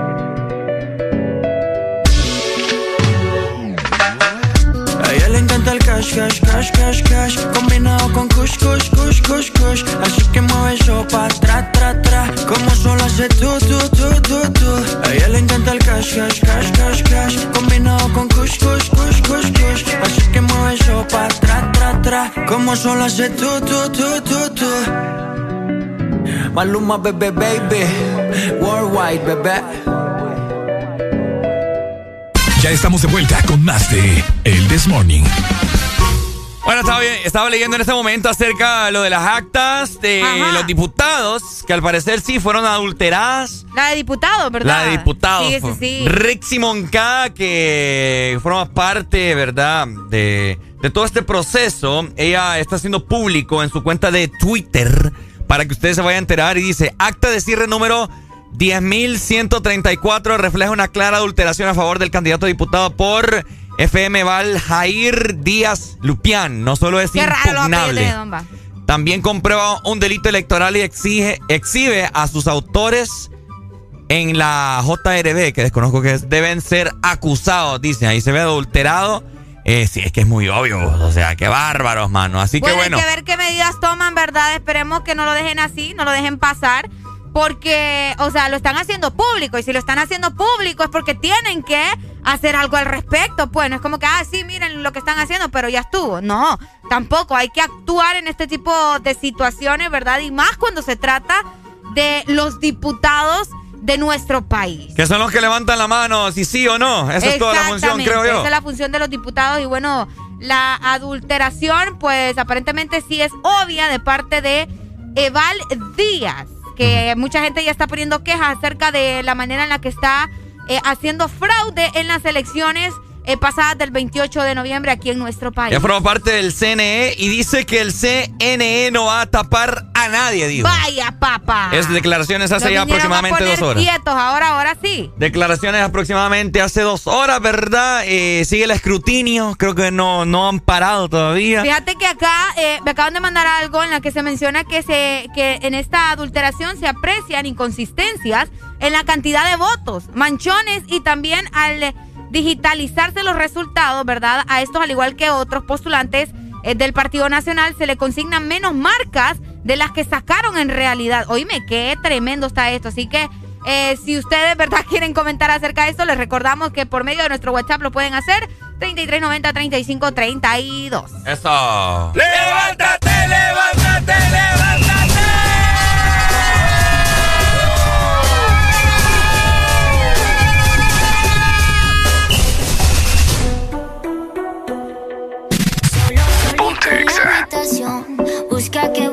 [SPEAKER 99] Cash, cash, cash, cash, Combinado con kush, kush, kush, kush, kush. Así que mueve eso pa' tra, tra, tra. Como solo hace tú, tú, tú, tú, tú A ella le encanta el cash, cash, cash, cash, cash. Combinado con kush, kush, kush, kush, kush. Así que mueve eso pa' tra, tra, tra. Como solo hace tú, tú, tú, tú, tú Maluma, bebé, baby. Worldwide, bebé.
[SPEAKER 5] Ya estamos de vuelta con más de El This Morning.
[SPEAKER 1] Bueno, estaba, bien- estaba leyendo en este momento acerca de lo de las actas de
[SPEAKER 3] Ajá.
[SPEAKER 1] los diputados, que al parecer sí fueron adulteradas.
[SPEAKER 3] La de diputado, ¿verdad?
[SPEAKER 1] La de diputados.
[SPEAKER 3] Sí, sí, sí.
[SPEAKER 1] Rixi Monca, que forma parte, ¿verdad?, de, de todo este proceso. Ella está haciendo público en su cuenta de Twitter para que ustedes se vayan a enterar y dice, acta de cierre número 10.134 refleja una clara adulteración a favor del candidato diputado por FM Val Jair Díaz Lupián. No solo es
[SPEAKER 3] Qué raro de.
[SPEAKER 1] También comprueba un delito electoral y exige, exhibe a sus autores en la JRB, que desconozco que es, deben ser acusados, dicen. Ahí se ve adulterado. Eh, sí, es que es muy obvio. O sea, qué bárbaros, mano. Así que bueno.
[SPEAKER 3] Hay que ver qué medidas toman, ¿verdad? Esperemos que no lo dejen así, no lo dejen pasar. Porque, o sea, lo están haciendo público. Y si lo están haciendo público es porque tienen que hacer algo al respecto. Pues no es como que, ah, sí, miren lo que están haciendo, pero ya estuvo. No, tampoco. Hay que actuar en este tipo de situaciones, ¿verdad? Y más cuando se trata de los diputados de nuestro país.
[SPEAKER 1] Que son los que levantan la mano, si sí o no. Esa es toda la función, creo yo.
[SPEAKER 3] Esa es la función de los diputados y bueno, la adulteración pues aparentemente sí es obvia de parte de Eval Díaz, que mucha gente ya está poniendo quejas acerca de la manera en la que está eh, haciendo fraude en las elecciones eh, pasadas del 28 de noviembre aquí en nuestro país.
[SPEAKER 1] Ya forma parte del CNE y dice que el CNE no va a tapar a nadie, dijo.
[SPEAKER 3] Vaya, papá.
[SPEAKER 1] Es declaraciones hace
[SPEAKER 3] Nos
[SPEAKER 1] ya
[SPEAKER 3] a
[SPEAKER 1] aproximadamente
[SPEAKER 3] poner
[SPEAKER 1] dos horas.
[SPEAKER 3] quietos, ahora, ahora sí.
[SPEAKER 1] Declaraciones aproximadamente hace dos horas, ¿verdad? Eh, sigue el escrutinio, creo que no, no han parado todavía.
[SPEAKER 3] Fíjate que acá eh, me acaban de mandar algo en la que se menciona que, se, que en esta adulteración se aprecian inconsistencias en la cantidad de votos, manchones y también al digitalizarse los resultados, ¿verdad? A estos, al igual que otros postulantes eh, del Partido Nacional, se le consignan menos marcas de las que sacaron en realidad. Oíme, qué tremendo está esto. Así que eh, si ustedes, ¿verdad?, quieren comentar acerca de esto, les recordamos que por medio de nuestro WhatsApp lo pueden hacer. 3390-3532.
[SPEAKER 1] Eso.
[SPEAKER 58] ¡Levántate, levántate, levántate!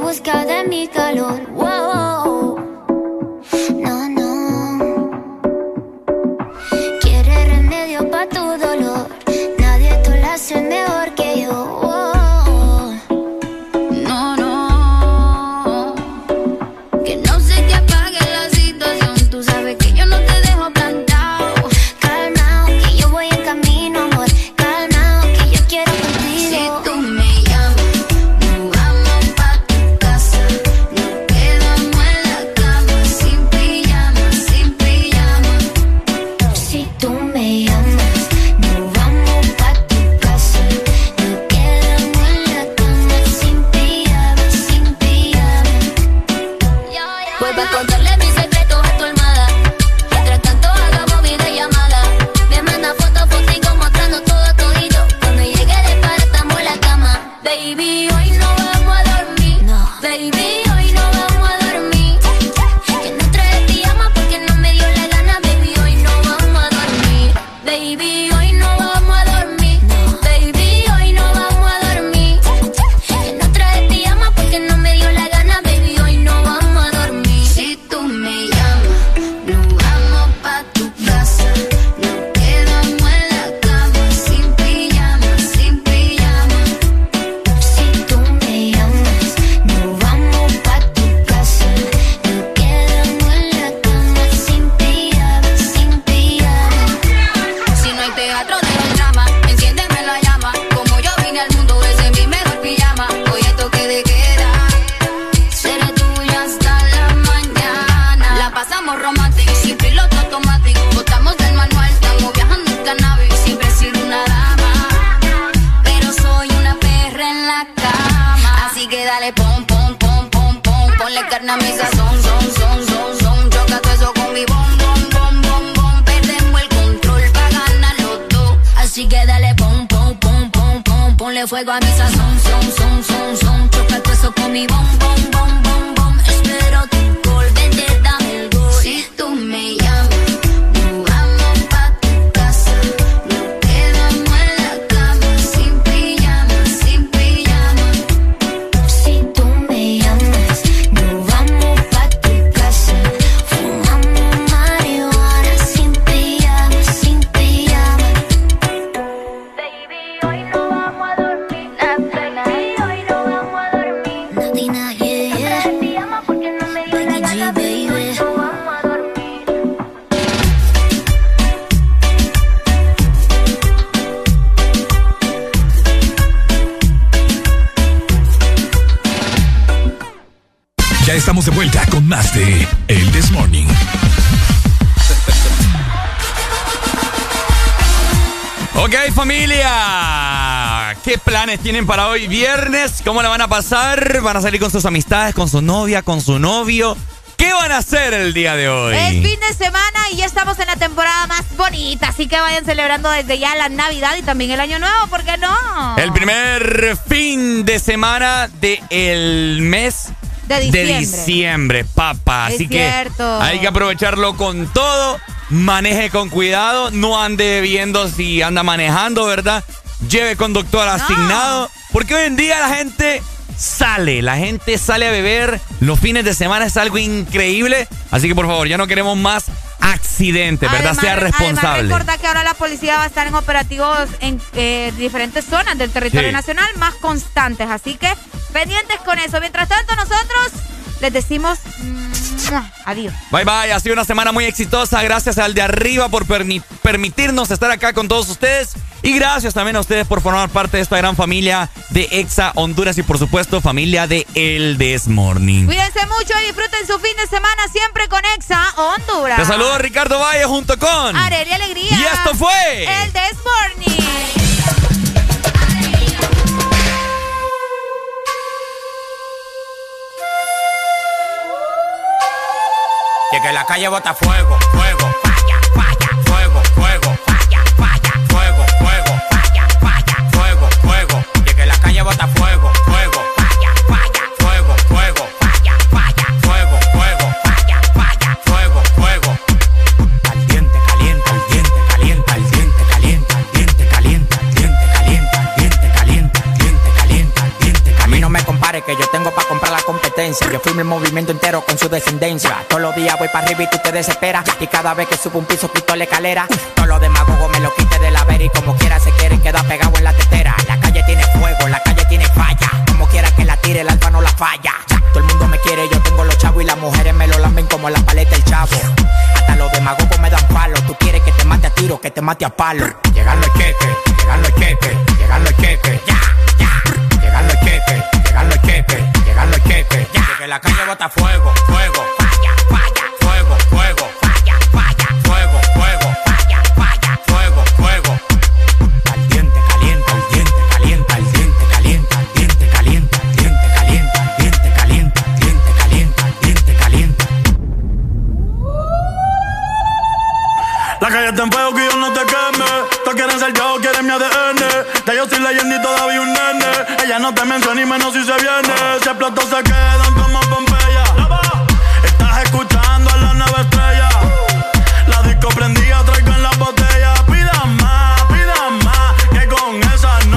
[SPEAKER 95] Busca de mi calor. Fuego a mi
[SPEAKER 59] de El This Morning.
[SPEAKER 1] Ok, familia. ¿Qué planes tienen para hoy viernes? ¿Cómo la van a pasar? ¿Van a salir con sus amistades, con su novia, con su novio? ¿Qué van a hacer el día de hoy?
[SPEAKER 3] Es fin de semana y ya estamos en la temporada más bonita, así que vayan celebrando desde ya la Navidad y también el Año Nuevo, ¿por qué no?
[SPEAKER 1] El primer fin de semana del mes
[SPEAKER 3] De diciembre.
[SPEAKER 1] diciembre, papá.
[SPEAKER 3] Es
[SPEAKER 1] Así
[SPEAKER 3] cierto.
[SPEAKER 1] que hay que aprovecharlo con todo. Maneje con cuidado, no ande viendo si anda manejando, ¿verdad? Lleve conductor asignado, porque hoy en día la gente sale, la gente sale a beber los fines de semana, es algo increíble, así que por favor, ya no queremos más accidentes, ¿verdad? sea
[SPEAKER 3] Además,
[SPEAKER 1] responsable.
[SPEAKER 3] recordar que ahora la policía va a estar en operativos en eh, diferentes zonas del territorio
[SPEAKER 1] Sí.
[SPEAKER 3] nacional más constantes, así que pendientes con eso. Mientras tanto, nosotros les decimos ¡mua! Adiós.
[SPEAKER 1] Bye bye, ha sido una semana muy exitosa. Gracias al de arriba por permi- permitirnos estar acá con todos ustedes. Y gracias también a ustedes por formar parte de esta gran familia de Exa Honduras y por supuesto familia de El This Morning.
[SPEAKER 3] Cuídense mucho y disfruten su fin de semana siempre con Exa Honduras.
[SPEAKER 1] Te saludo Ricardo Valle junto con...
[SPEAKER 3] Areli Alegría.
[SPEAKER 1] Y esto fue...
[SPEAKER 3] El This
[SPEAKER 100] Y que la calle bota fuego, fuego, falla, falla, fuego, fuego, falla, falla, fuego, fuego, falla, falla, fuego, fuego. Y que la calle bota fuego, fuego, falla, falla, fuego, fuego, falla, falla, fuego, fuego, falla, falla, fuego, fuego. Al diente calienta, al diente calienta, al diente calienta, al diente calienta, al diente calienta, al diente calienta, al diente calienta, al diente. A mí no me compare que yo tengo para la competencia. Yo fui mi movimiento entero con su descendencia. Todos los días voy para arriba y tú te desesperas. Y cada vez que subo un piso quito la escalera. Todos los demagogos me lo quite de la vera y como quiera se quieren quedar pegados en la tetera. La calle tiene fuego, la calle tiene falla. Como quiera que la tire, el alfa no la falla. Todo el mundo me quiere, yo tengo los chavos y las mujeres me lo lamben como la paleta el chavo. Hasta los demagogos me dan palo. Tú quieres que te mate a tiro, que te mate a palo. Llegando el queque, llegando el queque, llegando el queque. Ya, ya. Llegando el queque, llegando el queque, llegando el queque. Que la calle bota fuego, fuego,
[SPEAKER 90] no te menciona ni menos si se viene. Si explotó se quedan